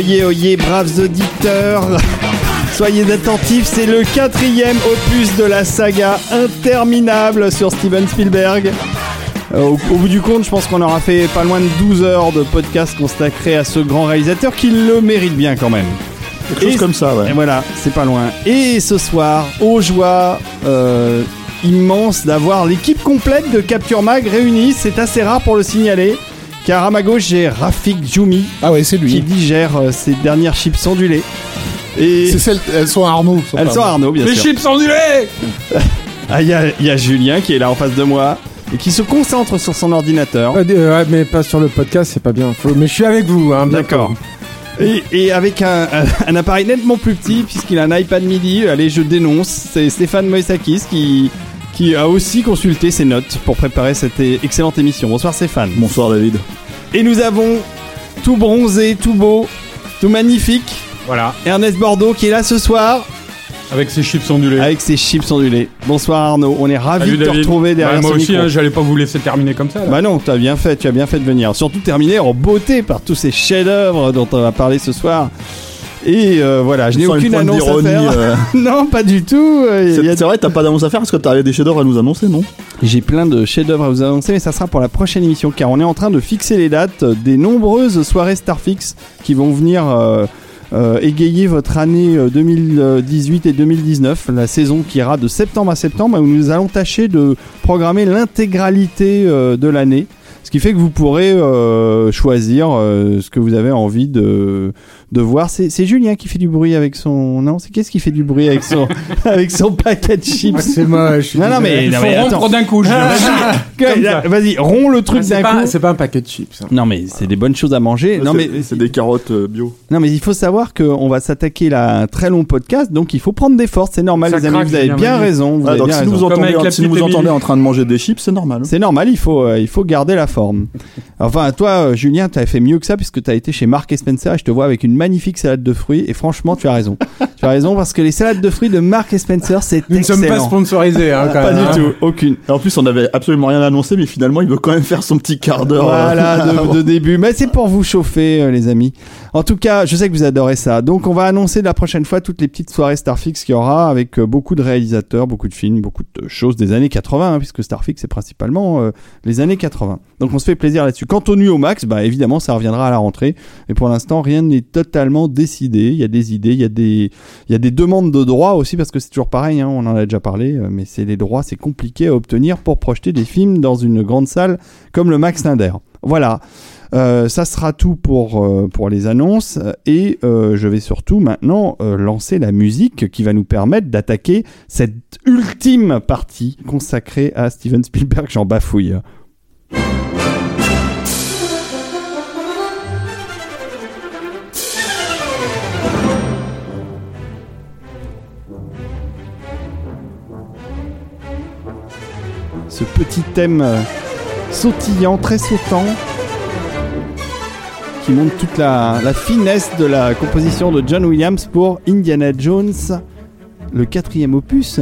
Oyez, oyez, braves auditeurs Soyez attentifs, c'est le quatrième opus de la saga interminable sur Steven Spielberg. Euh, au, au bout du compte, je pense qu'on aura fait pas loin de 12 heures de podcast consacré à ce grand réalisateur qui le mérite bien quand même. Quelque chose Et- comme ça, ouais. Et voilà, c'est pas loin. Et ce soir, aux joies euh, immenses d'avoir l'équipe complète de Capture Mag réunie, c'est assez rare pour le signaler. Car à ma gauche, j'ai Rafik Djoumi Ah ouais, c'est qui lui. digère euh, ses dernières chips ondulées. Et C'est celle, elles sont à Arnaud. elles sont à Arnaud, bien Les sûr. chips ondulés Ah, il y, a- il y a Julien qui est là en face de moi et qui se concentre sur son ordinateur. Ouais, euh, ouais, mais pas sur le podcast, c'est pas bien. Faut- Mais je suis avec vous, hein, bientôt. D'accord. Et, et avec un, un- un appareil nettement plus petit, puisqu'il a un iPad midi, allez, je dénonce, c'est Stéphane Moïsakis qui, qui a aussi consulté ses notes pour préparer cette excellente émission. Bonsoir Stéphane. Bonsoir David. Et nous avons tout bronzé, tout beau, tout magnifique, Voilà, Ernest Bordeaux qui est là ce soir avec ces chips ondulés. avec ses chips ondulés. Bonsoir Arnaud, on est ravis Salut, de te David. retrouver derrière Bah, Moi ce aussi, micro. hein, j'allais pas vous laisser terminer comme ça. là. Bah non, tu as bien fait, tu as bien fait de venir. Surtout terminer en beauté par tous ces chefs-d'œuvre dont on va parler ce soir. Et euh, voilà, je n'ai aucune annonce à d'ironie, faire. euh. non, pas du tout. Euh, a- C'est vrai, t'as pas d'annonce à faire parce que t'as des chefs-d'œuvre à nous annoncer, non? J'ai plein de chefs-d'œuvre à vous annoncer, mais ça sera pour la prochaine émission, car on est en train de fixer les dates des nombreuses soirées Starfix qui vont venir égayer votre année euh, 2018 et 2019, la saison qui ira de septembre à septembre, où nous allons tâcher de programmer l'intégralité de l'année. Ce qui fait que vous pourrez euh, choisir ce que vous avez envie de, de voir. C'est c'est Julien qui fait du bruit avec son... Non, c'est qu'est-ce qui fait du bruit avec son, avec son paquet de chips? Ah, c'est moche. Non, non, mais- Il faut mais rompre d'un coup. Vas-y, romps le truc Ah, d'un coup. c'est pas un paquet de chips. hein. Non mais c'est des bonnes choses à manger. Non mais C'est des carottes euh, bio. non mais il faut savoir qu'on va s'attaquer là à un très long podcast, donc il faut prendre des forces. C'est normal, Ça les amis. craque, vous avez bien raison. Vous Ah, avez donc bien si, raison. vous entendez, la si vous entendez en train de manger des chips, c'est normal. C'est normal, il faut euh, il faut garder la forme. Enfin toi, euh, Julien, tu as fait mieux que ça puisque tu as été chez Mark et Spencer et je te vois avec une magnifique salade de fruits. Et franchement, tu as raison. tu as raison parce que les salades de fruits de Mark et Spencer, c'est Nous ne sommes excellent. pas sponsorisés, hein, quand Pas même. du hein. tout, aucune. Et en plus, on avait absolument rien annoncé, mais finalement, il veut quand même faire son petit quart d'heure. euh, Voilà, de, de début. Mais c'est pour vous chauffer, euh, les amis. En tout cas, je sais que vous adorez ça. Donc, on va annoncer la prochaine fois toutes les petites soirées Starfix qu'il y aura avec euh, beaucoup de réalisateurs, beaucoup de films, beaucoup de choses des années 80, hein, puisque Starfix, c'est principalement euh, les années 80. Donc, on se fait plaisir là-dessus. Quant au Nuit au Max, bah, évidemment, ça reviendra à la rentrée. Et pour l'instant, rien n'est totalement décidé. Il y a des idées, il y a des, il y a des demandes de droits aussi, parce que c'est toujours pareil, hein, on en a déjà parlé, euh, mais c'est les droits, c'est compliqué à obtenir pour projeter des films dans une grande salle comme le Max Linder. Voilà. Euh, ça sera tout pour, euh, pour les annonces et je vais surtout maintenant lancer la musique qui va nous permettre d'attaquer cette ultime partie consacrée à Steven Spielberg. J'en bafouille. Ce petit thème euh, sautillant, très sautant, qui montre toute la, la finesse de la composition de John Williams pour Indiana Jones, le quatrième opus.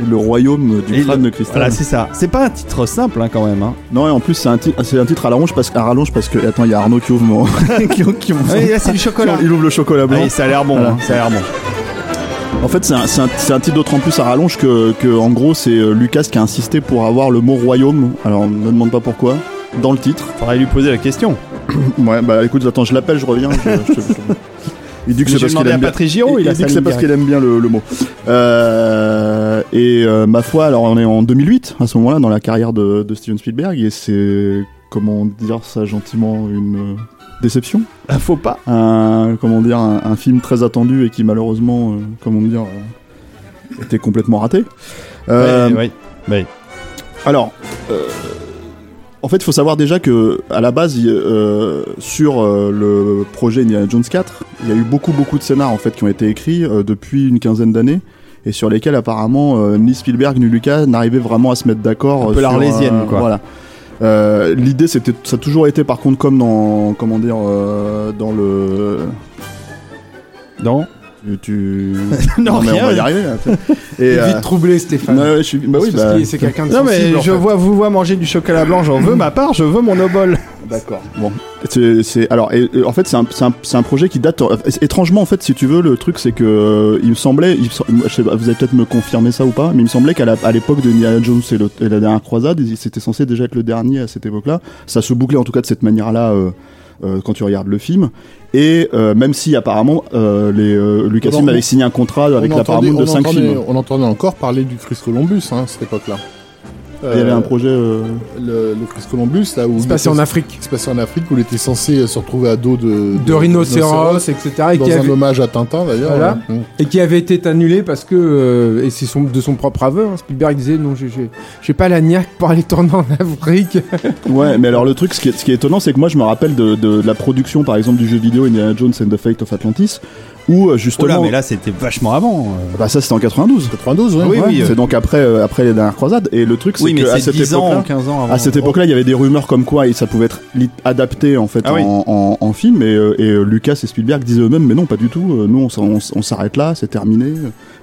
Et le royaume du Et crâne le- de cristal. Voilà, c'est ça. C'est pas un titre simple hein, quand même. Hein. non, et en plus, c'est un, un titre à rallonge parce, à rallonge parce que. Attends, il y a Arnaud qui ouvre mon. qui, qui ouvre oui, là c'est du chocolat. Il ouvre le chocolat blanc. Ah ça a l'air bon. Voilà. hein, ça a l'air bon. En fait, c'est un, un- un titre d'autant plus à rallonge que, que, en gros, c'est euh, Lucas qui a insisté pour avoir le mot royaume. Alors, ne demande pas pourquoi. Dans le titre. Faudrait lui poser la question. Ouais, bah écoute, attends, je l'appelle, je reviens. je- je te- Il dit que c'est parce qu'il aime bien. Patrick Giraud, il, il a dit ça que c'est ligne parce qu'il aime bien le, le mot. Euh, et euh, ma foi, alors on est en 2008 à ce moment-là dans la carrière de, de Steven Spielberg et c'est comment dire ça gentiment une déception. Ah, faut pas. Un comment dire un, un film très attendu et qui malheureusement euh, comment dire euh, était complètement raté. Euh, Ouais, ouais. alors, euh, en fait, il faut savoir déjà que à la base, euh, sur euh, le projet Indiana Jones 4, il y a eu beaucoup, beaucoup de scénars en fait qui ont été écrits euh, depuis une quinzaine d'années et sur lesquels apparemment euh, ni Spielberg ni Lucas n'arrivaient vraiment à se mettre d'accord. Un euh, peu sur, l'arlésienne, quoi. Voilà. Euh, L'idée, c'était, ça a toujours été, par contre, comme dans, comment dire, euh, dans le, Non. tu, tu- Non, mais rien. on va y arriver. là, tu sais. Et, euh, Vite troublé, Stéphane. ouais, ouais, je suis, bah oui, Parce bah, qu'il- c'est quelqu'un de Non mais sensible, je fait. vois vous vois manger du chocolat blanc, j'en veux ma part, je veux mon obol. D'accord. Bon, c'est, alors et- et en fait c'est un, c'est un, un projet qui date euh, étrangement en fait si tu veux le truc c'est que euh, il me semblait il, je sais pas, vous allez peut-être me confirmer ça ou pas mais il me semblait qu'à l'époque de Indiana Jones et, le- et la dernière croisade c'était censé déjà être le dernier à cette époque-là ça se bouclait en tout cas de cette manière-là euh, euh, quand tu regardes le film et euh, même si apparemment euh, les euh, Lucasfilm avait signé un contrat avec la entendait, Paramount de on, 5 entendait, films on entendait encore parler du Chris Columbus hein, à cette époque-là. Il y avait un projet euh, le, le Chris Columbus là où Il se passait était- en Afrique. qui se passait en Afrique où il était censé se retrouver à dos de De rhinocéros, etc. Et dans qui, un avait, hommage à Tintin d'ailleurs. Voilà. ouais. Mm. et qui avait été annulé parce que, euh, et c'est son, de son propre aveu, hein, Spielberg disait non, j'ai- pas la niaque pour aller tourner en Afrique. Ouais, mais alors le truc, ce qui est, ce qui est étonnant, c'est que moi je me rappelle de, de, de la production, par exemple, du jeu vidéo Indiana Jones and the Fate of Atlantis, où euh, Oh justement, là, mais là c'était vachement avant. euh. bah ça c'était en 92. 92, ouais. Oui, Ouais, oui, euh. c'est donc après euh, après les dernières croisades. Et le truc, c'est Oui, mais que à c'est cette 10 ans, époque-là, 15 ans avant. à cette époque-là, il y avait des rumeurs comme quoi et ça pouvait être adapté en fait Ah oui. en, en, en film. Et, euh, et Lucas et Spielberg disaient eux-mêmes, mais non, pas du tout. euh, Nous, on, s'arrête là, c'est terminé.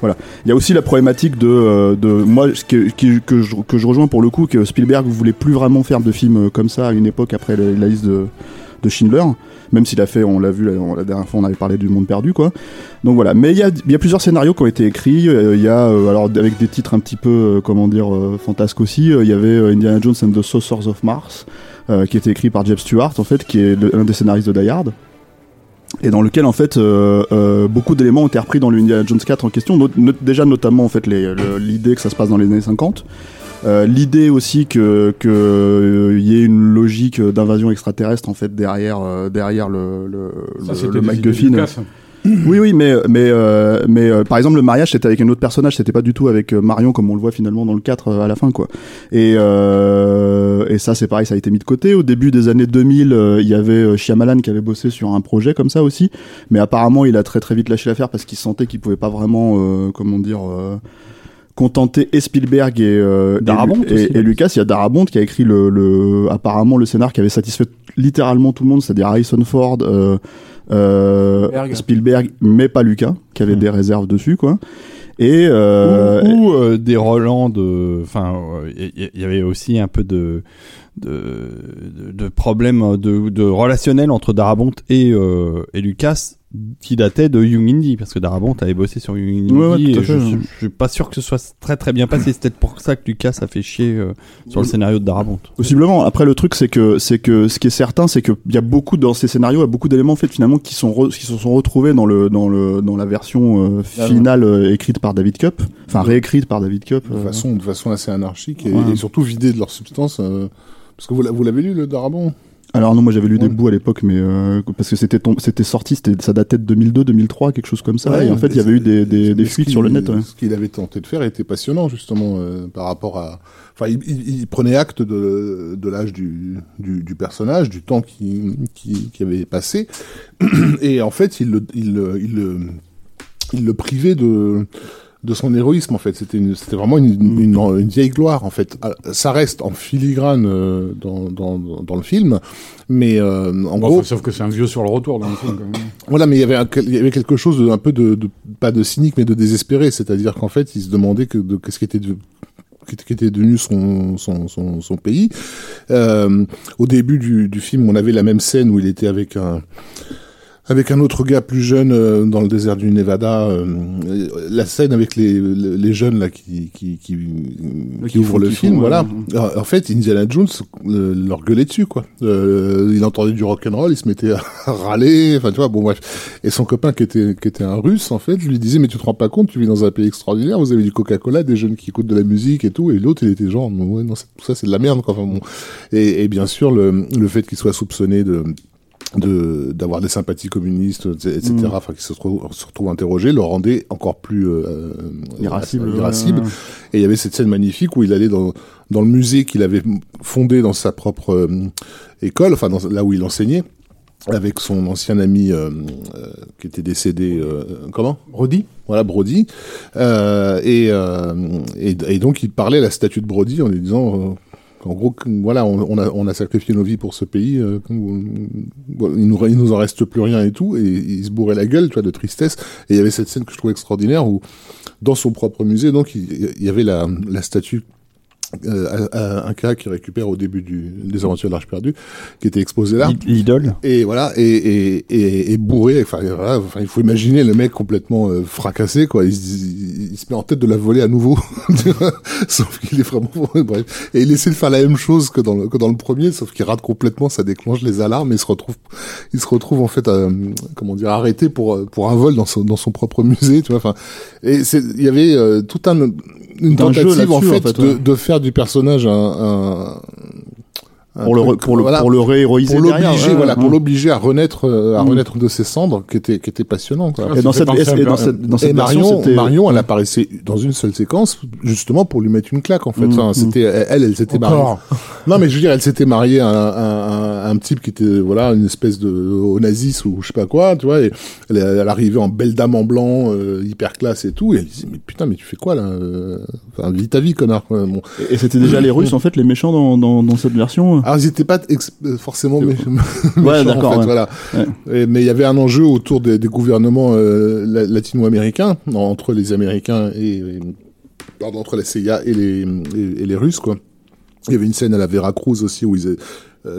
Voilà. Il y a aussi la problématique de, euh, de moi ce que, qui- que, je, que je rejoins pour le coup que Spielberg voulait plus vraiment faire de films comme ça à une époque après la, la liste de, de Schindler. Même s'il a fait, on l'a vu la, la dernière fois, on avait parlé du monde perdu, quoi. Donc voilà. Mais il y a, plusieurs scénarios qui ont été écrits. Euh, Il y a, euh, alors avec des titres un petit peu, euh, comment dire, fantasques aussi. Il y avait Indiana Jones and the Saucers of Mars, qui était écrit par Jeb Stewart, en fait, qui est le- un des scénaristes de Die Hard. Et dans lequel en fait beaucoup d'éléments ont été repris dans le Indiana Jones 4 en question, déjà notamment en fait l'idée que ça se passe dans les années 50, euh, l'idée aussi que que euh, y ait une logique d'invasion extraterrestre en fait derrière euh, derrière le le, Ça, le, le MacGuffin. Lucas. Oui, oui, mais mais euh, mais euh, par exemple le mariage c'était avec un autre personnage, c'était pas du tout avec Marion comme on le voit finalement dans le 4 euh, à la fin quoi. Et euh, et ça c'est pareil, ça a été mis de côté. Au début des années 2000, euh, il y avait Shyamalan qui avait bossé sur un projet comme ça aussi, mais apparemment il a très très vite lâché l'affaire parce qu'il sentait qu'il pouvait pas vraiment euh, comment dire euh, contenter et Spielberg et, euh, et Darabont et Lucas. Il y a Darabont qui a écrit le, le apparemment le scénar qui avait satisfait littéralement tout le monde, c'est-à-dire Harrison Ford. Euh, euh, Spielberg. Spielberg, mais pas Lucas, qui avait Hmm. des réserves dessus, quoi. Et, euh, ou ou, euh, des Roland de. Enfin, il y, y avait aussi un peu de de, de, de problèmes de, de relationnel entre Darabont et, euh, et Lucas qui datait de Young Indy parce que Darabont avait bossé sur Young Indy Ouais, et je, fait, je, suis pas sûr que ce soit très très bien passé c'est peut-être pour ça que Lucas a fait chier euh, sur le scénario de Darabont Possiblement. Après, le truc, c'est que, c'est que, ce qui est certain, c'est qu'il y a beaucoup dans ces scénarios, il y a beaucoup d'éléments, en fait, finalement, qui sont, re- qui se sont retrouvés dans le, dans le, dans la version euh, finale euh, écrite par David Cup, enfin réécrite par David Cup. De euh. façon, de façon assez anarchique et, Ouais. et surtout vidée de leur substance. euh, parce que vous, l'a- vous l'avez lu le Darabon? Alors non, moi j'avais lu Ouais. des bouts à l'époque, mais euh, parce que c'était c'était sorti, c'était ça datait de 2002, 2003, quelque chose comme ça. Ouais, et en fait, il y avait eu des, des, des fuites sur le net. ouais. Ce qu'il avait tenté de faire était passionnant justement euh, par rapport à. Enfin, il, il- il prenait acte de, de l'âge du, du, du personnage, du temps qui, qui, qui avait passé, et en fait, il le, il, le- il, le- il le privait de de son héroïsme en fait c'était une- c'était vraiment une, une, une vieille gloire en fait Ah, ça reste en filigrane euh, dans, dans, dans le film mais euh, en Bon, gros enfin, sauf que c'est un vieux sur le retour dans le film. Quand même. voilà, mais il y avait il y avait quelque chose de, un peu de, de pas de cynique, mais de désespéré. C'est-à-dire qu'en fait, il se demandait que de qu'est-ce qui était de qui était devenu son, son, son, son pays. Euh, au début du, du film, on avait la même scène où il était avec un avec un autre gars plus jeune euh, dans le désert du Nevada. euh, la scène avec les, les jeunes là qui qui qui, qui qui ouvrent font- le film, font, voilà. ouais. En fait, Indiana Jones euh, leur gueulait dessus quoi. Euh, il entendait du rock and roll, il se mettait à râler, enfin tu vois, bon bref. Et son copain qui était qui était un russe en fait, lui disait mais tu te rends pas compte, tu vis dans un pays extraordinaire, vous avez du Coca-Cola, des jeunes qui écoutent de la musique et tout, et l'autre il était genre non, ouais, non tout ça c'est de la merde quoi. Enfin bon. Et, et bien sûr le le fait qu'il soit soupçonné de de d'avoir des sympathies communistes, etc. Mm. Enfin, qui se retrouve, se retrouve interrogé, le rendait encore plus euh, Irascible. euh, irascible. Et il y avait cette scène magnifique où il allait dans dans le musée qu'il avait fondé dans sa propre euh, école, enfin dans, là où il enseignait, avec son ancien ami euh, euh, qui était décédé. euh, comment? Brody voilà Brody Euh, et, euh, et et donc il parlait à la statue de Brody en lui disant qu'en gros voilà on, a sacrifié nos vies pour ce pays euh, il nous en reste plus rien et tout et il se bourrait la gueule tu vois de tristesse. Et il y avait cette scène que je trouvais extraordinaire où dans son propre musée donc il, y avait la statue euh, un cas qui récupère au début du, des aventures de l'Arche perdue, qui était exposé là. L'idole. Et voilà, et, et, et, et bourré. Enfin, voilà, enfin, il faut imaginer le mec complètement euh, fracassé, quoi. Il, se- il, il se met en tête de la voler à nouveau, sauf qu'il est vraiment bref. Et il essaie de faire la même chose que dans le que dans le premier, sauf qu'il rate complètement. Ça déclenche les alarmes et il se retrouve, il se retrouve en fait, euh, comment dire, arrêté pour euh, pour un vol dans son dans son propre musée, tu vois. Enfin, et il y avait euh, tout un une jeu tentative en fait, en fait, de, ouais. de faire du personnage un, un Pour le, truc, pour le, voilà, pour le réhéroïser pour l'obliger, ouais, voilà, pour l'obliger à renaître, euh, à Mm. renaître de ses cendres, qui était, qui était passionnant. Quoi. Et dans cette, et, dans à- cette, dans Et cette version, Marion, Marion, elle apparaissait dans une seule séquence, justement pour lui mettre une claque, en fait. Mm, Enfin, c'était, elle, elle s'était mariée. Non, mais je veux dire, elle s'était mariée à un, un, type qui était, voilà, une espèce de au nazis ou je sais pas quoi, tu vois. Et elle, elle arrivait en belle dame en blanc, euh, hyper classe et tout. Et elle disait, mais putain, mais tu fais quoi là euh, Enfin, vis ta vie, connard. quoi. Bon. et c'était déjà les Russes, en fait, les méchants dans, dans, dans cette version. Alors, ils étaient pas ex- forcément mé- Ouais, méchants, en fait, ouais. voilà. Ouais. Et- mais il y avait un enjeu autour des, des gouvernements euh, la- latino-américains, entre les Américains et, et- pardon, entre la CIA et les, et, et les Russes, quoi. Il y avait une scène à la Veracruz aussi où ils,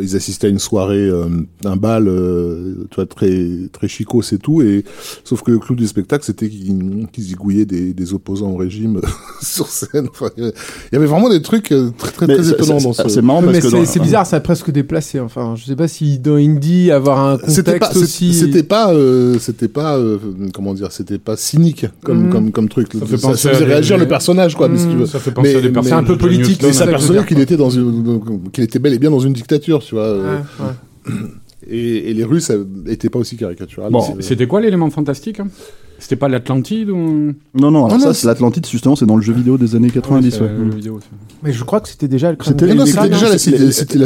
ils assistaient à une soirée, euh, un bal, euh, tu vois, très très chicos et tout. Et sauf que le clou du spectacle, c'était qu'ils qu'ils zigouillaient des, des opposants au régime sur scène. Enfin, il y avait vraiment des trucs euh, très très, très c'est- étonnants c'est- dans ce. C'est marrant parce mais que c'est c'est bizarre, ça a presque déplacé. Enfin, je sais pas si dans Indie avoir un C'était pas, contexte c'est- aussi. c'était pas, euh, c'était pas, euh, comment dire, c'était pas cynique comme Mhm. comme comme truc. Ça fait ça, penser faisait à des- réagir le personnage, quoi. mais si tu veux. Ça fait penser Mais- à des personnes C'est un peu politique. Mais ça ça dire, qu'il était dans une, qu'il était bel et bien dans une dictature, tu vois. euh, Ouais, ouais. Et, et les Russes euh, étaient pas aussi caricaturales. Bon, c'était quoi l'élément fantastique hein? C'était pas l'Atlantide ou Non, non, alors Ah, non, ça, c'est- l'Atlantide, justement, c'est dans le jeu vidéo des années 90. Ouais, ouais. c'est, euh, le vidéo, ça. Mais je crois que c'était déjà le C'était- déjà la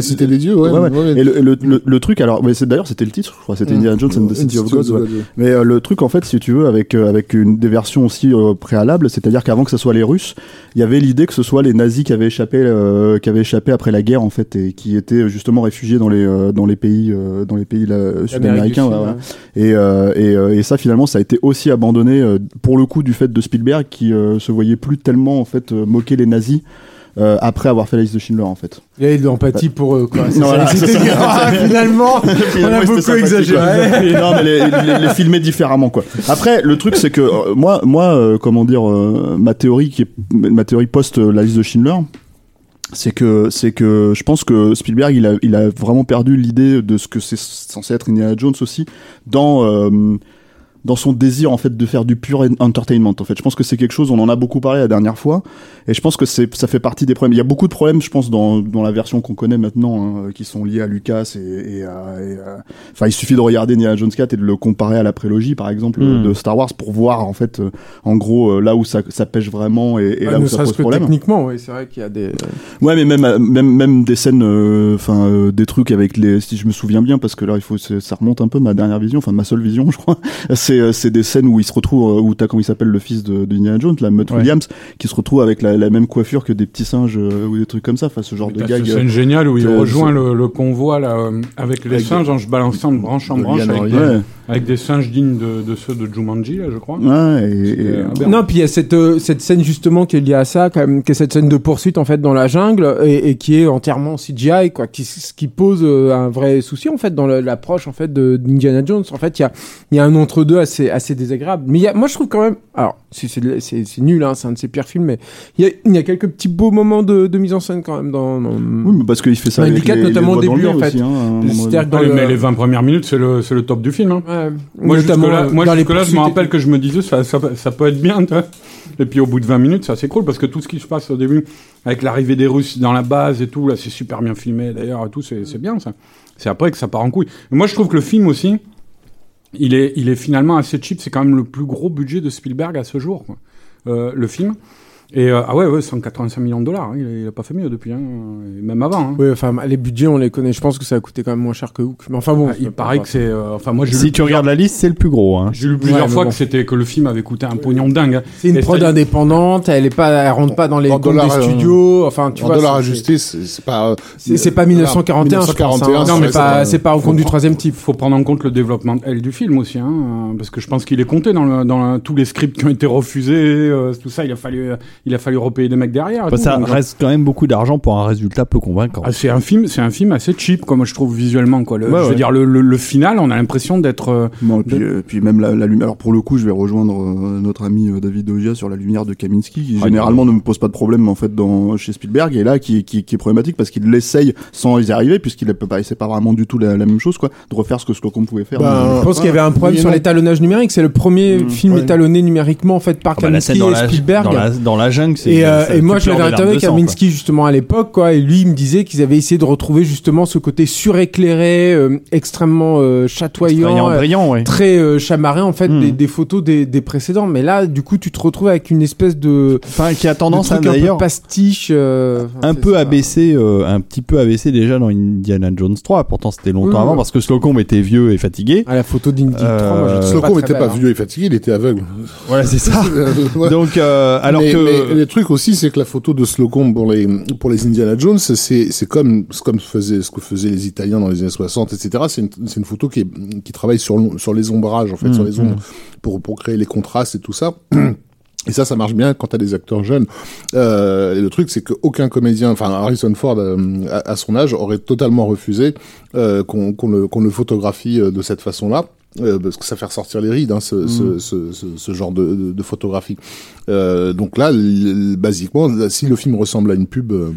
cité, la des dieux, ouais. Ouais, ouais. ouais, ouais. Et le, le, le, le truc, alors, mais c'est d'ailleurs c'était le titre, je crois, c'était Mm. Indiana Jones and the City of Gods. Mais euh, le truc, en fait, si tu veux, avec euh, avec une des versions aussi euh, préalables, c'est-à-dire qu'avant que ce soit les Russes, il y avait l'idée que ce soit les nazis qui avaient échappé, euh, qui avaient échappé après la guerre, en fait, et qui étaient justement réfugiés dans les euh, dans les pays euh, dans les pays sud-américains. ouais, voilà. Et, euh, et, euh, et ça finalement ça a été aussi abandonné euh, pour le coup du fait de Spielberg qui euh, se voyait plus tellement en fait euh, moquer les nazis euh, après avoir fait la liste de Schindler en fait. Il y a eu de l'empathie pour eux, quoi. Non, ça, voilà. Ah, finalement, on a beaucoup exagéré. non mais les, les, les filmer différemment quoi. Après le truc c'est que euh, moi moi euh, comment dire ma théorie qui est ma théorie post la liste de Schindler c'est que c'est que je pense que Spielberg il a il a vraiment perdu l'idée de ce que c'est censé être Indiana Jones aussi dans dans son désir en fait de faire du pur entertainment en fait je pense que c'est quelque chose on en a beaucoup parlé la dernière fois et je pense que c'est ça fait partie des problèmes il y a beaucoup de problèmes je pense dans dans la version qu'on connaît maintenant hein, qui sont liés à Lucas et, et à enfin il suffit de regarder Indiana Jones 4 et de le comparer à la prélogie par exemple Mm. de Star Wars pour voir en fait euh, en gros euh, là où ça ça pêche vraiment et, et Ouais, là où ça pose problème techniquement, oui, c'est vrai qu'il y a des. Ouais, mais même, euh, même, même des scènes, euh, enfin, euh, des trucs avec les, si je me souviens bien, parce que là, il faut, ça remonte un peu ma dernière vision, enfin, ma seule vision, je crois. C'est, c'est euh, c'est des scènes où il se retrouve euh, où t'as comment il s'appelle le fils de, de Indiana Jones, la Mutt Ouais. Williams, qui se retrouve avec la, la même coiffure que des petits singes euh, ou des trucs comme ça. Enfin, ce genre de gag. cette euh, scène géniale où il rejoint c'est- le, le convoi là, avec les Avec singes en se balançant de branche en de branche avec, des, Ouais, avec des singes dignes de, de ceux de Jumanji, là, je crois. ouais, et, et- Euh, aberrant. Non, puis il y a cette, euh, cette scène justement qui est liée à ça, quand même, qui est cette scène de poursuite en fait dans la jungle et, et qui est entièrement CGI, quoi, qui, ce qui pose un vrai souci en fait dans l'approche en fait de d'Indiana Jones. En fait, il y a, il y a un entre deux assez assez désagréable. Mais il y a, moi je trouve quand même, alors c'est nul, hein, c'est un de ses pires films, mais il y a, il y a quelques petits beaux moments de, de mise en scène quand même dans. dans- Oui, mais parce qu'il fait ça Dans avec les, les notamment au doigts dans le début, en fait. aussi, hein, dans le- Mais les 20 premières minutes, c'est le, c'est le top du film. Hein. Ouais, Moi, notamment moi, dans les jusque-là, je me et rappelle que je me disais, ça, ça, ça peut être bien. Et puis au bout de 20 minutes, ça c'est cool parce que tout ce qui se passe au début, avec l'arrivée des Russes dans la base et tout, là, c'est super bien filmé d'ailleurs et tout, c'est c'est bien ça. C'est après que ça part en couille. Mais moi, je trouve que le film aussi, il est, il est finalement assez cheap. C'est quand même le plus gros budget de Spielberg à ce jour. Euh, le film. Et euh, ah ouais, ouais, 185 millions de dollars. hein. Il, a, il a pas fait mieux depuis, hein. Et même avant. Hein. Oui, enfin, les budgets, on les connaît. Je pense que ça a coûté quand même moins cher que Hook. Mais enfin bon. Ah, il paraît que c'est. euh, enfin, moi, Si lu tu regardes la liste, c'est le plus gros. Hein. J'ai lu plusieurs Ouais, fois bon. que c'était que le film avait coûté un pognon de dingue. hein. C'est une Et prod ça- indépendante, elle est pas, elle rentre pas dans les comptes des euh, studios. Enfin, tu en vois. dollars c'est- ajustés, c'est pas. C'est c'est pas 1941, je pense. hein. 1941, Non, mais c'est pas, pas- c'est pas au compte du troisième type. faut prendre en compte le développement elle, du film aussi, hein, parce que je pense qu'il est compté dans, le, dans le- tous les scripts qui ont été refusés, euh, tout ça. Il a fallu, il a fallu repayer des mecs derrière. tout, ça donc, reste quand même beaucoup d'argent pour un résultat peu convaincant. ah, c'est un film, c'est un film assez cheap, comme je trouve visuellement. Quoi. Le, Ouais, je veux ouais. dire, le, le, le final, on a l'impression d'être. euh, Bon, et puis, euh, puis même la, la lumière. Alors pour le coup, je vais rejoindre euh, notre ami euh, David Ogia sur la lumière de Kaminski, qui Ah, généralement ne me pose pas de problème en fait dans chez Spielberg, et là qui, qui, qui est problématique parce qu'il l'essaye sans y arriver, puisqu'il peut pas, c'est pas vraiment du tout la, la même chose quoi, de refaire ce que Slocum pouvait faire. Ben, Je pense qu'il y avait un problème oui sur l'étalonnage numérique. C'est le premier Mmh, film ouais. étalonné numériquement en fait par Ah bah, Kaminski et Spielberg. dans la, dans la jungle, c'est. Et, euh, et moi, je l'avais interviewé Kaminski justement à l'époque, quoi. Et lui, il me disait qu'ils avaient essayé de retrouver justement ce côté suréclairé, euh, extrêmement euh, chatoyant, Brillant, euh, brillant, ouais. très euh, chamarré en fait Mm. des, des photos des, des précédents. Mais là, du coup, tu te retrouves avec une espèce de, Enfin, qui a tendance à peu d'ailleurs pastiche, euh, un peu ça. abaissé, euh, un petit peu abaissé déjà dans Indiana Jones 3. Pourtant, c'était longtemps avant parce que Slocum était vieux et fatigué. À la photo d'Indy 3, moi, je Euh, trouve pas pas hein. vieux et fatigué, il était aveugle. Voilà, c'est ça. Donc, euh, alors mais, que. Mais le truc aussi, c'est que la photo de Slocum pour les pour les Indiana Jones, c'est c'est comme c'est comme faisait ce que faisaient les Italiens dans les années 60, etc. C'est une c'est une photo qui est, qui travaille sur sur les ombrages en fait, sur les ombres pour pour créer les contrastes et tout ça. Et ça, ça marche bien quand t'as des acteurs jeunes. Euh, et le truc, c'est qu'aucun comédien, enfin Harrison Ford euh, à, à son âge, aurait totalement refusé euh, qu'on qu'on le, qu'on le photographie euh, de cette façon-là. Euh, parce que ça fait ressortir les rides, hein, ce, ce, ce, ce, ce genre de, de, de photographie. Euh, donc là, basiquement, si le film ressemble à une pub euh,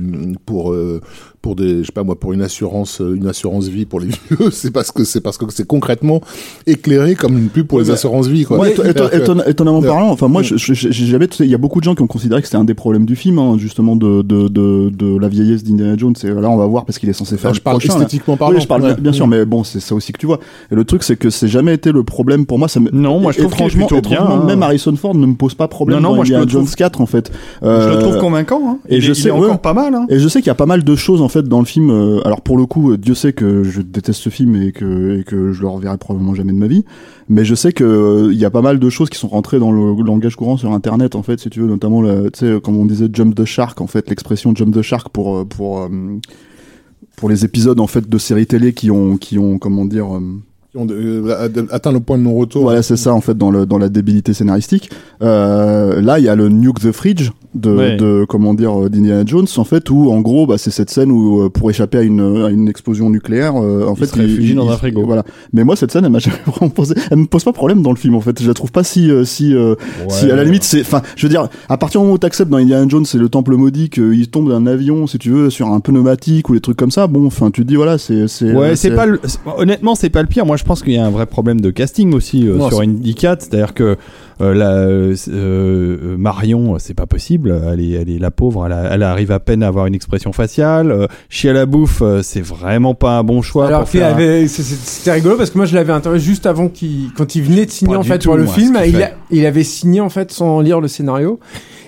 pour euh, pour des, je sais pas moi, pour une assurance, euh, une assurance vie pour les vieux, c'est parce que c'est parce que c'est concrètement éclairé comme une pub pour les assurances vie. Quoi. Ouais, éton- éton- C'est-à-dire que- éton- étonnamment Ouais. parlant, enfin moi, j'ai jamais, il y a beaucoup de gens qui ont considéré que c'était un des problèmes du film, hein, justement de, de, de, de la vieillesse d'Indiana Jones. Et là, on va voir parce qu'il est censé faire je parle esthétiquement parlant. Oui, je parle Ouais. bien sûr, mais bon, c'est ça aussi que tu vois. Et le truc, c'est que c'est jamais été le problème pour moi. Ça me... Non, moi, je trouve plutôt bien, hein. même Harrison Ford ne me pose pas problème Non, non, dans moi, je Jones trouve- 4 en fait. Je le Euh, trouve convaincant. Hein. et il je est, sais- encore pas mal. Et je sais qu'il y a pas mal de choses en fait dans le film. euh, alors pour le coup, euh, Dieu sait que je déteste ce film et que et que je le reverrai probablement jamais de ma vie. Mais je sais que euh, il y a pas mal de choses qui sont rentrées dans le langage courant sur Internet en fait, si tu veux, notamment tu sais comme on disait jump the shark en fait, l'expression jump the shark pour pour pour les épisodes en fait de séries télé qui ont qui ont comment dire atteint le point de non-retour. voilà, c'est ça en fait dans le dans la débilité scénaristique. Euh, là, il y a le Nuke the Fridge de, Ouais. de comment dire euh, d'Indiana Jones en fait où en gros bah, c'est cette scène où euh, pour échapper à une à une explosion nucléaire euh, en Il fait se réfugie dans un frigo. Voilà. Mais moi cette scène elle m'a jamais vraiment posé elle me pose pas problème dans le film en fait. Je la trouve pas si euh, si euh, si à la limite c'est enfin je veux dire à partir du moment où t'acceptes dans Indiana Jones c'est le temple maudit qu'il tombe d'un avion si tu veux sur un pneumatique ou des trucs comme ça bon enfin tu te dis voilà c'est c'est Ouais, c'est pas le... honnêtement, c'est pas le pire. Moi, je pense qu'il y a un vrai problème de casting aussi euh, Non, sur c'est- Indicat, c'est-à-dire que la, euh, euh, Marion, c'est pas possible. Elle est, elle est la pauvre. Elle, a- elle arrive à peine à avoir une expression faciale. Euh, Chier à la bouffe, euh, c'est vraiment pas un bon choix. Alors qu'il avait, c'était rigolo parce que moi je l'avais interviewé juste avant qu'il, quand il venait de signer Pas en fait tout, pour le moi, film, il, a- il avait signé en fait sans lire le scénario.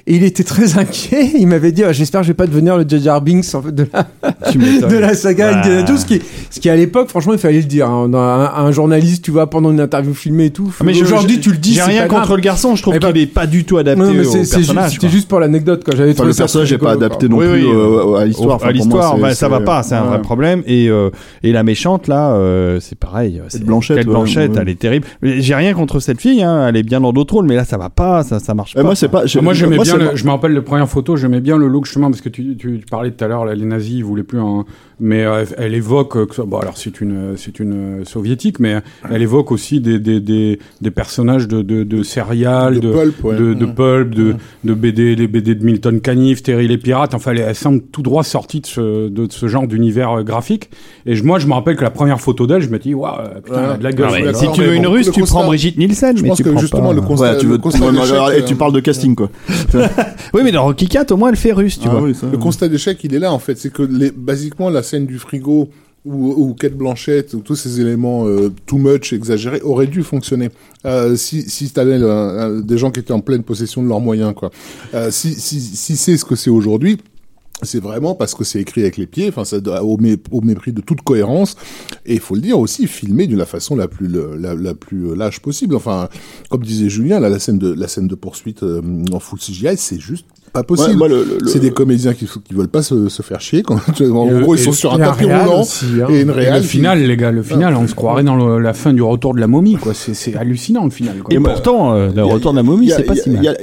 Et il était très inquiet. Il m'avait dit, ah, j'espère que je vais pas devenir le Jar Binks en fait, de la, de saga Ouais. Indiana Jones, ce qui, ce qui à l'époque, franchement, il fallait le dire. hein. Un, un journaliste, tu vois, pendant une interview filmée et tout. Ah, mais aujourd'hui, tu le dis. J'ai rien pas contre grave. le garçon, je trouve Eh ben- qu'il est pas du tout adapté Non, mais au c'est- c'est juste- personnage. c'était juste pour l'anecdote. J'avais Enfin, le personnage n'est pas adapté quoi. non Oui, plus oui, euh, à l'histoire. Enfin, à l'histoire, bah, ça va pas, c'est un vrai problème. Et, euh, et la méchante, là, euh, c'est pareil. C'est Blanchett, Kate ouais, Blanchett, ouais. elle est terrible. J'ai rien contre cette fille, hein, elle est bien dans d'autres rôles, mais là, ça va pas, ça, ça marche pas. moi, c'est pas. Moi, j'aimais bien, c'est- le- je me rappelle les premières photos, j'aimais bien le look justement parce que tu, tu, tu parlais tout à l'heure, là, les nazis, ils voulaient plus un, mais euh, elle évoque, euh, que bon, alors c'est une, c'est une euh, soviétique, mais elle évoque aussi des, des, des, des personnages de, de, de serial, De de, pulp, ouais. de, de Mm. pulp, de, de BD, les BD de Milton Caniff, Terry les pirates, enfin, elle, elle semble tout droit sortie de ce, de ce genre d'univers graphique. Et je, moi, je me rappelle que la première photo d'elle, je me dis, waouh, putain, elle a de la gueule. Ouais, si tu veux une bon, russe, tu constat- prends Brigitte Nielsen, Je mais pense tu que justement, pas- le constat, Ouais, tu veux. le constat ouais, Et tu parles de casting, quoi. Oui, mais dans Rocky 4, au moins, elle fait russe, tu Ah vois. oui, ça, Le constat d'échec, il est là en fait. C'est que les, basiquement la scène du frigo ou, ou Kate Blanchett ou tous ces éléments euh, too much exagérés auraient dû fonctionner euh, si si un- des gens qui étaient en pleine possession de leurs moyens quoi. Euh, si si si c'est ce que c'est aujourd'hui. C'est vraiment parce que c'est écrit avec les pieds, enfin, ça, au, mé- au mépris de toute cohérence, et il faut le dire aussi, filmé d'une la façon la plus la, la plus lâche possible. Enfin, comme disait Julien, là, la scène de la scène de poursuite euh, en full CGI, c'est juste pas possible. Ouais, C'est des comédiens qui, qui veulent pas se, se faire chier. Quand, en Et gros, ils et sont sur un Et tapis roulant aussi, hein. et une Et réal. le qui- final, les gars, le final, on se croirait dans le- la fin du retour de la momie, quoi. C'est, c'est hallucinant, le final, quoi. Et pourtant, euh, le retour de la momie, c'est pas si mal.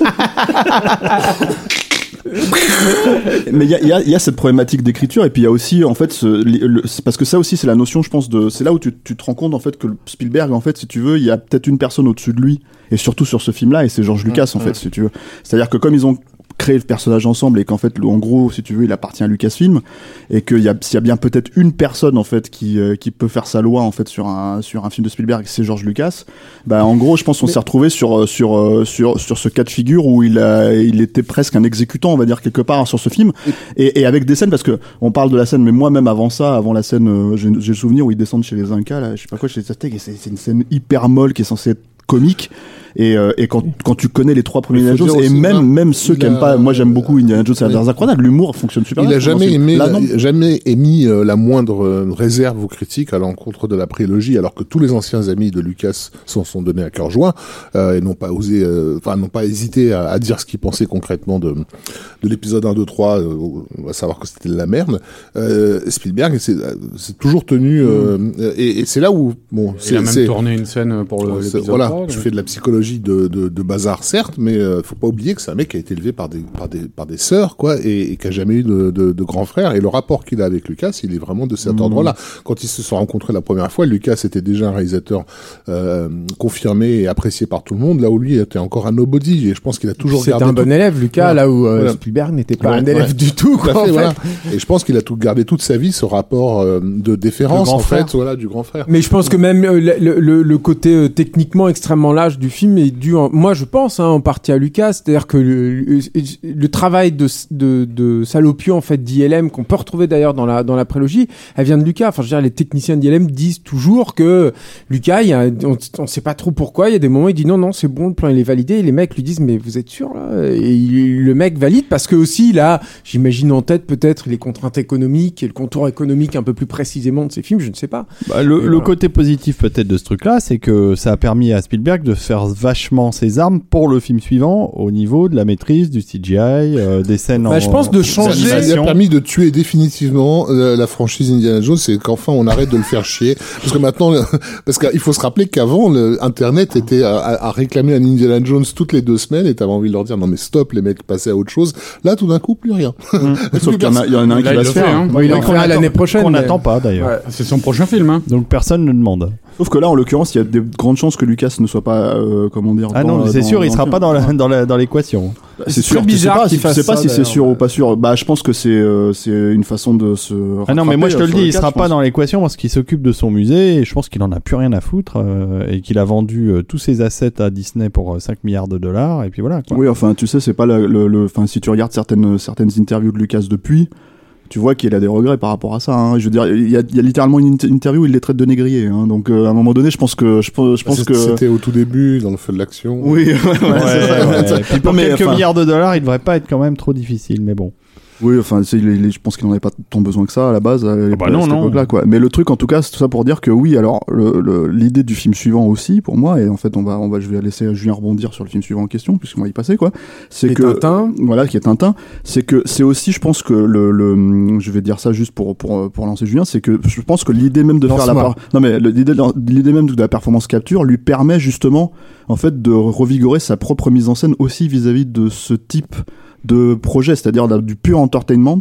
Mais il y a, y a- y a cette problématique d'écriture et puis il y a aussi en fait ce, le- le- c'est parce que ça aussi c'est la notion je pense de c'est là où tu, tu te rends compte en fait que Spielberg en fait si tu veux il y a peut-être une personne au-dessus de lui et surtout sur ce film là et c'est George Lucas en fait si tu veux. C'est-à-dire que comme ils ont créé le personnage ensemble et qu'en fait en gros si tu veux il appartient à Lucasfilm et qu'il y a s'il y a bien peut-être une personne en fait qui euh, qui peut faire sa loi en fait sur un sur un film de Spielberg c'est George Lucas. Bah en gros je pense qu'on s'est retrouvé sur euh, sur euh, sur sur ce cas de figure où il a il était presque un exécutant on va dire quelque part sur ce film. Et, et avec des scènes parce que on parle de la scène mais moi même avant ça avant la scène euh, j'ai j'ai le souvenir où ils descendent chez les Incas là je sais pas quoi chez les Aztèques et c'est c'est une scène hyper molle qui est censée être comique et, euh, et quand, quand tu connais les trois premiers Il faut Indiana Jones et même hein, même ceux il qui a- aiment pas moi j'aime beaucoup Indiana Jones et la Oui. dernière croisade l'humour fonctionne super Il bien a dans ce jamais aimé, Là, la- non. jamais émis euh, la moindre euh, réserve ou critique à l'encontre de la prélogie, alors que tous les anciens amis de Lucas s'en sont donnés à cœur joint euh, et n'ont pas osé, euh, enfin n'ont pas hésité à, à dire ce qu'ils pensaient concrètement de de l'épisode 1, 2, 3, euh, on va savoir que c'était de la merde. Euh, Spielberg c'est c'est toujours tenu euh, et, et c'est là où bon Il a c'est même c'est- tourné une scène pour le, c'est- l'épisode voilà, 3, je donc. fais de la psychologie de, de, de bazar, certes, mais euh, faut pas oublier que c'est un mec qui a été élevé par des, par des, par des sœurs, quoi, et, et qui a jamais eu de, de, de grand frère. Et le rapport qu'il a avec Lucas, il est vraiment de cet ordre-là. Quand ils se sont rencontrés la première fois, Lucas était déjà un réalisateur euh, confirmé et apprécié par tout le monde, là où lui était encore un nobody. Et je pense qu'il a toujours C'était gardé un tout- bon élève, Lucas, Voilà. là où euh, Voilà. Spielberg n'était pas Ouais, un élève ouais. du tout, quoi, en fait, fait. voilà. Et je pense qu'il a tout gardé toute sa vie ce rapport euh, de déférence en frère. fait, voilà, du grand frère. Mais je pense que même le, le- le côté techniquement extrêmement large du film est dû, en- moi je pense, hein, en partie à Lucas. C'est-à-dire que le, le- le travail de, de, de salopio en fait d'ILM qu'on peut retrouver d'ailleurs dans la dans la prélogie, elle vient de Lucas. Enfin, je veux dire, les techniciens d'ILM disent toujours que Lucas, il y a, on, on sait pas trop pourquoi. Il y a des moments, il dit non non c'est bon, le plan il est validé. Et les mecs lui disent mais vous êtes sûr là? Et il- le mec valide parce que aussi a, j'imagine en tête peut-être les contraintes économiques et le contour économique un peu plus précisément de ses films. Je ne sais pas. Bah, le, le côté positif peut-être de ce truc-là, c'est que ça a permis à Spielberg de faire vachement ses armes pour le film suivant au niveau de la maîtrise du CGI, euh, des scènes Bah, en je pense de changer- Ça a permis de tuer définitivement euh, la franchise Indiana Jones et qu'enfin on arrête de le faire chier. Parce que maintenant, parce qu'il faut se rappeler qu'avant, le Internet était à, réclamer un Indiana Jones toutes les deux semaines et t'avais envie de leur dire non mais stop les mecs, passez à autre chose. Là tout d'un coup plus rien. sauf qu'il y en a, il y en a un Là, qui il va le se faire hein. Bon, il en fera l'année prochaine. Qu'on mais- n'attend pas d'ailleurs. Ouais. C'est son prochain film, hein. Donc personne ne demande. Sauf que là, en l'occurrence, il y a des grandes chances que Lucas ne soit pas, euh, comment dire. Ah dans- non, c'est dans- sûr, il dans sera le pas dans la- dans la- dans l'équation. Bah, C'est sûr, très tu sais bizarre pas, qu'il si- tu sais pas si c'est sûr ou pas sûr. Bah, je pense que c'est euh, c'est une façon de se. Ah non, mais moi je te le dis, euh, il sera pas dans l'équation parce qu'il s'occupe de son musée et je pense qu'il en a plus rien à foutre euh, et qu'il a vendu euh, tous ses assets à Disney pour euh, 5 milliards de dollars et puis voilà. Quoi. Oui, enfin, tu sais, c'est pas le- enfin, si tu regardes certaines certaines interviews de Lucas depuis, tu vois qu'il a des regrets par rapport à ça. hein. Je veux dire, il y a, il y a littéralement une inter- interview où il les traite de négriers. hein. Donc euh, à un moment donné, je pense que je pense, je pense que C'était au tout début, dans le feu de l'action. oui, ouais, ouais, c'est ça, ouais, ça. Puis pour Non, quelques enfin, milliards de dollars, il devrait pas être quand même trop difficile, mais bon. Oui, enfin, c'est- il est- il est- je pense qu'il n'en avait pas tant besoin que ça à la base. À, bah non, cette non. époque-là, quoi. Mais le truc, en tout cas, c'est tout ça pour dire que oui. Alors, le- le- l'idée du film suivant aussi, pour moi, et en fait, on va, on va, je vais laisser Julien rebondir sur le film suivant en question, puisqu'on va y passer, quoi. C'est que Tintin. voilà, qui est Tintin, c'est que c'est aussi, je pense que le, le, je vais dire ça juste pour pour pour lancer Julien, c'est que je pense que l'idée même de faire la non mais l'idée l'idée même de la performance capture lui permet justement en fait de revigorer sa propre mise en scène aussi vis-à-vis de ce type de projet, c'est-à-dire de- du pur entertainment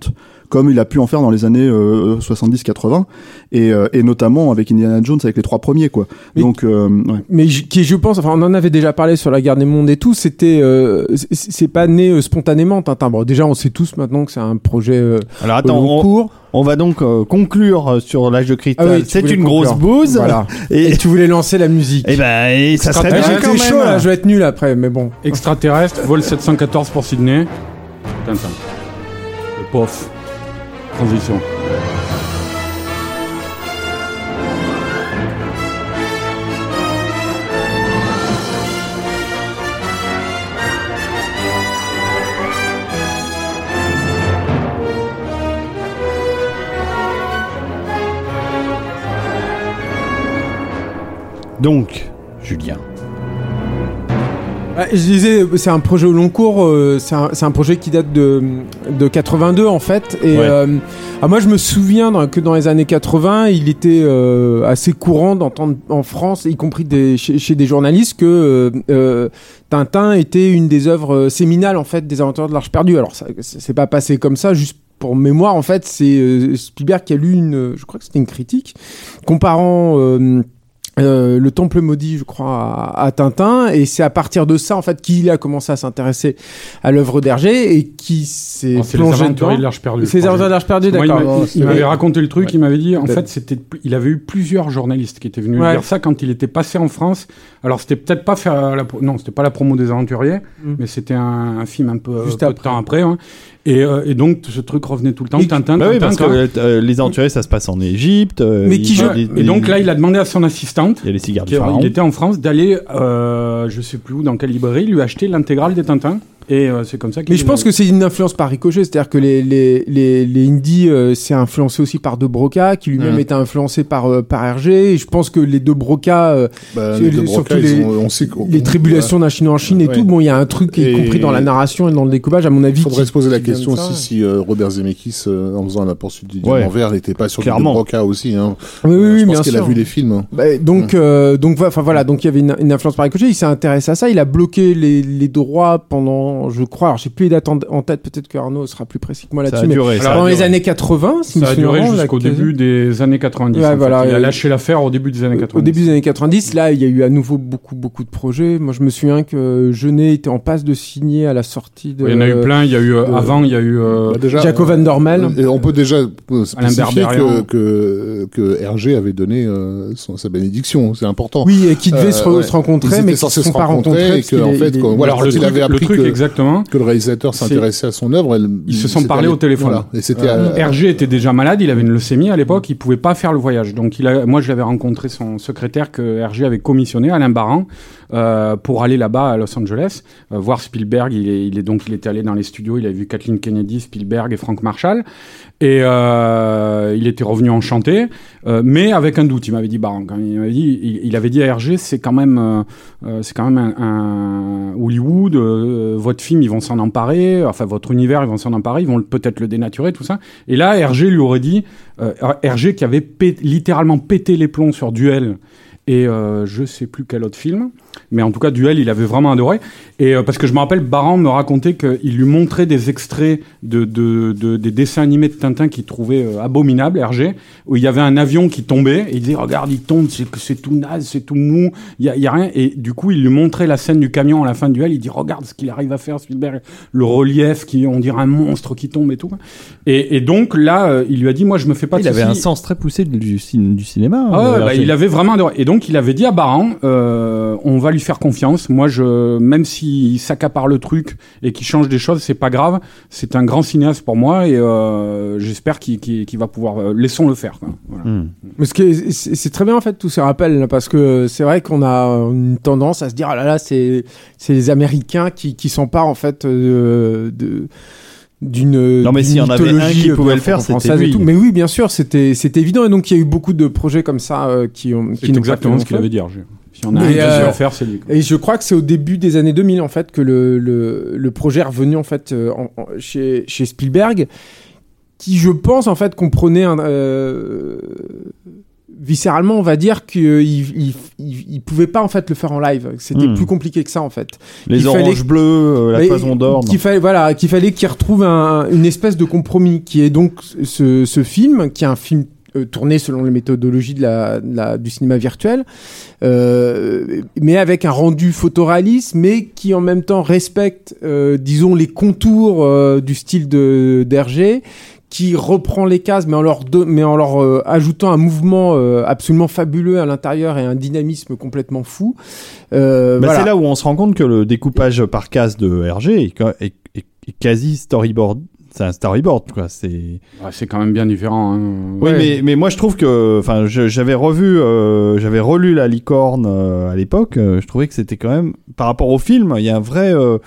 comme il a pu en faire dans les années euh, 70-80 et, euh, et notamment avec Indiana Jones avec les trois premiers quoi. Mais- Donc euh, ouais. mais je- qui je pense enfin on en avait déjà parlé sur la guerre des mondes et tout c'était euh, c'est- pas né euh, spontanément Tintin bon déjà on sait tous maintenant que c'est un projet euh, Alors attends, long on, cours on va donc euh, conclure euh, sur l'âge de cristal. Ah oui, c'est une conclure. grosse bouse. voilà Et, et tu voulais lancer la musique et ben, et ça Quand serait bien quand même. chaud là je vais être nul après mais bon Extraterrestre, vol 714 pour Sydney. Le pof. Transition. Donc, Julien. Ouais, je disais, c'est un projet au long cours, euh, c'est un, un projet qui date de, de 82 en fait. Et Ouais. euh, ah, moi je me souviens dans- que dans les années 80, il était euh, assez courant d'entendre en France, y compris des, chez, chez des journalistes, que euh, euh, Tintin était une des œuvres séminales en fait des aventures de l'Arche perdue. Alors ça c'est pas passé comme ça, juste pour mémoire en fait, c'est Spielberg qui a lu une, je crois que c'était une critique comparant euh, le Temple maudit, je crois, à, à Tintin, et c'est à partir de ça en fait qu'il a commencé à s'intéresser à l'œuvre d'Hergé et qui s'est Oh, c'est les plongé de dedans. l'Arche perdue. C'est les aventures de l'Arche perdue, d'accord. il, m'avait raconté le truc, Ouais. il m'avait dit, en fait, c'était, il avait eu plusieurs journalistes qui étaient venus Ouais. dire ça quand il était passé en France. Alors, c'était peut-être pas faire la, non, c'était pas la promo des aventuriers, Mm. mais c'était un, un film un peu, Juste peu de après. temps après. hein. Et, euh, et donc, ce truc revenait tout le temps. Tintin, Bah oui, Tintin, parce que Tintin. euh, les aventuriers, ça se passe en Égypte. euh, Mais qui je- des- Et donc là, il a demandé à son assistante, il y a les cigares qui, du pharaon. il était en France, d'aller, euh, je sais plus où, dans quelle librairie, lui acheter l'intégrale des Tintins. Et euh, c'est comme ça qu'il Mais je pense que c'est une influence par ricochet, c'est-à-dire que les, les, les, les indies, euh, c'est influencé aussi par De Broca, qui lui-même était influencé par, euh, par Hergé, et je pense que les deux Broca, euh, Bah, Sur les surtout Broca, les- ont- on sait qu'on- les tribulations d'un Chinois en Chine et Ouais. tout, bon, il y a un truc, y compris dans la narration et dans le découpage, à mon avis. Il faudrait qui- se poser la de question aussi si euh, Robert Zemeckis, euh, en faisant la poursuite du Ouais. diamant vert, n'était pas sur Clairement. le Broca aussi. Hein. Oui, oui, Euh, oui, je pense qu'il a vu les films. hein. Bah, donc, euh, donc, enfin voilà, donc il y avait une, une influence par ricochet. Il s'est intéressé à ça. Il a bloqué les, les droits pendant, je crois, alors j'ai plus les dates en, en tête. Peut-être que Arnaud sera plus précis que moi Ça là-dessus. Mais duré. pendant les duré. années 80, si Ça a duré jusqu'au début des années 90. Ouais, en fait. voilà, il a euh, lâché l'affaire au début des années 90. Au début des années 90, là, il y a eu à nouveau beaucoup, beaucoup de projets. Moi, je me souviens que Genet était en passe de signer à la sortie de. Il y en a eu plein. Il y a eu euh, de- avant, il y a eu euh, Bah, déjà, Jaco van Dormel. Et on peut déjà euh, spécifier que, que, que Hergé avait donné euh, son- sa bénédiction. C'est important. Oui, et qui devait Euh, se, re- ouais. se rencontrer, Ils mais qui censés se sont se pas rencontrer rencontrés. et que, en fait, quand- voilà, alors le il truc, avait le appris truc que- exactement. que le réalisateur s'intéressait à son œuvre. elle- Ils se sont parlé au téléphone. Voilà. Et c'était Euh, à- Hergé était déjà malade, il avait une leucémie à l'époque, il pouvait pas faire le voyage. Donc il a, moi je l'avais rencontré son secrétaire que Hergé avait commissionné, Alain Baran, euh, pour aller là-bas à Los Angeles, euh, voir Spielberg. Il est, il est donc il était allé dans les studios, il a vu Kathleen Kennedy, Spielberg et Frank Marshall, et euh, il était revenu enchanté, euh, mais avec un doute. Il m'avait dit quand il m'avait dit, il, avait dit à Hergé, c'est quand même, euh, c'est quand même un, un Hollywood. votre film, ils vont s'en emparer, enfin votre univers, ils vont s'en emparer, ils vont peut-être le dénaturer, tout ça. Et là, Hergé lui aurait dit, Hergé qui avait pé- littéralement pété les plombs sur Duel et je sais plus quel autre film, mais en tout cas Duel, il avait vraiment adoré. Et euh, parce que je me rappelle, Baran me racontait qu'il lui montrait des extraits de, de, de- des dessins animés de Tintin qu'il trouvait euh, abominables, Hergé, où il y avait un avion qui tombait et il disait regarde, il tombe, c'est c'est tout naze, c'est tout mou, il y a, il y a rien. Et du coup, il lui montrait la scène du camion à la fin de Duel. Il dit regarde ce qu'il arrive à faire, Spielberg, le relief qui on dirait un monstre qui tombe et tout. Et, et donc là, euh, il lui a dit moi je me fais pas de Il avait soucis. un sens très poussé du, du cinéma. Ah ouais, euh, bah, il avait vraiment adoré. Et donc donc il avait dit à Baran, euh, on va lui faire confiance. Moi, je, même s'il s'accapare le truc et qu'il change des choses, c'est pas grave. C'est un grand cinéaste pour moi et euh, j'espère qu'il va pouvoir. euh, laissons-le faire. quoi. Voilà. Hmm. Mais c'est très bien en fait tous ces rappels là, parce que c'est vrai qu'on a une tendance à se dire ah là là c'est c'est les Américains qui, qui s'emparent en fait euh, de d'une Non, mais s'il y en avait un mythologie, qui euh, pouvait le faire, c'était et lui. tout. Mais oui, bien sûr, c'était c'était évident et donc il y a eu beaucoup de projets comme ça euh, qui ont qui exactement ce qu'il avait dit. Roger. Si on a Mais, un euh, le faire, c'est lui. Et je crois que c'est au début des années 2000 en fait que le, le, le projet est revenu en fait euh, en- en- chez, chez Spielberg, qui je pense en fait comprenait un, euh, viscéralement on va dire qu'il il, il, il pouvait pas en fait le faire en live. C'était Hmm. plus compliqué que ça en fait. Les oranges bleues, euh, la Mais toison d'or. Qu'il fallait, voilà, qu'il fallait qu'il retrouve un- une espèce de compromis, qui est donc ce, ce film, qui est un film euh, tourné selon les méthodologies de la, de la- du cinéma virtuel, euh, mais avec un rendu photoréaliste, mais qui en même temps respecte, euh, disons, les contours euh, du style de d'Hergé, qui reprend les cases, mais en leur, mais en leur euh, ajoutant un mouvement euh, absolument fabuleux à l'intérieur et un dynamisme complètement fou. Euh, Bah, voilà. C'est là où on se rend compte que le découpage par case de RG est, ca- est- est- est quasi storyboard. C'est un storyboard, quoi. C'est. Ouais, c'est quand même bien différent. hein. Oui, mais, mais moi je trouve que, enfin, j'avais revu, euh, j'avais relu La Licorne euh, à l'époque. euh, je trouvais que c'était quand même, par rapport au film, il y a un vrai, euh,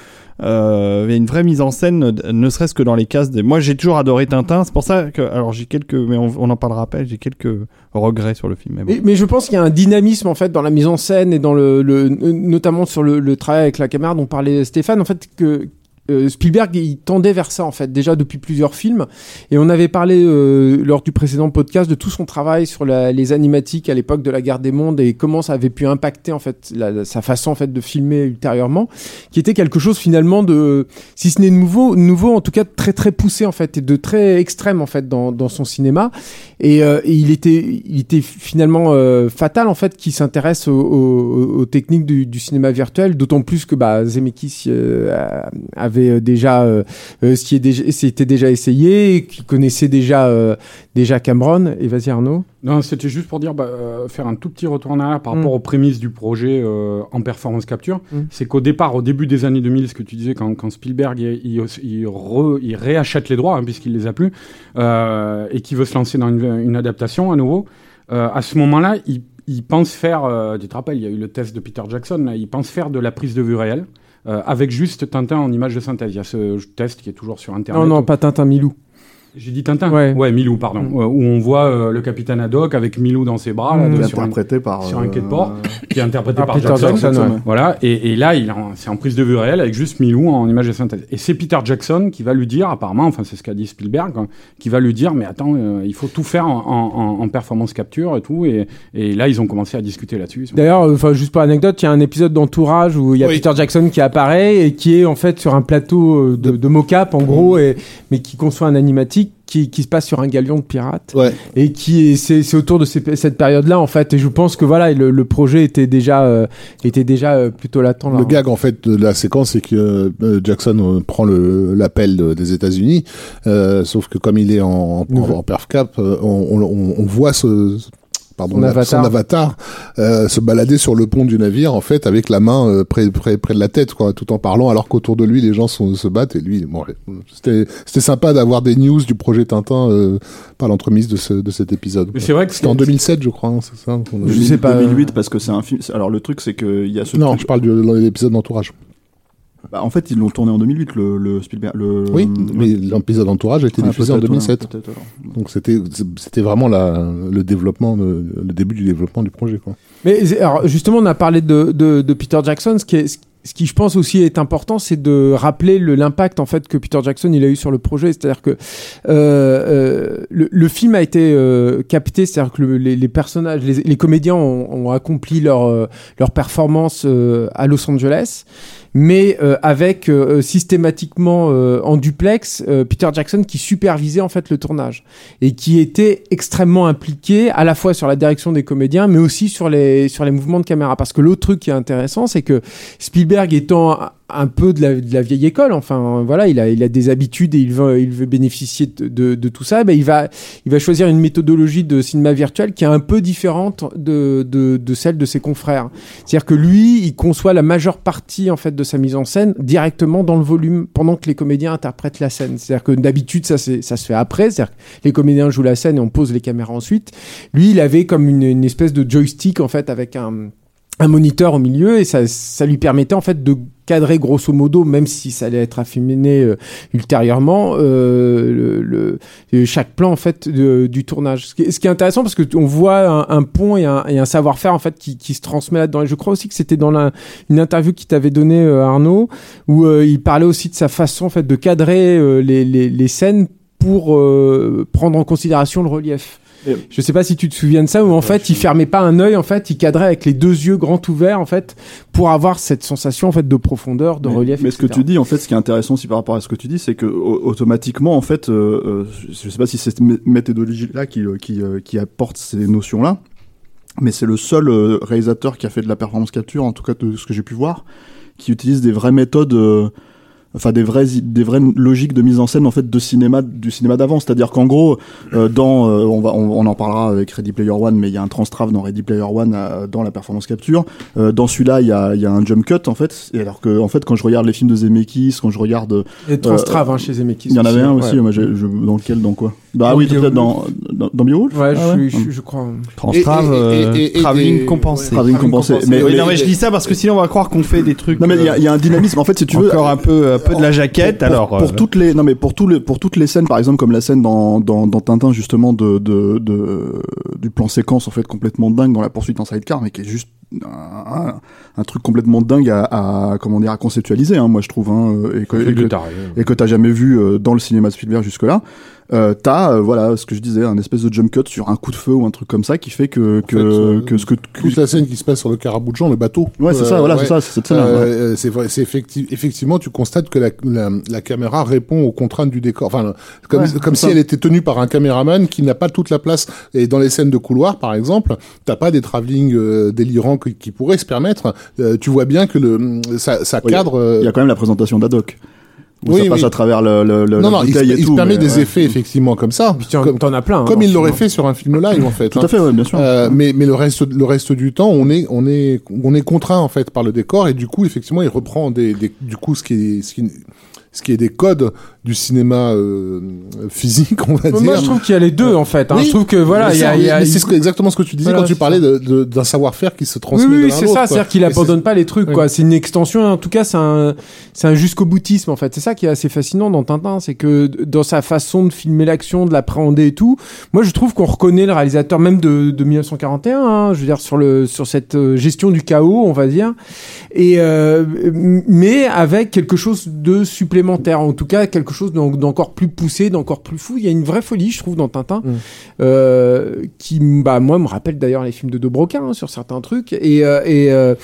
euh, il y a une vraie mise en scène, ne serait-ce que dans les cases. Des... Moi, j'ai toujours adoré Tintin. C'est pour ça que, alors j'ai quelques, mais on, on en parlera après. J'ai quelques regrets sur le film. Mais bon. Mais, mais je pense qu'il y a un dynamisme en fait dans la mise en scène et dans le, le- notamment sur le, le travail avec la caméra dont parlait Stéphane en fait que euh, Spielberg il tendait vers ça en fait déjà depuis plusieurs films. Et on avait parlé euh, lors du précédent podcast de tout son travail sur la- les animatiques à l'époque de la guerre des mondes et comment ça avait pu impacter en fait la- sa façon en fait de filmer ultérieurement qui était quelque chose finalement de si ce n'est nouveau nouveau en tout cas très très poussé en fait et de très extrême en fait dans, dans son cinéma. Et, euh, il était il était finalement euh, fatal en fait qu'il s'intéresse aux, aux- aux techniques du, du cinéma virtuel d'autant plus que bah Zemeckis euh, avait déjà euh, euh, ce qui est déjà c'était déjà essayé qui connaissait déjà euh, déjà Cameron et vas-y Arnaud Non, c'était juste pour dire, bah, euh, faire un tout petit retour en arrière par Mm. rapport aux prémices du projet euh, en performance capture. Mm. C'est qu'au départ, au début des années 2000, ce que tu disais, quand, quand Spielberg il, il, il re- il réachète les droits, hein, puisqu'il les a plus, euh, et qu'il veut se lancer dans une, une adaptation à nouveau, euh, à ce moment-là, il, il pense faire, euh, tu te rappelles, il y a eu le test de Peter Jackson, là, il pense faire de la prise de vue réelle. Euh, avec juste Tintin en image de synthèse. Il y a ce test qui est toujours sur Internet. non non pas Tintin Milou J'ai dit Tintin Ouais. Milou, pardon. Mm. Euh, où on voit euh, le capitaine Haddock avec Milou dans ses bras, là, Mm. de- un, interprété par. sur un quai de euh, port. qui est interprété Ah, par Peter Jackson. Jackson, ouais. Voilà, et, et là, il en- c'est en prise de vue réelle avec juste Milou en image de synthèse. Et c'est Peter Jackson qui va lui dire, apparemment, enfin c'est ce qu'a dit Spielberg, hein, qui va lui dire, mais attends, euh, il faut tout faire en, en- en- en performance capture et tout. Et, et là, ils ont commencé à discuter là-dessus. D'ailleurs, euh, enfin juste pour anecdote, il y a un épisode d'entourage où il y a Oui. Peter Jackson qui apparaît et qui est en fait sur un plateau euh, de, de mocap en gros, et, mais qui conçoit un animatique qui, qui se passe sur un galion de pirates Ouais. et qui est c'est c'est autour de ces- cette période-là en fait. Et je pense que voilà, le, le projet était déjà euh, était déjà euh, plutôt latent. là. Le gag en fait de la séquence, c'est que euh, Jackson prend le l'appel de- des États-Unis, sauf que comme il est en, en, en perf cap, on, on, on voit ce pardon, Son avatar. avatar, euh, se balader sur le pont du navire en fait avec la main euh, près, près près de la tête quoi, tout en parlant alors qu'autour de lui les gens sont, se battent et lui bon c'était c'était sympa d'avoir des news du projet Tintin euh, par l'entremise de ce de cet épisode. Mais c'est vrai que C'était en c'est- 2007 je crois, hein, c'est ça. Je sais pas, 2008 parce que c'est un film. Alors le truc c'est que il y a ce. Non, truc- je parle de l'épisode d'entourage. Bah, en fait ils l'ont tourné en 2008 le, le Spielberg. Le, Oui, le- mais l'épisode d'entourage a été Ah, diffusé en peut-être, 2007. ouais, peut-être, alors. Donc c'était c'était vraiment la, le développement, le début du développement du projet. Quoi. Mais alors, justement, on a parlé de, de, de Peter Jackson. Ce qui, est, ce qui, je pense aussi est important, c'est de rappeler le- l'impact en fait que Peter Jackson il a eu sur le projet. C'est-à-dire que euh, euh, le, le film a été euh, capté, c'est-à-dire que le- les, les personnages, les, les comédiens ont, ont accompli leur euh, leur performance euh, à Los Angeles. Mais euh, avec euh, systématiquement euh, en duplex euh, Peter Jackson qui supervisait en fait le tournage et qui était extrêmement impliqué à la fois sur la direction des comédiens mais aussi sur les sur les mouvements de caméra. Parce que l'autre truc qui est intéressant c'est que Spielberg étant un- peu de la, vieille école, enfin voilà, il a, des habitudes et il veut, bénéficier de, tout ça, ben, il, va, choisir une méthodologie de cinéma virtuel qui est un peu différente de, celle de ses confrères. C'est-à-dire que lui, il conçoit la majeure partie en fait de sa mise en scène directement dans le volume pendant que les comédiens interprètent la scène. C'est-à-dire que d'habitude ça, se fait après, les comédiens jouent la scène et on pose les caméras ensuite. Lui, il avait comme une, une espèce de joystick en fait avec un, un moniteur au milieu et ça, ça lui permettait en fait de cadrer grosso modo, même si ça allait être affiné euh, ultérieurement, euh, le, le- euh, chaque plan en fait du tournage. Ce qui, est- intéressant parce que on voit un, un pont et un, un savoir-faire en fait qui, qui se transmet là-dedans. Et je crois aussi que c'était dans la, une interview qu'il t'avait donné euh, Arnaud où euh, il parlait aussi de sa façon en fait de cadrer euh, les, les, les scènes pour prendre en considération le relief. Et- Je sais pas si tu te souviens de ça, où en fait il fermait pas un œil, en fait il cadrait avec les deux yeux grands ouverts, en fait, pour avoir cette sensation en fait de profondeur, de mais, relief. mais ce que tu dis, en fait, ce qui est intéressant aussi par rapport à ce que tu dis, c'est que au- automatiquement, en fait, euh, euh, je sais pas si c'est cette mé- méthodologie-là qui, euh, qui, euh, qui apporte ces notions-là, mais c'est le seul réalisateur qui a fait de la performance capture, en tout cas de ce que j'ai pu voir, qui utilise des vraies méthodes. euh, Enfin, des vraies, des vraies logiques de mise en scène en fait de cinéma, du cinéma d'avant. C'est-à-dire qu'en gros, euh, dans, euh, on va, on, on en parlera avec Ready Player One, mais il y a un transtrave dans Ready Player One euh, dans la performance capture. Euh, dans celui-là, il y a, il y a un jump cut en fait. Et alors que en fait, quand je regarde les films de Zemeckis, quand je regarde, Et Transtrave hein, chez Zemeckis. il y en avait un aussi. ouais. moi, je- dans lequel, dans quoi? Bah Dans oui, peut-être dans, dans, dans Beowulf Ouais, Ah je, je- je crois. Transtrave, Et- et- et- et- travelling et- compensé. Travelling compensé. Mais, mais- non, mais je dis ça parce que sinon on va croire qu'on fait des trucs. non, mais il y, a- euh, y a un dynamisme. En fait, si tu veux, encore un peu, un peu de la jaquette. pour, alors, pour euh, toutes les non mais pour tous les pour toutes les scènes par exemple comme la scène dans dans, dans Tintin justement de, de, de du plan séquence en fait complètement dingue dans la poursuite en sidecar mais qui est juste un, un truc complètement dingue à, à comment dire à conceptualiser hein, moi je trouve hein, et que, et que t'as jamais vu euh, dans le cinéma de Spielberg jusque là euh, t'as euh, voilà ce que je disais un espèce de jump cut sur un coup de feu ou un truc comme ça qui fait que que, fait, euh, que ce que, Toute la scène qui se passe sur le carabou de Jean, le bateau. ouais c'est ça Euh, voilà ouais. c'est ça c'est cette scène Euh, c'est vrai, c'est effecti- effectivement, tu constates que la, la, la caméra répond aux contraintes du décor. Enfin, comme, Ouais, comme c'est si ça. elle était tenue par un caméraman qui n'a pas toute la place. Et dans les scènes de couloir, par exemple, t'as pas des travelling euh, délirants qui, qui pourraient se permettre. Euh, tu vois bien que le ça, ça cadre. il y a quand même la présentation d'Adoc où Oui, ça passe oui. à travers le, le, le non, la non, il, et il se tout, permet mais, des ouais. effets effectivement comme ça, Puis t'en comme, t'en as plein. hein, comme il l'aurait fait sur un film live en fait. tout hein. à fait ouais, bien sûr Euh, mais mais le reste le reste du temps on est on est on est contraint en fait par le décor et du coup effectivement il reprend des, des du coup ce qui est ce qui ce qui est des codes du cinéma euh, physique on va hein. dire Moi, je trouve qu'il y a les deux, en fait. hein. Oui. Je trouve que voilà, il y a, c'est exactement ce que tu disais Voilà, quand tu parlais d'un savoir-faire qui se transmet oui, oui, c'est ça. C'est-à-dire qu'il abandonne pas les trucs, quoi. C'est une extension. En tout cas, c'est un, c'est un jusqu'au boutisme, en fait. C'est ça qui est assez fascinant dans Tintin, c'est que dans sa façon de filmer l'action, de l'appréhender et tout, moi, je trouve qu'on reconnaît le réalisateur même de, de 1941. hein, je veux dire sur le, sur cette euh, gestion du chaos, on va dire. Et euh, mais avec quelque chose de supplémentaire, en tout cas quelque chose d'en- d'encore plus poussé, d'encore plus fou. Il y a une vraie folie, je trouve, dans Tintin, Mm. euh, qui, bah, moi, me rappelle d'ailleurs les films de De Broca hein, sur certains trucs, et euh, et, euh,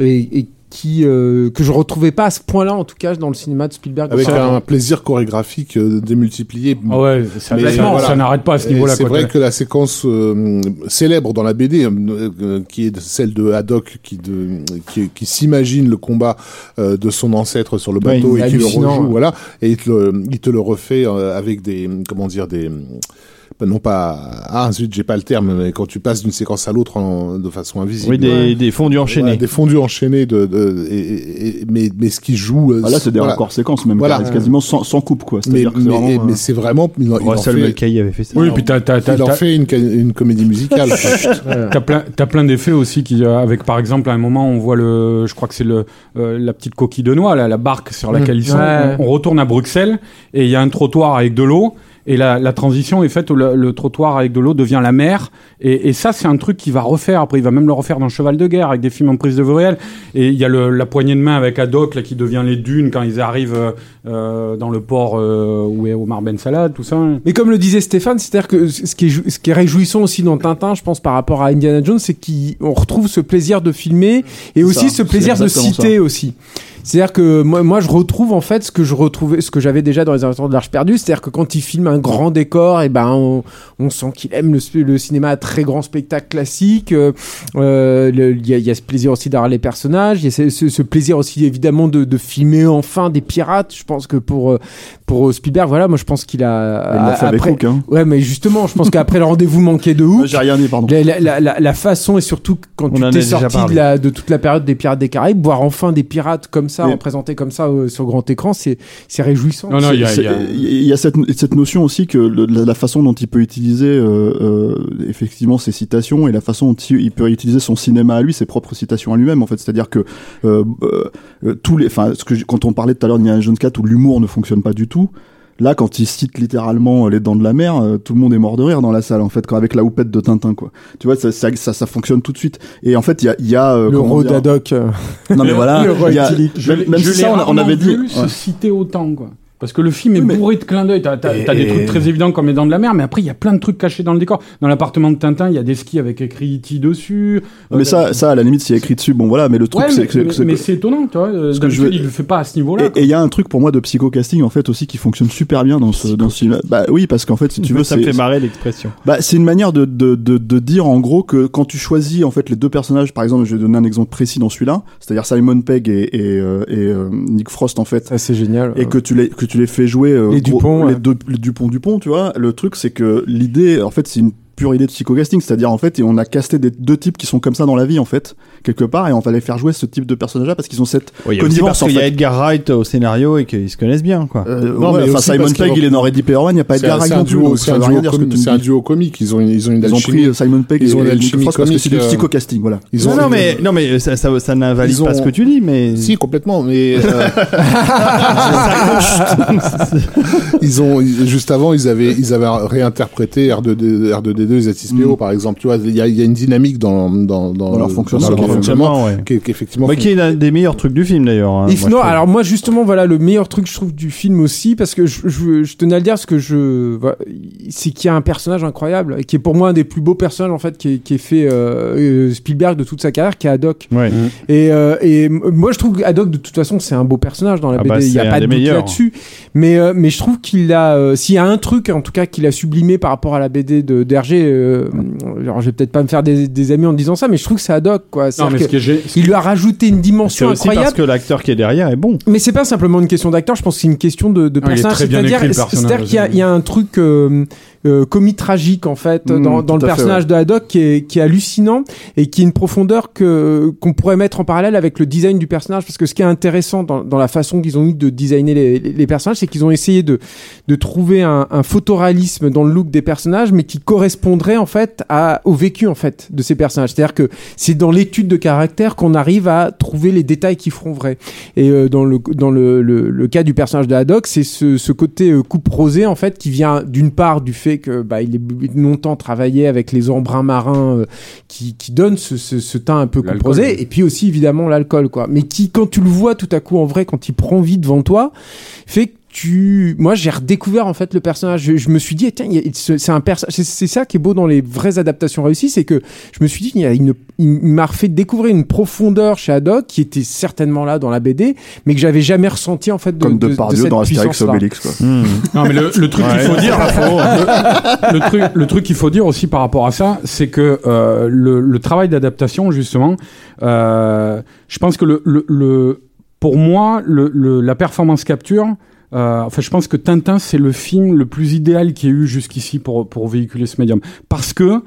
et, et qui euh, que je retrouvais pas à ce point-là, en tout cas, dans le cinéma de Spielberg. avec Enfin, un plaisir chorégraphique euh, démultiplié Ah ouais, ça, Mais ça- voilà. ça n'arrête pas à ce niveau-là. C'est vrai que la séquence euh, célèbre dans la BD, qui est celle de Haddock, qui, de, qui, qui s'imagine le combat euh, de son ancêtre sur le Ouais, bateau et qui le rejoue, voilà, et il te le, il te le refait euh, avec des, comment dire, des non pas ah zut j'ai pas le terme mais quand tu passes d'une séquence à l'autre en- de façon invisible oui, des, des fondus enchaînés. Ouais, des fondus enchaînés de, de et, et- et- mais mais ce qui joue euh, Ah, là, c'est des voilà. raccords séquences même, Voilà. quasi- quasiment sans, sans coupe, quoi. mais mais, c'est vraiment, et- euh, mais c'est vraiment il, en- il en fait, avait fait ça. Oui, puis t'as, t'as, il en fait une, une comédie musicale T'as plein, t'as plein d'effets aussi qui, euh, avec par exemple, à un moment, on voit le, je crois que c'est le, euh, la petite coquille de noix, là, la barque sur laquelle ils sont. Ouais. On, on retourne à Bruxelles et il y a un trottoir avec de l'eau. Et la, la transition est faite où le, le trottoir avec de l'eau devient la mer. Et, et ça, c'est un truc qu'il va refaire. Après, il va même le refaire dans Cheval de guerre avec des films en prise de vue réelle. Et il y a le, la poignée de main avec Haddock là, qui devient les dunes quand ils arrivent euh, euh, dans le port euh, où est Omar Ben Salad, tout ça. Mais comme le disait Stéphane, c'est-à-dire que ce qui, est, jou- ce qui est réjouissant aussi dans Tintin, je pense par rapport à Indiana Jones, c'est qu'on retrouve ce plaisir de filmer et aussi ça, ce plaisir de citer aussi. C'est-à-dire que moi, moi, je retrouve en fait ce que je retrouvais, ce que j'avais déjà dans les Inventions de l'Arche perdue, c'est-à-dire que quand il filme un un grand décor, et ben on, on sent qu'il aime le, cinéma à très grand spectacle classique. Euh, euh, le- Il y, a, y a ce plaisir aussi d'avoir les personnages, il y a ce, ce- ce plaisir aussi évidemment de, de filmer enfin des pirates. Je pense que pour euh, pour Spielberg, voilà, moi je pense qu'il a. Il l'a fait avec après- Hook, hein. Ouais, mais justement, je pense qu'après le rendez-vous manqué de Hook, J'ai rien dit, pardon. la, la- la- la- la façon et surtout quand On tu a t'es sorti de, la, de toute la période des pirates des Caraïbes, voir enfin des pirates comme ça, Mais- représentés comme ça euh, sur grand écran, c'est c'est réjouissant. Non, non, il y a, C'est- il y a- il y a cette, cette notion aussi que le- la, la façon dont il peut utiliser euh, euh, effectivement ses citations et la façon dont il, il peut utiliser son cinéma à lui, ses propres citations à lui-même en fait. C'est-à-dire que euh, tous les, enfin, quand on parlait tout à l'heure d'Indiana Jones 4 où l'humour ne fonctionne pas du tout. Là, quand il cite littéralement les dents de la mer, euh, tout le monde est mort de rire dans la salle, en fait, quand avec la houppette de Tintin, quoi. Tu vois, ça, ça, ça, ça fonctionne tout de suite. Et en fait, il y a, y a euh, le roi dire- d'Adoc. Non, mais voilà, le roi y a-. Je, même, je ça, on, on avait dit. vu ouais. se citer autant, quoi. Parce que le film est Oui, mais- bourré de clins d'œil. T'as, t'as- Et- t'as des et- trucs très évidents comme les dents de la mer, mais après, il y a plein de trucs cachés dans le décor. Dans l'appartement de Tintin, il y a des skis avec écrit E.T. dessus. Mais ça, ça, à la limite, s'il y a écrit dessus, bon, voilà, mais le truc, Ouais, c'est mais, que- mais- c'est mais c'est étonnant, tu vois. euh, Ce que je veux- il le fait pas à ce niveau-là. Et il y a un truc pour moi de psycho-casting en fait aussi qui fonctionne super bien dans ce, dans ce film. Bah oui, parce qu'en fait, si tu veux, ça me fait marrer l'expression. bah, c'est une manière de, de, de, de dire en gros que quand tu choisis en fait les deux personnages, par exemple, je vais donner un exemple précis dans celui-là, c'est-à-dire Simon Pegg et, et, euh, et euh, Nick Frost en fait, Ça c'est génial. et que tu les que tu les fais jouer euh, Les Dupont, les ouais. deux les Dupont Dupont, tu vois. Le truc c'est que l'idée, en fait, c'est une pure idée de psycho-casting, c'est-à-dire en fait, et on a casté des deux types qui sont comme ça dans la vie en fait, quelque part, et on va les faire jouer ce type de personnage-là parce qu'ils ont cette Oui, il y a aussi connivence parce en qu'il y a. Edgar Wright au scénario et qu'ils se connaissent bien, quoi. Euh, Non, ouais, mais enfin, Simon Pegg, il est dans Ready Player One, il n'y a pas Edgar Wright c'est un non plus, c'est ça un duo C'est un duo comique. Ils ont une, ils ont une Ils ont pris euh, Simon Pegg ils ont et une alchimie parce que c'est du euh, psycho-casting, voilà. Ils non, ont non, une- mais, non, mais ça, ça, ça n'invalide pas ce que tu dis, mais. Si, complètement, mais ils ont juste avant ils avaient ils avaient réinterprété R2D, R2D2 Z6PO par exemple. Tu vois, il y a, il y a une dynamique dans dans dans, Dans leur le- fonctionnement, dans dans leur leur fonctionnement ouais. qui effectivement qui est l'un des meilleurs trucs du film, d'ailleurs. hein, If moi, je no, trouve. alors moi justement voilà le meilleur truc je trouve du film aussi parce que je, je, je tenais à le dire parce que je voilà, c'est qu'il y a un personnage incroyable qui est pour moi un des plus beaux personnages en fait qui est, qui est fait euh, euh, Spielberg de toute sa carrière qui est Haddock Ouais. et, euh, et moi je trouve que Haddock de toute façon c'est un beau personnage dans la Ah BD bah, il y a pas de doute là-dessus mais euh, mais je trouve qu'il a euh, s'il y a un truc en tout cas qu'il a sublimé par rapport à la BD de d'Hergé euh, alors je vais peut-être pas me faire des, des amis en disant ça mais je trouve que c'est Haddock quoi Non, C'est-à-dire mais que ce que j'ai. il lui a rajouté une dimension aussi incroyable parce que l'acteur qui est derrière est bon. mais c'est pas simplement une question d'acteur, je pense que c'est une question de, Ah, personnage. C'est-à-dire qu'il y a un truc euh, euh, comique tragique en fait Mm, dans, dans le fait, personnage de Haddock qui est, qui est hallucinant et qui a une profondeur que qu'on pourrait mettre en parallèle avec le design du personnage parce que ce qui est intéressant dans, dans la façon qu'ils ont eu de designer les, personnages, c'est qu'ils ont essayé de de trouver un, un photoréalisme dans le look des personnages, mais qui correspondrait en fait à, au vécu en fait de ces personnages. C'est-à-dire que c'est dans l'étude de caractère qu'on arrive à trouver les détails qui feront vrai. Et euh, dans le dans le, le, le cas du personnage de Haddock, c'est ce, ce côté euh, coupe rosée en fait qui vient d'une part du fait que bah, il est longtemps travaillé avec les embruns marins euh, qui qui donnent ce, ce, ce teint un peu oui. et puis aussi évidemment l'alcool quoi. Mais qui quand tu le vois tout à coup en vrai, quand il prend vie devant toi, fait que tu moi j'ai redécouvert en fait le personnage je, je me suis dit tiens y a- c'est un personnage c'est ça qui est beau dans les vraies adaptations réussies c'est que je me suis dit il y a une il m'a refait découvrir une profondeur chez Haddock qui était certainement là dans la BD mais que j'avais jamais ressenti en fait de, Comme de, de de cette dans Astérix puissance-là. Obélix, quoi. Hmm. Non, mais le, le truc qu'il faut dire, le, le truc, le truc qu'il faut dire aussi par rapport à ça, c'est que euh, le, le travail d'adaptation, justement, euh, je pense que le, le, le- pour moi, le, le- la performance capture. Euh, enfin, je pense que Tintin, c'est le film le plus idéal qu'il y ait eu jusqu'ici pour, pour véhiculer ce médium. Parce que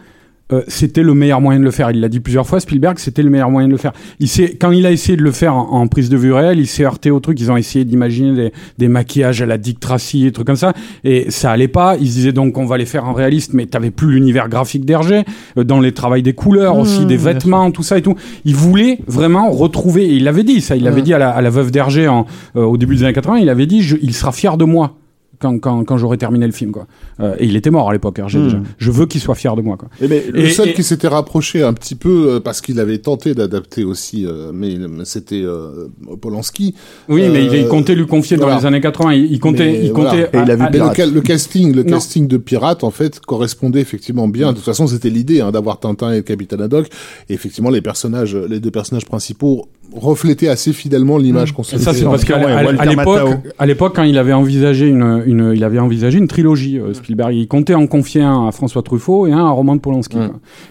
euh, c'était le meilleur moyen de le faire. Il l'a dit plusieurs fois, Spielberg, c'était le meilleur moyen de le faire. Il s'est, quand il a essayé de le faire en, en prise de vue réelle, il s'est heurté au truc. Ils ont essayé d'imaginer des, des maquillages à la Dick Tracy et trucs comme ça, et ça allait pas. Ils se disaient donc on va les faire en réaliste, mais t'avais plus l'univers graphique d'Hergé, euh, dans les travails des couleurs aussi, des vêtements, tout ça et tout. Il voulait vraiment retrouver. Et il l'avait dit ça. Il l'avait dit à la, à la veuve d'Hergé en, euh, au début des années 80. Il avait dit je- il sera fier de moi. Quand, quand, quand j'aurai terminé le film quoi. Euh, et il était mort à l'époque Hergé Hmm. déjà. Je veux qu'il soit fier de moi quoi. Eh ben, Le Et- seul et- qui s'était rapproché un petit peu, euh, parce qu'il avait tenté d'adapter aussi, euh, mais, mais c'était euh, Polanski. Oui, mais il, il comptait lui confier dans les années 80. Il, il comptait, Mais il voilà. comptait. Et il a vu à- à- Mais le, casting, le Non. casting de Pirate, en fait, correspondait effectivement bien. De toute façon, c'était l'idée hein, d'avoir Tintin et le Capitaine Haddock. Et effectivement, les personnages, les deux personnages principaux reflétaient assez fidèlement l'image qu'on Et ça, c'est parce qu'à l'époque, Matthau. à l'époque, quand il avait envisagé une, une, il avait envisagé une trilogie, euh, Spielberg. Il comptait en confier un à François Truffaut et un à Roman Polanski.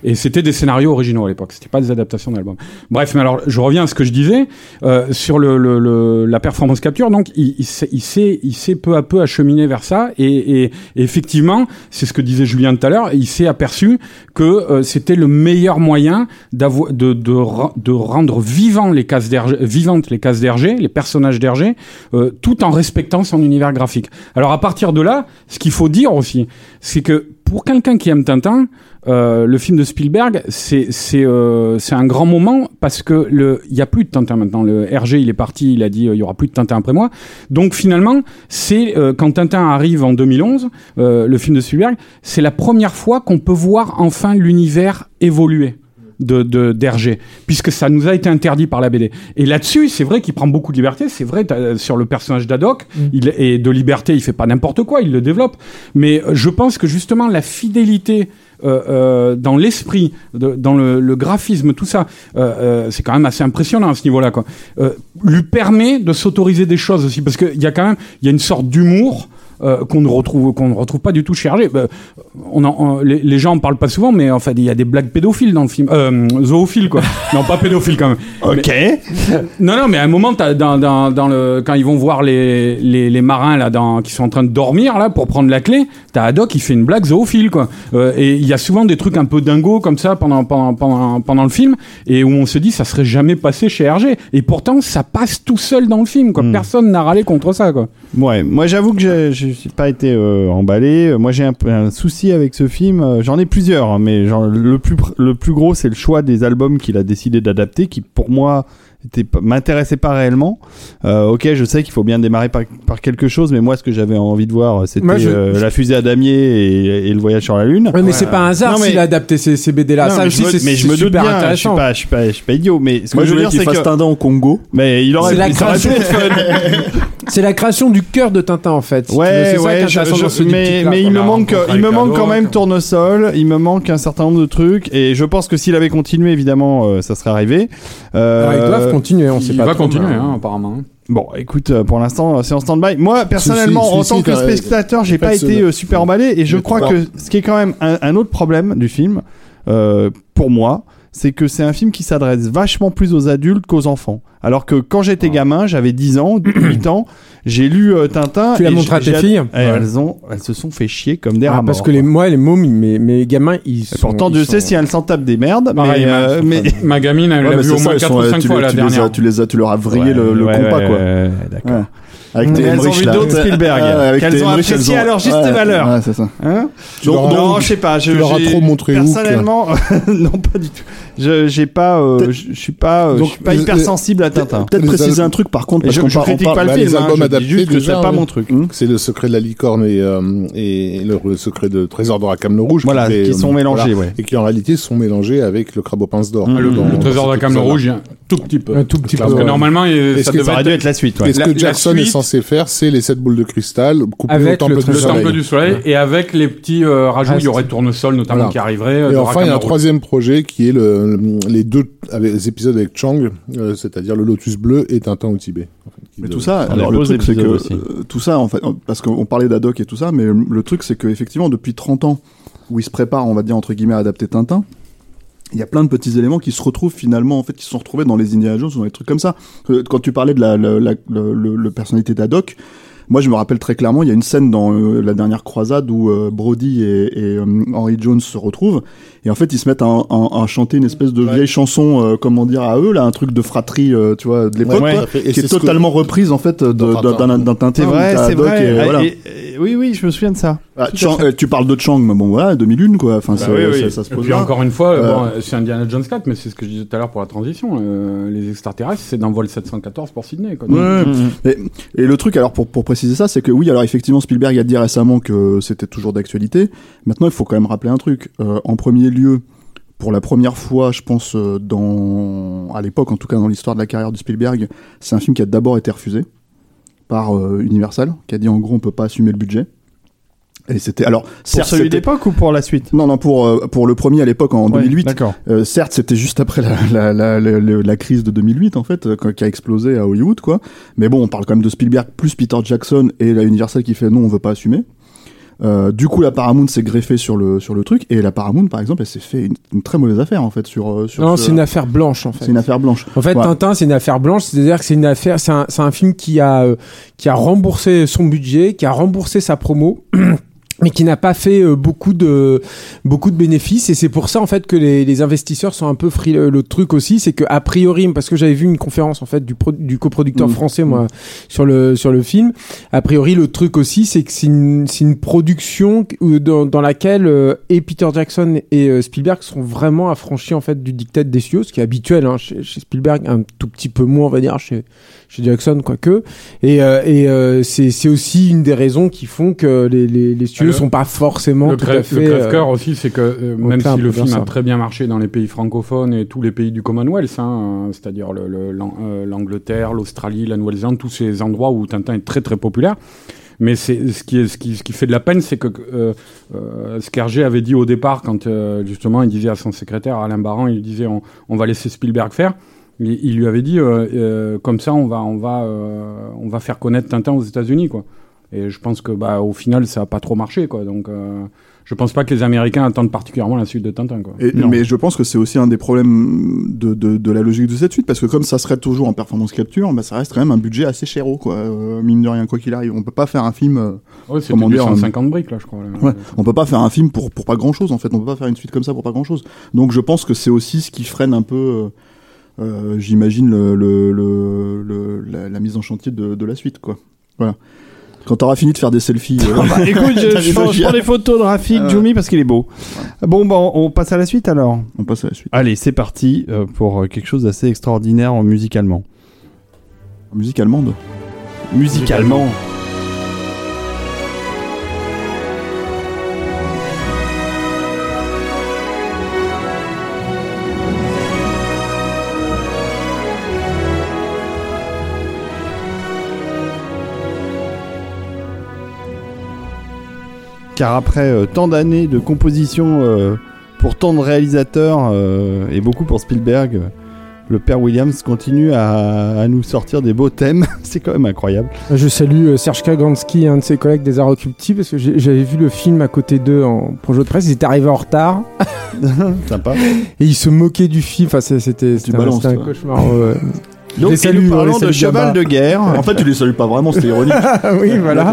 Et c'était des scénarios originaux à l'époque, c'était pas des adaptations d'albums. Bref, mais alors, je reviens à ce que je disais euh, sur le, le, le- la performance capture. Donc, il, il s'est, il s'est, il s'est peu à peu acheminé vers ça. Et, et, et effectivement, c'est ce que disait Julien tout à l'heure. Il s'est aperçu que euh, c'était le meilleur moyen d'avo- de, de, de rendre vivant les cases vivantes les cases d'Hergé, les personnages d'Hergé, euh, tout en respectant son univers graphique. Alors à partir de là, ce qu'il faut dire aussi, c'est que pour quelqu'un qui aime Tintin, euh, le film de Spielberg, c'est c'est euh, c'est un grand moment parce que le il y a plus de Tintin maintenant. Le Hergé, il est parti, il a dit euh, il y aura plus de Tintin après moi. Donc finalement, c'est euh, quand Tintin arrive en 2011, euh, le film de Spielberg, c'est la première fois qu'on peut voir enfin l'univers évoluer de de- d'Hergé, puisque ça nous a été interdit par la BD. Et là-dessus, c'est vrai qu'il prend beaucoup de liberté. C'est vrai t'as- sur le personnage d'Adoc, il et de liberté, il fait pas n'importe quoi, il le développe. Mais euh, je pense que justement la fidélité euh, euh, dans l'esprit, de- dans le, le graphisme, tout ça, euh, euh, c'est quand même assez impressionnant à ce niveau-là, quoi. Euh, lui permet de s'autoriser des choses aussi, parce qu'il y a quand même, il y a une sorte d'humour. Euh, qu'on ne retrouve qu'on ne retrouve pas du tout chez Hergé. Bah, on en, on- les, les gens en parlent pas souvent, mais en fait il y a des blagues pédophiles dans le film, euh, zoophiles quoi. non pas pédophiles quand même. Ok. Non, non, mais à un moment, t'as, dans, dans, dans le, quand ils vont voir les, les, les marins là, dans, qui sont en train de dormir là pour prendre la clé, t'as Haddock qui fait une blague zoophile quoi. Euh, et il y a souvent des trucs un peu dingos comme ça pendant, pendant, pendant, pendant le film et où on se dit ça serait jamais passé chez Hergé. Et pourtant, ça passe tout seul dans le film quoi. Hmm. Personne n'a râlé contre ça quoi. Ouais, moi j'avoue que je je suis pas été euh, emballé. Moi j'ai un, souci avec ce film. Euh, J'en ai plusieurs, hein, mais genre, le plus le plus gros c'est le choix des albums qu'il a décidé d'adapter, qui pour moi m'intéressait pas réellement. Euh, ok, je sais qu'il faut bien démarrer par, par quelque chose, mais moi ce que j'avais envie de voir c'était je- euh, la fusée à damier et, et le voyage sur la lune. Ouais, mais c'est pas un hasard mais- s'il a adapté ces, ces BD là. Non, Ça mais aussi, je me- c'est doute bien, je suis pas, je suis pas, je suis pas idiot, mais ce que Moi, je je veux dire qu'il c'est fasse que, Tintin au Congo. mais il aurait, C'est la création. C'est la création du cœur de Tintin en fait. Ouais, ouais, mais, il me manque, il me manque quand même Tournesol, il me manque un certain nombre de trucs, et je pense que s'il avait continué, évidemment, euh, ça serait arrivé. Euh, Alors, ils doivent continuer, on sait Il pas va trop, continuer mais- hein, apparemment. Bon, écoute, euh, pour l'instant, euh, c'est en stand-by. Moi, personnellement, si, en si, tant que spectateur, j'ai pas été euh, super emballé, et je crois que ce qui est quand même un, un autre problème du film, euh, pour moi, c'est que c'est un film qui s'adresse vachement plus aux adultes qu'aux enfants. Alors que quand j'étais gamin, j'avais 10 ans, 8 ans, j'ai lu euh, Tintin. Tu l'as montré à tes filles et elles, ont, elles se sont fait chier comme des Ah, rats parce morts, que les, moi, les mômes, mes, mes gamins, ils Et sont. pourtant, Dieu sont- sait si elles s'en tapent des merdes. Pareil, mais, euh, ma- mais... Ma gamine, elle Ouais, l'a vu au moins ils 4 sont, ou euh, 5 tu, fois la tu, les as, dernière. tu les as, tu leur as vrillé le, compas, quoi. ouais, d'accord. Avec tes Elles ont vu d'autres Spielberg, avec qu'elles ont apprécié à leur juste ouais, valeur. Ouais, c'est ça. Hein non, je sais pas. Je, tu leur as trop montré. Personnellement, non, pas du tout. Je, j'ai pas, euh, je suis pas, euh, je Donc, suis pas hyper sensible à Tintin. Peut-être préciser un truc par contre, parce je, qu'on je critique pas le bah, film, les hein, albums je dis adaptés, juste que c'est pas mon truc. C'est le secret de la licorne et, euh, et le, secret de Trésor de Rakam le Rouge. Voilà, qui sont euh, mélangés, ouais. Et qui en réalité sont mélangés avec le crabe aux pinces d'or. Mmh. Le, trésor cet Cam le. Rouge, un tout petit peu. Un tout petit peu. Parce que normalement, Est-ce ça aurait être la suite, ouais. Et ce La- que Jackson est suite- censé faire, c'est les sept boules de cristal coupées Avec au temple le du le soleil. temple du soleil et avec les petits euh, rajouts, il y aurait tournesol notamment Voilà. qui arriverait. euh, Et enfin, il y a un troisième projet qui est le, le- les deux avec, les épisodes avec Chang, euh, c'est-à-dire le Lotus bleu et Tintin au Tibet. en fait, qui Mais tout ça, alors le truc c'est que euh, tout ça en fait, parce qu'on parlait d'Adoc et tout ça, mais le truc c'est que effectivement depuis 30 ans où il se prépare, on va dire entre guillemets à adapter Tintin, il y a plein de petits éléments qui se retrouvent finalement en fait qui se sont retrouvés dans les Indiana Jones ou dans des trucs comme ça. Euh, Quand tu parlais de la, la, la, le- le- le personnalité d'Adoc, moi je me rappelle très clairement, il y a une scène dans euh, la dernière croisade où euh, Brody et, et euh, Henry Jones se retrouvent et en fait ils se mettent à, à- à chanter une espèce de vieille chanson, euh, comment dire à eux là, un truc de fratrie, euh, tu vois, de l'époque. Ouais, qui est que- totalement reprise en fait d'un d'un Tintin. C'est vrai, c'est vrai. et Ah, voilà. et- et- oui, oui, je me souviens de ça. Ah, Chang- euh, tu parles de Chang, mais bon voilà, 2001 quoi. Enfin, Bah oui, oui. ça se Et pose puis là. encore une fois, Euh, bon, c'est Indiana Jones 4, mais c'est ce que je disais tout à l'heure pour la transition. euh, les extraterrestres, c'est dans vol 714 pour Sydney. Quoi. Ouais, Mhm. Et, et le truc, alors pour, pour préciser ça, c'est que oui, alors effectivement, Spielberg a dit récemment que c'était toujours d'actualité. Maintenant, il faut quand même rappeler un truc. Euh, en premier lieu, pour la première fois, je pense, euh, dans à l'époque, en tout cas dans l'histoire de la carrière de Spielberg, c'est un film qui a d'abord été refusé par euh, Universal, qui a dit en gros on peut pas assumer le budget. Et c'était alors Pour celui d'époque ou pour la suite? Non, non, pour euh, pour le premier à l'époque en Ouais, 2008. D'accord. Euh, certes, c'était juste après la, la, la, la, crise de 2008 en fait, euh, qui a explosé à Hollywood quoi. Mais bon, on parle quand même de Spielberg plus Peter Jackson et la Universal qui fait non, on veut pas assumer. Euh, du coup, la Paramount s'est greffée sur le sur le truc et la Paramount, par exemple, elle s'est fait une, une très mauvaise affaire en fait sur euh, sur. Non, ce- c'est une affaire blanche en fait. c'est une affaire blanche. En fait, Ouais. Tintin, c'est une affaire blanche, c'est-à-dire que c'est une affaire, c'est un, c'est un film qui a, euh, qui a remboursé son budget, qui a remboursé sa promo. mais qui n'a pas fait euh, beaucoup de beaucoup de bénéfices. Et c'est pour ça en fait que les, les investisseurs sont un peu frileux. Le truc aussi c'est que a priori parce que j'avais vu une conférence en fait du pro- du coproducteur Mm. français moi sur le sur le film. A priori le truc aussi c'est que c'est une c'est une production dans, dans laquelle euh, et Peter Jackson et euh, Spielberg sont vraiment affranchis en fait du dictat des studios ce qui est habituel hein, chez, chez Spielberg un tout petit peu moins on va dire chez chez Jackson quoique et euh, et euh, c'est c'est aussi une des raisons qui font que les les, les studios Le- sont pas forcément Le, tout à fait le euh, crève-cœur aussi, c'est que euh, même si le film ça. a très bien marché dans les pays francophones et tous les pays du Commonwealth, hein, euh, c'est-à-dire le- le- l'An- l'Angleterre, l'Australie, la Nouvelle-Zélande, tous ces endroits où Tintin est très très populaire. Mais c'est ce qui, est, ce, qui, ce qui fait de la peine, c'est que euh, euh, ce qu'Hergé avait dit au départ, quand euh, justement il disait à son secrétaire Alain Baran, il disait on, on va laisser Spielberg faire. Il, il lui avait dit euh, euh, comme ça on va on va euh, on va faire connaître Tintin aux États-Unis quoi. Et je pense que bah au final ça a pas trop marché quoi. Donc euh, je pense pas que les Américains attendent particulièrement la suite de Tintin quoi. Et- mais je pense que c'est aussi un des problèmes de, de, de la logique de cette suite, parce que comme ça serait toujours en performance capture, bah, ça reste quand même un budget assez chéro, quoi. Euh, mine de rien, quoi qu'il arrive, on peut pas faire un film. euh, Ouais, comment dire, 150 briques là je crois. là. Ouais, on peut pas faire un film pour pour pas grand chose en fait. On peut pas faire une suite comme ça pour pas grand chose. Donc je pense que c'est aussi ce qui freine un peu, euh, j'imagine le, le, la, la mise en chantier de, de la suite quoi. Voilà. Quand t'auras fini de faire des selfies. euh, Bah, écoute, je, prends, je prends des photos de Rafik Ah. Jumi parce qu'il est beau. Bon, bon, on passe à la suite alors. on passe à la suite. Allez, c'est parti euh, pour quelque chose d'assez extraordinaire en musicalement. Musique allemande. Musicalement. Car après euh, tant d'années de composition euh, pour tant de réalisateurs euh, et beaucoup pour Spielberg, euh, le père Williams continue à, à nous sortir des beaux thèmes. C'est quand même incroyable. Je salue euh, Serge Kaganski, un de ses collègues des Arts Occulti, parce que j'ai- j'avais vu le film à côté d'eux en projet de presse. Ils étaient arrivés en retard Sympa. et ils se moquaient du film. Enfin, c'était un, cauchemar. ouais. Donc, les et salue, nous parlons de cheval de guerre. En fait, tu les salues pas vraiment, c'était ironique. Ah oui, voilà.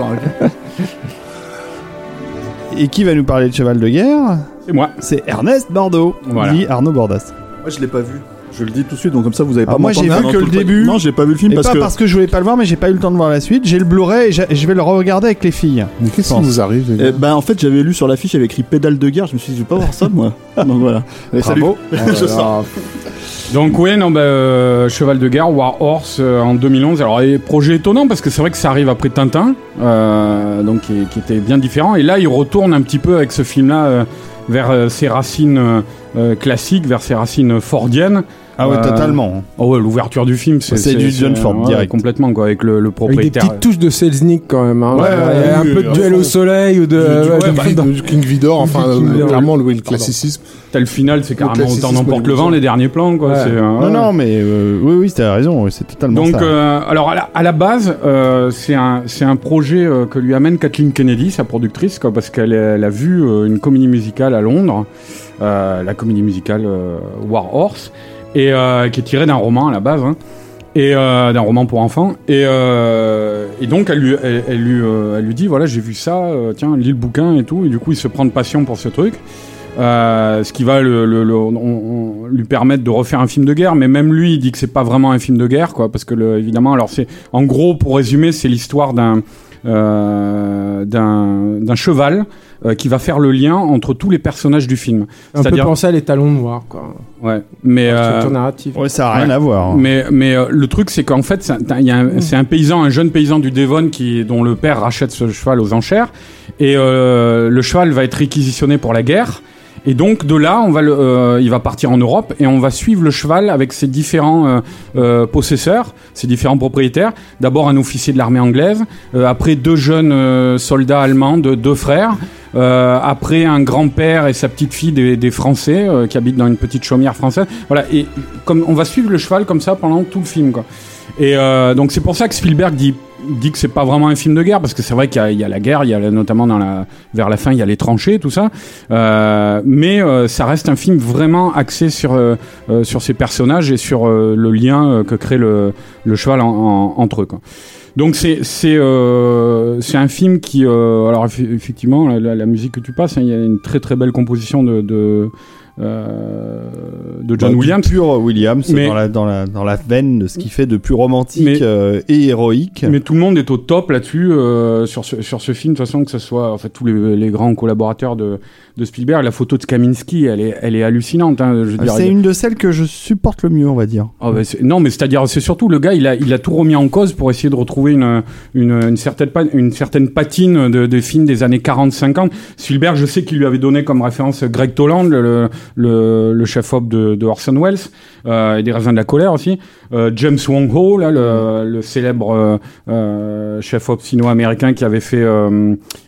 Et qui va nous parler de cheval de guerre C'est moi. C'est Ernest Bordeaux, Voilà. dit Arnaud Bordas. Moi, je l'ai pas vu. Je le dis tout de suite, donc comme ça, vous avez Ah, pas moi, j'ai vu que le début. Non, j'ai pas vu le film Et parce pas que. parce que je voulais pas le voir, mais j'ai pas eu le temps de voir la suite. J'ai le Blu-ray et je vais le regarder avec les filles. Mais qu'est-ce qui vous arrive Eh ben, en fait, j'avais lu sur l'affiche, il y avait écrit pédale de guerre. Je me suis dit, je vais pas voir ça, moi. donc voilà. Allez, salut. Bravo. Je sors. Donc ouais, non, bah, euh, Cheval de guerre, War Horse euh, en 2011. Alors et projet étonnant parce que c'est vrai que ça arrive après Tintin, euh, donc qui, qui était bien différent. Et là, il retourne un petit peu avec ce film-là vers ses racines classiques, vers ses racines fordiennes. Ah ouais, Euh, totalement. Oh ouais, l'ouverture du film, c'est C'est du John Ford, ouais, direct. complètement quoi, avec le, le Avec des propriétaire. petites touches de Selznick quand même. Hein. Ouais, un oui, peu de duel au soleil ou de. Du- du- ouais, ouais, de- bah, King Vidor, enfin, King euh, Vidor. clairement le, le classicisme. Tel final, c'est carrément autant n'emporte le vent les derniers plans quoi. Ouais. c'est, euh, Non, non, mais euh, oui, oui, t'as raison. C'est totalement Donc, ça. euh, alors à la, à la base, euh, c'est un, c'est un projet euh, que lui amène Kathleen Kennedy, sa productrice, quoi, parce qu'elle elle a vu euh, une comédie musicale à Londres, euh, la comédie musicale euh, War Horse, et euh, qui est tirée d'un roman à la base, hein, et euh, d'un roman pour enfants. Et, euh, donc elle lui, elle, lui, elle lui dit voilà, j'ai vu ça, tiens, lis le bouquin et tout. Et du coup, il se prend de passion pour ce truc. Ce qui va lui permettre de refaire un film de guerre, mais même lui, il dit que c'est pas vraiment un film de guerre, quoi, parce que évidemment, alors c'est, en gros, pour résumer, c'est l'histoire d'un d'un d'un cheval euh, qui va faire le lien entre tous les personnages du film. Un peu penser à les talons noirs, quoi. Ouais, mais euh, Structure narrative. Ouais, ça a rien ouais. à voir. hein. mais, mais euh, le truc, c'est qu'en fait, c'est un, un- c'est un paysan, un jeune paysan du Devon qui, dont le père rachète ce cheval aux enchères. Et euh, le cheval va être réquisitionné pour la guerre. Et donc de là, on va le, euh, il va partir en Europe et on va suivre le cheval avec ses différents euh, euh, possesseurs, ses différents propriétaires. D'abord un officier de l'armée anglaise, euh, après deux jeunes euh, soldats allemands, de, deux frères, euh, après un grand-père et sa petite fille des, des Français euh, qui habitent dans une petite chaumière française. Voilà. Et comme on va suivre le cheval comme ça pendant tout le film, quoi. Et euh, donc c'est pour ça que Spielberg dit dit que c'est pas vraiment un film de guerre parce que c'est vrai qu'il y, y a la guerre, il y a notamment dans la vers la fin il y a les tranchées tout ça, Euh, mais euh, ça reste un film vraiment axé sur euh, euh, sur ces personnages et sur euh, le lien que crée le, le cheval en- en- entre eux. Quoi. Donc c'est c'est euh, un film qui euh, alors eff- effectivement la, la- musique que tu passes hein, il y a une très très belle composition de de, de John Bah, Williams Pur Williams Mais- dans, la, dans, la, dans la veine de ce qui fait de plus romantique Mais- euh, et héroïque. Mais tout le monde est au top là-dessus euh, sur ce sur ce film de toute façon que ce soit en fait tous les, les grands collaborateurs de, de Spielberg la photo de Kaminski elle est elle est hallucinante hein, je veux dire, c'est une de celles que je supporte le mieux, on va dire. Ah bah, c'est- non mais c'est-à-dire c'est surtout le gars il a il a tout remis en cause pour essayer de retrouver une une, une certaine une certaine patine de, de films des années 40 50 Spielberg je sais qu'il lui avait donné comme référence Greg Toland le le, le chef op de, de Orson Welles euh, et des raisins de la colère aussi Euh, James Wong Ho là le, le célèbre euh, euh, chef op sino-américain qui avait fait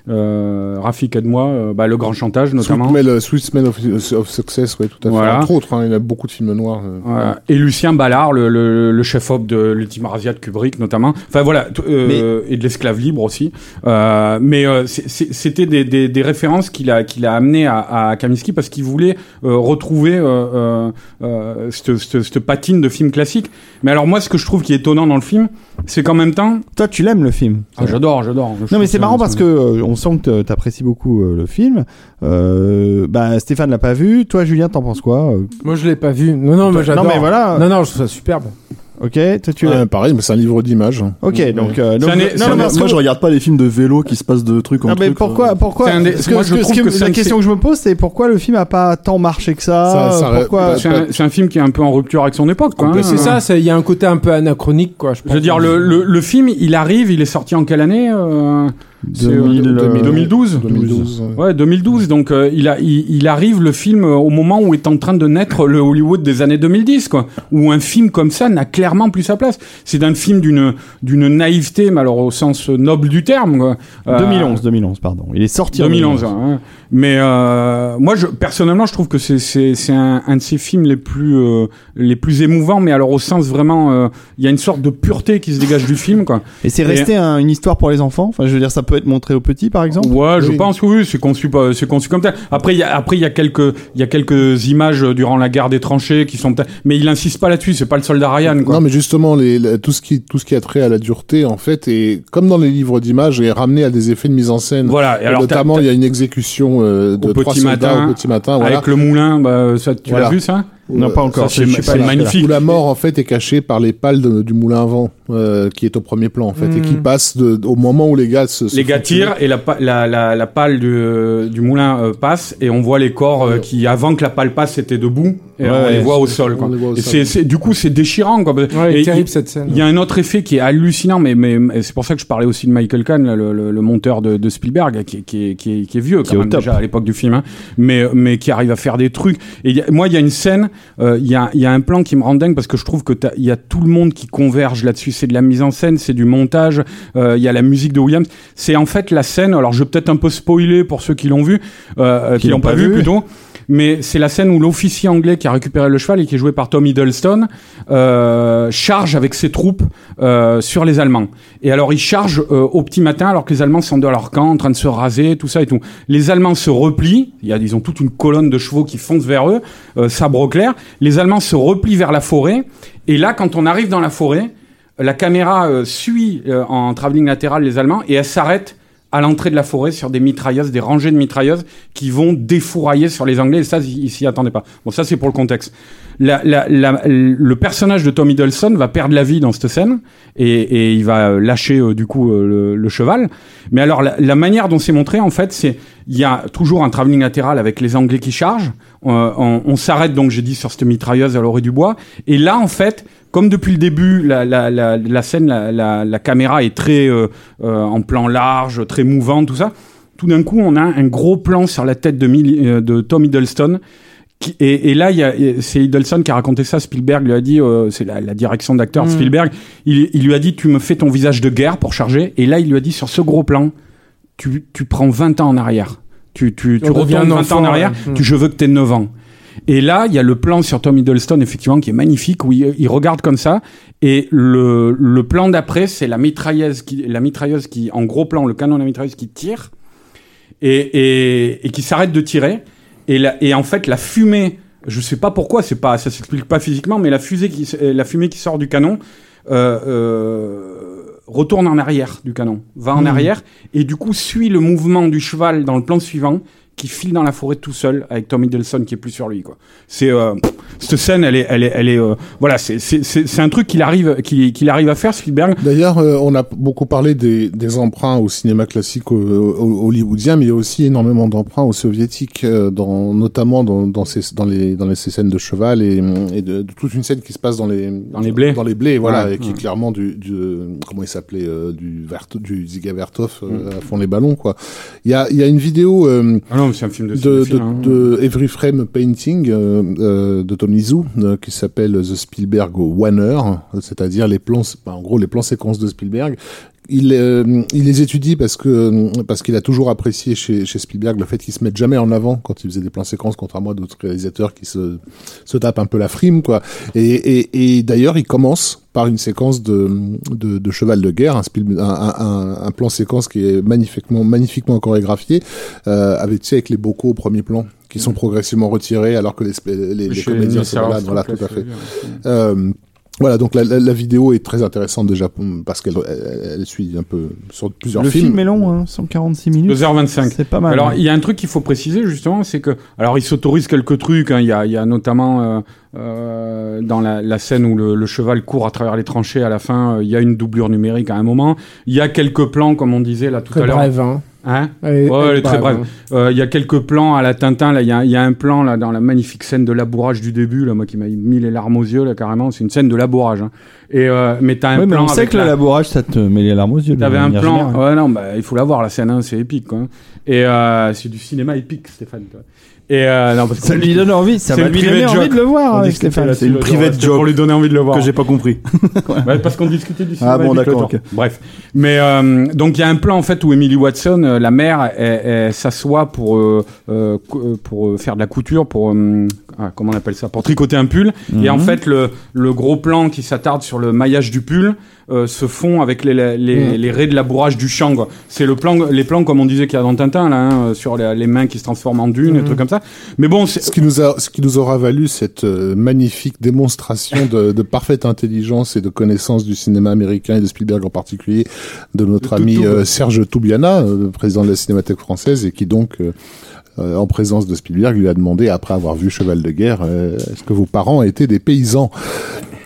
euh, euh, Rafik aide-moi euh, bah, le grand chantage notamment Sweet Smell, Sweet of, of Success, ouais, tout à fait. Voilà. Entre autres, hein, il y a beaucoup de films noirs. euh, Voilà. Et Lucien Ballard, le, le, le chef-op de l'Ultima Razia de Kubrick notamment. Enfin voilà, euh, et de l'esclave libre aussi. Euh, mais euh, c'était des, des, des références qu'il a, qu'il a amené à, à Kaminski parce qu'il voulait euh, retrouver euh, euh, euh, cette patine de film classique. Mais alors moi, ce que je trouve qui est étonnant dans le film, c'est qu'en même temps, Toi, tu l'aimes le film ah, j'adore, j'adore. Je Non mais c'est marrant parce que euh, on sent que tu apprécies beaucoup euh, le film. Euh, bah Stéphane l'a pas vu. Toi Julien, t'en penses quoi Euh, Moi, je l'ai pas vu. Non, non, mais j'adore. Non mais voilà. Non, non, je trouve ça superbe. Ok, toi tu ouais, pareil, mais c'est un livre d'images. hein. Ok, donc, euh, donc non, moi, je regarde pas les films de vélo qui se passent de truc en Non, mais truc. pourquoi, euh. pourquoi C'est un des- Parce que, moi, je que- trouve que c'est la un- question que je me pose, c'est pourquoi le film a pas tant marché que ça, Ça- ça- Pourquoi C'est un, c'est un film qui est un peu en rupture avec son époque. Quoi, hein. c'est ça, c'est- il y a un côté un peu anachronique, quoi. Je, Je veux dire, le, le, le film, il arrive, il est sorti en quelle année euh, c'est, euh, 2000, euh, 2012. 2012. ouais. Ouais, 2012. Donc euh, il, a, il, il arrive le film euh, au moment où est en train de naître le Hollywood des années 2010, quoi. Où un film comme ça n'a clairement plus sa place. C'est un film d'une d'une naïveté, mais alors au sens noble du terme. Quoi. Euh, 2011, 2011, pardon. Il est sorti en 2011. hein. Mais euh, moi, je, personnellement, je trouve que c'est c'est c'est un, un de ces films les plus euh, les plus émouvants, mais alors au sens vraiment, euh, il y a une sorte de pureté qui se dégage du film, quoi. Et c'est resté un- une histoire pour les enfants? Enfin, je veux dire, ça peut être montré aux petits, par exemple. Ouais, je Oui. pense que oui, c'est conçu pas- c'est conçu comme tel. Après il y a après il y a quelques il y a quelques images durant la guerre des tranchées qui sont peut-être mais il insiste pas là-dessus, c'est pas le soldat Ryan quoi. Non, mais justement, les, la- tout ce qui tout ce qui a trait à la dureté, en fait, est comme dans les livres d'images, est ramené à des effets de mise en scène. Voilà, et alors notamment, il y a une exécution euh, de Au trois petit soldats matin, au petit matin, voilà. avec le moulin, bah ça tu Voilà. l'as vu ça? Non, pas encore. C'est magnifique. Où la mort en fait est cachée par les pales de- du moulin à vent euh, qui est au premier plan en fait et qui Hmm. passe de, au moment où les gars se, se Les gars tirent et la, la, la, la pale du, du moulin euh, passe et on voit les corps euh, qui avant que la pale passe étaient debout et Ouais, on ouais, les voit au sol on quoi. les voit au Et sol. c'est, c'est- du coup c'est déchirant quoi. Ouais, Et terrible il- cette scène. Il y a un autre effet qui est hallucinant, mais, mais, mais c'est pour ça que je parlais aussi de Michael Kahn, là, le, le, le monteur de, de Spielberg, qui, est- qui, est, qui, est, qui est vieux quand même déjà à l'époque du film, hein, mais, mais qui arrive à faire des trucs. Et il y a- moi, il y a une scène, euh, il y, a, y a un plan qui me rend dingue parce que je trouve que t'as- il y a tout le monde qui converge là-dessus. C'est de la mise en scène, c'est du montage, euh, il y a la musique de Williams. C'est en fait la scène. Alors, je vais peut-être un peu spoiler pour ceux qui l'ont vu, euh, qui, l'ont pas, vu, plutôt. Mais c'est la scène où l'officier anglais qui a récupéré le cheval et qui est joué par Tom Hiddleston euh, charge avec ses troupes euh, sur les Allemands. Et alors il charge euh, au petit matin alors que les Allemands sont dans leur camp en train de se raser, tout ça et tout. Les Allemands se replient, il y a ils ont toute une colonne de chevaux qui foncent vers eux, euh, sabre au clair. Les Allemands se replient vers la forêt et là quand on arrive dans la forêt, la caméra euh, suit euh, en travelling latéral les Allemands et elle s'arrête à l'entrée de la forêt sur des mitrailleuses, des rangées de mitrailleuses qui vont défourailler sur les Anglais. Et ça, ils s'y attendaient pas. Bon, ça, c'est pour le contexte. La, la, la- le personnage de Tom Hiddleston va perdre la vie dans cette scène et, et il va euh, lâcher euh, du coup euh, le, le cheval. Mais alors, la, la manière dont c'est montré, en fait, c'est il y a toujours un travelling latéral avec les Anglais qui chargent. Euh, on on s'arrête donc, j'ai dit, sur cette mitrailleuse à l'orée du bois. Et là, en fait, comme depuis le début, la, la, la, la scène, la, caméra est très euh, euh, en plan large, très mouvante, tout ça. tout d'un coup, on a un gros plan sur la tête de, Mil- euh, de Tom Hiddleston. Qui, et, et là, c'est Hiddleston qui a raconté ça. Spielberg lui a dit, euh, c'est la, la direction d'acteur de Mm. Spielberg. Il, il lui a dit, tu me fais ton visage de guerre pour charger. Et là, il lui a dit, sur ce gros plan, tu, tu prends 20 ans en arrière. Tu, tu, tu On devient retournes un 20 ans en arrière. Tu, je veux que tu aies 9 ans. Et là, il y a le plan sur Tom Hiddleston, effectivement, qui est magnifique, où il, il regarde comme ça. Et le, le plan d'après, c'est la mitrailleuse qui, la mitrailleuse qui, en gros plan, le canon de la mitrailleuse qui tire et, et, et qui s'arrête de tirer. Et, la, et en fait, la fumée, je sais pas pourquoi, c'est pas, ça s'explique pas physiquement, mais la fusée qui, s- la fumée qui sort du canon euh, euh, retourne en arrière du canon, va en arrière et du coup suit le mouvement du cheval dans le plan suivant qui file dans la forêt tout seul avec Tom Hiddleston qui est plus sur lui quoi. C'est euh, cette scène, elle est, elle est, elle est, euh, voilà, c'est, c'est, c'est, un truc qu'il arrive, qu'il, qu'il arrive à faire Spielberg. D'ailleurs, euh, on a beaucoup parlé des, des emprunts au cinéma classique euh, ho- hollywoodien, mais il y a aussi énormément d'emprunts aux soviétiques, euh, dans, notamment dans, dans, ces, dans, les, dans les, ces scènes de cheval et, et de, de toute une scène qui se passe dans les, Dans les blés. Dans les blés, voilà, Ouais, et qui ouais. est clairement du, du comment il s'appelait, euh, du, Vert, du Ziga Vertov Mm. à fond les ballons, quoi. Il y a, il y a une vidéo euh, Ah non, mais c'est un film de, de, cinéphile, de, hein. de Every Frame Painting euh, euh, de Tom Lizu euh, qui s'appelle The Spielberg Wanner, c'est-à-dire les plans, bah, en gros les plans séquences de Spielberg. Il, euh, il les étudie parce que parce qu'il a toujours apprécié chez, chez Spielberg le fait qu'il se mette jamais en avant quand il faisait des plans séquences, contrairement à d'autres réalisateurs qui se se tapent un peu la frime quoi. Et, et, et d'ailleurs il commence par une séquence de, de, de cheval de guerre, un, un, un, plan séquence qui est magnifiquement magnifiquement chorégraphié, euh, avec tu sais avec les bocaux au premier plan qui sont progressivement retirés alors que les, les, les comédiens baladent. Armstrong, Voilà, tout à là, fait. Voilà, donc la, la, la vidéo est très intéressante déjà parce qu'elle elle, elle suit un peu sur plusieurs Le films. film est long, hein, 146 minutes. 2h25. C'est pas mal. Alors, hein. il y a un truc qu'il faut préciser justement, c'est que, alors, il s'autorise quelques trucs. hein. Il y, a, il y a notamment euh, euh, dans la, la scène où le, le cheval court à travers les tranchées. À la fin, euh, il y a une doublure numérique à un moment. Il y a quelques plans, comme on disait là tout Très à l'heure. brève, hein. Hein Elle- Ouais, elle est très brève. hein. Euh, Il y a quelques plans à la Tintin. Là, il y a, il y a un plan là dans la magnifique scène de labourage du début, là, moi qui m'a mis les larmes aux yeux là carrément. C'est une scène de labourage. Hein. Et euh, mais t'as un Ouais, mais plan on sait que le la- labourage, ça te met les larmes aux yeux. T'avais un plan. générale. Ouais, non, bah, il faut la voir, la scène, hein, c'est épique, quoi. Et euh, c'est du cinéma épique, Stéphane. toi. Et euh, non, parce Ça qu'on lui donne envie, ça va lui donner envie joke. de le voir on avec discutait Stéphane. C'est une private joke Pour lui donner envie de le voir. que j'ai pas compris. Ouais, parce qu'on discutait du cinéma. Ah bon, d'accord. Bref. Mais euh, donc il y a un plan en fait où Emily Watson, euh, la mère, elle, elle s'assoit pour euh, euh, euh, pour euh, faire de la couture, pour euh, ah, comment on appelle ça, pour tricoter un pull. Et en Mhm. fait le le gros plan qui s'attarde sur le maillage du pull euh, se fond avec les les, les, les raies de labourage du champ. quoi. C'est le plan, les plans comme on disait qu'il y a dans Tintin là, hein, sur les, les mains qui se transforment en dunes, et trucs comme ça. Mais bon, c'est Ce qui nous a, ce qui nous aura valu cette euh, magnifique démonstration de, de parfaite intelligence et de connaissance du cinéma américain et de Spielberg en particulier de notre De ami euh, Serge Toubiana, euh, président de la Cinémathèque française, et qui donc, euh, euh, en présence de Spielberg, lui a demandé, après avoir vu Cheval de guerre, euh, est-ce que vos parents étaient des paysans?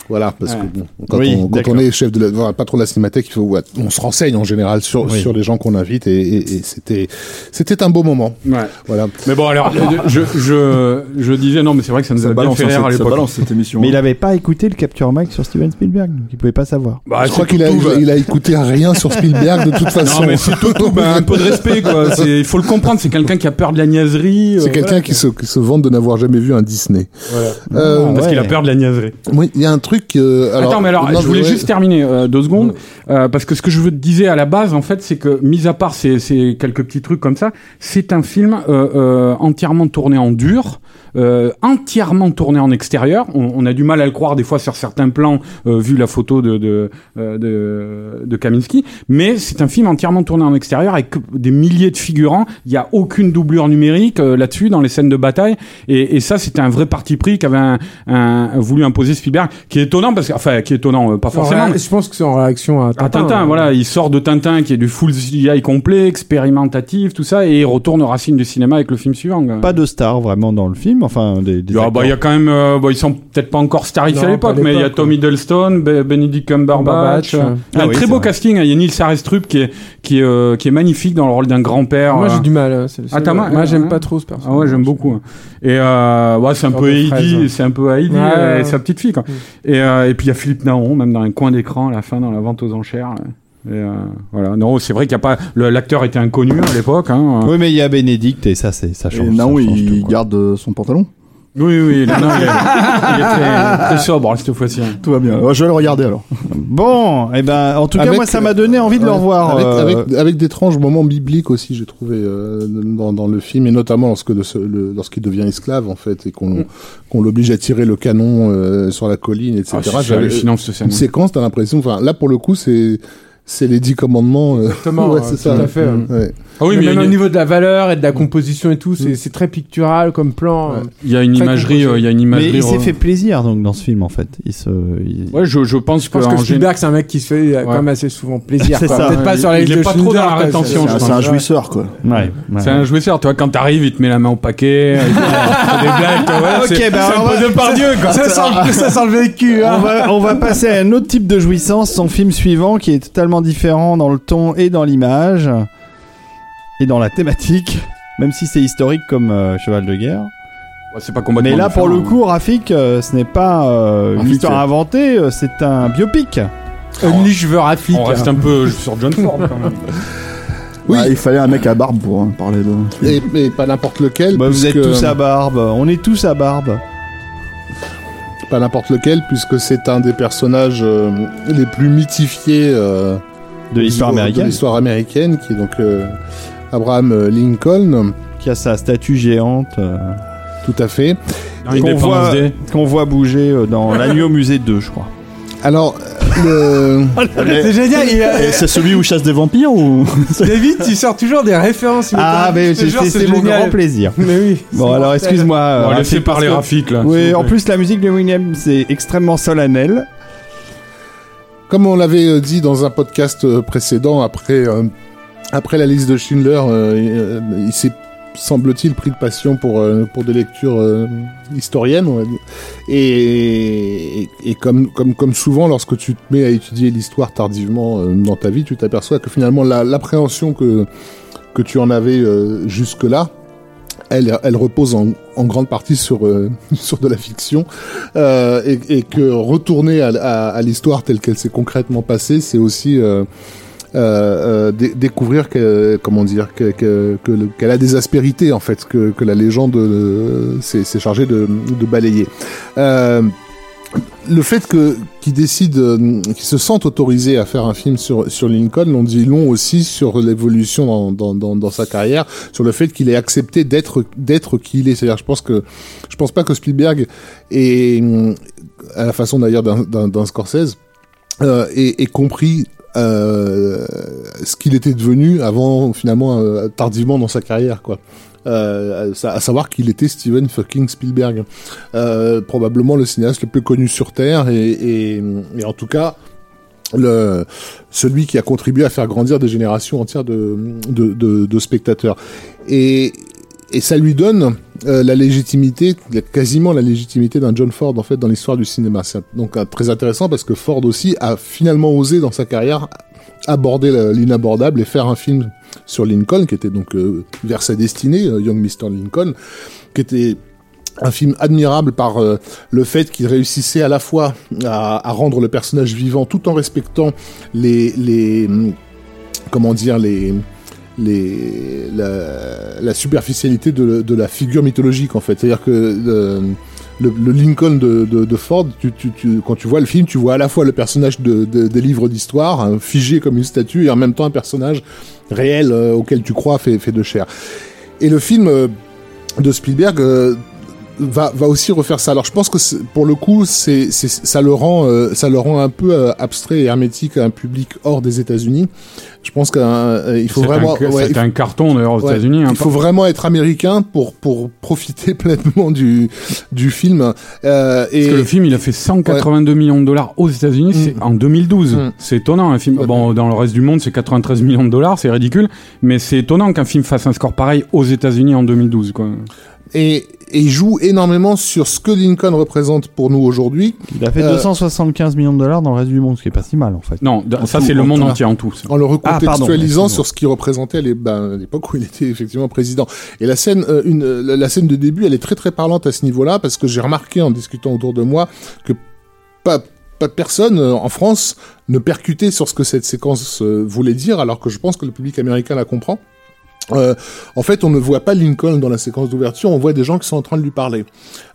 Voilà, parce Ouais. que bon, quand, Oui, on, quand d'accord. on est chef de la, voilà, patron de la cinémathèque, il faut, ouais, on se renseigne en général sur, Oui. sur les gens qu'on invite et, et, et c'était, c'était un beau moment. ouais. Voilà. Mais bon, alors, je, je, je disais, non, mais c'est vrai que ça nous Ça a bien balance, fait hein, rire à l'époque. balance cette émission. Mais il avait pas écouté le Capture Mike sur Steven Spielberg, donc il pouvait pas savoir. Bah, je c'est crois qu'il a, tout, bah. il a écouté rien sur Spielberg de toute façon. Non, mais c'est tout, tout, bah, un peu de respect, quoi. C'est- Il faut le comprendre, c'est quelqu'un qui a peur de la niaiserie. C'est euh, quelqu'un voilà, qui, se, qui se vante de n'avoir jamais vu un Disney. Voilà. Euh, Ah, Parce qu'il a peur de la niaiserie. oui, il y a un truc. Euh, alors, Attends, mais alors, non, je voulais juste terminer euh, deux secondes, euh, parce que ce que je vous disais à la base, en fait, c'est que, mis à part ces, ces quelques petits trucs comme ça, c'est un film euh, euh, entièrement tourné en dur, euh, entièrement tourné en extérieur. On, on a du mal à le croire des fois sur certains plans, euh, vu la photo de de, euh, de, de Kaminski, mais c'est un film entièrement tourné en extérieur avec des milliers de figurants. Il y a aucune doublure numérique euh, là-dessus dans les scènes de bataille, et, et ça, c'était un vrai parti pris qu'avait un, un, voulu imposer Spielberg, qui est étonnant parce que, enfin, qui est étonnant, euh, pas En forcément. mais- Je pense que c'est en réaction à Tintin. à Tintin, hein. voilà, il sort de Tintin qui est du full CGI complet, expérimentatif, tout ça, et il retourne aux racines du cinéma avec le film suivant. Pas de star vraiment dans le film, enfin des. des Ah, bah, il y a quand même, euh, bon, ils sont peut-être pas encore starifiés à l'époque, mais il y a Tom Hiddleston, Be- Benedict Cumberbatch. Euh, ouais. Il y a Ah un oui, très beau vrai. casting. hein. Il y a Nils Arestrup qui est qui est euh, qui est magnifique dans le rôle d'un grand-père. Moi euh. j'ai du mal. hein, c'est le Ah, Moi j'aime pas trop ce personnage. Ah ouais, j'aime beaucoup. hein. Et euh, ouais, c'est un peu Heidi, c'est un peu Heidi euh, et sa petite fille quoi. Et, euh, et puis il y a Philippe Naon, même dans un coin d'écran à la fin dans la vente aux enchères. là. Et, euh, voilà. Non, c'est vrai qu'il y a pas. le- L'acteur était inconnu à l'époque. Hein. Oui, mais il y a Bénédicte et ça, c'est ça Et change. Naon, ça change il tout, garde euh, son pantalon. Oui, oui. Non, non, il, est, il est très, très sobre cette fois-ci. hein. Tout va bien. Ouais, je vais le regarder alors. Bon, et ben, en tout cas, Avec- moi, ça m'a donné envie de le revoir. Avec, euh, avec, avec d'étranges moments bibliques aussi, j'ai trouvé euh, dans, dans le film, et notamment lorsque de ce- le- lorsqu'il devient esclave en fait, et qu'on Mm. qu'on l'oblige à tirer le canon euh, sur la colline, etc. Ah, J'avais-. Une séquence, t'as l'impression. Enfin, là pour le coup, c'est c'est les dix commandements. euh, Exactement, ouais, c'est tout ça. à fait. Ouais. Ah oui, mais même une- au niveau de la valeur et de la composition et tout, c'est c'est très pictural comme plan. Ouais. euh. il y a une imagerie. euh, Il y a une mais imagerie. il s'est fait plaisir donc dans ce film en fait. Il se. il- Ouais, je, je pense Je pense que, que en gén- Spielberg, c'est un mec qui se fait euh, quand Ouais. même assez souvent plaisir. C'est quoi. ça. Peut-être pas Il- sur il est pas trop dans la rétention, c'est- un jouisseur, quoi. Ouais. ouais. C'est un jouisseur, tu vois, quand t'arrives, il te met la main au paquet, fait des blagues, Ok, c'est ben, de par Dieu, quoi. Ça sent, le vécu. Hein. on va passer à un autre type de jouissance, son film suivant qui est totalement différent dans le ton et dans l'image et dans la thématique, même si c'est historique comme euh, Cheval de guerre. Ouais, c'est pas complètement Mais là, pour le coup, Rafik, euh, ce n'est pas euh, une histoire inventée, euh, c'est un biopic. Unleash je veux Rafik. On reste un peu sur John Ford, quand même. Oui. Ouais, il fallait un mec à barbe pour hein, parler de. Et, et pas n'importe lequel. Bah, vous êtes tous à barbe, on est tous à barbe. Pas n'importe lequel, puisque c'est un des personnages euh, les plus mythifiés euh, De l'histoire de américaine, l'histoire américaine, qui est donc euh, Abraham Lincoln. qui a sa statue géante euh, Tout à fait. Qu'on voit, bouger dans la nuit au musée 2, je crois. Alors, le... C'est génial. il a- Et c'est celui où chasse des vampires ou David, tu sors toujours des références. Ah, mais c'est c'est mon grand plaisir. Mais oui. Bon, alors mortel. excuse-moi. euh, On Rafik, laisser parler Rafik, là. Oui, en plus, la musique de William, c'est extrêmement solennel. comme on l'avait euh, dit dans un podcast euh, précédent, après, euh, après la liste de Schindler, euh, euh, il s'est semble-t-il pris de passion pour euh, pour des lectures euh, historiennes on va dire. et, et, comme comme comme souvent lorsque tu te mets à étudier l'histoire tardivement euh, dans ta vie tu t'aperçois que finalement la- l'appréhension que que tu en avais euh, jusque là elle, elle repose en, en grande partie sur euh, sur de la fiction euh, et, et que retourner à, à, à l'histoire telle qu'elle s'est concrètement passée c'est aussi euh, euh, dé- découvrir que comment dire que que- que le- qu'elle a des aspérités en fait que, que la légende euh, s'est chargée de, de balayer. Le fait que qu'ils décident, euh, se sentent autorisés à faire un film sur sur Lincoln, l'on dit long aussi sur l'évolution dans, dans, dans, sa carrière, sur le fait qu'il ait accepté d'être d'être qui il est. C'est-à-dire, je pense que je pense pas que Spielberg est à la façon d'ailleurs d'un- Scorsese euh, compris euh, ce qu'il était devenu avant finalement euh, tardivement dans sa carrière quoi. Euh, à savoir qu'il était Steven fucking Spielberg, euh, probablement le cinéaste le plus connu sur terre et, et, et en tout cas le celui qui a contribué à faire grandir des générations entières de de, de, de spectateurs et et ça lui donne euh, la légitimité, quasiment la légitimité d'un John Ford en fait dans l'histoire du cinéma. C'est donc très intéressant parce que Ford aussi a finalement osé dans sa carrière aborder l'inabordable et faire un film sur Lincoln qui était donc euh, vers sa destinée, euh, Young Mr Lincoln, qui était un film admirable par le fait qu'il réussissait à la fois à, à rendre le personnage vivant tout en respectant les les hum, comment dire les la, superficialité de, la figure mythologique en fait c'est à dire que euh, le, Lincoln de, Ford, quand tu vois le film, tu vois à la fois le personnage de, de- des livres d'histoire, hein, figé comme une statue, et en même temps un personnage réel euh, auquel tu crois fait, de chair. Et le film euh, de Spielberg va, va aussi refaire ça. Alors je pense que c'est- pour le coup, c'est, c'est, ça le rend, euh, ça le rend un peu euh, abstrait et hermétique à un public hors des États-Unis. Je pense qu'il faut C'est vraiment, ouais, c'était un carton d'ailleurs aux Ouais. États-Unis. hein, il faut vraiment être américain pour pour profiter pleinement du du film. Euh, et Parce que le film, il a fait 182 millions de dollars aux États-Unis, c'est en 2012. Mm. C'est étonnant, un film. Bon, dans le reste du monde, c'est 93 millions de dollars, c'est ridicule. Mais c'est étonnant qu'un film fasse un score pareil aux États-Unis en 2012, quoi. Et et il joue énormément sur ce que Lincoln représente pour nous aujourd'hui, Il a fait Euh, 275 millions de dollars dans le reste du monde, ce qui est pas si mal en fait. Non, En ça, c'est le monde entier en tout. ça. en le Ah, recontextualisant excuse-moi. sur ce qu'il représentait à ben, à l'époque où il était effectivement président. Et la scène, euh, une, euh, la, la scène de début, elle est très très parlante à ce niveau-là parce que j'ai remarqué en discutant autour de moi que pas pas personne euh, en France ne percutait sur ce que cette séquence euh, voulait dire, alors que je pense que le public américain la comprend. Euh, en fait, on ne voit pas Lincoln dans la séquence d'ouverture, on voit des gens qui sont en train de lui parler.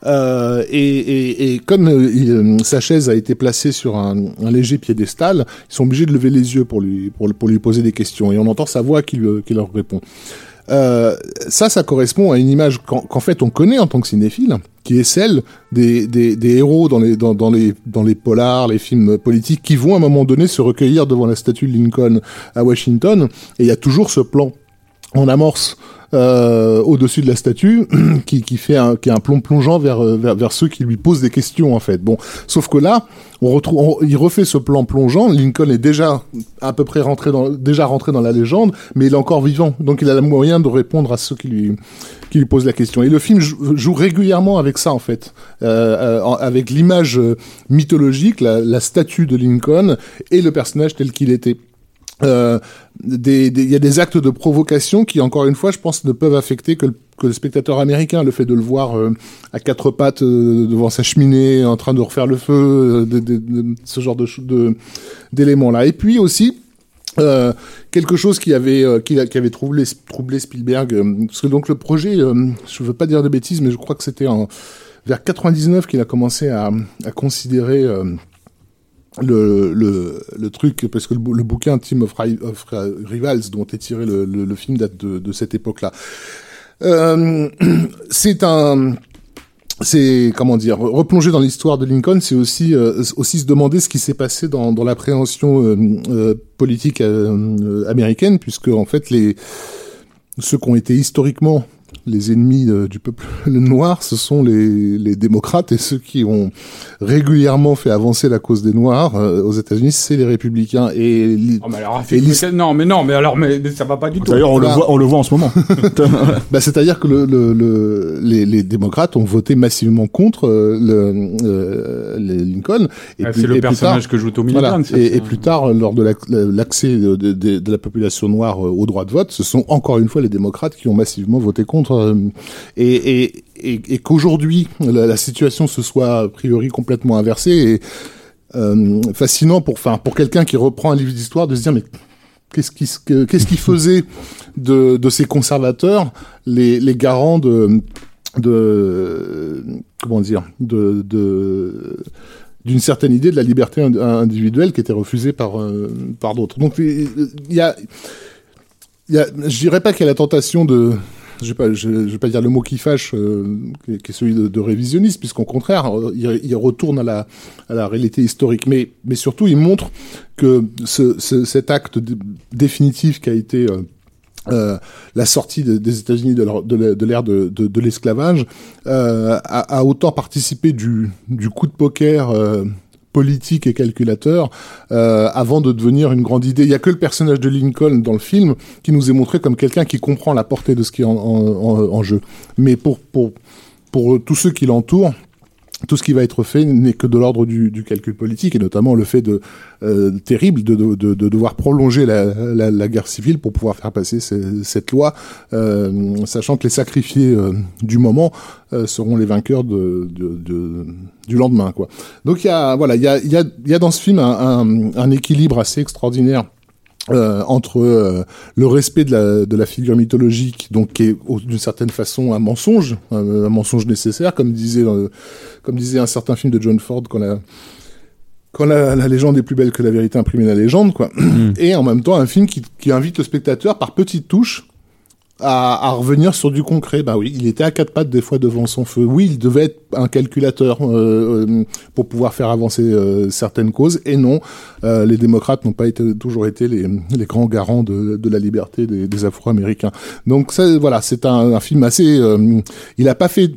Euh, et, et, et, comme euh, euh, sa chaise a été placée sur un, un, léger piédestal, ils sont obligés de lever les yeux pour lui, pour, lui poser des questions. Et on entend sa voix qui, qui leur répond. Euh, ça, ça correspond à une image qu'en qu fait on connaît en tant que cinéphile, qui est celle des, des, des héros dans les, dans, les, dans les polars, les films politiques, qui vont à un moment donné se recueillir devant la statue de Lincoln à Washington. Et il y a toujours ce plan en amorce euh, au-dessus de la statue qui, qui fait un, qui est un plomb plongeant vers, vers, vers ceux qui lui posent des questions en fait. Bon, sauf que là, on retrouve, on, il refait ce plan plongeant. Lincoln est déjà à peu près rentré dans, déjà rentré dans la légende, mais il est encore vivant, donc il a le moyen de répondre à ceux qui lui, qui lui posent la question. Et le film joue, joue régulièrement avec ça en fait, euh, euh, avec l'image mythologique, la, la statue de Lincoln et le personnage tel qu'il était. Euh, des, il y a des actes de provocation qui, encore une fois, je pense, ne peuvent affecter que le, que le spectateur américain. Le fait de le voir euh, à quatre pattes euh, devant sa cheminée, en train de refaire le feu, euh, de, de, de, ce genre de d'éléments-là. Et puis aussi, euh, quelque chose qui avait euh, qui, avait troublé, troublé Spielberg, euh, parce que donc le projet, je veux pas dire de bêtises, mais je crois que c'était en vers 99 qu'il a commencé à, à considérer le, le, le, truc, parce que le, bouquin Team of, Rivals, dont est tiré le, le film, date de, de cette époque-là. Euh, c'est un c'est comment dire replonger dans l'histoire de Lincoln, c'est aussi euh, aussi se demander ce qui s'est passé dans, dans l'appréhension euh, euh, politique américaine, puisque en fait les ceux qui ont été historiquement les ennemis euh, du peuple noir, ce sont les, les, démocrates et ceux qui ont régulièrement fait avancer la cause des Noirs euh, aux États-Unis, c'est les républicains. Et, oh, mais alors, et non, mais non, mais alors, mais, mais ça va pas du tout. D'ailleurs, on, le voit, on le voit en ce moment. bah, c'est-à-dire que le, le, le, les, les, démocrates ont voté massivement contre euh, le, euh, Lincoln. Ah, c'est le personnage tard, que joue Tommy voilà, et, et, plus tard, lors de l'accès de, de, de, de, la population noire au droit de vote, ce sont encore une fois les démocrates qui ont massivement voté contre et, et, qu'aujourd'hui la, situation se soit a priori complètement inversée et euh, fascinant pour, pour quelqu'un qui reprend un livre d'histoire de se dire mais qu'est-ce qui qu'est-ce qui faisait de, de ces conservateurs les, les garants de de comment dire de, de d'une certaine idée de la liberté individuelle qui était refusée par euh, par d'autres. Donc il y a y a je dirais pas qu'il y a la tentation de je je vais pas dire le mot qui fâche, euh, qui est celui de, révisionniste, puisqu'au contraire, il, retourne à la, réalité historique. Mais, surtout, il montre que ce, ce, cet acte définitif qui a été euh, euh, la sortie de, des États-Unis de l'ère de, l'esclavage a, autant participé du, coup de poker politique et calculateur euh, avant de devenir une grande idée. Il y a que le personnage de Lincoln dans le film qui nous est montré comme quelqu'un qui comprend la portée de ce qui est en, jeu. Mais pour, pour, pour tous ceux qui l'entourent, tout ce qui va être fait n'est que de l'ordre du, calcul politique et notamment le fait euh, terrible de, de, de, de, devoir prolonger la, guerre civile pour pouvoir faire passer cette loi, euh, sachant que les sacrifiés euh, du moment seront les vainqueurs de, du lendemain. Quoi. Donc il y a voilà il y a, y, y a dans ce film un, un équilibre assez extraordinaire euh, entre euh, le respect de la, de la figure mythologique, donc qui est d'une certaine façon un mensonge, un, un mensonge nécessaire, comme disait, euh, comme disait un certain film de John Ford quand la, quand la, la, légende est plus belle que la vérité imprimée la légende, quoi. Mm. Et en même temps, un film qui, qui invite le spectateur par petites touches à, à, revenir sur du concret. Bah oui, il était à quatre pattes des fois devant son feu. Oui, il devait être un calculateur euh, euh, pour pouvoir faire avancer euh, certaines causes. Et non, euh, les démocrates n'ont pas été, toujours été les, les grands garants de, de la liberté des, des Afro-Américains. Donc ça, voilà, c'est un, un, film assez. Euh, il n'a pas fait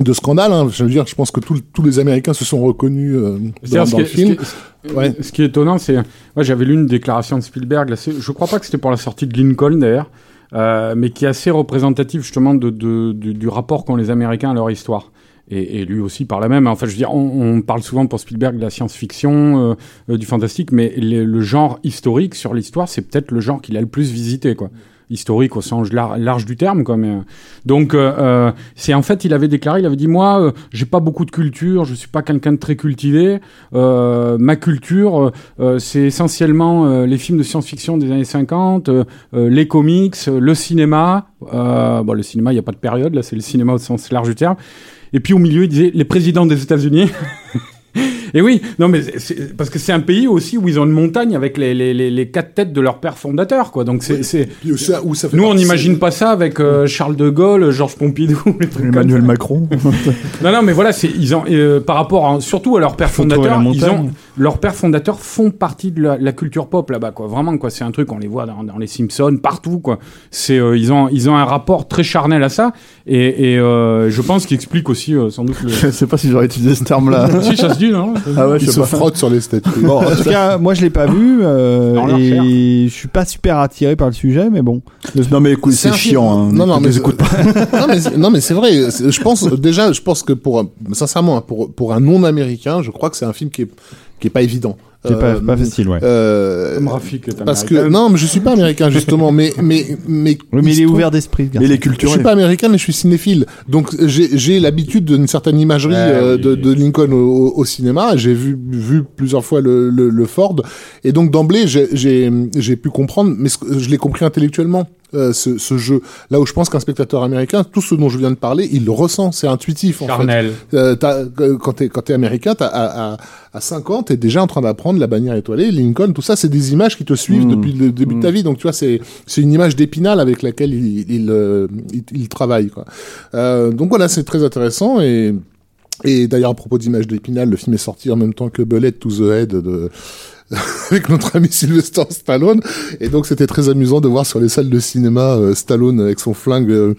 de scandale. Hein. Je veux dire, je pense que tous les Américains se sont reconnus euh, dans, dans le film. Ce qui, est, ouais. ce qui est étonnant, c'est, moi, j'avais lu une déclaration de Spielberg. Là, je crois pas que c'était pour la sortie de Lincoln d'ailleurs. Euh, mais qui est assez représentatif justement de, de, de du rapport qu'ont les Américains à leur histoire. Et, et, lui aussi par la même. En fait, je veux dire, on, on parle souvent pour Spielberg de la science-fiction, euh, du fantastique, mais le, le, genre historique sur l'histoire, c'est peut-être le genre qu'il a le plus visité, quoi. Historique au sens lar- large du terme, quoi. Mais, euh, donc, euh, euh, c'est en fait, il avait déclaré, il avait dit, moi, euh, j'ai pas beaucoup de culture, je suis pas quelqu'un de très cultivé. Euh, ma culture, c'est essentiellement les films de science-fiction des années 50, euh, euh, les comics, le cinéma. Bon, le cinéma, il n'y a pas de période, là, c'est le cinéma au sens large du terme. Et puis au milieu, il disait les présidents des États-Unis. Et oui, non mais parce que c'est un pays aussi où ils ont une montagne avec les, les, les, les quatre têtes de leur père fondateur, quoi. Donc c'est ça fait nous on n'imagine pas ça avec euh, Charles de Gaulle, Georges Pompidou, les trucs comme Emmanuel ça. Macron. Non non mais voilà, c'est ils ont euh, par rapport à- surtout à leur père Faut trouver fondateur, la ils ont leurs pères fondateurs font partie de la, la culture pop là-bas quoi. Vraiment quoi, c'est un truc on les voit dans, dans les Simpsons partout quoi. C'est euh, ils ont ils ont un rapport très charnel à ça et, et euh, je pense qu'il explique aussi euh, sans doute le Je sais pas si j'aurais utilisé ce terme-là. si ça non ah ouais, je sais se pas. frotte sur les statues. Bon, en tout cas, moi je l'ai pas vu euh, et je suis pas super attiré par le sujet, mais bon. Non mais écoute, c'est un film- chiant. Hein. Non, non, mais les écoute pas. non, mais c'est- non, mais c'est vrai. c'est- Je pense déjà, je pense que pour un- sincèrement, hein, pour pour un non-américain, je crois que c'est un film qui est qui est pas évident. C'est pas, Euh, pas facile, ouais. euh, Comme Rafik est parce que non, mais je suis pas américain justement, mais mais mais Oui, mais il est trouve- ouvert d'esprit, Mais les Je cultures. suis pas américain, mais je suis cinéphile. Donc j'ai j'ai l'habitude d'une certaine imagerie Ouais, euh, de, de Lincoln au, au- au cinéma. J'ai vu vu plusieurs fois le, le, le Ford, et donc d'emblée j'ai j'ai j'ai pu comprendre, mais ce que- je l'ai compris intellectuellement. Euh, ce, ce jeu là où je pense qu'un spectateur américain tout ce dont je viens de parler il le ressent c'est intuitif en fait Charnel. euh, t'as- euh, quand t'es quand t'es américain, t'as, à, à, à 5 ans, t'es déjà en train d'apprendre la bannière étoilée, Lincoln, tout ça, c'est des images qui te suivent Mm. depuis le début de ta vie. Donc tu vois, c'est c'est une image d'épinal avec laquelle il il, euh, il, il travaille. Quoi. Euh, donc voilà, c'est très intéressant et et d'ailleurs à propos d'image d'épinal, le film est sorti en même temps que Bullet to the Head de avec notre ami Sylvester Stallone et donc c'était très amusant de voir sur les salles de cinéma euh, Stallone avec son flingue euh,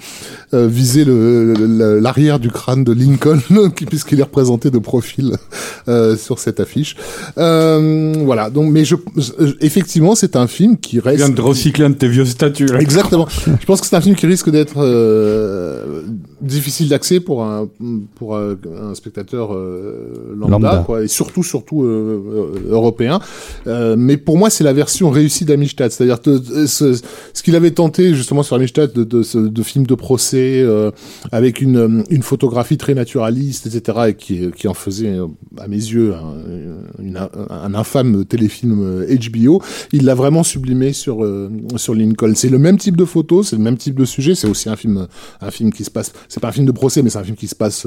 euh, viser l'arrière du crâne de Lincoln qui- puisqu'il est représenté de profil euh, sur cette affiche euh, voilà donc mais je, je- effectivement c'est un film qui Tu reste viens de recycler un de tes vieux statuts. là. Exactement. Je pense que c'est un film qui risque d'être euh, difficile d'accès pour un pour un, un spectateur euh, lambda, Lambda. quoi, et surtout surtout euh, euh, européen. Euh, mais pour moi, c'est la version réussie d'Amistad, c'est-à-dire ce, ce qu'il avait tenté justement sur Amistad de, de, ce- de films de procès euh, avec une une photographie très naturaliste, etc., et qui qui en faisait euh, à mes yeux un, une- un infâme téléfilm HBO. Il l'a vraiment sublimé sur euh, sur Lincoln. C'est le même type de photo, c'est le même type de sujet. C'est aussi un film un film qui se passe. C'est pas un film de procès, mais c'est un film qui se passe.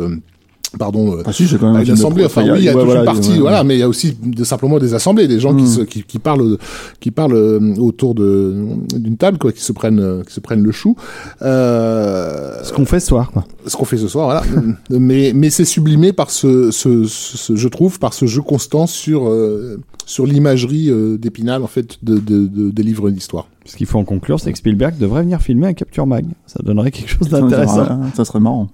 Pardon, euh, Ah si, quand même une assemblée. Enfin, oui, il y a ouais, toute voilà, une partie, ouais, voilà, mais il y a aussi de, simplement des assemblées, des gens qui, Mm. se, qui, qui parlent, qui parlent euh, autour de d'une table, quoi, qui se prennent, euh, qui se prennent le chou. Euh, Ce qu'on fait ce soir, quoi. ce qu'on fait ce soir, voilà. mais mais c'est sublimé par ce, ce, ce, je trouve, par ce jeu constant sur euh, sur l'imagerie euh, d'Épinal en fait de, de, de, des livres d'histoire. Ce qu'il faut en conclure, c'est que Spielberg devrait venir filmer un Capture Mag. Ça donnerait quelque chose d'intéressant. ça, ça serait marrant.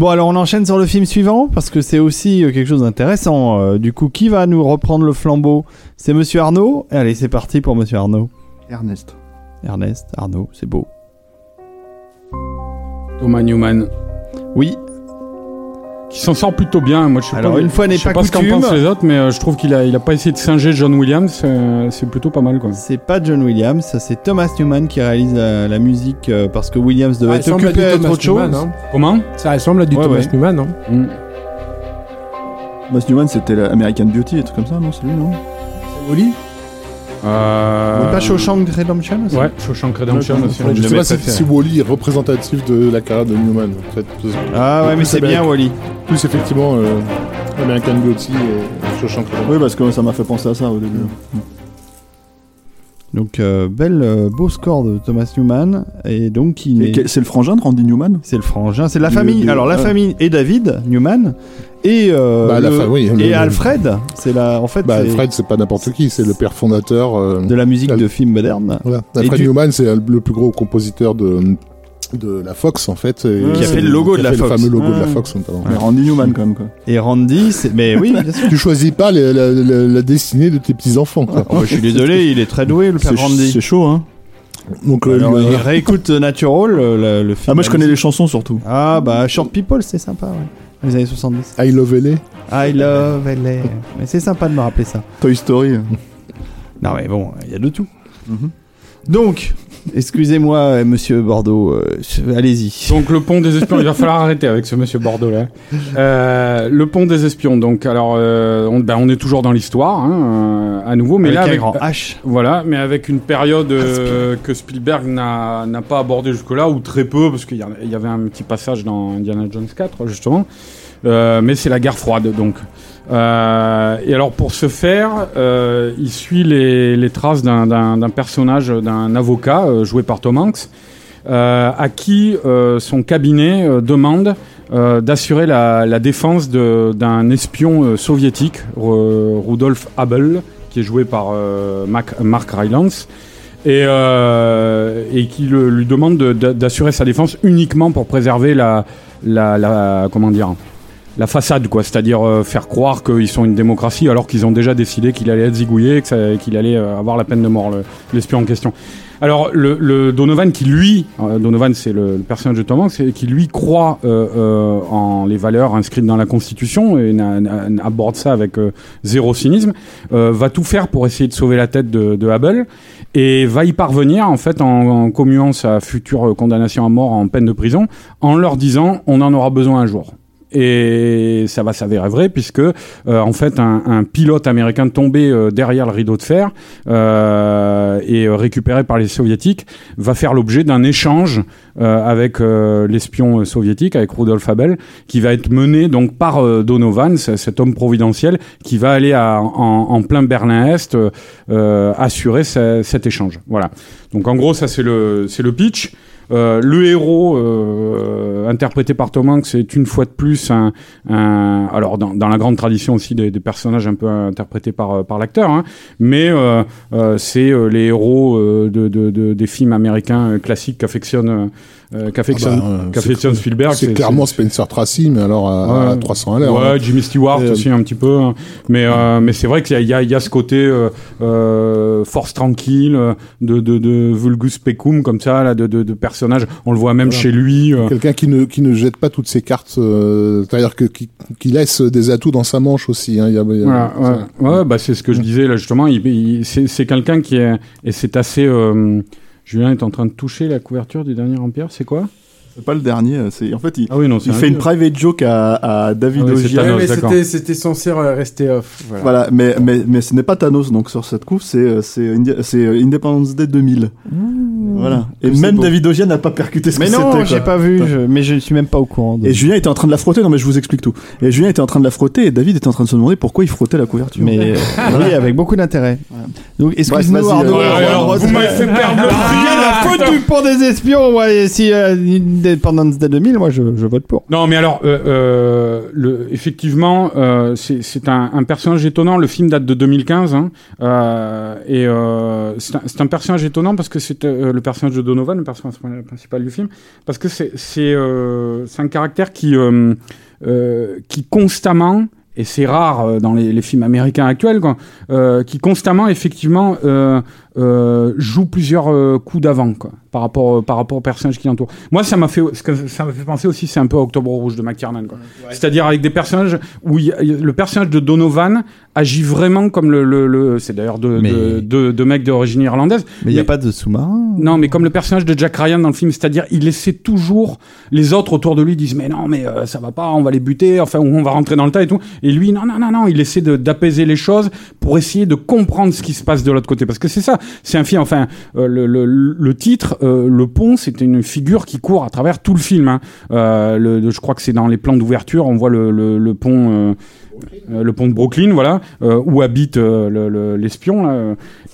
Bon, alors on enchaîne sur le film suivant parce que c'est aussi euh, quelque chose d'intéressant. Euh, du coup, qui va nous reprendre le flambeau? C'est Monsieur Arnaud? Allez, c'est parti pour Monsieur Arnaud. Ernest. Ernest, Arnaud, c'est beau. Thomas Newman. Oui, Qui s'en sort plutôt bien. Moi, je sais Alors, pas, une fois n'est je sais pas pas ce qu'en coutume. pensent les autres, mais euh, je trouve qu'il a, il a pas essayé de singer John Williams. euh, c'est plutôt pas mal, quoi. c'est pas John Williams, ça, c'est Thomas Newman qui réalise euh, la musique euh, parce que Williams devait être à occupé à Thomas autre chose. Newman, hein. Comment? Ça ressemble à du Ouais, Thomas ouais. Newman. hein. Mm. Mas Newman, c'était American Beauty et tout comme ça, non? C'est lui, non? Oli? Euh... Pas Shawshank Redemption aussi Ouais, Shawshank Redemption Ouais, aussi. Je sais pas si, si Wally est représentatif de la carrière de Newman. En fait, Ah ouais, mais c'est bien Wally. plus effectivement euh, American Beauty et Shawshank Redemption. Oui, parce que ça m'a fait penser à ça au début. Donc euh, bel euh, beau score de Thomas Newman et donc il Et est C'est le frangin de Randy Newman? C'est le frangin, c'est la Le- famille. le- Alors la ah. famille et David Newman et euh, Bah, le- oui, et le- Alfred, c'est la en fait Bah, c'est Alfred, c'est pas n'importe qui, c'est le père fondateur. euh, de la musique Al- de films modernes. Voilà. Alfred du- Newman, c'est le plus gros compositeur de de la Fox en fait, et Qui a fait le logo qui de a la fait Fox. le fameux logo de la Ouais. Fox notamment. Mais Randy Newman quand même quoi. Et Randy, c'est mais oui, bien sûr. Tu choisis pas les- la, la- la destinée de tes petits enfants. Quoi. Oh, bah, je suis désolé, il est très doué le père Randy. c'est chaud hein. Donc euh, Alors, euh, réécoute Natural, le, le- le film. Ah moi je connais les chansons surtout. Ah bah Short People, c'est sympa, ouais. Les années 70. I Love LA. I love LA. Mais c'est sympa de me rappeler ça. Toy Story. Non mais bon, il y a de tout. Mhm. Donc, Excusez-moi, euh, monsieur Bordeaux. euh, Allez-y. Donc le pont des espions, il va falloir arrêter avec ce monsieur Bordeaux là. Euh, le pont des espions. Donc alors, euh, on, ben, on est toujours dans l'histoire, hein, à nouveau, mais Avec là un avec, grand H. voilà, mais avec une période que Spielberg n'a pas abordée jusque-là ou très peu, parce qu'il y, avait un petit passage dans Indiana Jones 4 justement. Mais c'est la guerre froide donc. Euh, et alors pour ce faire, euh, il suit les, traces d'un- personnage, d'un avocat euh, joué par Tom Hanks, à qui son cabinet demande d'assurer la, défense d'un espion soviétique, Ru- Rudolf Abel, qui est joué par Mac- Mark Rylance, et, qui lui demande de- de- d'assurer sa défense uniquement pour préserver la, la, la- comment dire la façade, quoi, c'est-à-dire euh, faire croire qu'ils sont une démocratie alors qu'ils ont déjà décidé qu'il allait être zigouillé, qu'il allait euh, avoir la peine de mort, le- l'espion en question. Alors, le, le Donovan qui lui, euh, Donovan c'est le, personnage de Tom Hanks, qui lui croit euh, euh, en les valeurs inscrites dans la Constitution et aborde ça avec zéro cynisme, va tout faire pour essayer de sauver la tête de, de Abel et va y parvenir en fait en, en commuant sa future condamnation à mort en peine de prison en leur disant on en aura besoin un jour. Et ça va s'avérer vrai puisque euh, en fait un, un pilote américain tombé euh, derrière le rideau de fer euh, et euh, récupéré par les soviétiques va faire l'objet d'un échange euh, avec euh, l'espion soviétique avec Rudolf Abel qui va être mené donc par Donovan cet homme providentiel qui va aller à- en, en plein Berlin-Est assurer ce- cet échange. Voilà. Donc en gros ça c'est le c'est le pitch euh, le héros euh, interprété par Tom Hanks est une fois de plus un, un- alors dans, dans la grande tradition aussi des, des personnages un peu interprétés par euh, par l'acteur, hein, mais euh, euh, c'est euh, les héros euh, de, de- de- des films américains classiques qu'affectionne euh, qu'affectionne Ah bah, Spielberg. C'est clairement Spencer Tracy, mais alors à, à Ouais. 300 à l'heure. Ouais, hein. Jimmy Stewart euh, aussi un petit peu, hein. mais euh, mais c'est vrai qu'il y y, a, y a ce côté force tranquille de, de, de vulgus pecum comme ça là, de, de, de On le voit même Voilà. chez lui. euh, Quelqu'un qui ne, qui ne jette pas toutes ses cartes, euh, c'est-à-dire que, qui, qui laisse des atouts dans sa manche aussi. Hein. Il y a, il y a- Voilà, ça- ouais, ouais, bah c'est ce que je disais là justement. Il, il- c'est c'est quelqu'un qui est et c'est assez. euh, Julien est en train de toucher la couverture du dernier Empire. C'est quoi? C'est pas le dernier. euh, C'est en fait il, Ah oui non, c'est il un fait une private joke à, à David Ah oui, Ogier. Thanos, mais c'était, c'était censé rester off. Voilà. Voilà, mais, mais, mais ce n'est pas Thanos, donc sur cette couve, c'est, euh, c'est, euh, Independence Day 2000. Voilà. Et même beau. David Ogier n'a pas percuté ce Mais que non, c'était. j'ai quoi. pas vu, je- mais je suis même pas au courant. de- Et Julien était en train de la frotter, non mais je vous explique tout. Et Julien était en train de la frotter et David était en train de se demander pourquoi il frottait la couverture. Mais euh, oui, avec beaucoup d'intérêt. Donc, excuse-nous, Ouais, alors, re- vous m'avez fait perdre le Rien à fil. foutre du pont des espions. Si Independence Day 2000, moi je, vote pour. Non, mais alors, euh, euh, effectivement, euh, c'est un, personnage étonnant. Le film date de 2015, hein, et c'est un, personnage étonnant parce que c'est le personnage de Donovan, le personnage principal du film, parce que c'est un caractère qui qui constamment et c'est rare dans les, films américains actuels, qui constamment effectivement euh, joue plusieurs euh, coups d'avant, quoi, par rapport euh, par rapport au personnage qui l'entoure. Moi, ça m'a fait ce que ça m'a fait penser aussi, c'est un peu à Octobre Rouge de McTiernan, quoi. C'est-à-dire avec des personnages où il y a- le personnage de Donovan agit vraiment comme le, le, le- c'est d'ailleurs deux Mais- de, de, de mecs d'origine irlandaise. Mais il y a pas de sous-marin. Non, mais comme le personnage de Jack Ryan dans le film, c'est-à-dire il essaie toujours les autres autour de lui disent mais non mais euh, ça va pas, on va les buter, enfin on va rentrer dans le tas et tout. Et lui non non non non, il essaie de- d'apaiser les choses pour essayer de comprendre ce qui se passe de l'autre côté parce que c'est ça, c'est un film. Enfin euh, le, titre, euh, le pont, c'est une figure qui court à travers tout le film. Hein. Euh, je crois que c'est dans les plans d'ouverture, on voit le, pont. le pont de Brooklyn, voilà, où habite euh, le-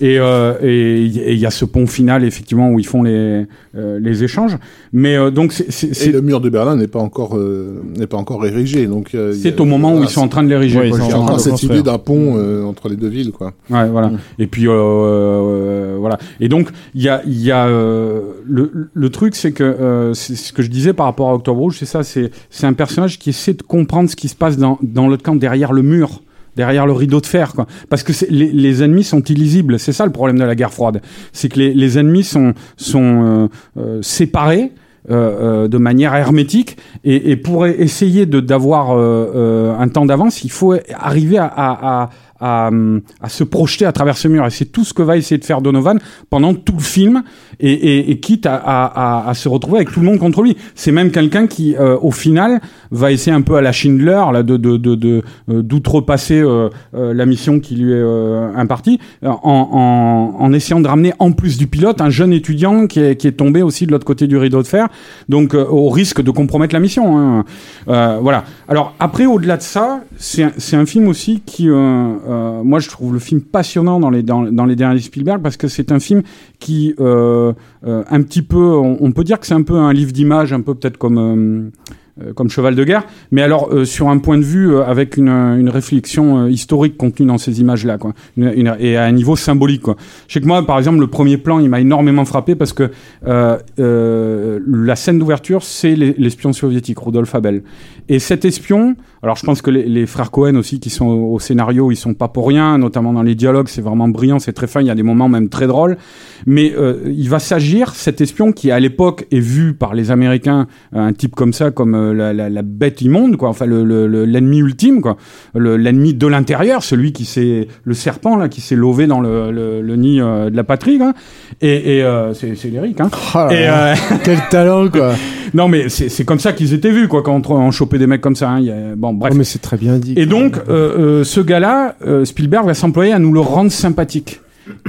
euh, et euh, et et il y a ce pont final effectivement où ils font les euh, les échanges. Mais euh, donc c'est c'est Et c'est- le mur de Berlin n'est pas encore euh, n'est pas encore érigé, donc euh, il c'est a- au moment où ils sont en train de l'ériger. Ouais, ils Il encore cette construire. idée d'un pont euh, entre les deux villes, quoi. Ouais, voilà. Mm. Et puis euh, euh, voilà. Et donc il y a, il y a euh, le, le truc, c'est que euh, c'est ce que je disais par rapport à Octobre Rouge, c'est ça. C'est c'est un personnage qui essaie de comprendre ce qui se passe dans dans l'autre camp, derrière le mur. Derrière le rideau de fer, quoi. Parce que les, les ennemis sont illisibles. C'est ça le problème de la guerre froide. C'est que les, les ennemis sont, sont euh, euh, séparés euh, euh, de manière hermétique. Et, et pour e- essayer d'avoir euh, un temps d'avance, il faut arriver à, à, à, à, à se projeter à travers ce mur. Et c'est tout ce que va essayer de faire Donovan pendant tout le film, et, et, et quitte à, à, à, se retrouver avec tout le monde contre lui. C'est même quelqu'un qui, euh, au final, va essayer un peu à la Schindler là, de, de, de, euh, d'outrepasser euh, euh, la mission qui lui est euh, impartie, euh, en, en, en essayant de ramener en plus du pilote un jeune étudiant qui est, qui est tombé aussi de l'autre côté du rideau de fer, donc euh, au risque de compromettre la mission. Hein. Euh, voilà. Alors après, au-delà de ça, c'est c'est un film aussi qui, euh, moi, je trouve le film passionnant dans les dans, dans les derniers Spielberg parce que c'est un film qui euh, euh, un petit peu, on, on peut dire que c'est un peu un livre d'images, un peu peut-être comme euh, comme cheval de guerre, mais alors euh, sur un point de vue euh, avec une, une réflexion euh, historique contenue dans ces images-là, quoi, Une- une- et à un niveau symbolique. Quoi. Je sais que moi, par exemple, le premier plan, il m'a énormément frappé parce que euh, euh, la scène d'ouverture, c'est les- l'espion soviétique, Rudolf Abel. Et cet espion, alors je pense que les, les frères Cohen aussi qui sont au, scénario, ils sont pas pour rien, notamment dans les dialogues, c'est vraiment brillant, c'est très fin, il y a des moments même très drôles. Mais euh, il va s'agir, cet espion qui à l'époque est vu par les Américains, un type comme ça, comme euh, la, la, la bête immonde, quoi, enfin le- le- le- l'ennemi ultime, quoi, Le- l'ennemi de l'intérieur, celui qui s'est, le serpent là, qui s'est lové dans le, le, nid euh, de la patrie, quoi. Et, et euh, c'est lyrique, hein. Oh Et, euh, Quel talent, quoi. non mais c'est comme ça qu'ils étaient vus, quoi, quand on, on chopait des mecs comme ça. Hein. Il y a- bon, bref. Oh, mais c'est très bien dit. Et donc, euh, ce gars-là, Spielberg va s'employer à nous le rendre sympathique.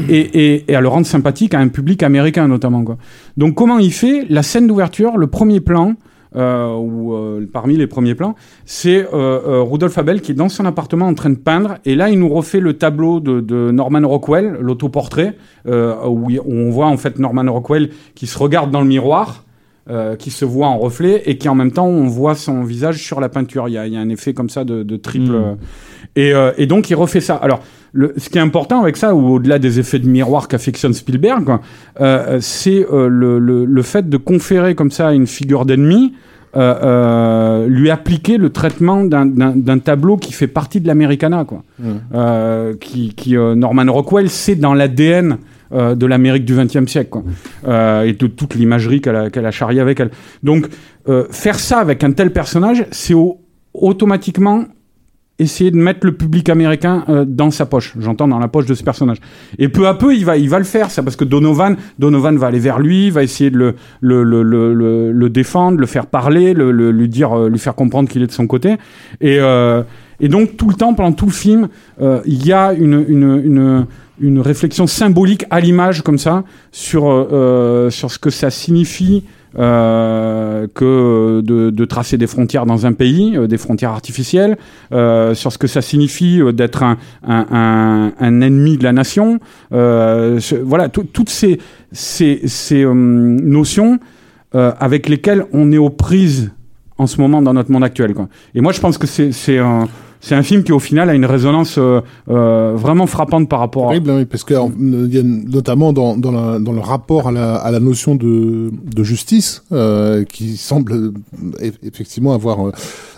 Et, et, et à le rendre sympathique à un public américain notamment. Quoi. Donc comment il fait La scène d'ouverture, le premier plan, ou euh, parmi les premiers plans, c'est euh, euh, Rudolf Abel qui est dans son appartement en train de peindre. Et là, il nous refait le tableau de, de Norman Rockwell, l'autoportrait, euh, où, on voit en fait Norman Rockwell qui se regarde dans le miroir. euh, qui se voit en reflet et qui en même temps on voit son visage sur la peinture. Il y a, il y a un effet comme ça de, de triple. Mm. euh, et, euh, et donc il refait ça. Alors le, ce qui est important avec ça, ou au-delà des effets de miroir qu'affectionne Spielberg, euh, c'est euh, le, le, le fait de conférer comme ça une figure d'ennemi. Euh, euh, lui appliquer le traitement d'un- tableau qui fait partie de l'Americana, quoi. Euh, qui, qui Norman Rockwell, c'est dans l'ADN euh, de l'Amérique du XXe siècle, quoi. Euh, et de toute l'imagerie qu'elle a, charriée avec elle. Donc, euh, faire ça avec un tel personnage, c'est au- automatiquement essayer de mettre le public américain euh, dans sa poche. J'entends dans la poche de ce personnage. Et peu à peu, il va, il va le faire, ça, parce que Donovan, Donovan va aller vers lui, va essayer de le, le, le, le, le- défendre, le faire parler, le, le- lui dire, euh, lui faire comprendre qu'il est de son côté. Et, euh, et donc tout le temps, pendant tout le film, euh, il y a une, une, une, une réflexion symbolique à l'image comme ça sur euh, euh, sur ce que ça signifie euh, que de, de tracer des frontières dans un pays, euh, des frontières artificielles, euh, sur ce que ça signifie euh, d'être un, un, un, un ennemi de la nation. Euh, voilà, tout- toutes ces, ces, ces euh, notions avec lesquelles on est aux prises en ce moment dans notre monde actuel. Quoi. Et moi, je pense que c'est un, c'est un film qui, au final, a une résonance euh, euh, vraiment frappante par rapport à... Hein, oui, parce que il y a notamment dans, dans, le rapport à la, notion de, justice, euh, qui semble euh, eff- effectivement avoir. euh,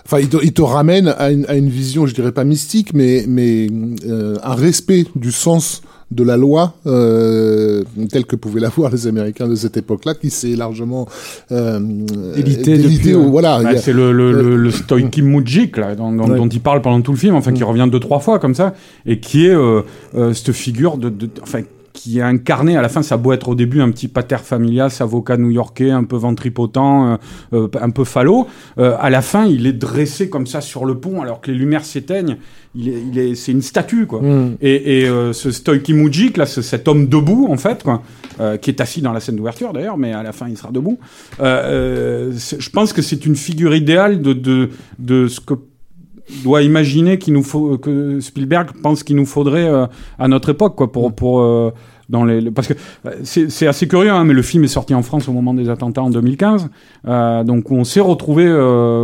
Enfin, il te, ramène à une, à une vision, je dirais pas mystique, mais, mais euh, un respect du sens de la loi euh, tel que pouvaient l'avoir les Américains de cette époque-là, qui s'est largement euh, Délité délité depuis, ouais. voilà. Bah, a- c'est le, le, le, le stoïki Mujik, là, dont, dont, Ouais. dont il parle pendant tout le film, enfin, qui Mm. revient deux, trois fois comme ça, et qui est euh, euh, cette figure de, de, enfin, qui est incarné à la fin, ça a beau être au début un petit pater familias, avocat new-yorkais, un peu ventripotent, euh, euh, un peu falot, euh, à la fin, il est dressé comme ça sur le pont, alors que les lumières s'éteignent, il est, il est, c'est une statue, quoi. Mm. Et, et euh, ce Stoichi Mujik, là, ce- cet homme debout, en fait, quoi, euh, qui est assis dans la scène d'ouverture d'ailleurs, mais à la fin il sera debout. Euh, je pense que c'est une figure idéale de, de, de ce que doit imaginer qu'il nous faut que Spielberg pense qu'il nous faudrait euh, à notre époque quoi pour pour euh, dans les le- parce que c'est c'est assez curieux hein, mais le film est sorti en France au moment des attentats en 2015 euh, donc on s'est retrouvé euh,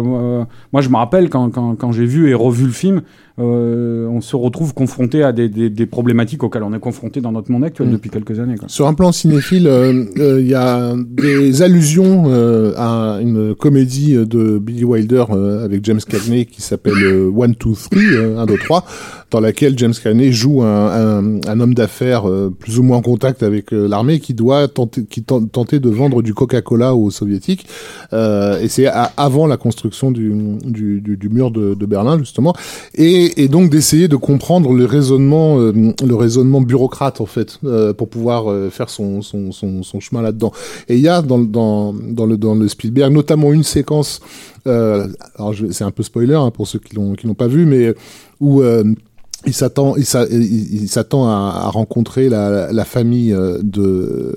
euh, moi je me rappelle quand quand, quand j'ai vu et revu le film euh, on se retrouve confronté à des, des, des problématiques auxquelles on est confronté dans notre monde actuel Mm. depuis quelques années quoi. Sur un plan cinéphile, euh, euh, il y a des allusions euh, à une comédie de Billy Wilder avec James Cagney qui s'appelle One, Two, Three, euh, 1, 2, 3, dans laquelle James Cagney joue un, un, un homme d'affaires plus ou moins en contact avec l'armée qui doit tenter, qui ten- tenter de vendre du Coca-Cola aux soviétiques. Euh, et c'est avant la construction du, du, du, du mur de, de Berlin justement, et, et donc d'essayer de comprendre le raisonnement, euh, le raisonnement bureaucrate en fait, euh, pour pouvoir euh, faire son, son, son, chemin là-dedans. Et il y a dans, dans, le dans le Spielberg notamment une séquence. Alors c'est un peu spoiler hein, pour ceux qui l'ont l'ont pas vu, mais où il s'attend, il s'a- il- il s'attend à, rencontrer la, famille de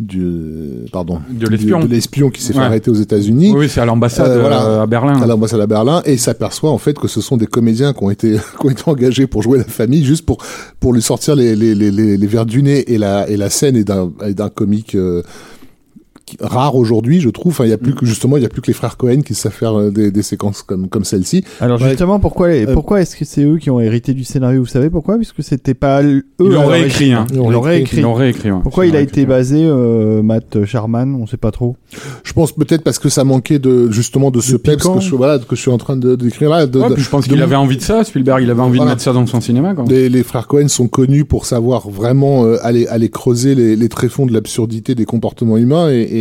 du pardon De l'espion. du- de l'espion qui s'est fait Ouais. arrêter aux États-Unis Oui, c'est à l'ambassade Euh, voilà. euh, à Berlin. à l'ambassade à Berlin et il s'aperçoit en fait que ce sont des comédiens qui ont été qui ont été engagés pour jouer la famille juste pour pour lui sortir les les les les, les verres du nez et la et la scène est d'un est d'un comique euh, rare aujourd'hui je trouve enfin il y a plus que justement il y a plus que les frères Cohen qui savent faire euh, des, des séquences comme comme celle-ci Alors Ouais. justement, pourquoi, Euh, pourquoi est-ce que c'est eux qui ont hérité du scénario? Vous savez pourquoi? Puisque c'était pas eux. Ils l'ont réécrit, hein. Ils l'ont réécrit. Ils l'ont réécrit. ouais. Pourquoi il a été basé, euh, Matt Sharman? On sait pas trop. je pense peut-être parce que ça manquait de justement de ce peps que je voilà que je suis en train de d'écrire là de- Ouais, de- puis je pense de- qu'il avait envie de ça, Spielberg, il avait envie Voilà. de mettre ça dans son cinéma. Quoi. Les, les frères Cohen sont connus pour savoir vraiment euh, aller, aller creuser les, les tréfonds de l'absurdité des comportements humains et, et,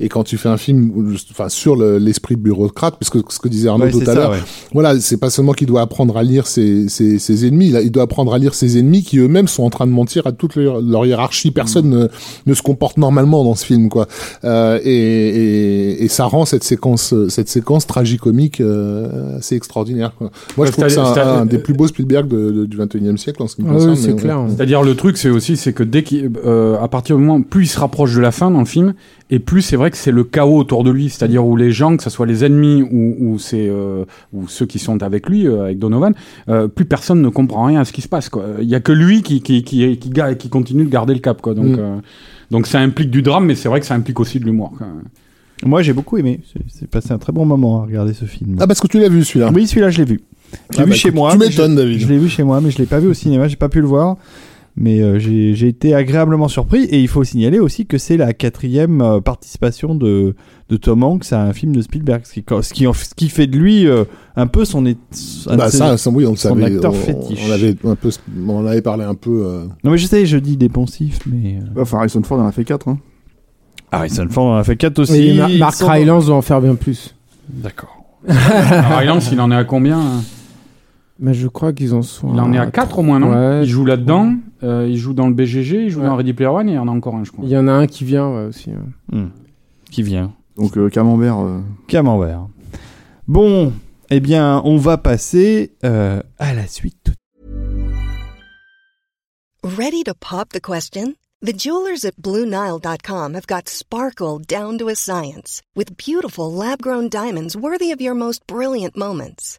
et quand tu fais un film enfin, sur le- l'esprit bureaucrate, parce que ce que disait Arnaud Ouais, tout à l'heure, ouais. voilà, c'est pas seulement qu'il doit apprendre à lire ses, ses, ses ennemis, là, il doit apprendre à lire ses ennemis qui eux-mêmes sont en train de mentir à toute leur, leur hiérarchie. Personne ne, ne se comporte normalement dans ce film, quoi. Euh, et, et, et ça rend cette séquence, cette séquence tragicomique euh, assez extraordinaire. Quoi. Moi, je trouve que c'est un, des plus beaux Spielberg de, de- du 21e siècle en ce qui me Ah concerne. c'est clair. C'est-à-dire le truc, c'est aussi, c'est que dès qu'il, euh, à partir du moment, plus il se rapproche de la fin dans le film, et plus c'est vrai que c'est le chaos autour de lui, c'est-à-dire où les gens, que ce soit les ennemis ou, ou c'est euh, ou ceux qui sont avec lui, euh, avec Donovan, euh, plus personne ne comprend rien à ce qui se passe. Quoi. Il y a que lui qui qui qui qui, qui continue de garder le cap. Quoi. Donc Mm. euh, donc ça implique du drame, mais c'est vrai que ça implique aussi de l'humour. quoi. Moi, j'ai beaucoup aimé. C'est- passé un très bon moment à regarder ce film. Ah, parce que tu l'as vu celui-là. Oui, celui-là, je l'ai vu. Je l'ai Ah, vu bah, chez écoute, moi. Tu m'étonnes, je- David. Je l'ai vu chez moi, mais je l'ai pas vu au cinéma. J'ai pas pu le voir. Mais euh, j'ai été agréablement surpris. Et il faut signaler aussi que c'est la quatrième euh, participation de, de Tom Hanks à un film de Spielberg. Ce qui, ce qui, en- ce qui fait de lui euh, un peu son. un Bah, ses- ça, ça, oui, on le son savait. acteur on, fétiche. on avait un peu, on en avait parlé un peu. euh, Non, mais je sais, je dis dépensif, mais. euh, Enfin, Harrison Ford en a fait 4. Hein. Harrison Ford en a fait 4 aussi. Et Mar- Mark sont- Rylance doit en faire bien plus. D'accord. Rylance, il en est à combien hein? Mais je crois qu'ils en sont. Il en est à 4 au moins, non? Ouais. Il joue là-dedans, euh, il joue dans le BGG, il joue Ouais. dans Ready Player One, et il y en a encore un, je crois. Il y en a un qui vient ouais, aussi. ouais. Hmm. Qui vient Donc, euh, Camembert. euh, Camembert. Bon, eh bien, on va passer euh, à la suite. Ready to pop the question? The jewelers at BlueNile.com have got sparkle down to a science with beautiful lab grown diamonds worthy of your most brilliant moments.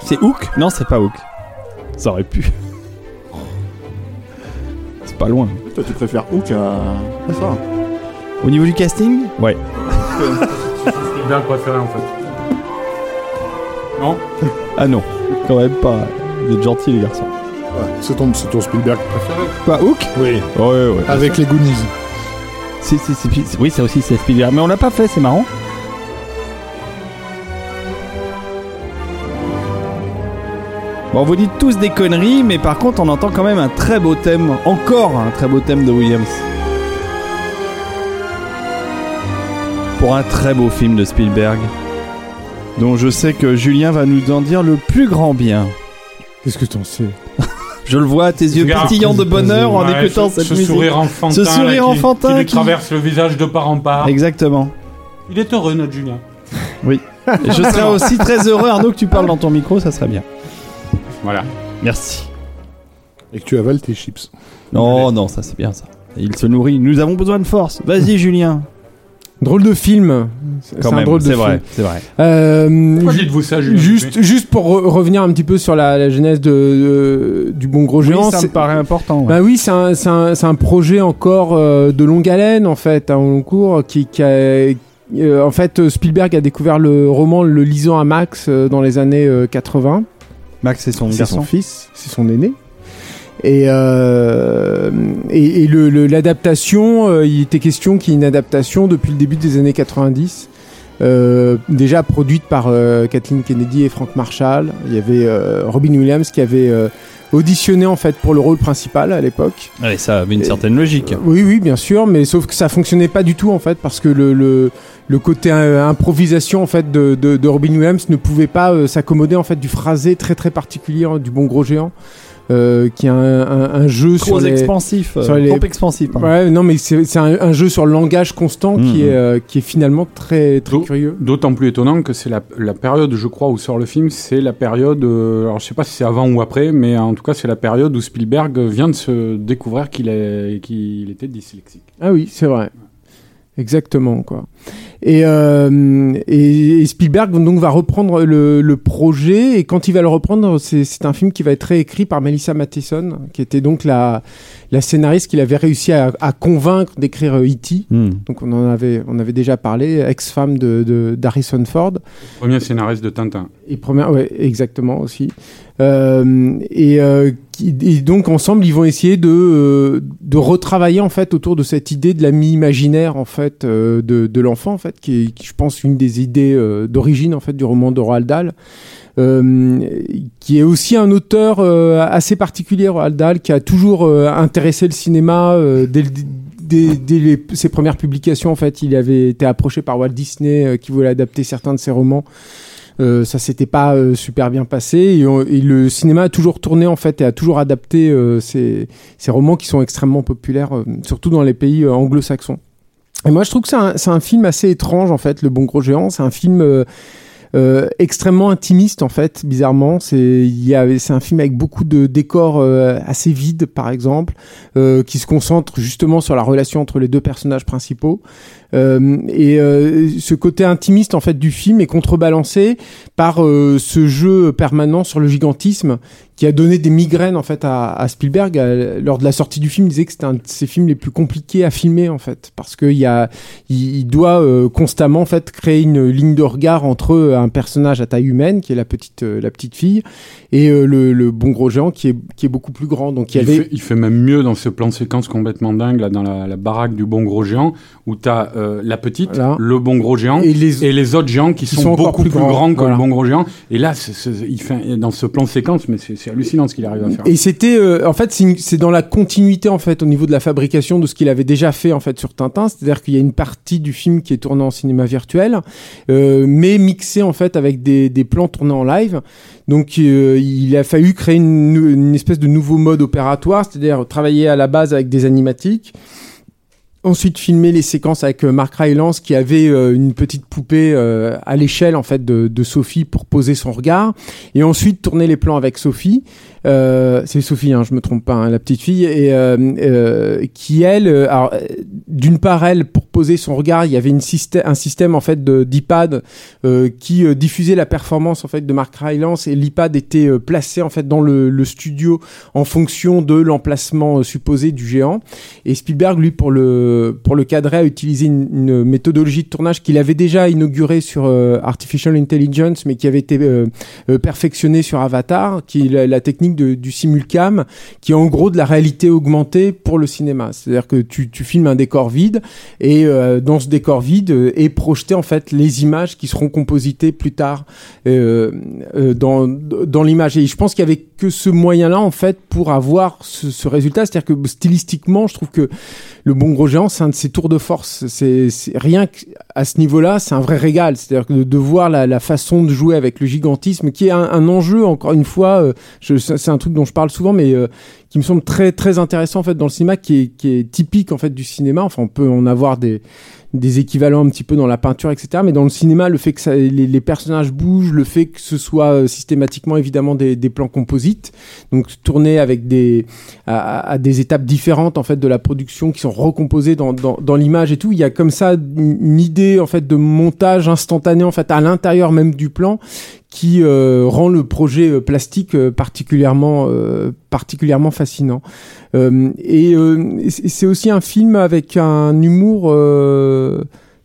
C'est Hook Non, c'est pas Hook. Ça aurait pu. C'est pas loin. Toi, tu préfères Hook à, à ça Au niveau du casting Ouais. Spielberg préféré, en fait. Non Ah non, quand même pas. Vous êtes gentils, les garçons. ouais, c'est ton, c'est ton Spielberg préféré. Quoi, Hook Oui. Ouais, ouais. Avec les Goonies. C'est, c'est, c'est- c'est- oui, ça aussi, c'est Spielberg. Mais on l'a pas fait, c'est marrant. Bon, vous dites tous des conneries, mais par contre, on entend quand même un très beau thème. Encore un très beau thème de Williams. Pour un très beau film de Spielberg. Dont je sais que Julien va nous en dire le plus grand bien. Qu'est-ce que t'en sais? Je le vois à tes yeux pétillants de bonheur en Ouais, écoutant ce, cette ce musique. sourire enfantin, Ce sourire qui- enfantin qui, lui qui- traverse le visage de part en part. Exactement. Il est heureux, notre Julien. Et je serais aussi très heureux, Arnaud, que tu parles dans ton micro, ça serait bien. Voilà. Merci. Et que tu avales tes chips. Non, non, ça c'est bien ça. Il se nourrit. Nous avons besoin de force. Vas-y, Julien. Drôle de film. C'est un même, drôle de c'est film. vrai, c'est vrai. Euh, Pourquoi dites-vous ça, Julien Juste, juste pour re- revenir un petit peu sur la, la genèse de, de- du bon gros géant. Oui, ça me paraît important. ouais. Bah oui, c'est un, c'est un, projet encore euh, de longue haleine en fait, en long cours, qui, qui a, euh, en fait Spielberg a découvert le roman le lisant à Max euh, dans les années euh, 80. Max c'est son fils, c'est son aîné. Et, euh, et, et le- le- l'adaptation, euh, il était question qu'il y ait une adaptation depuis le début des années 90. Euh, déjà produite par euh, Kathleen Kennedy et Frank Marshall. Il y avait euh, Robin Williams qui avait euh, auditionné en fait pour le rôle principal à l'époque. Allez, ça avait une Et- certaine logique. Euh, Oui, oui, bien sûr, mais sauf que ça fonctionnait pas du tout en fait parce que le, le, le côté euh, improvisation en fait de, de, de Robin Williams ne pouvait pas euh, s'accommoder en fait du phrasé très très particulier hein, du bon gros géant, euh, qui a un, un, un jeu Trop sur les. expansif. euh, sur les- Trop expansif. pardon. Ouais, non, mais c'est un, un jeu sur le langage constant qui Mhm. est euh, qui est finalement très très curieux. D'autant plus étonnant que c'est la, la période, je crois, où sort le film, c'est la période, euh, alors je sais pas si c'est avant ou après, mais en tout cas c'est la période où Spielberg vient de se découvrir qu'il est, qu'il était dyslexique. Ah oui, c'est vrai. Exactement, quoi. Et, euh, et, Spielberg donc va reprendre le, le projet. Et quand il va le reprendre, c'est un film qui va être réécrit par Melissa Matheson, qui était donc la, la scénariste qu'il avait réussi à, à convaincre d'écrire euh, E.T. Hmm. Donc on en avait, on avait déjà parlé, ex-femme de, de d'Harrison Ford. Premier scénariste de Tintin. Et première, ouais, exactement aussi. Euh, et, euh, et donc ensemble, ils vont essayer de euh, de retravailler en fait autour de cette idée de l'ami imaginaire en fait de, de l'enfant en fait, qui est, qui, je pense, une des idées d'origine en fait du roman de Roald Dahl. Euh, qui est aussi un auteur euh, assez particulier, Roald Dahl, qui a toujours euh, intéressé le cinéma dès, ses premières publications. En fait, il avait été approché par Walt Disney, qui voulait adapter certains de ses romans. Euh, ça s'était pas super bien passé et, le cinéma a toujours tourné en fait et a toujours adapté ces, romans qui sont extrêmement populaires, surtout dans les pays anglo-saxons. Et moi, je trouve que c'est un, un film assez étrange en fait, Le Bon Gros Géant. C'est un film euh, extrêmement intimiste en fait, bizarrement. C'est il y a- c'est un film avec beaucoup de décors euh, assez vides, par exemple, euh, qui se concentre justement sur la relation entre les deux personnages principaux. Euh, et euh, ce côté intimiste en fait du film est contrebalancé par euh, ce jeu permanent sur le gigantisme qui a donné des migraines en fait à, à Spielberg lors de la sortie du film. Il disait que c'était un de ses films les plus compliqués à filmer en fait parce qu'il y a il, il doit constamment en fait créer une ligne de regard entre un personnage à taille humaine qui est la petite la petite fille et le, le bon gros géant qui est qui est beaucoup plus grand. Donc il avait fait, il fait même mieux dans ce plan séquence complètement dingue, là, dans la, la baraque du bon gros géant, où tu as la petite, Voilà. le bon gros géant, et les et les autres géants qui, Qui sont, beaucoup plus plus, grands, grands, que voilà. le bon gros géant. Et là, il fait, dans ce plan séquence, mais c'est hallucinant ce qu'il arrive à faire. Et c'était, euh, en fait, c'est dans la continuité en fait au niveau de la fabrication de ce qu'il avait déjà fait en fait sur Tintin, c'est-à-dire qu'il y a une partie du film qui est tournée en cinéma virtuel, euh, mais mixée en fait avec des, des plans tournés en live. Donc euh, il a fallu créer une espèce de nouveau mode opératoire, c'est-à-dire travailler à la base avec des animatiques. Ensuite, filmer les séquences avec euh, Mark Rylance qui avait euh, une petite poupée euh, à l'échelle en fait de, de Sophie pour poser son regard, et ensuite tourner les plans avec Sophie. Euh, c'est Sophie, hein, je me trompe pas, hein, la petite fille, et euh, euh, qui elle, d'une part elle pour poser son regard, il y avait un système en fait d'iPad qui diffusait la performance en fait de Mark Rylance et l'iPad était placé en fait dans le, studio en fonction de l'emplacement supposé du géant. Et Spielberg, lui, pour le, pour le cadrer, a utilisé une, méthodologie de tournage qu'il avait déjà inaugurée sur Artificial Intelligence, mais qui avait été perfectionnée sur Avatar, qui la, la technique du simulcam, qui est en gros de la réalité augmentée pour le cinéma. C'est-à-dire que tu, filmes un décor vide, et euh, dans ce décor vide euh, est projeté en fait les images qui seront compositées plus tard euh, dans, dans l'image. Et je pense qu'il y avait que ce moyen-là en fait pour avoir ce, résultat. C'est-à-dire que stylistiquement, je trouve que le bon gros géant, c'est un de ses tours de force. C'est rien qu'à ce niveau-là, c'est un vrai régal. C'est-à-dire de, voir la, façon de jouer avec le gigantisme, qui est un, enjeu encore une fois. je- C'est un truc dont je parle souvent, mais euh, qui me semble très très intéressant en fait dans le cinéma, qui est, typique en fait du cinéma. Enfin, on peut en avoir des des équivalents un petit peu dans la peinture, etc. Mais dans le cinéma, le fait que les, personnages bougent, le fait que ce soit euh, systématiquement évidemment des, plans composites, donc tournés avec des à, des étapes différentes en fait de la production qui sont recomposées dans, dans, dans l'image et tout. Il y a comme ça une, une idée en fait de montage instantané en fait à l'intérieur même du plan qui euh, rend le projet euh, plastique euh, particulièrement euh, particulièrement fascinant. Euh, et c'est aussi un film avec un humour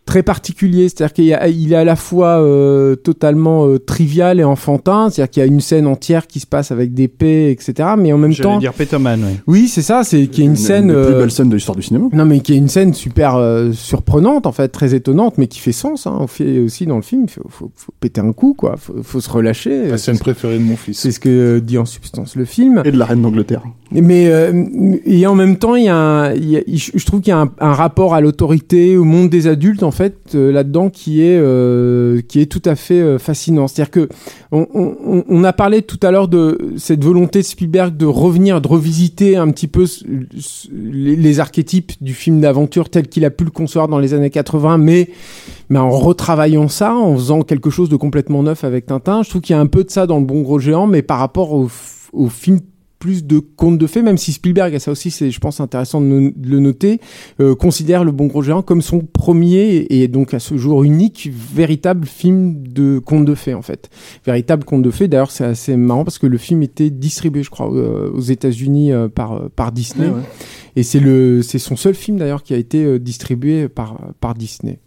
très particulier, c'est-à-dire qu'il est à la fois euh, totalement euh, trivial et enfantin, c'est-à-dire qu'il y a une scène entière qui se passe avec des paix, etc. Mais en même temps, dire Pétoman, oui. oui, c'est ça, c'est qu'il y a une scène. des plus euh, belles scènes de l'histoire du cinéma. non, mais qui est une scène super euh, surprenante, en fait, très étonnante, mais qui fait sens. Hein. Fait aussi dans le film, il faut, faut, faut péter un coup, quoi. Faut, faut se relâcher. La scène préférée de mon fils. C'est ce que dit en substance le film. Et de la reine d'Angleterre. Mais euh, et en même temps, il y a, un, il y a- je je trouve qu'il y a un, un rapport à l'autorité, au monde des adultes, en fait, euh, là-dedans, qui est euh, qui est tout à fait euh, fascinant. C'est-à-dire que on, a parlé tout à l'heure de cette volonté de Spielberg de revenir, de revisiter un petit peu les, archétypes du film d'aventure tel qu'il a pu le concevoir dans les années 80, mais mais en retravaillant ça, en faisant quelque chose de complètement neuf avec Tintin. Je trouve qu'il y a un peu de ça dans le Bon Gros Géant, mais par rapport au film plus de contes de fées, même si Spielberg, et ça aussi c'est je pense intéressant de, no- de le noter, euh, considère Le Bon Gros Géant comme son premier et donc à ce jour unique véritable film de contes de fées en fait. Véritable conte de fées, d'ailleurs c'est assez marrant parce que le film était distribué je crois euh, aux États-Unis euh, par, par Disney et c'est son seul film d'ailleurs qui a été distribué par, par Disney.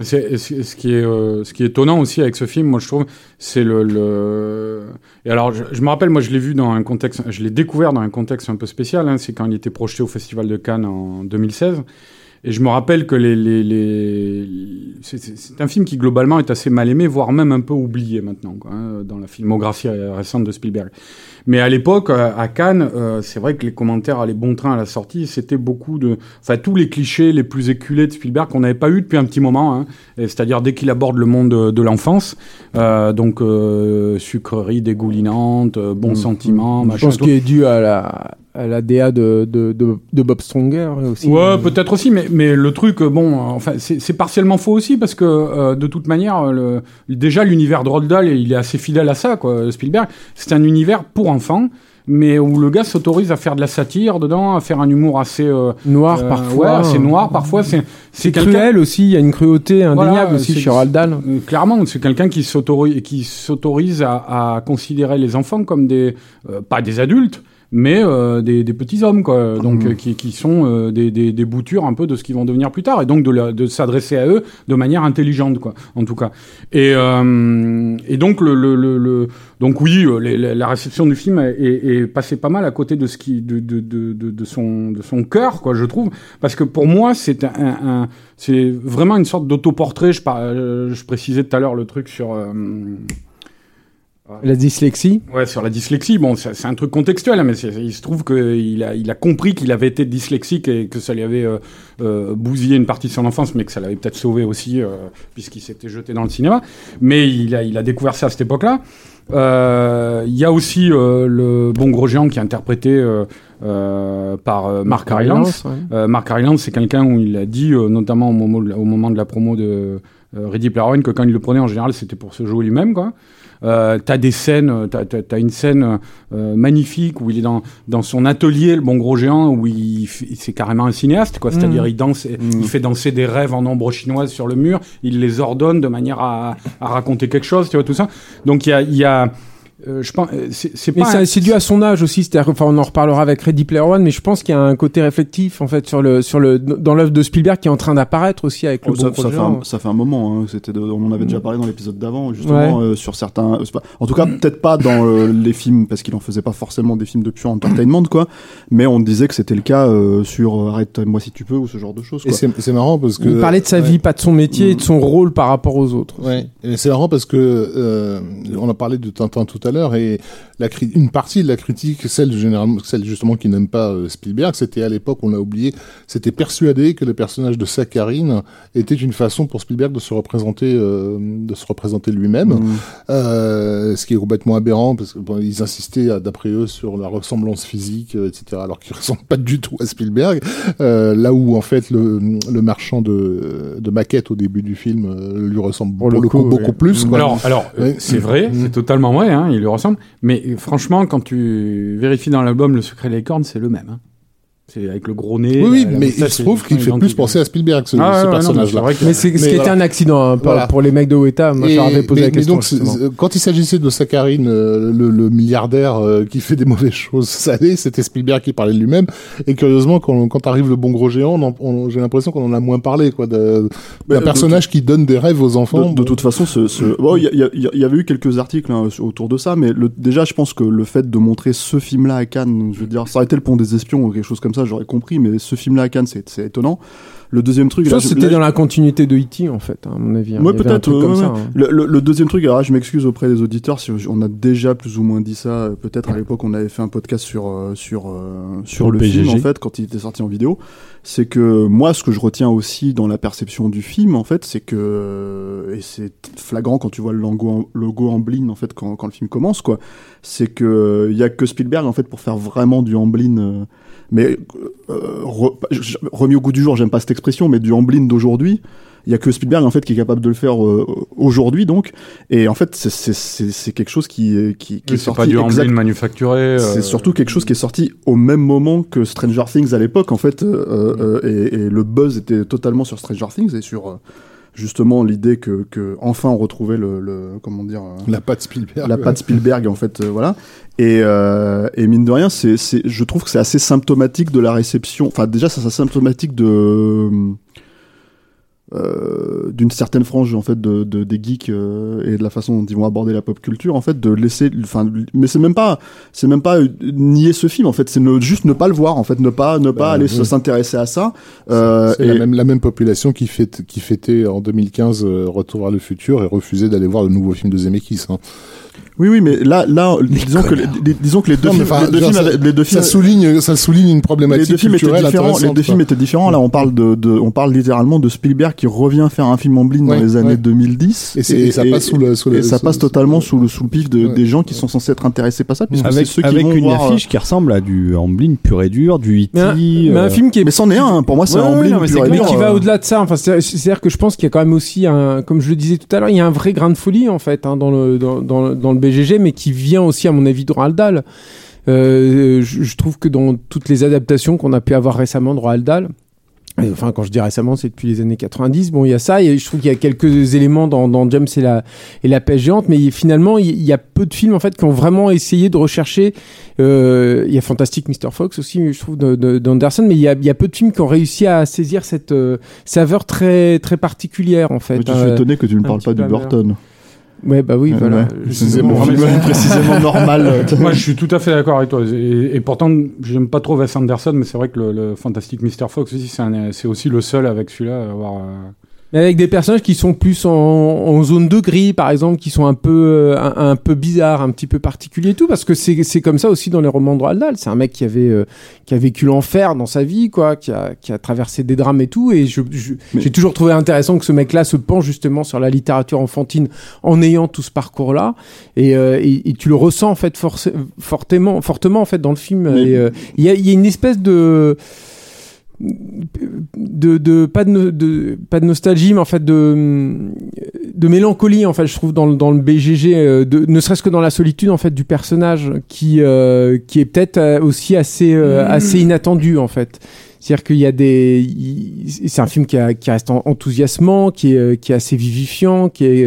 Euh, ce qui est étonnant aussi avec ce film, moi je trouve, c'est le. Et alors, je, me rappelle, moi je l'ai vu dans un contexte, je l'ai découvert dans un contexte un peu spécial. hein, c'est quand il était projeté au Festival de Cannes en 2016. Et je me rappelle que c'est- un film qui globalement est assez mal aimé, voire même un peu oublié maintenant, hein, dans la filmographie récente de Spielberg. Mais à l'époque, euh, à Cannes, euh, c'est vrai que les commentaires allaient bon train à la sortie. C'était beaucoup de, enfin tous les clichés les plus éculés de Spielberg qu'on n'avait pas eu depuis un petit moment. Hein. C'est-à-dire dès qu'il aborde le monde de, de l'enfance, euh, donc euh, sucrerie dégoulinante, euh, bons sentiments, Je machin. pense tout. qu'il est dû à la, à la DA de, de, de, de Bob Stronger aussi. Ouais, peut-être aussi, mais, mais le truc, euh, bon, euh, enfin, c'est c'est partiellement faux aussi parce que euh, de toute manière, le, déjà l'univers de Roald Dahl, il est assez fidèle à ça, quoi. Spielberg, c'est un univers pour enfants, mais où le gars s'autorise à faire de la satire dedans, à faire un humour assez euh, Noir parfois. ouais, assez noir parfois. C'est C'est cruel aussi, il y a une cruauté indéniable Voilà, aussi c'est- chez Roald Dahl. Clairement, c'est quelqu'un qui s'autorise, qui s'autorise à, à considérer les enfants comme des, euh, pas des adultes, mais euh, des, des petits hommes, quoi. Donc, Mhm. euh, qui, qui sont euh, des, des, des boutures un peu de ce qu'ils vont devenir plus tard, et donc de, la- de s'adresser à eux de manière intelligente, quoi. En tout cas. Et, euh, et donc le, le, le, le- donc oui, euh, les- les- la réception du film est, est, est passée pas mal à côté de ce qui, de, de, de, de, de son, de son cœur, quoi, je trouve, parce que pour moi, c'est un, un- c'est vraiment une sorte d'autoportrait. Je, par- euh, je précisais tout à l'heure le truc sur. La dyslexie. Ouais, sur la dyslexie, bon, c'est un truc contextuel, hein, mais il se trouve qu'il a, il a compris qu'il avait été dyslexique et que ça lui avait euh, euh, bousillé une partie de son enfance, mais que ça l'avait peut-être sauvé aussi, euh, puisqu'il s'était jeté dans le cinéma. Mais il a, il a découvert ça à cette époque-là. Il y a aussi le bon gros géant qui est interprété par Mark Rylance. ouais. Mark Rylance, c'est quelqu'un où il a dit, notamment au moment, de la- au moment de la promo de Ready Player One, que quand il le prenait en général, c'était pour se jouer lui-même, quoi. Euh, t'as des scènes, euh, t'as, t'as, une scène euh, magnifique où il est dans, dans son atelier, le bon gros géant, où il, fait- c'est carrément un cinéaste, quoi. C'est-à-dire, il danse, il fait danser des rêves en ombre chinoise sur le mur, il les ordonne de manière à, à raconter quelque chose, tu vois, tout ça. Donc, il y a, il y a euh, je pense, euh, c'est, c'est Mais pas. ça- un- c'est dû à son âge aussi, c'est-à-dire enfin, on en reparlera avec Ready Player One, mais je pense qu'il y a un côté réflectif en fait sur le sur le dans l'œuvre de Spielberg qui est en train d'apparaître aussi avec le Oh, ça, bon ça fait un, ça fait un moment. Hein. C'était, de- on en avait déjà parlé dans l'épisode d'avant, justement, euh, sur certains. pas- En tout cas, peut-être pas dans euh, les films, parce qu'il en faisait pas forcément des films de pure entertainment, quoi. Mais on disait que c'était le cas euh, sur Arrête-moi si tu peux ou ce genre de choses. Et Quoi. c'est c'est marrant parce que. Il parlait de sa ouais. vie, pas de son métier et de son rôle par rapport aux autres. Ouais, et c'est marrant parce que euh, on a parlé de Tintin tout à l'heure, et la une partie de la critique, celle généralement, celle justement qui n'aime pas euh, Spielberg, c'était à l'époque, on l'a oublié, c'était persuadé que le personnage de Sakharine était une façon pour Spielberg de se représenter, euh, de se représenter lui-même, Mm. euh, ce qui est complètement aberrant parce que bon, ils insistaient, d'après eux, sur la ressemblance physique, euh, etc. Alors qu'ils ressemblent pas du tout à Spielberg. Euh, là où en fait le, le marchand de, de maquettes au début du film euh, lui ressemble Pour pour, le le coup, coup, beaucoup plus. Quoi. Alors, alors Ouais. c'est vrai, Mm. c'est totalement vrai, hein, il lui ressemble. Mais franchement, quand tu vérifies dans l'album Le secret des cornes, c'est le même. hein. C'est avec le gros nez. oui, oui, la- la mais il se trouve qu'il fait plus penser à Spielberg ce, Ah, ce ouais, mais c'est personnage-là. que- Mais c'est ce Mais qui était un accident hein, pour, Voilà. pour les mecs de Weta. Moi, je leur avais posé mais- la question. mais donc, quand il s'agissait de Sakharine, euh, le, le milliardaire euh, qui fait des mauvaises choses salées, c'était Spielberg qui parlait de lui-même. Et curieusement, quand, quand arrive le bon gros géant, j'ai l'impression qu'on en a moins parlé, quoi, Mais d'un de- personnage qui donne des rêves aux enfants. De, toute façon, ce, ce... bon, il y, a- a- a- avait eu quelques articles hein, autour de ça, mais le, déjà, je pense que le fait de montrer ce film-là à Cannes, je veux dire, ça aurait été le pont des espions ou quelque chose comme ça, j'aurais compris, mais ce film-là à Cannes, c'est c'est étonnant. Le deuxième truc, Je c'était dans la continuité de E.T. en fait, hein, à mon avis. hein. Ouais, avait un peut-être, ouais, ouais, hein. Le, le- le deuxième truc, alors là, je m'excuse auprès des auditeurs, si on a déjà plus ou moins dit ça. euh, Peut-être à l'époque, on avait fait un podcast sur euh, sur euh, sur, le le, film en fait quand il était sorti en vidéo. C'est que moi, ce que je retiens aussi dans la perception du film, en fait, c'est que et c'est flagrant quand tu vois le logo en, logo Amblin en fait quand, quand le film commence quoi. C'est que il y a que Spielberg en fait pour faire vraiment du Amblin. Euh, mais euh, re- remis au goût du jour, j'aime pas cette expression, mais du Amblin d'aujourd'hui. Il y a que Spielberg en fait qui est capable de le faire euh, aujourd'hui donc et en fait c'est- quelque chose qui est- qui, qui est Oui, C'est sorti pas du exact- manufacturé. euh, c'est surtout quelque chose qui est sorti au même moment que Stranger Things à l'époque, en fait, euh, euh, et, et le buzz était totalement sur Stranger Things et sur euh, justement l'idée que, que enfin on retrouvait le, le comment dire euh, La patte Spielberg. la patte Spielberg en fait, euh, voilà. Et, euh, et mine de rien, c'est, je trouve que c'est assez symptomatique de la réception. Enfin, déjà, c'est symptomatique de euh, d'une certaine frange en fait de, de des geeks euh, et de la façon dont ils vont aborder la pop culture en fait de laisser enfin mais c'est même pas c'est même pas euh, nier ce film en fait c'est juste ne pas le voir en fait ne pas ne pas Bah, aller oui. s'intéresser à ça euh, C'est et- la même, la même population qui, fête, qui fêtait en 2015 euh, Retour vers le futur et refusait d'aller voir le nouveau film de Zemeckis. Hein. Oui oui mais là là disons que les, les- disons que les deux Non, films enfin, les deux films, dire, avaient- les deux films Ça souligne, ça souligne une les problématique deux films étaient différents. Les deux films étaient différents. Là, on parle de, de on parle littéralement de Spielberg qui revient faire un film en blind Ouais, dans les années ouais. 2010. Et, ça passe sous le, sous le- et ça sous- passe totalement sous le sous le pif de, Ouais. des gens qui sont censés être intéressés par ça, puisque Avec, ceux qui avec vont une voir. euh, affiche qui ressemble à du Amblin pur et dur, du E.T. Mais un, mais un euh, film qui est Mais c'en est un. hein. Pour moi, c'est ouais, blind pur c'est et clair, mais dur, qui va euh, au-delà de ça. Enfin, c'est- c'est-à-dire que je pense qu'il y a quand même aussi un, comme je le disais tout à l'heure, il y a un vrai grain de folie en fait hein, dans le dans, dans, le BGG, mais qui vient aussi à mon avis de Roald Dahl. Euh, je, je trouve que dans toutes les adaptations qu'on a pu avoir récemment de Roald Dahl, et Enfin, quand je dis récemment, c'est depuis les années 90. Bon, il y a ça. Et je trouve qu'il y a quelques éléments dans, dans James et la, et la pêche géante. Mais finalement, il y a peu de films, en fait, qui ont vraiment essayé de rechercher. Euh, il y a Fantastic Mr. Fox aussi, je trouve, de- de- d'Anderson. Mais il y, a, il y a peu de films qui ont réussi à saisir cette euh, saveur très, très particulière, en fait. Mais je suis Euh, étonné que tu ne parles pas du. Burton. Ouais, bah oui, voilà. C'est mon film précisément normal. Moi, je suis tout à fait d'accord avec toi. Et, et pourtant, j'aime pas trop Wes Anderson, mais c'est vrai que le, le Fantastic Mr. Fox aussi, c'est un- c'est aussi le seul avec celui-là à avoir. euh, Mais avec des personnages qui sont plus en, en zone de gris, par exemple, qui sont un peu, euh, un, un peu bizarres, un petit peu particuliers et tout, parce que c'est c'est comme ça aussi dans les romans de Roald Dahl. C'est un mec qui avait, euh, qui a vécu l'enfer dans sa vie, quoi, qui a, qui a traversé des drames et tout. Et je, je- Mais- j'ai toujours trouvé intéressant que ce mec-là se penche justement sur la littérature enfantine en ayant tout ce parcours-là. Et, euh, et, et tu le ressens en fait fortement, fortement en fait dans le film. Mais- euh, Il y, a, il y a une espèce de de, de pas de, de pas de nostalgie mais en fait de de mélancolie en fait je trouve dans le, dans le BGG euh, de, ne serait-ce que dans la solitude en fait du personnage qui euh, qui est peut-être euh, aussi assez euh, assez inattendu en fait. C'est-à-dire qu'il y a des c'est un film qui, a- qui reste en- enthousiasmant qui est euh, qui est assez vivifiant qui est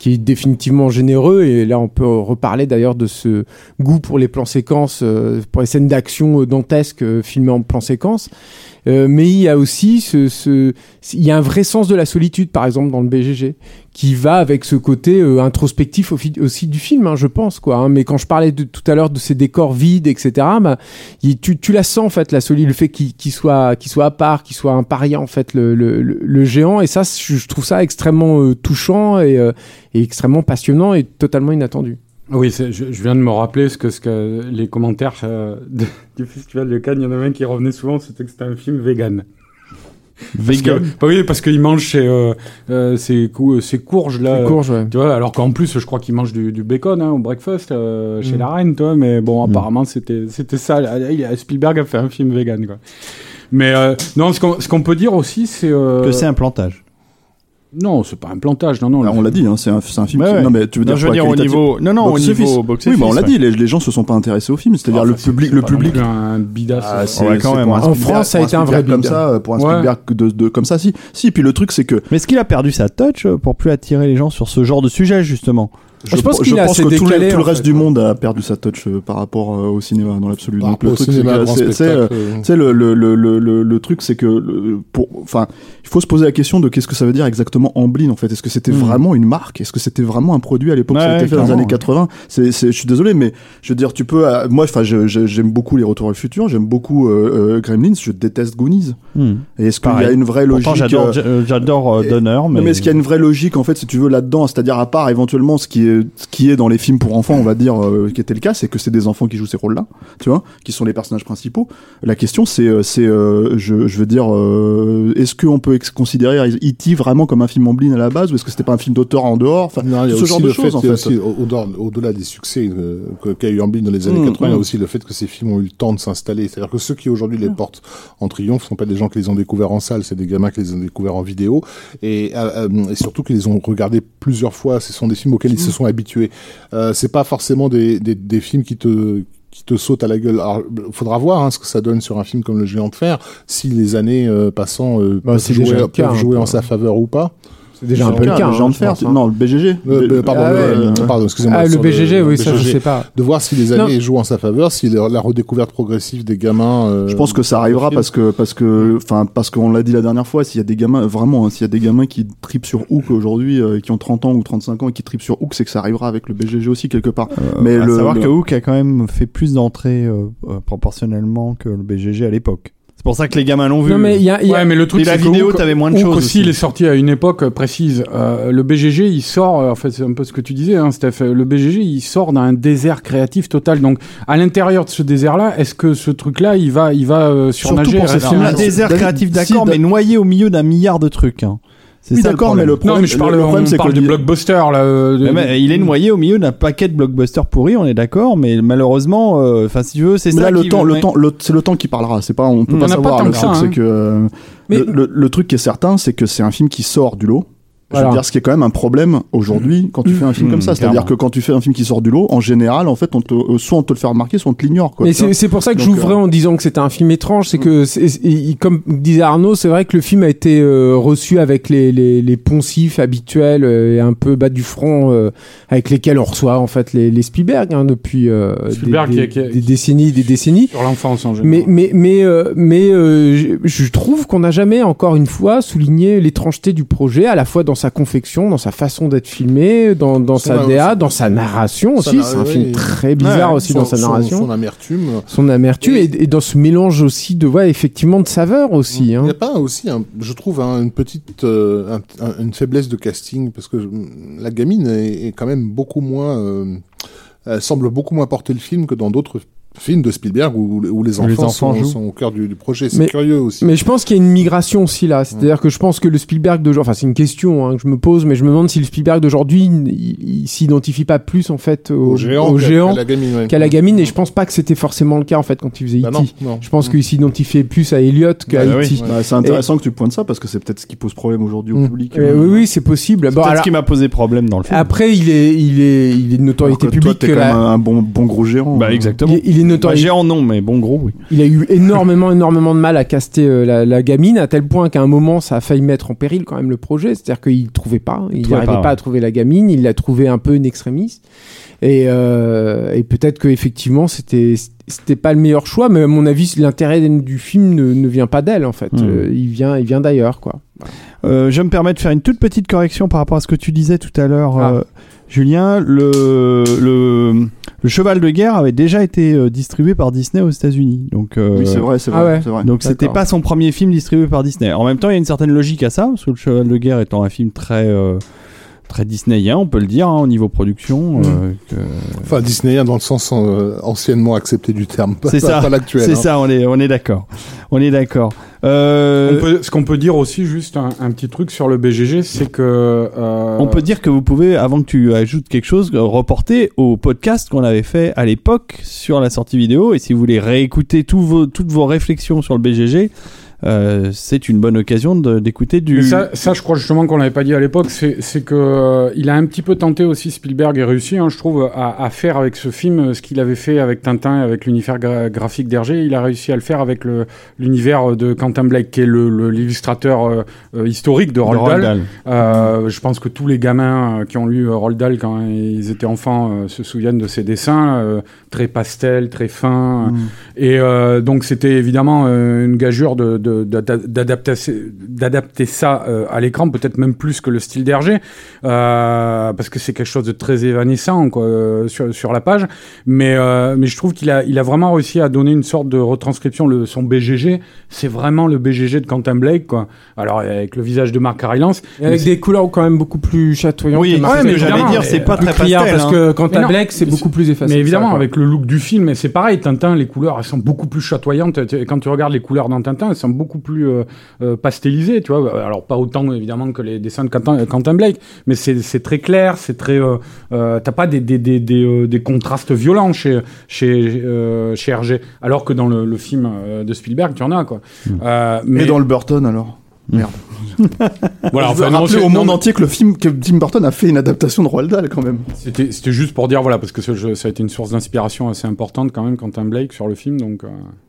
qui est définitivement généreux. Et là on peut reparler d'ailleurs de ce goût pour les plans séquences euh, pour les scènes d'action dantesques euh, filmées en plan séquence euh, mais il y a aussi ce, ce, il y a un vrai sens de la solitude, par exemple, dans le BGG, qui va avec ce côté euh, introspectif au aussi du film, hein, je pense, quoi. hein. Mais quand je parlais de, tout à l'heure de ces décors vides, etc., bah, tu, tu la sens en fait, la solitude, le fait qu'il qu'il soit, qu'il soit à part, qu'il soit un paria en fait, le, le, le- géant. Et ça, je trouve ça extrêmement euh, touchant et, euh, et extrêmement passionnant et totalement inattendu. Oui, je, je viens de me rappeler ce que, ce que les commentaires euh, de- du festival de Cannes, il y en avait un qui revenait souvent, c'était que c'était un film vegan. Parce que, Vegan? bah oui, parce qu'il mange ses, euh, euh, ses, cou- ses courges là. Courges, ouais. Tu vois, alors qu'en plus, je crois qu'il mange du, du bacon hein, au breakfast euh, chez Mm. la reine, toi. Mais bon, Mm. apparemment, c'était c'était ça. Spielberg a fait un film vegan, quoi. Mais non, ce qu'on ce qu'on peut dire aussi, c'est Que c'est un plantage. Non, c'est pas un plantage, non, non. Bah, le on l'a dit, hein, c'est un, film. Ouais, qui- ouais. Non, mais tu veux Non, dire je veux quoi, dire au niveau. Non, non, au Box niveau office. box Oui, bah on l'a ouais. dit, les, les gens se sont pas intéressés au film, c'est-à-dire Enfin, le public, c'est le public. un bidas. Ah, c'est- Ouais, quand même, hein. En France, ça a été un vrai comme ça, pour un Ouais. Spielberg de, de- comme ça, si. Si, puis le truc, c'est que Mais est-ce qu'il a perdu sa touch euh, pour plus attirer les gens sur ce genre de sujet, justement? Je, Je pense je qu'il est pense assez que tout, le- décalé, tout le en reste fait. du monde a perdu sa touch euh, par rapport euh, au cinéma dans l'absolu. Par Donc le au truc, c'est euh, spectacle, Tu sais, le, le, le, le, le, le truc, c'est que, le- pour, enfin, il faut se poser la question de qu'est-ce que ça veut dire exactement Amblin, en fait. Est-ce que c'était Mhm. vraiment une marque? Est-ce que c'était vraiment un produit à l'époque? Ça a Ouais, été fait dans les années 80. C'est, c'est, je suis désolé, mais je veux dire, tu peux, euh, moi, enfin, j'aime beaucoup les Retours le futur, j'aime beaucoup euh, euh, Gremlins, je déteste Goonies. Hmm. Et est-ce qu'il y a une vraie logique j'adore, j'adore Donner, mais. mais est-ce qu'il y a une vraie logique en fait si tu veux là-dedans? C'est-à-dire à part éventuellement ce qui est ce qui est dans les films pour enfants on va dire euh, qui était le cas c'est que c'est des enfants qui jouent ces rôles-là tu vois qui sont les personnages principaux la question c'est euh, c'est euh, je, je veux dire euh, est-ce qu'on peut considérer E.T. vraiment comme un film Amblin à la base ou est-ce que c'était pas un film d'auteur en dehors enfin Non, ce genre de choses en fait aussi, au-delà des succès qu'a eu Amblin dans les années Mmh, 80, il y a mmh. aussi le fait que ces films ont eu le temps de s'installer. C'est-à-dire que ceux qui aujourd'hui les portent en triomphe sont pas des gens qui les ont découverts en salle, c'est des gamins qui les ont découverts en vidéo et, et surtout qu'ils les ont regardés plusieurs fois. Ce sont des films auxquels ils se sont habitués. Euh, c'est pas forcément des, des, des films qui te qui te sautent à la gueule. Alors, faudra voir hein, ce que ça donne sur un film comme Le Géant de Fer, si les années euh, passant euh, Bah, peuvent jouer, cas, peuvent hein, jouer en quoi. sa faveur ou pas. C'est déjà un peu le cas. le hein, genre de je fer pense, hein. non le BGG Euh, Le- pardon, Ah ouais, euh, euh, pardon, excusez-moi. Ah, le BGG, oui, ça, je sais pas. de voir si les années jouent en sa faveur, si la, la redécouverte progressive des gamins. euh, Je pense que ça arrivera parce que parce que enfin parce qu'on l'a dit la dernière fois, s'il y a des gamins vraiment, hein, s'il y a des gamins qui tripent sur Hook aujourd'hui, euh, qui ont 30 ans ou 35 ans et qui tripent sur Hook, c'est que ça arrivera avec le BGG aussi quelque part. mais à le, savoir que Hook a quand même fait plus d'entrées proportionnellement que le BGG à l'époque. C'est pour ça que les gamins l'ont vu. Non, mais il y a, il y a- Ouais, mais le truc, Et la c'est que vidéo, t'avais moins de choses aussi, aussi. il est sorti à une époque précise. Euh, le BGG, il sort, euh, en fait, c'est un peu ce que tu disais, hein, Steph. euh, Le BGG, il sort d'un désert créatif total. Donc, à l'intérieur de ce désert-là, est-ce que ce truc-là, il va, il va euh, surnager pour ces rester- films-là, un Alors, désert créatif, d'accord, Da- mais noyé au milieu d'un milliard de trucs. hein. C'est Oui, ça le d'accord, mais problème. le Non, problème, mais je parle, le problème, on c'est parle que du blockbuster, là. euh, de- Mais, mais il est noyé au milieu d'un paquet de blockbusters pourris, on est d'accord, mais malheureusement, euh, enfin si tu veux, c'est Mais ça là, le temps, le temps, le- c'est le temps qui parlera. C'est pas, on peut pas pas savoir. tant le que truc, ça, c'est hein. que euh, Mais- le, le- le truc qui est certain, c'est que c'est un film qui sort du lot. Je Voilà. veux dire, ce qui est quand même un problème aujourd'hui quand tu fais un film Mmh, comme ça. C'est-à-dire clairement. que quand tu fais un film qui sort du lot, en général, en fait, on te, euh, soit on te le fait remarquer, soit on te l'ignore. Mais c'est c'est pour ça que j'ouvrais euh, en disant que c'était un film étrange, c'est que, comme disait Arnaud, c'est vrai que le film a été euh, reçu avec les, les, les poncifs habituels euh, et un peu bas du front euh, avec lesquels on reçoit en fait les, les Spielberg hein, depuis euh, des- Spielberg des, qui est- qui est- des décennies, des décennies. Sur l'enfance en général. Mais mais mais euh, mais euh, je- je trouve qu'on n'a jamais encore une fois souligné l'étrangeté du projet, à la fois dans sa confection, dans sa façon d'être filmé, dans, dans Son- sa DA, son- dans sa narration aussi. C'est un film très bizarre Ouais, aussi son- dans sa son- narration Son amertume. son amertume et, et dans ce mélange aussi de ouais effectivement de saveurs aussi Il hein. n'y a pas aussi, un- je trouve, un- une petite, euh, un- un- une faiblesse de casting parce que je- la gamine est, est quand même beaucoup moins, euh, elle semble beaucoup moins porter le film que dans d'autres films de Spielberg où, où les enfants, les enfants sont, jouent. sont au cœur du, du projet. C'est Mais- curieux aussi. mais je pense qu'il y a une migration aussi là c'est-à-dire que je pense que le Spielberg de enfin c'est une question hein, que je me pose mais je me demande si le Spielberg d'aujourd'hui il, il s'identifie pas plus en fait au, au géant, au qu'à- géant qu'à la gamine. ouais. qu'à la gamine et je pense pas que c'était forcément le cas en fait quand il faisait Bah E.T. je pense qu'il s'identifiait plus à Elliot qu'à Bah E.T. oui. Bah, c'est intéressant que tu pointes ça parce que c'est peut-être ce qui pose problème aujourd'hui au Mm. public. Euh, oui oui c'est possible C'est bon, alors, ce qui m'a posé problème dans le film. après il est il est il est de notoriété que toi, publique t'es quand même un bon, bon gros géant. Bah hein. exactement. il est, il Bah, notoriété géant non, mais bon gros oui. Il a eu énormément, énormément de mal à caster euh, la, la gamine, à tel point qu'à un moment, ça a failli mettre en péril quand même le projet. C'est-à-dire qu'il trouvait pas, il trouvait n'arrivait pas, à trouver la gamine, il l'a trouvé un peu une extrémiste. Et, euh, et peut-être que effectivement, c'était c'était pas le meilleur choix, mais à mon avis, l'intérêt du film ne, ne vient pas d'elle en fait. Hmm. Euh, il vient, il vient d'ailleurs quoi. Euh, je me permets de faire une toute petite correction par rapport à ce que tu disais tout à l'heure, Ah. euh, Julien. Le, le, le Cheval de guerre avait déjà été euh, distribué par Disney aux États-Unis. Donc, euh, Oui, c'est vrai, c'est Ah vrai. ouais. c'est vrai. Donc c'était pas son premier film distribué par Disney. En même temps, il y a une certaine logique à ça, parce que le Cheval de guerre étant un film très euh, très disneyen, on peut le dire, hein, au niveau production. euh, que- Enfin, disneyen dans le sens euh, anciennement accepté du terme, pas, pas- ça, pas l'actuel. C'est hein. ça, on est, on est d'accord. On est d'accord. Euh, peut- ce qu'on peut dire aussi, juste un, un petit truc sur le BGG, c'est que. euh, On peut dire que vous pouvez, avant que tu ajoutes quelque chose, euh, reporter au podcast qu'on avait fait à l'époque sur la sortie vidéo. Et si vous voulez réécouter vos, toutes vos réflexions sur le BGG, euh, c'est une bonne occasion d'écouter du. Mais ça, ça, je crois justement qu'on l'avait pas dit à l'époque, c'est que euh, il a un petit peu tenté aussi Spielberg et réussi, hein, je trouve, à, à faire avec ce film euh, ce qu'il avait fait avec Tintin et avec l'univers gra- graphique d'Hergé. Il a réussi à le faire avec l'univers de Quentin Blake, qui est le- le- l'illustrateur euh, historique de Roald Dahl. Euh, je pense que tous les gamins qui ont lu Roald Dahl quand ils étaient enfants euh, se souviennent de ses dessins, euh, très pastel, très fins. Mm. Et euh, donc c'était évidemment euh, une gageure de- d'adapter d'adapter ça euh, à l'écran, peut-être même plus que le style d'Hergé, euh, parce que c'est quelque chose de très évanescent quoi, euh, sur, sur la page. Mais, euh, mais je trouve qu'il a, il a vraiment réussi à donner une sorte de retranscription. Le, son BGG, c'est vraiment le BGG de Quentin Blake. Quoi. Alors avec le visage de Mark Rylance. Et avec des couleurs quand même beaucoup plus chatoyantes. Oui, que ouais, mais j'allais dire, c'est pas très pastel. parce hein. que non, Blake, c'est beaucoup plus effacé. Mais évidemment, ça, avec le look du film, c'est pareil, Tintin, les couleurs, elles sont beaucoup plus chatoyantes. Quand tu regardes les couleurs dans Tintin, elles sont beaucoup plus euh, euh, pastelisées, tu vois. Alors, pas autant, évidemment, que les dessins de Quentin, Quentin Blake, mais c'est très clair, c'est très... Euh, euh, T'as pas des, des, des, des, euh, des contrastes violents chez, chez, euh, chez Hergé, alors que dans le, le film de Spielberg, tu en as, quoi. Euh, Mais dans le Burton alors? Merde. voilà, je veux enfin, non, rappeler c'est- au monde entier que le film que Tim Burton a fait une adaptation de Roald Dahl quand même. C'était c'était juste pour dire, voilà, parce que ce jeu- ça a été une source d'inspiration assez importante quand même, Quentin Blake, sur le film, donc... euh,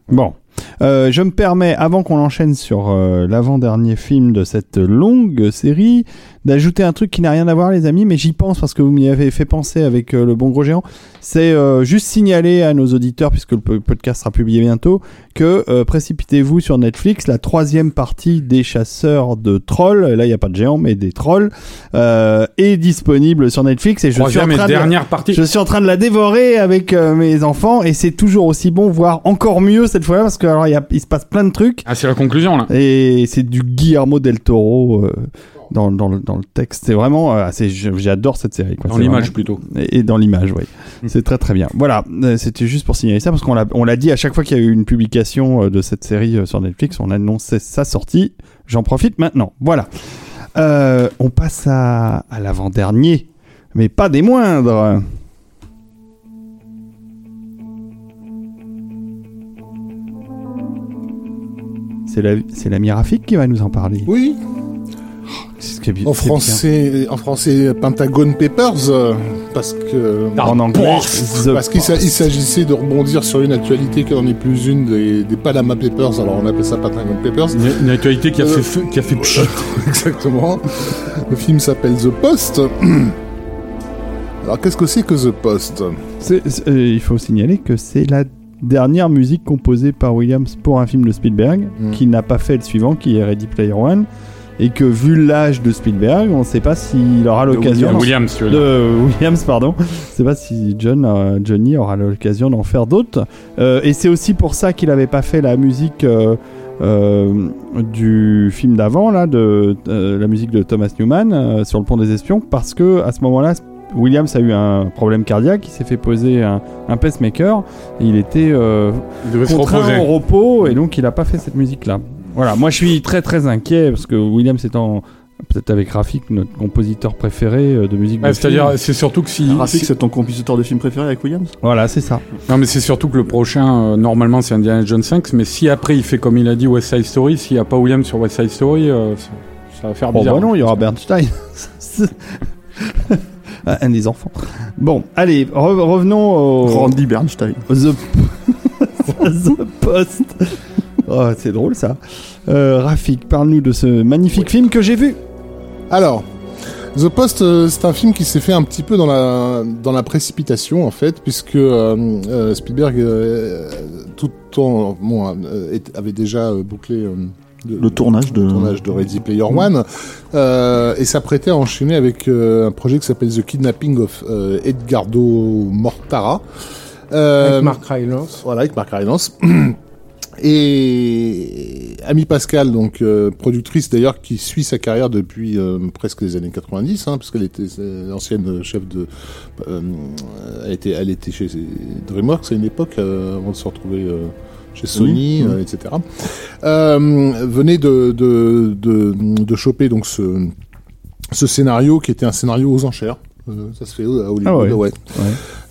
Bon, Euh, je me permets, avant qu'on enchaîne sur euh, l'avant-dernier film de cette longue série, d'ajouter un truc qui n'a rien à voir, les amis, mais j'y pense parce que vous m'y avez fait penser avec euh, le bon gros géant. C'est euh, juste signaler à nos auditeurs, puisque le po- podcast sera publié bientôt, que euh, précipitez-vous sur Netflix, la troisième partie des chasseurs de trolls, là il n'y a pas de géants, mais des trolls, euh, est disponible sur Netflix et je suis en train de... partie. Je suis en train de la dévorer avec mes enfants et c'est toujours aussi bon, voire encore mieux cette fois-là parce que alors il, y a- il se passe plein de trucs Ah, c'est la conclusion, là. et c'est du Guillermo del Toro euh, dans, dans, le, dans le texte. C'est vraiment, euh, j'adore cette série. Quoi. Dans l'image, plutôt. Et, et dans l'image, oui. C'est très très bien. Voilà, euh, c'était juste pour signaler ça parce qu'on l'a, on l'a dit à chaque fois qu'il y a eu une publication de cette série sur Netflix, on annonçait sa sortie. J'en profite maintenant. Voilà. On passe à, à l'avant-dernier, mais pas des moindres. C'est la, c'est l'ami Rafik qui va nous en parler. Oui, C'est ce qui est en c'est bien. français, en français, Pentagon Papers, euh, parce que En anglais, The parce qu'il s'a- Post. il s'agissait de rebondir sur une actualité qui n'en est plus une des, des Panama Papers. Alors on appelle ça Pentagon Papers. Une, une actualité qui a Euh, fait feu- qui a fait pchit. Exactement. Le film s'appelle The Post. Alors qu'est-ce que c'est que The Post? C'est- c'est- euh, il faut signaler que c'est la dernière musique composée par Williams pour un film de Spielberg, Mm. qui n'a pas fait le suivant, qui est Ready Player One, et que vu l'âge de Spielberg, on ne sait pas s'il aura l'occasion. Williams, de Williams, pardon. Je sais pas si John, euh, Johnny aura l'occasion d'en faire d'autres. Euh, et c'est aussi pour ça qu'il n'avait pas fait la musique euh, euh, du film d'avant, là, de euh, la musique de Thomas Newman euh, sur le pont des espions, parce que à ce moment-là, Williams a eu un problème cardiaque, il s'est fait poser un, un pacemaker, et il était euh, Il contraint au repos, et donc il n'a pas fait cette musique-là. Voilà, moi je suis très très inquiet, parce que Williams étant peut-être avec Rafik, notre compositeur préféré euh, de musique de C'est-à-dire, c'est surtout que si. Rafik, si- c'est ton compositeur de film préféré avec Williams? Voilà, c'est ça. Non, mais c'est surtout que le prochain, euh, normalement, c'est Indiana Jones 5. Mais si après il fait comme il a dit West Side Story, s'il n'y a pas Williams sur West Side Story, euh, ça, ça va faire Bon, bizarre. bah non, il y aura Bernstein. Ah, un des enfants. Bon, allez, re- revenons au Randy Bernstein. The, The Post. Oh, c'est drôle ça. Euh, Rafik, parle-nous de ce magnifique film que j'ai vu. Alors, The Post, euh, c'est un film qui s'est fait un petit peu dans la dans la précipitation en fait, puisque euh, euh, Spielberg euh, tout en bon, euh, avait déjà euh, bouclé euh, Le tournage de. le tournage de Ready Player One euh, et s'apprêtait à enchaîner avec euh, un projet qui s'appelle The Kidnapping of euh, Edgardo Mortara. Euh, Avec Mark Rylance. Voilà, avec Mark Rylance. Et Amy Pascal, donc euh, productrice d'ailleurs qui suit sa carrière depuis euh, presque les années 90, hein, parce qu'elle était euh, ancienne chef de, euh, elle était, elle était chez DreamWorks à une époque euh, avant de se retrouver euh, chez Sony, euh, etc. Euh, venait de, de, de, de choper donc ce, ce scénario qui était un scénario aux enchères. Euh, ça se fait à Hollywood, Ah ouais. ouais.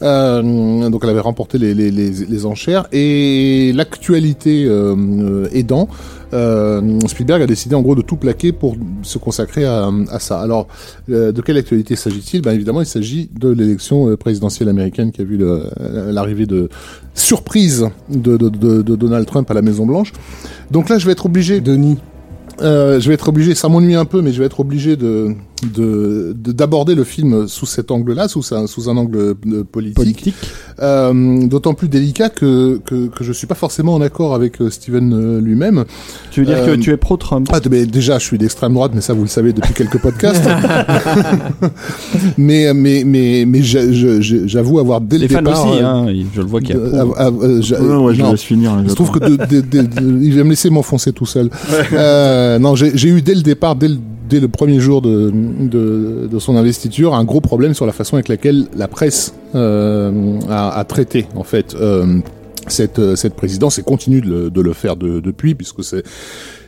Euh, donc elle avait remporté les, les, les, les enchères et l'actualité euh, euh, aidant, euh, Spielberg a décidé en gros de tout plaquer pour se consacrer à, à ça. Alors euh, de quelle actualité s'agit-il? Ben évidemment il s'agit de l'élection euh, présidentielle américaine qui a vu euh, l'arrivée de surprise de, de, de, de Donald Trump à la Maison Blanche. Donc là je vais être obligé Denis. euh, je vais être obligé, ça m'ennuie un peu, mais je vais être obligé de de- de- d'aborder le film sous cet angle-là, sous un sous un angle euh, politique, Politique. Euh, d'autant plus délicat que, que que je suis pas forcément en accord avec euh, Steven euh, lui-même. Tu veux dire Euh, que tu es pro-Trump? Ah, mais déjà, je suis d'extrême droite, mais ça, vous le savez depuis quelques podcasts. mais mais mais mais j'a- je- je- j'avoue avoir dès le Les fans départ. aussi, hein, je le vois qu'il y a. euh, Ouais, ouais, je non. le laisse finir. Il se trouve que de, de- de- de- il va me laisser m'enfoncer tout seul. Euh, non, j'ai j'ai eu dès le départ, dès le, dès le premier jour de, de, son investiture, un gros problème sur la façon avec laquelle la presse euh, a, traité en fait euh, cette euh, cette présidence et continue de le, faire de- depuis, puisque c'est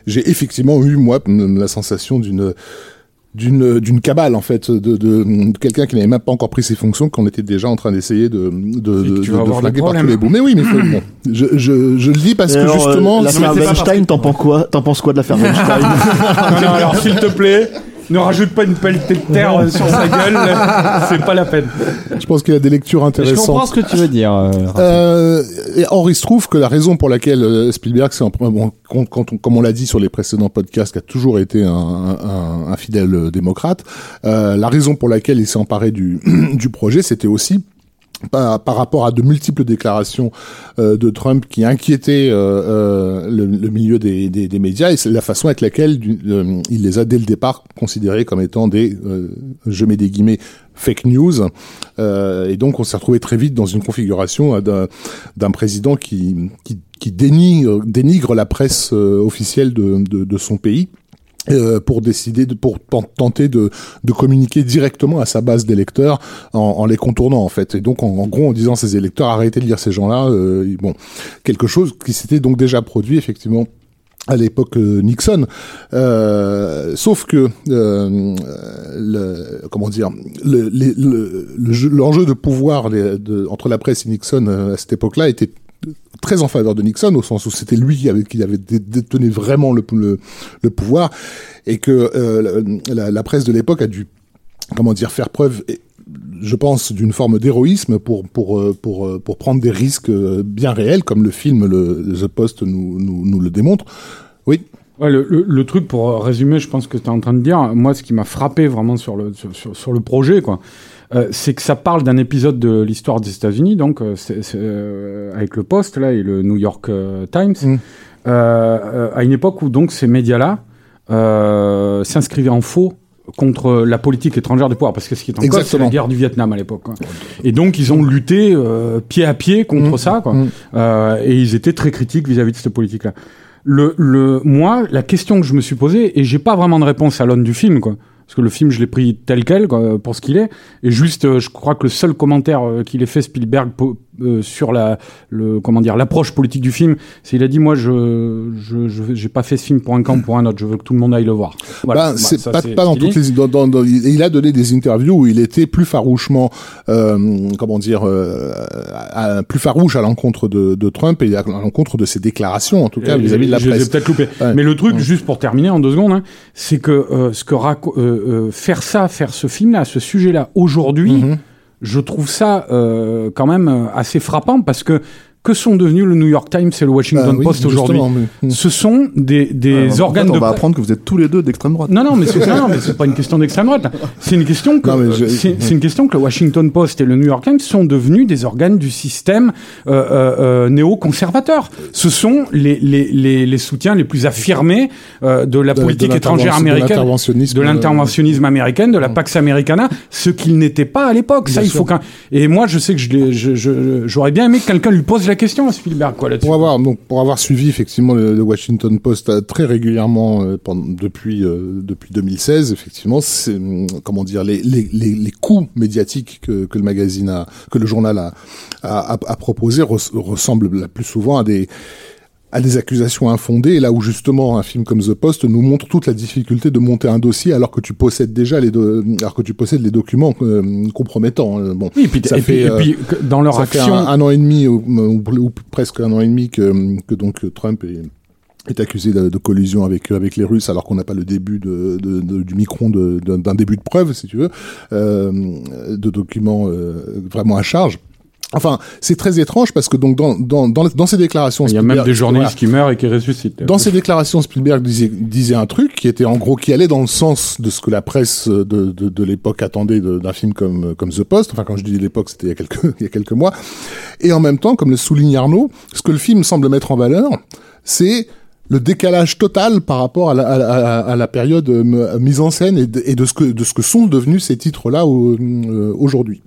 j'ai effectivement eu moi la sensation d'une d'une d'une cabale en fait de, de, de quelqu'un qui n'avait même pas encore pris ses fonctions qu'on était déjà en train d'essayer de de, de, de flinguer par tous les bouts mais oui mais faut- bon, je, je je le dis parce Et que alors, euh, justement l'affaire Weinstein, t'en penses quoi T'en penses quoi de l'affaire Weinstein non, non, alors s'il te plaît, ne rajoute pas une pelletée de terre euh, sur sa gueule, c'est pas la peine. je pense qu'il y a des lectures Je intéressantes comprends ce que tu veux dire. euh. Euh, et or, il se trouve que la raison pour laquelle euh, Spielberg, c'est un- bon, quand, on- comme on l'a dit sur les précédents podcasts, qui a toujours été un, un- un fidèle démocrate, euh, la raison pour laquelle il s'est emparé du, du projet, c'était aussi par, rapport à de multiples déclarations euh, de Trump qui inquiétaient euh, euh, le, milieu des, des, médias et la façon avec laquelle il les a dès le départ considérés comme étant des, je mets des guillemets, fake news. Et donc on s'est retrouvé très vite dans une configuration d'un, président qui, qui, dénigre, dénigre la presse officielle de, de son pays. Euh, pour décider de, pour ten- tenter de, de communiquer directement à sa base d'électeurs en, en les contournant en fait. Et donc en, gros en disant à ses électeurs arrêtez de lire ces gens-là euh, bon quelque chose qui s'était donc déjà produit effectivement à l'époque euh, Nixon, Euh, sauf que euh, le, comment dire le- les- le- le l'enjeu de pouvoir entre la presse et Nixon euh, à cette époque-là était très en faveur de Nixon au sens où c'était lui qui avait, avait dé- détenu vraiment le, le, pouvoir et que euh, la, presse de l'époque a dû comment dire faire preuve je pense d'une forme d'héroïsme pour pour euh, pour euh, pour prendre des risques bien réels comme le film le, The Post nous, nous le démontre. Oui. Le, le- truc, pour résumer, je pense que tu es en train de dire, moi, ce qui m'a frappé vraiment sur le, sur le projet, quoi, euh, c'est que ça parle d'un épisode de l'histoire des États-Unis, donc euh, euh, avec le Post là et le New York Times, Mm. à une époque où donc ces médias-là s'inscrivaient en faux contre la politique étrangère du pouvoir, parce que ce qui est en cause, c'est la guerre du Vietnam à l'époque. Et donc ils ont lutté euh, pied à pied contre Mm. ça, quoi. Mm. Euh, et ils étaient très critiques vis-à-vis de cette politique-là. Le, le, moi, la question que je me suis posée, et j'ai pas vraiment de réponse à l'aune du film, quoi. Parce que le film, je l'ai pris tel quel, quoi, pour ce qu'il est. Et juste, euh, je crois que le seul commentaire euh, qu'il ait fait Spielberg euh, sur la, le, comment dire, l'approche politique du film, c'est il a dit, moi, je, je, je- j'ai pas fait ce film pour un camp ou pour un autre. Je veux que tout le monde aille le voir. Voilà. Ben, Bah, c'est ça, pas, c'est pas dans toutes les dans, dans, dans- il a donné des interviews où il était plus farouchement euh, comment dire euh, à- à- plus farouche à l'encontre de, de Trump et à l'encontre de ses déclarations en tout cas vis-à-vis de la je presse peut-être. Ouais. Mais le truc, Ouais. juste pour terminer en deux secondes, hein, c'est que euh, ce que raco- euh, faire ça, faire ce film-là, ce sujet-là aujourd'hui, Mhm. je trouve ça euh, quand même euh, assez frappant parce que que sont devenus le New York Times et le Washington Ah oui, Post aujourd'hui mais- Ce sont des, des Alors, en organes fait, on de va presse- apprendre que vous êtes tous les deux d'extrême droite. non, non, mais c'est non, mais pas une question d'extrême droite. C'est une question que je- c'est une question que le Washington Post et le New York Times sont devenus des organes du système euh, euh, euh, néo-conservateur. Ce sont les, les, les, les soutiens les plus affirmés euh, de la politique de étrangère de américaine, de l'interventionnisme américain, de la Pax Americana, ce qu'il n'était pas à l'époque. Ça, il faut qu'un. Et moi, je sais que je l'ai- je- je- j'aurais bien aimé que quelqu'un lui pose la la question Spielberg, quoi, là-dessus. Pour avoir donc pour avoir suivi effectivement le, Washington Post euh, très régulièrement euh, depuis euh, depuis 2016, effectivement, c'est hum, comment dire les les coûts médiatiques que, le magazine a que le journal a proposé res- ressemblent la plus souvent à des à des accusations infondées, là où justement un film comme The Post nous montre toute la difficulté de monter un dossier alors que tu possèdes déjà les do- alors que tu possèdes les documents euh, compromettants. Euh, Bon, Oui, et puis, ça et puis, fait, et euh, puis, dans leur ça fait action, un, un an et demi ou, ou- ou presque un an et demi que, que donc Trump est est accusé de, de collusion avec avec les Russes alors qu'on n'a pas le début de, de- de- du micron d'un début de preuve si tu veux euh, de documents euh, vraiment à charge. Enfin, c'est très étrange parce que donc dans dans dans, dans ces déclarations, il y a même Spielberg- des journalistes voilà. qui meurent et qui ressuscitent. Dans ses déclarations, Spielberg disait, disait un truc qui était en gros qui allait dans le sens de ce que la presse de, de, de l'époque attendait d'un film comme comme The Post. Enfin, quand je dis l'époque, c'était il y a quelques il y a quelques mois. Et en même temps, comme le souligne Arnaud, ce que le film semble mettre en valeur, c'est le décalage total par rapport à la, à la- à la période euh, mise en scène et de, et de ce que de ce que sont devenus ces titres-là au- euh, aujourd'hui.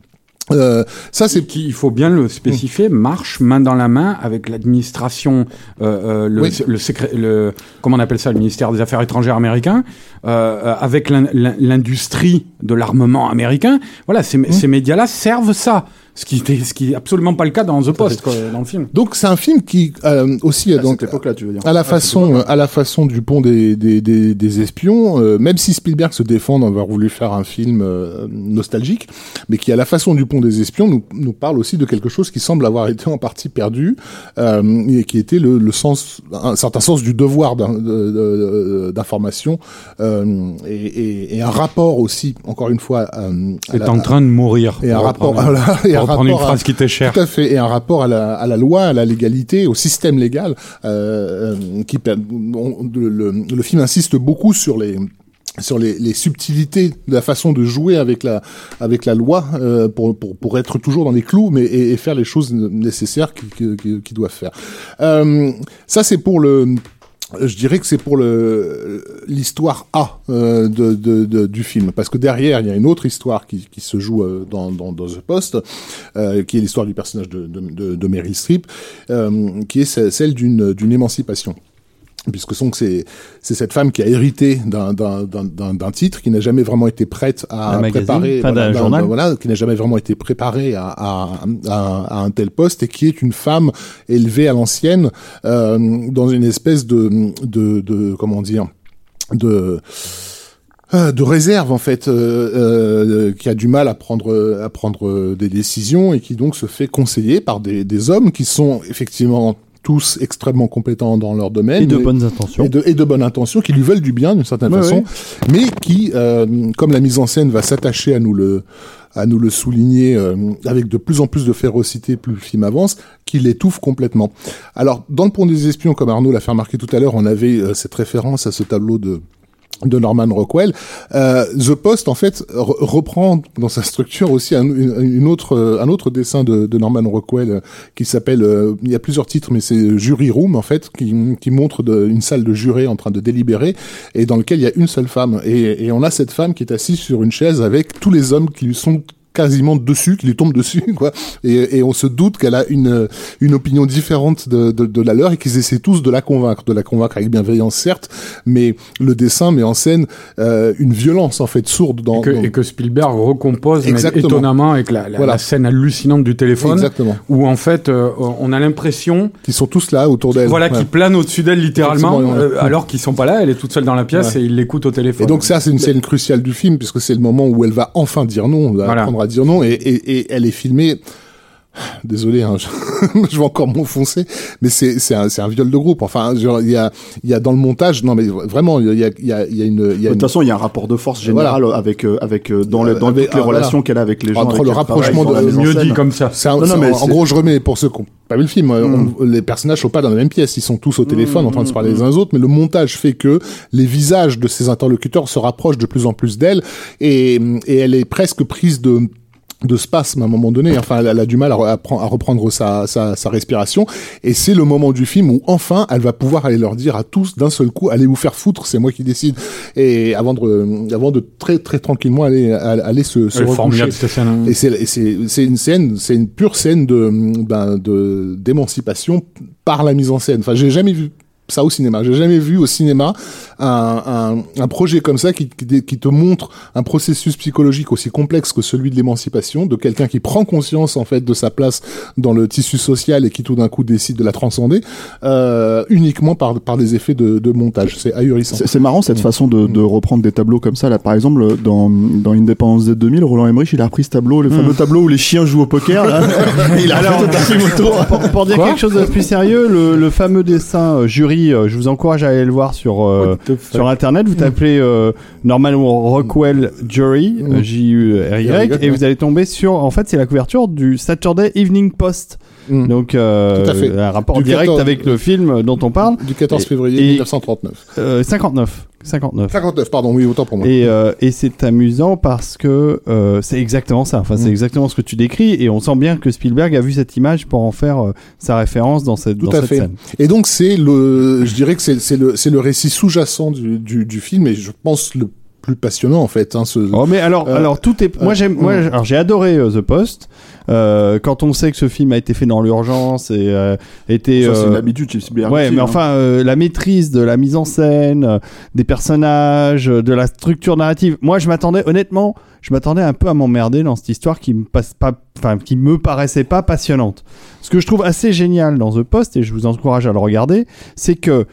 Euh, ça, c'est qui, il faut bien le spécifier, marche main dans la main avec l'administration, euh, euh, le, Oui. le secret, le, comment on appelle ça, le ministère des Affaires étrangères américain, euh, euh, avec l'in- l'in- l'industrie de l'armement américain. Voilà, ces, ces médias-là servent ça, ce qui était, ce qui est absolument pas le cas dans The Post, quoi, dans le film. donc c'est un film qui euh, aussi À donc cette époque-là, tu veux dire. à la façon à la façon du pont des des, des, des espions euh, même si Spielberg se défend d'avoir voulu faire un film euh, nostalgique mais qui à la façon du pont des espions nous nous parle aussi de quelque chose qui semble avoir été en partie perdu euh, et qui était le, le sens un certain sens du devoir d'in- de- d'information euh, et, et, et un rapport aussi encore une fois euh, C'est la- en train de mourir. et un rapport voilà, et un reprendre une rapport à- phrase qui t'est chère. tout à fait, et un rapport à la, à la loi, à la légalité, au système légal, euh, euh, qui on- le, le, film insiste beaucoup sur les sur les, les subtilités de la façon de jouer avec la avec la loi euh, pour, pour pour être toujours dans les clous mais et, et faire les choses nécessaires qu'ils- qu'ils- qu'ils doivent faire euh, ça c'est pour le je dirais que c'est pour le l'histoire A euh, de, de, du film. Parce que derrière il y a une autre histoire qui, se joue euh, dans, dans, The Post euh, qui est l'histoire du personnage de, de, de, Meryl Streep euh, qui est ce- celle d'une d'une émancipation puisque c'est c'est cette femme qui a hérité d'un d'un d'un titre qui n'a jamais vraiment été prête à magazine, préparer enfin, d'un journal. voilà qui n'a jamais vraiment été préparée à, à, à, à un tel poste et qui est une femme élevée à l'ancienne euh, dans une espèce de de, de comment dire de euh, de réserve en fait, euh, euh, qui a du mal à prendre à prendre des décisions et qui donc se fait conseiller par des, des hommes qui sont effectivement tous extrêmement compétents dans leur domaine Et de mais- bonnes intentions. et de, et de bonnes intentions qui lui veulent du bien d'une certaine Ouais, façon, ouais. mais qui, euh, comme la mise en scène va s'attacher à nous le à nous le souligner euh, avec de plus en plus de férocité plus le film avance, qui l'étouffe complètement. Alors, dans le Pont des Espions, comme Arnaud l'a fait remarquer tout à l'heure, on avait euh, cette référence à ce tableau de de Norman Rockwell. Euh, The Post, en fait, re- reprend dans sa structure aussi un, une, autre, euh, un autre dessin de, Norman Rockwell euh, qui s'appelle, euh, il y a plusieurs titres, mais c'est Jury Room, en fait, qui, montre une salle de jurés en train de délibérer et dans lequel il y a une seule femme. Et, et on a cette femme qui est assise sur une chaise avec tous les hommes qui lui sont quasiment dessus, qui lui tombent dessus, quoi. Et, et on se doute qu'elle a une une opinion différente de, de, de la leur et qu'ils essaient tous de la convaincre, de la convaincre avec bienveillance certes, mais le dessin met en scène euh, une violence en fait sourde dans. Et que, dans- et que Spielberg recompose étonnamment avec la, la, Voilà. la scène hallucinante du téléphone, Exactement. où en fait euh, on a l'impression Qui sont tous là autour d'elle. voilà, Ouais. qui plane au-dessus d'elle littéralement, ouais. euh, alors qu'ils sont pas là, elle est toute seule dans la pièce Ouais. et il l'écoute au téléphone. Et donc ça, c'est une scène cruciale du film puisque c'est le moment où elle va enfin dire non, Voilà. apprendre à dire non, et, et, elle est filmée. Désolé, hein, je, je vais encore m'enfoncer, mais c'est c'est un un viol de groupe. Enfin, genre, il y a il y a dans le montage, non mais vraiment, il y a il y a il y a une il y De a toute une- façon, il y a un rapport de force général avec euh, avec euh, dans, le, dans Avec- toutes les ah, voilà. relations qu'elle a avec les gens. Entre le rapprochement travaille, de- mieux dit comme ça. Un- Non, non, mais en, gros, je remets pour ceux qui n'ont pas vu le film, on- les personnages sont pas dans la même pièce, ils sont tous au téléphone en train de se parler les uns aux autres, mais le montage fait que les visages de ces interlocuteurs se rapprochent de plus en plus d'elle et, et elle est presque prise de de spasme à un moment donné. Enfin, elle, a du mal à, re- à pre- à reprendre sa, sa, sa respiration. Et c'est le moment du film où enfin, elle va pouvoir aller leur dire à tous d'un seul coup, allez vous faire foutre, c'est moi qui décide. Et avant de, avant de très très tranquillement aller, aller se, se recoucher. hein. Et c'est et c'est c'est une scène, c'est une pure scène de ben de d'émancipation par la mise en scène. Enfin, j'ai jamais vu ça au cinéma. J'ai jamais vu au cinéma un, un, un projet comme ça qui, qui, qui te montre un processus psychologique aussi complexe que celui de l'émancipation, de quelqu'un qui prend conscience en fait de sa place dans le tissu social et qui tout d'un coup décide de la transcender euh, uniquement par par des effets de, de montage. C'est ahurissant. C'est marrant cette façon de, de reprendre des tableaux comme ça. Là, par exemple, dans, dans Independence Day 2000, Roland Emmerich, il a repris ce tableau, le fameux tableau où les chiens jouent au poker. Là. il a Alors, autour. pour, pour dire Quoi quelque chose de plus sérieux, le, le fameux dessin euh, jury, euh, je vous encourage à aller le voir sur euh, sur internet. Vous tapez euh, Norman Rockwell Jury, Mm. J-U-R-Y, Y, et vous allez tomber sur. En fait, c'est la couverture du Saturday Evening Post. Mm. Donc, euh, un rapport Du direct 14 avec le film dont on parle. Du 14 Et- février et- 1939. Euh, 59. 59. 59, pardon, oui, autant pour moi. Et, euh, et c'est amusant parce que euh, c'est exactement ça. Enfin, c'est Mm. exactement ce que tu décris. Et on sent bien que Spielberg a vu cette image pour en faire sa référence dans cette, Tout dans à cette fait. scène. Et donc c'est le, je dirais que c'est le, le récit sous-jacent du, du, du film et je pense le plus passionnant en fait. Hein, ce... Oh, mais alors, Euh, alors tout est. Moi, euh, j'aime. Moi, j'- alors j'ai adoré euh, The Post. Euh, quand on sait que ce film a été fait dans l'urgence et était. Ça, c'est l'habitude Spielberg. Ouais, mais hein. enfin, la maîtrise de la mise en scène, des personnages, de la structure narrative. Moi, je m'attendais, honnêtement, je m'attendais un peu à m'emmerder dans cette histoire qui me passe pas, enfin, qui me paraissait pas passionnante. Ce que je trouve assez génial dans The Post, et je vous encourage à le regarder, c'est que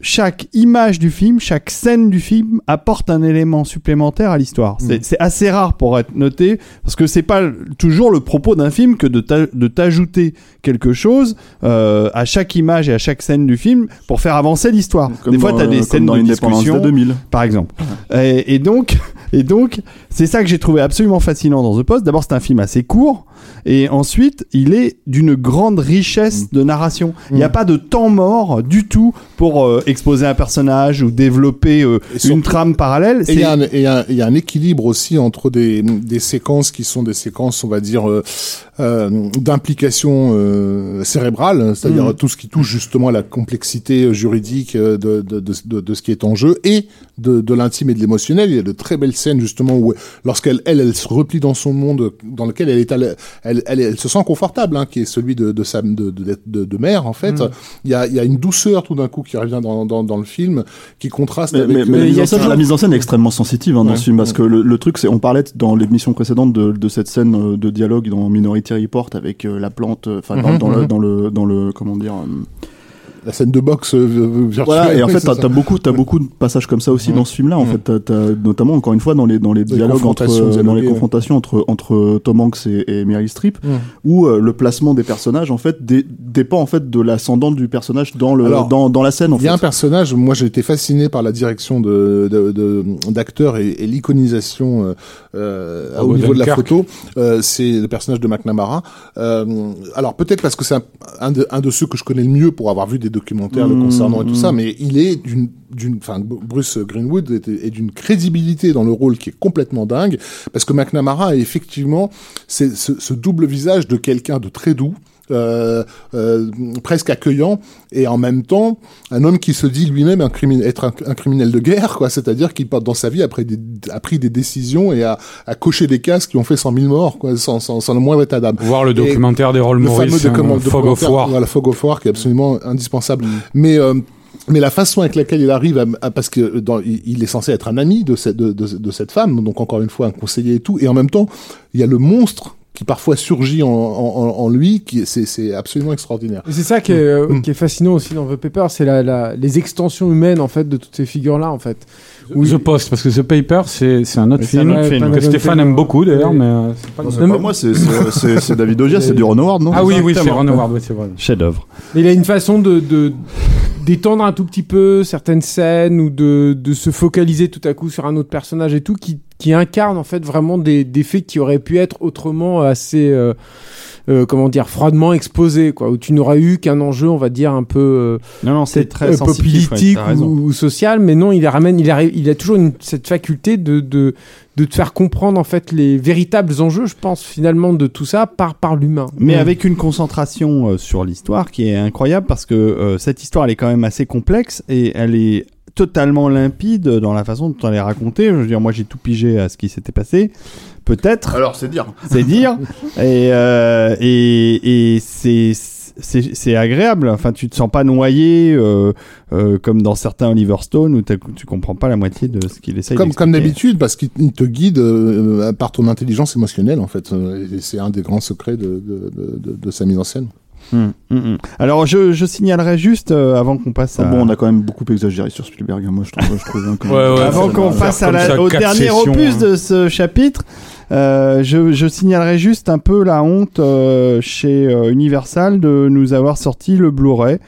chaque image du film, chaque scène du film apporte un élément supplémentaire à l'histoire. C'est- C'est assez rare pour être noté parce que c'est pas toujours le propos d'un film que de t'a- de t'ajouter quelque chose euh, à chaque image et à chaque scène du film pour faire avancer l'histoire. Des fois, tu as euh, des comme scènes dans de discussion, Day 2000. par exemple. Et, et donc, et donc, c'est ça que j'ai trouvé absolument fascinant dans The Post. D'abord, c'est un film assez court, et ensuite, il est d'une grande richesse de narration. Il n'y a pas de temps mort du tout pour euh, exposer un personnage ou développer euh, une trame parallèle. Et il y, a un- y y a équilibre aussi entre des, des séquences qui sont des séquences, on va dire, euh, d'implication cérébrale, c'est-à-dire Mm. tout ce qui touche justement à la complexité juridique de, de, de, de, de ce qui est en jeu et de, de l'intime et de l'émotionnel. Il y a de très belles scènes justement où lorsqu'elle elle, elle se replie dans son monde dans lequel elle est, à la- elle, elle, elle se sent confortable, hein, qui est celui de, de sa de, de, de, de mère en fait. Mm. Il y, a, il y a une douceur tout d'un coup qui revient dans, dans, dans le film, qui contraste Mais, avec. mais- mais euh, la, mise en scène, toujours- la mise en scène est extrêmement sensitive hein, dans Ouais. ce film parce que le, le truc c'est on parlait dans l'émission précédente de, de cette scène euh, de dialogue dans Minority Report avec euh, la plante euh, enfin dans, Mhm, dans le dans le dans le comment dire euh, la scène de boxe euh, virtuelle. voilà et en fait t'as as beaucoup t'as beaucoup de passages comme ça aussi dans ce film là en Mhm. fait t'as- t'as notamment encore une fois dans les dans les dialogues entre confrontations euh, dans les confrontations entre entre Tom Hanks et, et Meryl Streep Mhm. où euh, le placement des personnages en fait dé- dépend en fait de l'ascendant du personnage dans le Alors, dans, dans la scène Il y a un personnage, moi j'ai été fasciné par la direction de de- de- d'acteurs et, et l'iconisation euh, euh, au niveau de la photo. Euh, c'est le personnage de McNamara. Euh, alors peut-être parce que c'est un, un de, un de ceux que je connais le mieux pour avoir vu des documentaires le concernant et tout ça, mais il est d'une d'une, enfin Bruce Greenwood est, est d'une crédibilité dans le rôle qui est complètement dingue parce que McNamara est effectivement ce double visage de quelqu'un de très doux. Euh, euh, presque accueillant et en même temps un homme qui se dit lui-même un crimin- être un, un criminel de guerre quoi. C'est-à-dire qu'il dans sa vie après des, a pris des décisions et a, a coché des cases qui ont fait 100 000 morts quoi sans, sans, sans le moindre état d'âme. Voir le Et documentaire d'Errol le Morris, fameux de hein, Fog of War. voilà, Fog of War qui est absolument indispensable. Mais euh, mais la façon avec laquelle il arrive à, à- parce que dans, il, il est censé être un ami de cette de, de, de cette femme donc encore une fois un conseiller et tout et en même temps il y a le monstre qui parfois surgit en, en, en lui qui c'est c'est absolument extraordinaire Et C'est ça qui est, euh, Mm. qui est fascinant aussi dans The Paper, c'est la, la- les extensions humaines en fait de toutes ces figures-là en fait. Ou The Post, parce que The Paper, c'est c'est un autre C'est un film, autre film, que. Stéphane aime beaucoup d'ailleurs, Oui. mais euh, c'est pas Non, pas mais- moi c'est c'est- c'est c'est David Ogier c'est du Ron Howard non Ah oui, oui, c'est. Ron Howard, oui, c'est vrai. Chef-d'œuvre. Mais il a une façon de de- d'étendre un tout petit peu certaines scènes ou de, de se focaliser tout à coup sur un autre personnage et tout qui, qui incarne en fait vraiment des, des faits qui auraient pu être autrement assez euh, euh, comment dire froidement exposés quoi. Où tu n'aurais eu qu'un enjeu on va dire un peu euh, Non, non, c'est très un peu sensitif, ouais, politique ou, ou social mais non il ramène il a il a toujours une, cette faculté de, de de te faire comprendre en fait les véritables enjeux je pense finalement de tout ça par par l'humain Mais Mm. avec une concentration euh, sur l'histoire qui est incroyable parce que euh, cette histoire elle est quand même assez complexe et elle est totalement limpide dans la façon dont elle est racontée. Je veux dire, moi j'ai tout pigé à ce qui s'était passé. Peut-être, Alors, c'est dire. c'est dire. Et, euh, et, et c'est, c'est, c'est agréable. Enfin, tu te sens pas noyé euh, euh, comme dans certains Oliver Stone où tu comprends pas la moitié de ce qu'il essaye Comme, comme d'habitude, parce qu'il il te guide euh, par ton intelligence émotionnelle, en fait. Euh, Et c'est un des grands secrets de, de, de, de- de sa mise en scène. Hum, hum, hum. Alors, je, je signalerai juste euh, avant qu'on passe à. Ah bon, on a quand même beaucoup exagéré sur Spielberg. hein, Moi, je trouve, je trouve quand même. Ouais, ouais, Avant qu'on passe à la- au dernier sessions, opus hein. de ce chapitre, euh, je, je signalerai juste un peu la honte euh, chez euh, Universal de nous avoir sorti le Blu-ray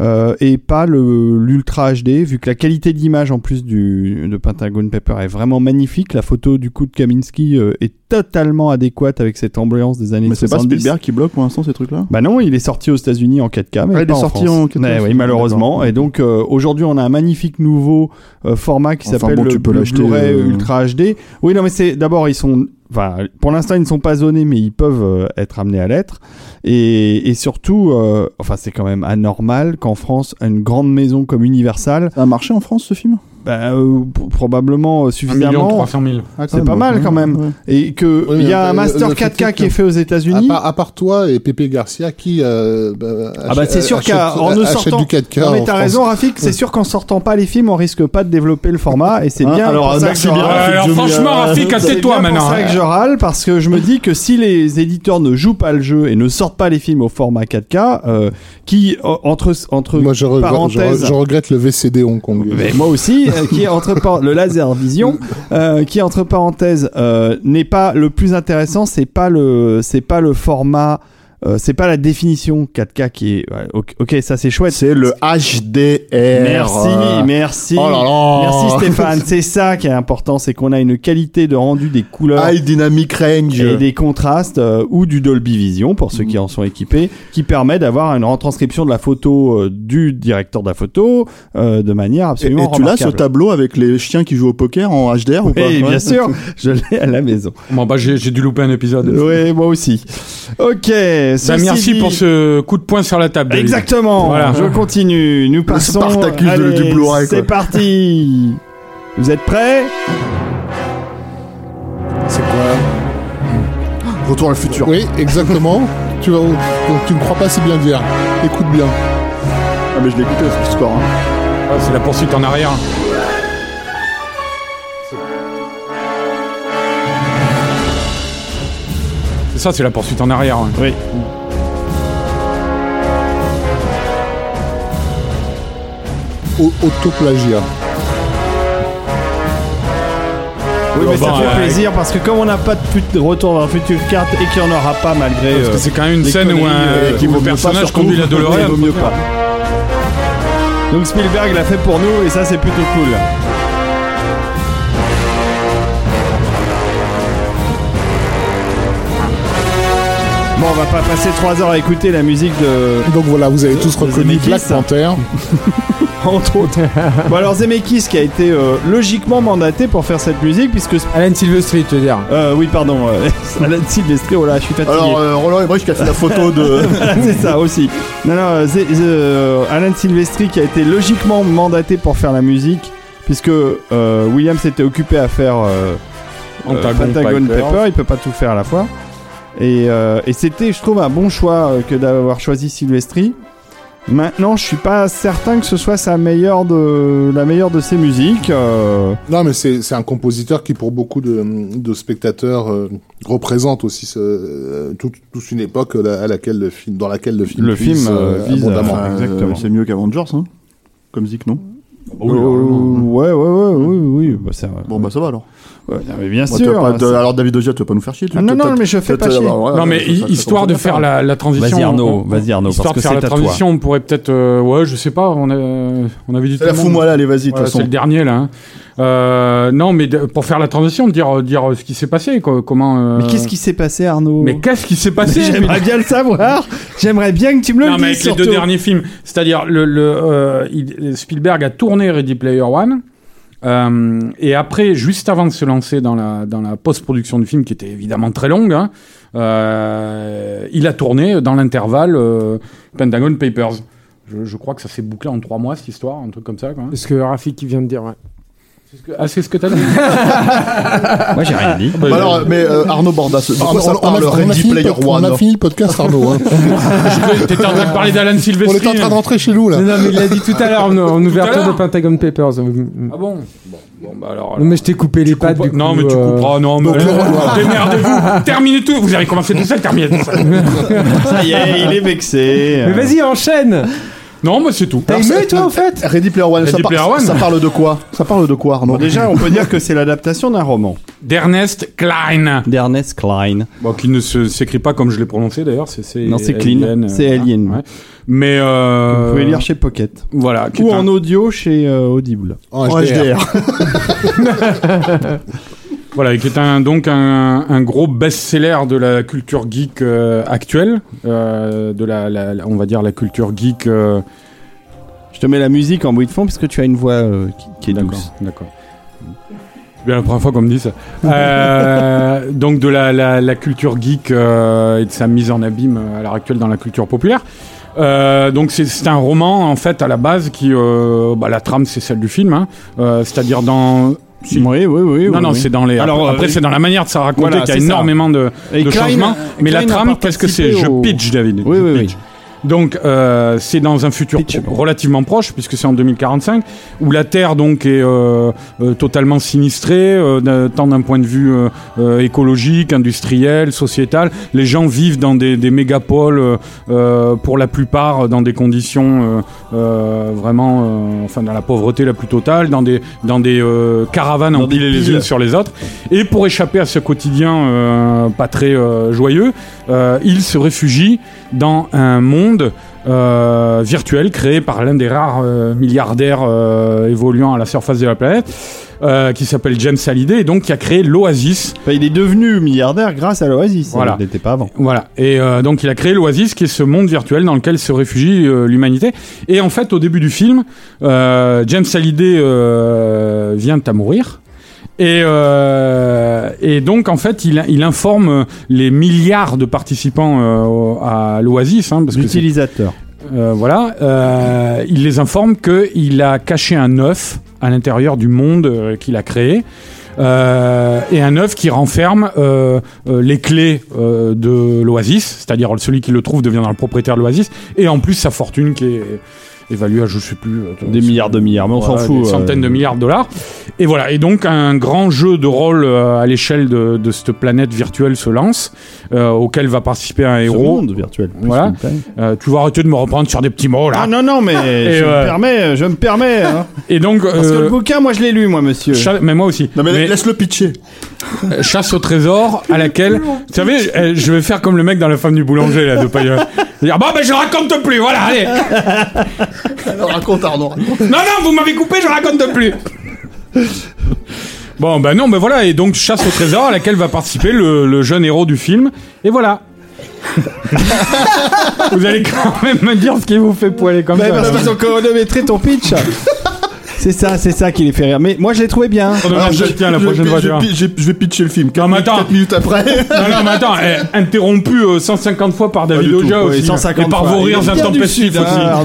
euh, et pas le l'Ultra HD, vu que la qualité d'image en plus du de Pentagon Paper est vraiment magnifique. La photo du coup de Kaminski euh, est totalement adéquate avec cette ambiance des années Mais c'est pas 70. Spielberg qui bloque pour l'instant ces trucs-là? Bah non, il est sorti aux États-Unis en 4K, mais Ah, il pas est sorti France. en 4K, Ouais, oui, malheureusement. Et donc euh, aujourd'hui, on a un magnifique nouveau euh, format qui Enfin s'appelle bon, le, Blu-ray Ultra HD. Oui, non, mais c'est d'abord ils sont, enfin, pour l'instant ils ne sont pas zonés, mais ils peuvent euh, être amenés à l'être. Et, et surtout, euh, enfin, c'est quand même anormal qu'en France, une grande maison comme Universal, Ça a marché en France ce film? Bah, euh, probablement euh, 1 million suffisamment. 300 000. Ah, C'est pas mal, quand même. ouais. Et que Oui, il y a un master le fait 4K est qui est fait aux À États-Unis. part, à part toi et Pépé Garcia qui euh, bah, Ah bah c'est sûr qu'en ne sortant du 4K non mais t'as raison Rafik c'est sûr qu'en sortant pas les films on risque pas de développer le format et c'est Hein, bien alors, pour ça que bien. franchement, Rafik, C'est bien maintenant. pour ça que je râle parce que je me dis que si les éditeurs ne jouent pas le jeu et ne sortent pas les films au format 4K euh, qui entre entre Moi je regrette, je, parenthèses je regrette le VCD Hong Kong. mais moi aussi, euh, qui est entre le laser vision, euh, qui entre parenthèses euh, n'est pas le plus intéressant, c'est pas c'est pas le format, euh, c'est pas la définition 4K qui est, ouais, ok, ça c'est chouette. C'est le HDR. Merci, merci, Oh là là. merci Stéphane. C'est ça qui est important, c'est qu'on a une qualité de rendu des couleurs. High Dynamic Range. Et des contrastes euh, ou du Dolby Vision pour ceux qui en sont équipés, qui permet d'avoir une retranscription de la photo euh, du directeur de la photo euh, de manière Et, absolument et tu l'as ce tableau avec les chiens qui jouent au poker en HDR ou pas? Oui, Ouais. bien sûr, je l'ai à la maison. Bon, bah, j'ai j'ai dû louper un épisode. Oui, moi aussi. Ok. Bah, merci dit- pour ce coup de poing sur la table. Exactement. Voilà. Je continue. Nous passons. De- Allez, du Blu-ray, C'est parti. Vous êtes prêts? C'est quoi? Retour à le futur. Oui, exactement. tu, vas, tu ne crois pas si bien dire. Écoute bien. Ah, mais je l'ai écouté ce score. Hein. Ah, c'est la poursuite en arrière. C'est ça, c'est la poursuite en arrière. ouais. Oui. Au- Autoplagiat. Oui, mais ça fait ouais. plaisir parce que comme on n'a pas de fut- de retour dans la future carte et qu'il n'y en aura pas malgré. Parce euh, que c'est quand même une scène où conneries, un euh, où qui vaut le mieux pas, personnage surtout. conduit la DeLorean. Il vaut mieux pas. Donc Spielberg l'a fait pour nous et ça c'est plutôt cool. Bon, on va pas passer 3 heures à écouter la musique de Donc voilà, vous avez tous de reconnu Zemeckis. Black Panther. entre autres. bon alors Zemeckis qui a été euh, logiquement mandaté pour faire cette musique puisque Alan Silvestri tu veux dire euh, oui pardon euh, Alan Silvestri oh là je suis fatigué. Alors, euh, Roland Emmerich qui a fait la photo de. Voilà, c'est ça aussi. Non, non, euh, euh, Alan Silvestri qui a été logiquement mandaté pour faire la musique, puisque euh, William s'était occupé à faire euh, euh, Pentagon Pentagon Paper. Paper, il peut pas tout faire à la fois. Et, euh, et c'était, je trouve, un bon choix euh, que d'avoir choisi Silvestri. Maintenant, je suis pas certain que ce soit sa meilleure de, la meilleure de ses musiques. euh, Non, mais c'est un compositeur qui, pour beaucoup de, de spectateurs, euh, représente aussi ce, euh, toute, toute une époque à laquelle le film, dans laquelle le film, Le puise, film, euh, vise abondamment. Euh, c'est mieux qu'Avengers, hein Comme Zik, non? Oui, Euh, ouais, ouais, ouais, oui, oui. Bah, ça, Bon, bah ça va alors. Ouais, mais bien Moi, sûr. vas pas- de- ça- alors, David Ogia, tu vas pas nous faire chier. tu- Ah, non, non, mais je fais pas chier. ouais, non, mais ça- hi- ça- histoire de faire la, la transition. Vas-y Arnaud, vas-y Arnaud, Histoire parce de faire la toi. transition, on pourrait peut-être. euh, ouais, je sais pas. On, a, on avait dit. Fous-moi là, allez, vas-y, de toute Voilà, c'est le dernier là. hein. Euh, non, mais de- pour faire la transition, dire dire ce qui s'est passé, quoi, comment. euh, Mais qu'est-ce qui s'est passé Arnaud? Mais qu'est-ce qui s'est passé? J'aimerais bien le savoir. J'aimerais bien que tu me le non, mais dises avec les deux derniers films, c'est-à-dire le, euh, Spielberg a tourné Ready Player One. Euh, et après, juste avant de se lancer dans la, dans la post-production du film, qui était évidemment très longue, hein, euh, il a tourné dans l'intervalle euh, Pentagon Papers. Je, crois que ça s'est bouclé en trois mois, cette histoire, un truc comme ça. Quoi. C'est ce que Rafik vient de dire, ouais. Que- Ah, c'est ce que t'as dit Moi j'ai rien dit. Bah alors, mais euh, Arnaud Bordas, de On, on- on parle a, on a Ready fini, Player le pod- on a One fini le podcast, Arnaud. hein. T'étais en train de parler d'Alan on Silvestri. était en train de rentrer chez nous, là. Non, non, mais il l'a dit tout à l'heure en, en ouverture de Pentagon Papers. Ah bon bon, bon, bah alors, Non, mais je t'ai coupé les pattes. du Non, coup, mais tu euh, couperas, non, mais démerdez-vous, terminez tout, vous avez commencé tout seul, terminez tout seul. Ça y est, il est vexé. Mais vas-y, enchaîne Non, mais c'est tout. T'as aimé, toi, en fait Ready Player One, ça, Ready par- Player One. ça parle de quoi? Ça parle de quoi, Arnaud? Bon, déjà, on peut dire que c'est l'adaptation d'un roman D'Ernest Klein. d'Ernest Klein. Bon, qui ne se- s'écrit pas comme je l'ai prononcé d'ailleurs, c'est c'est Non, c'est clean. Alien, euh, C'est. Alien. Ouais. Mais euh, Vous pouvez lire chez Pocket. voilà, qui Ou est en audio chez euh, Audible. En En HDR. Voilà, qui est un donc un, un gros best-seller de la culture geek euh, actuelle, euh, de la, la- la- on va dire la culture geek. euh, Je te mets la musique en bruit de fond parce que tu as une voix euh, qui, qui est D'accord, douce. d'accord. C'est bien la première fois qu'on me dit ça. Euh, donc de la, la, la culture geek euh, et de sa mise en abîme à l'heure actuelle dans la culture populaire. Euh, donc c'est- c'est un roman en fait à la base qui euh, bah, la trame c'est celle du film, hein. Euh, c'est-à-dire dans si. Oui, oui, oui. non oui, non oui. c'est dans les Alors, après euh, c'est dans la manière de ça raconter voilà, qu'il y a ça. énormément de, de Klein- changements mais la Klein trame qu'est-ce que c'est? Je pitch David Oui, je oui, oui. Donc euh, c'est dans un futur relativement proche puisque c'est en 2045 où la Terre donc est euh, euh, totalement sinistrée euh, tant d'un point de vue euh, euh, écologique, industriel, sociétal. Les gens vivent dans des, des mégapoles pour la plupart dans des conditions euh, euh, vraiment euh, enfin dans la pauvreté la plus totale, dans des dans des euh, caravanes empilées les unes sur les autres. Et pour échapper à ce quotidien euh, pas très euh, joyeux, euh, ils se réfugient dans un monde euh, virtuel créé par l'un des rares euh, milliardaires évoluant à la surface de la planète, qui s'appelle James Hallyday, et donc qui a créé l'Oasis. Enfin, il est devenu milliardaire grâce à l'Oasis. Voilà. Il n'était pas avant. Voilà. Et donc il a créé l'Oasis, qui est ce monde virtuel dans lequel se réfugie l'humanité. Et en fait, au début du film, James Hallyday vient à mourir. Et, euh, et donc en fait, il, il informe les milliards de participants euh, à l'Oasis, hein, L'utilisateur. euh, voilà, euh, il les informe qu'il a caché un œuf à l'intérieur du monde euh, qu'il a créé. Euh, et un œuf qui renferme euh, euh, les clés euh, de l'Oasis, c'est-à-dire celui qui le trouve deviendra le propriétaire de l'Oasis, et en plus sa fortune qui est évaluée à je sais plus euh, Des milliards de milliards, mais on s'en fout. des euh, centaines de milliards de dollars. Et voilà, et donc un grand jeu de rôle euh, à l'échelle de, de cette planète virtuelle se lance, euh, auquel va participer un ce héros. monde virtuel. Voilà. Euh, tu vas arrêter de me reprendre sur des petits mots là. Ah non, non, mais je euh, me permets, je me permets. hein. Et donc, Parce que le bouquin, moi je l'ai lu, moi, monsieur. cha- mais moi aussi. Non, mais, Mais, laisse-le pitcher. chasse au trésor à laquelle, vous savez, je vais faire comme le mec dans la femme du boulanger là de Payeur. Dire bon ben je raconte plus, voilà, allez. Raconte, Arnaud. raconte. Non non, vous m'avez coupé, je raconte plus. Bon ben non, ben voilà et donc chasse au trésor à laquelle va participer le, le jeune héros du film et voilà. vous allez quand même me dire ce qui vous fait poiler comme Bah, ça. parce qu'ils ont chronométré ton pitch. C'est ça, c'est ça qui les fait rire. Mais moi je l'ai trouvé bien. Alors, je, tiens la je- prochaine je- fois. je- tu vois. je- je vais pitcher le film. 4 mais attends. minutes après. Non, non, mais attends, eh, interrompu euh, 150 fois par David. Oja aussi. 150 et par fois. vos rires intempestifs hein, aussi. Hein,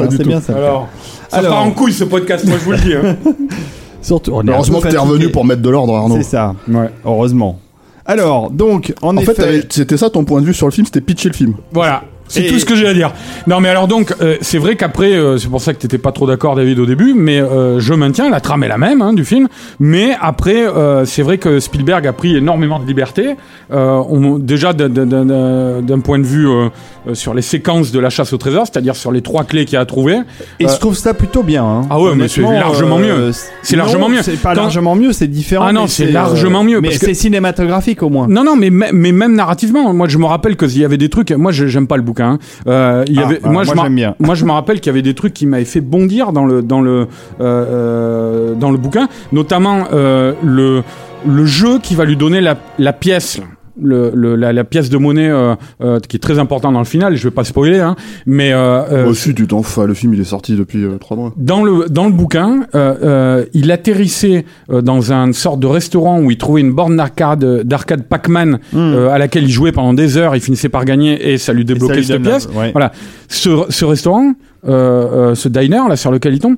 hein, du c'est bien ça. Alors, ça Alors- part en couille ce podcast, moi je vous le dis. Hein. Surtout, on Heureusement que t'es revenu pour mettre de l'ordre, Arnaud. C'est ça. Ouais. Heureusement. Alors, donc, en, En fait, effet, t'avais- c'était ça ton point de vue sur le film, c'était pitcher le film. Voilà. C'est tout ce que j'ai à dire. Non, mais alors donc, euh, c'est vrai qu'après, euh, c'est pour ça que t'étais pas trop d'accord, David, au début, mais euh, je maintiens, la trame est la même hein, du film, mais après, euh, c'est vrai que Spielberg a pris énormément de liberté. Euh, on, déjà, d'un- d'un- d'un d'un point de vue euh, sur les séquences de la chasse au trésor, c'est-à-dire sur les trois clés qu'il a trouvées. Et je trouve ça plutôt bien. hein. Ah ouais, mais c'est largement mieux. C'est largement mieux. C'est pas Quand- largement mieux, c'est différent. Ah non, c'est largement mieux, Mais que- c'est cinématographique au moins. Non, non, mais, mais mais même narrativement, moi je me rappelle qu'il y avait des trucs. Moi, je- j'aime pas le bouquin. Hein. Euh, il y Ah, avait, voilà, moi, je moi, m'en- j'aime bien. Moi, je me rappelle qu'il y avait des trucs qui m'avaient fait bondir dans le dans le euh, euh, dans le bouquin, notamment euh, le le jeu qui va lui donner la, la pièce. là. Le, le- la, la pièce de monnaie euh, euh, qui est très important dans le final, je vais pas spoiler, hein, mais euh, euh, Moi aussi, tu t'en fous. Le film, il est sorti depuis euh, trois mois. dans le dans le bouquin, euh, euh, il atterrissait euh, dans un sorte de restaurant où il trouvait une borne d'arcade d'arcade Pac-Man euh, à laquelle il jouait pendant des heures. Il finissait par gagner et ça lui ça débloquait lui cette pièce. ouais. Voilà. Ce, ce restaurant, euh, euh, ce diner là sur lequel il tombe,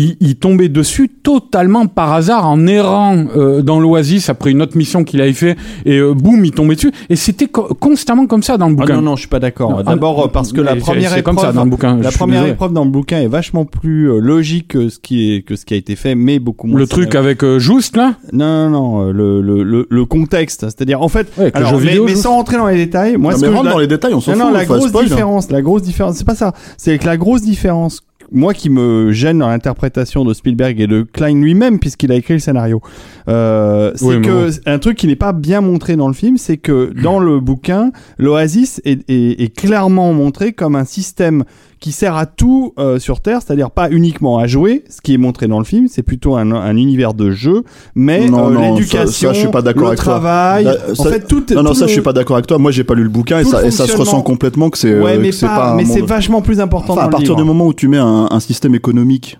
il, il tombait dessus totalement par hasard en errant euh, dans l'oasis après une autre mission qu'il avait fait et euh, boum il tombait dessus et c'était co- constamment comme ça dans le Ah bouquin. non, non, je suis pas d'accord. Non, D'abord ah, euh, parce que la première c'est épreuve, comme ça dans le bouquin, la première désolé. épreuve dans le bouquin est vachement plus euh, logique que ce qui est que ce qui a été fait, mais beaucoup moins. le truc avec euh, Just là? Non, non, non, euh, le, le, le, le contexte, c'est-à-dire en fait. Ouais, alors, mais, vidéo, mais juste. sans rentrer dans les détails, moi, Non, ce mais que rentre je- dans les détails, on s'en fout. non, la grosse spoil. hein. différence, la grosse différence, c'est pas ça. C'est que la grosse différence, moi qui me gêne dans l'interprétation de Spielberg et de Klein lui-même, puisqu'il a écrit le scénario, euh, c'est Oui, que un truc qui n'est pas bien montré dans le film, c'est que dans le bouquin, l'Oasis est, est, est clairement montré comme un système qui sert à tout euh, sur Terre, c'est-à-dire pas uniquement à jouer, ce qui est montré dans le film, c'est plutôt un, un univers de jeu, mais euh, non, l'éducation, ça- ça, je suis pas d'accord le avec toi. travail, Là, en ça- fait tout. Non, non, tout ça, le- je suis pas d'accord avec toi. Moi, j'ai pas lu le bouquin et ça, le et ça se ressent complètement que c'est. Ouais, euh, mais c'est pas, mais c'est vachement plus important Enfin, à dans partir livre. du moment où tu mets un, un système économique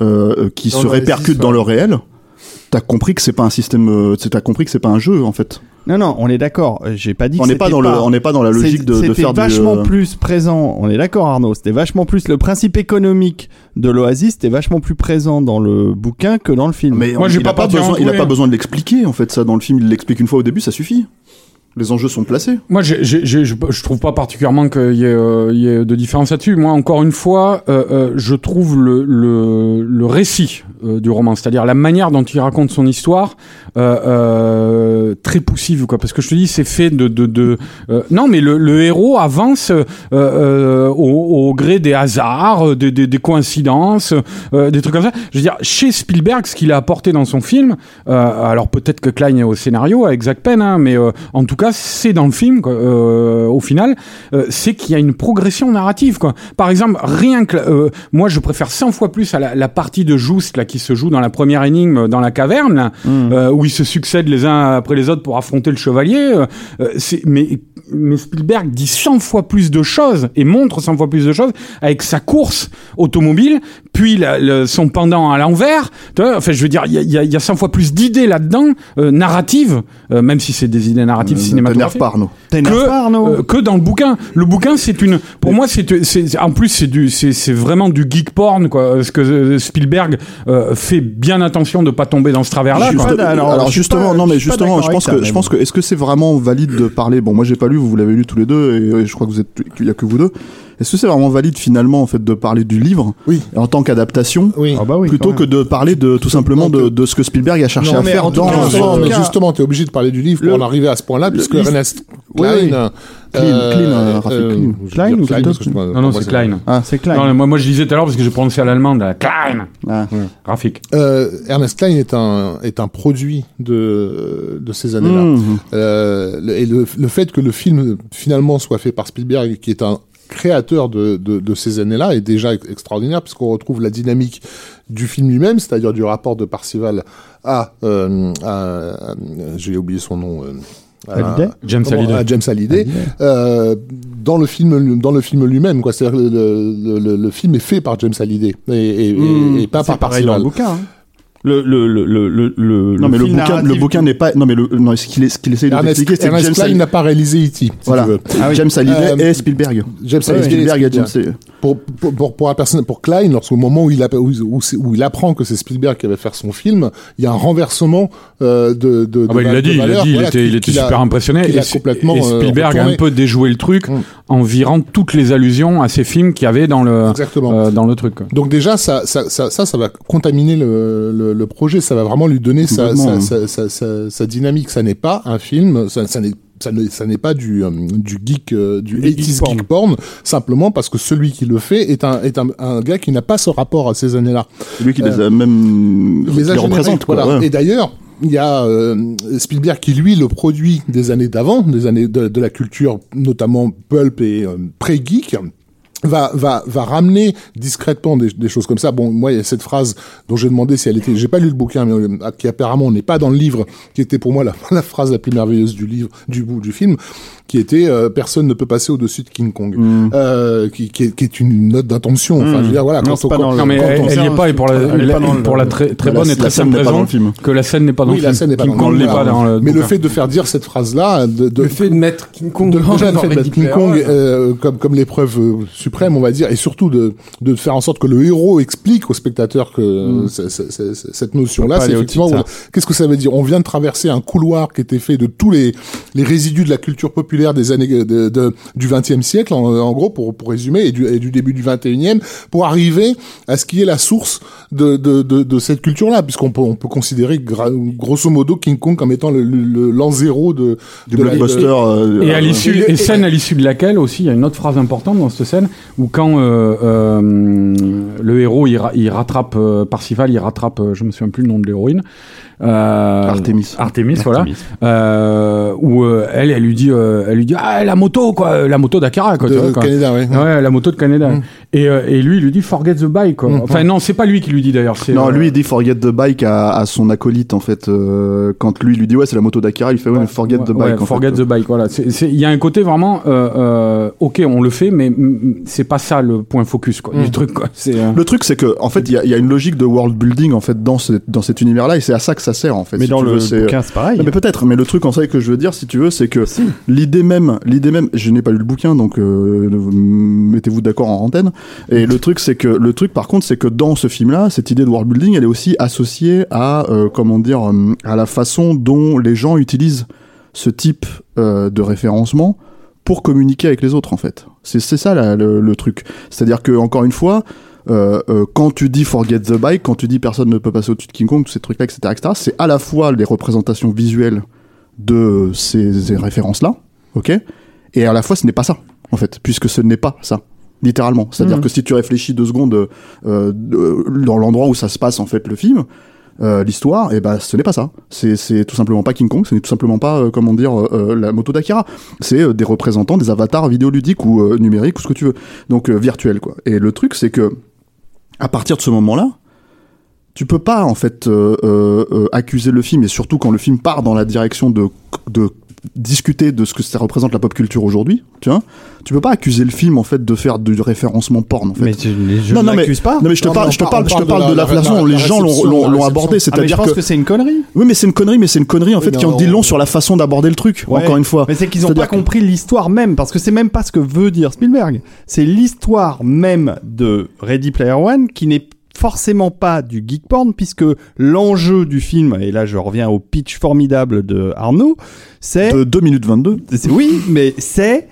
euh, qui Dans se répercute récit, dans ouais. le réel, t'as compris que c'est pas un système. euh, T'as compris que c'est pas un jeu en fait. Non, non, on est d'accord. Euh, J'ai pas dit On que n'est pas c'était dans le, on n'est pas dans la logique de, de C'était faire du. vachement euh, plus présent. On est d'accord, Arnaud. C'était vachement plus le principe économique de l'Oasis. C'était vachement plus présent dans le bouquin que dans le film. Mais Moi, j'ai il pas besoin, il a pas besoin de l'expliquer en fait ça dans le film. Il l'explique une fois au début, ça suffit. Les enjeux sont placés. Moi, j'ai- j'ai- je, je trouve pas particulièrement qu'il y, ait, euh, y ait de différence là-dessus. Moi, encore une fois, euh, euh, je trouve le, le, le récit du roman, c'est-à-dire la manière dont il raconte son histoire, très poussive, quoi. Parce que je te dis, c'est fait de, de, de non, mais le, le héros avance au, gré des hasards, des, des, des coïncidences, des trucs comme ça. Je veux dire, chez Spielberg, ce qu'il a apporté dans son film, alors peut-être que Klein est au scénario avec Zach Penn, hein, mais en tout cas, c'est dans le film, quoi, euh, au final, euh, c'est qu'il y a une progression narrative. Quoi. Par exemple, rien que euh, moi, je préfère 100 fois plus à la, la partie de Just là qui se joue dans la première énigme dans la caverne, là, euh, où ils se succèdent les uns après les autres pour affronter le chevalier. euh, euh, mais mais Spielberg dit 100 fois plus de choses et montre 100 fois plus de choses avec sa course automobile, puis la- le- son pendant à l'envers. Tu vois, Enfin, je veux dire, il y a, il y a- il y a 100 fois plus d'idées là-dedans, euh, narratives, euh, même si c'est des idées narratives Euh, cinématographiques pas, Arnaud. T'énerves que, pas, Arnaud euh, que dans le bouquin. Le bouquin, c'est une. Pour moi, c'est, c'est en plus c'est du, c'est, c'est vraiment du geek porn quoi. Parce que euh, Spielberg euh, fait bien attention de pas tomber dans ce travers-là. Alors, justement, pas- non mais justement, je pense que je pense que est-ce que c'est vraiment valide de parler Bon, moi j'ai pas lu, vous l'avez lu tous les deux, et, je crois que vous êtes, qu'il y a que vous deux. Est-ce que c'est vraiment valide finalement en fait de parler du livre Oui. en tant qu'adaptation Oui. Ah bah oui, plutôt que de parler de tout simplement de, ce que Spielberg a cherché Non, à faire dans cas, Non, justement, mais justement, t'es obligé de parler du livre Le- pour en arriver à ce point-là, puisque Ernest Klein, oui. euh, Klein, Klein, euh, Klein. je Klein dire ou Klein, Klein je- Non, non, c'est Klein. Ah, c'est clair. Non, moi, moi, je disais tout à l'heure parce que j'ai prononcé à l'allemande, la Klein. Ah. Graphique. Euh, Ernest Klein est un est un produit de de ces années-là. Mmh. Euh, et le, le fait que le film finalement soit fait par Spielberg, qui est un créateur de, de, de ces années-là, est déjà ex- extraordinaire puisqu'on retrouve la dynamique du film lui-même, c'est-à-dire du rapport de Parcival à, euh, à- à- j'ai oublié son nom. euh, à- James comment- Hallyday. à James Hallyday, euh, dans le film dans le film lui-même quoi c'est-à-dire le, le, le, le film est fait par James Hallyday et, Mmh, et pas c'est par pareil dans le bouquin. hein. Le, le, le, le, le, le- Non mais le bouquin, le bouquin n'est pas. Non mais le, non, ce qu'il est- ce qu'il essaie de Ernest, t'expliquer, c'est que James Klein n'a pas réalisé E.T. si voilà, tu veux. Ah oui. James Hallyday Euh, et Spielberg. James Ouais, Hallyday Spielberg et. Spielberg. Pour, pour, pour, pour un personnage, pour Klein, lorsqu'au moment où il, où, où, c'est- où il apprend que c'est Spielberg qui va faire son film, il y a un renversement euh, de, de, Ah bah, de il l'a dit, il l'a dit, il était, il était qu'il a- super impressionné. Et, complètement, et euh, Spielberg a retourné. un peu déjoué le truc Mm. en virant toutes les allusions à ces films qu'il y avait dans le, Exactement. euh, dans le truc. Donc déjà, ça, ça, ça, ça, ça va contaminer le, le, le projet. Ça va vraiment lui donner sa, sa, hein. sa, sa, sa- sa dynamique. Ça n'est pas un film. Ça, ça n'est ça n'est ça n'est pas du euh, du geek euh, du 80s geek porn. simplement parce que celui qui le fait est un est un, un gars qui n'a pas ce rapport à ces années-là C'est lui qui les a même les qui a représente quoi. voilà. ouais. Et d'ailleurs, il y a euh, Spielberg qui lui le produit des années d'avant, des années de, de la culture notamment pulp et euh, pré-geek va va va ramener discrètement des, choses comme ça. Bon, moi il y a cette phrase dont j'ai demandé si elle était j'ai pas lu le bouquin mais euh, qui apparemment n'est pas dans le livre qui était pour moi la, la phrase la plus merveilleuse du livre du bout du film qui était euh, personne ne peut passer au-dessus de King Kong. Mm. Euh, qui, qui, est, qui est une note d'intention. Enfin, je veux dire voilà Non, quand on- pas dans le- Non mais quand elle, on elle y sait est pas et pour la, elle est pas dans le- pour la très très La- bonne et la très simple n'est pas dans raison le film. que la scène n'est pas dans oui, le la film. scène n'est pas King dans Kong le pas dans le Mais le fait de faire dire cette phrase-là, de, de, Le fait de mettre King Kong de, déjà le fait de mettre King Kong euh, comme comme l'épreuve suprême, on va dire, et surtout de de faire en sorte que le héros explique au spectateur que euh, c'est- cette notion-là, c'est effectivement qu'est-ce que ça veut dire? On vient de traverser un couloir qui était fait de tous les les résidus de la culture populaire des années de, de- du XXe siècle, en, en gros pour pour résumer, et du, et du début du XXIe, pour arriver à ce qui est la source de de de, de cette culture-là, puisqu'on peut on peut considérer gra- grosso modo King Kong comme étant le le- l'an zéro de Du de blockbuster. euh, Et à euh, l'issue, et scène à l'issue de laquelle aussi, il y a une autre phrase importante dans cette scène où quand euh, euh, le héros il, ra- il rattrape euh, Parsifal, il rattrape, euh, je me souviens plus le nom de l'héroïne. Euh, Artemis. Artemis, voilà. Artemis. Euh, où euh, elle, elle lui dit, euh, elle lui dit, ah la moto quoi, la moto d'Akira quoi. tu vois, de quoi. Canada, ouais. Ouais, la moto de Canada. Mm. Et, euh, et lui, il lui dit forget the bike quoi. Mm. Enfin non, c'est pas lui qui lui dit d'ailleurs. c'est, Non, euh, lui il dit forget the bike à, à son acolyte en fait. euh, quand lui il lui dit ouais c'est la moto d'Akira, il fait ouais, mais forget the Ouais, bike. en forget fait. the bike, voilà. C'est- c'est- Il y a un côté vraiment, euh, euh, ok, on le fait, mais c'est pas ça le point focus quoi, Mm. du truc. Quoi. C'est, euh, Le truc c'est que en fait il y a, il y a une logique de world building en fait dans, ce- dans cet univers là et c'est à ça que ça sert en fait. Mais si dans le veux, c'est- bouquin, c'est pareil. Non, mais peut-être, mais le truc en fait que je veux dire, si tu veux, c'est que l'idée même, l'idée même, je n'ai pas lu le bouquin, donc euh, mettez-vous d'accord en antenne. Et le truc, c'est que le truc, par contre, c'est que dans ce film-là, cette idée de world building, elle est aussi associée à, euh, comment dire, euh, à la façon dont les gens utilisent ce type euh, de référencement pour communiquer avec les autres, en fait. C'est ça le, truc. C'est-à-dire que encore une fois. quand tu dis forget the bike, quand tu dis personne ne peut passer au-dessus de King Kong, tous ces trucs-là, etc., etc., c'est à la fois les représentations visuelles de ces, ces références-là, ok Et à la fois, ce n'est pas ça, en fait, puisque ce n'est pas ça, littéralement. C'est-à-dire Mhm. que si tu réfléchis deux secondes euh, de- dans l'endroit où ça se passe, en fait, le film, euh, l'histoire, et ben ce n'est pas ça. C'est tout simplement pas King Kong, ce n'est tout simplement pas, euh, comment dire, euh, euh, la moto d'Akira. C'est euh, des représentants, des avatars vidéoludiques ou euh, numériques ou ce que tu veux. Donc euh, virtuel, quoi. Et le truc, c'est que à partir de ce moment-là, tu peux pas en fait euh, euh, euh, accuser le film et surtout quand le film part dans la direction de, de discuter de ce que ça représente la pop culture aujourd'hui, tu vois, tu peux pas accuser le film en fait de faire du référencement porn en fait. Mais je, je Non, non, mais- pas. non mais je te Non, parle, je te parle, je te parle de la façon dont les gens l'ont- abordé. Ah, c'est-à-dire pense que que, c'est une connerie. oui mais c'est une connerie, mais c'est une connerie en Oui, fait qui en dit long on- sur la façon d'aborder le truc. Ouais. Encore une fois. Mais c'est qu'ils ont pas que- compris l'histoire même, parce que c'est même pas ce que veut dire Spielberg. C'est l'histoire même de Ready Player One qui n'est forcément pas du geek porn, puisque l'enjeu du film, et là je reviens au pitch formidable de Arnaud, c'est... de 2 minutes 22. c'est- Oui, mais c'est...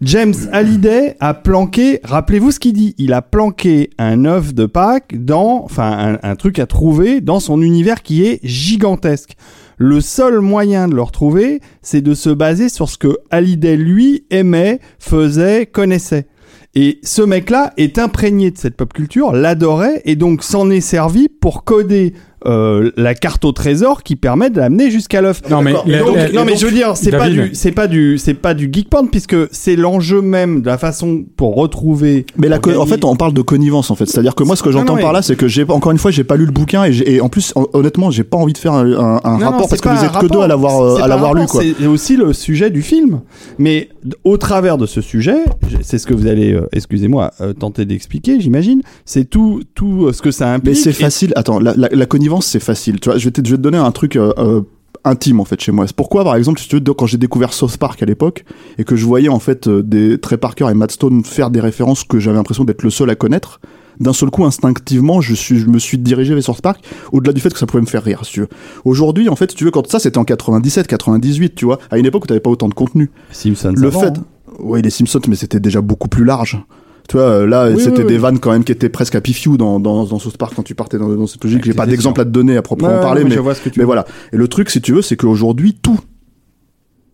James Hallyday a planqué, rappelez-vous ce qu'il dit, il a planqué un œuf de Pâques dans, enfin un, un truc à trouver dans son univers qui est gigantesque. Le seul moyen de le retrouver, c'est de se baser sur ce que Hallyday lui aimait, faisait, connaissait. Et ce mec-là est imprégné de cette pop culture, l'adorait et donc s'en est servi pour coder euh, la carte au trésor qui permet de l'amener jusqu'à l'œuf. Non mais, Et la- donc- la- non mais je veux dire, c'est pas du, c'est pas du, c'est pas du geek porn puisque c'est l'enjeu même de la façon pour retrouver. Mais la en fait, on parle de connivence en fait. C'est-à-dire que moi, ce que j'entends par là, c'est que j'ai encore une fois, j'ai pas lu le bouquin et, en plus, hon- honnêtement, j'ai pas envie de faire un, un- un Non, non, rapport parce que vous êtes que deux à l'avoir euh, à l'avoir lu quoi. C'est aussi le sujet du film. Mais au travers de ce sujet, c'est ce que vous allez, euh, excusez-moi, euh, tenter d'expliquer, j'imagine. C'est tout, tout ce que ça implique. Mais c'est facile. Attends, la, la- la connivence, c'est facile. Tu vois, je vais te, je vais te donner un truc euh, euh, intime en fait chez moi. C'est pourquoi par exemple, si tu veux, quand j'ai découvert South Park à l'époque et que je voyais en fait euh, des Trey Parker et Matt Stone faire des références que j'avais l'impression d'être le seul à connaître, d'un seul coup instinctivement je suis je me suis dirigé vers South Park au-delà du fait que ça pouvait me faire rire si tu veux. Aujourd'hui en fait, si tu veux quand ça c'était en 97 98, tu vois, à une époque où t'avais pas autant de contenu. Simpsons. Le fait hein. oui, les Simpsons mais c'était déjà beaucoup plus large. Tu vois, euh, là, Oui, c'était oui, des vannes quand même qui étaient presque à pifiou dans, dans, dans South Park quand tu partais dans, dans cette logique. J'ai pas d'exemple à te donner à proprement parler, mais mais, vois ce que tu mais voilà. Et le truc, si tu veux, c'est qu'aujourd'hui, tout,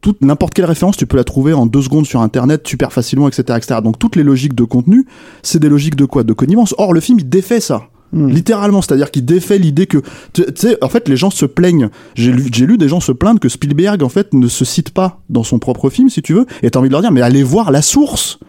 toute n'importe quelle référence, tu peux la trouver en deux secondes sur Internet, super facilement, etc., etc. Donc toutes les logiques de contenu, c'est des logiques de quoi? De connivence. Or, le film, il défait ça. Hmm. Littéralement, c'est-à-dire qu'il défait l'idée que, tu tu sais, en fait, les gens se plaignent. J'ai lu, j'ai lu des gens se plaindre que Spielberg, en fait, ne se cite pas dans son propre film, si tu veux, et t'as envie de leur dire, mais allez voir la source.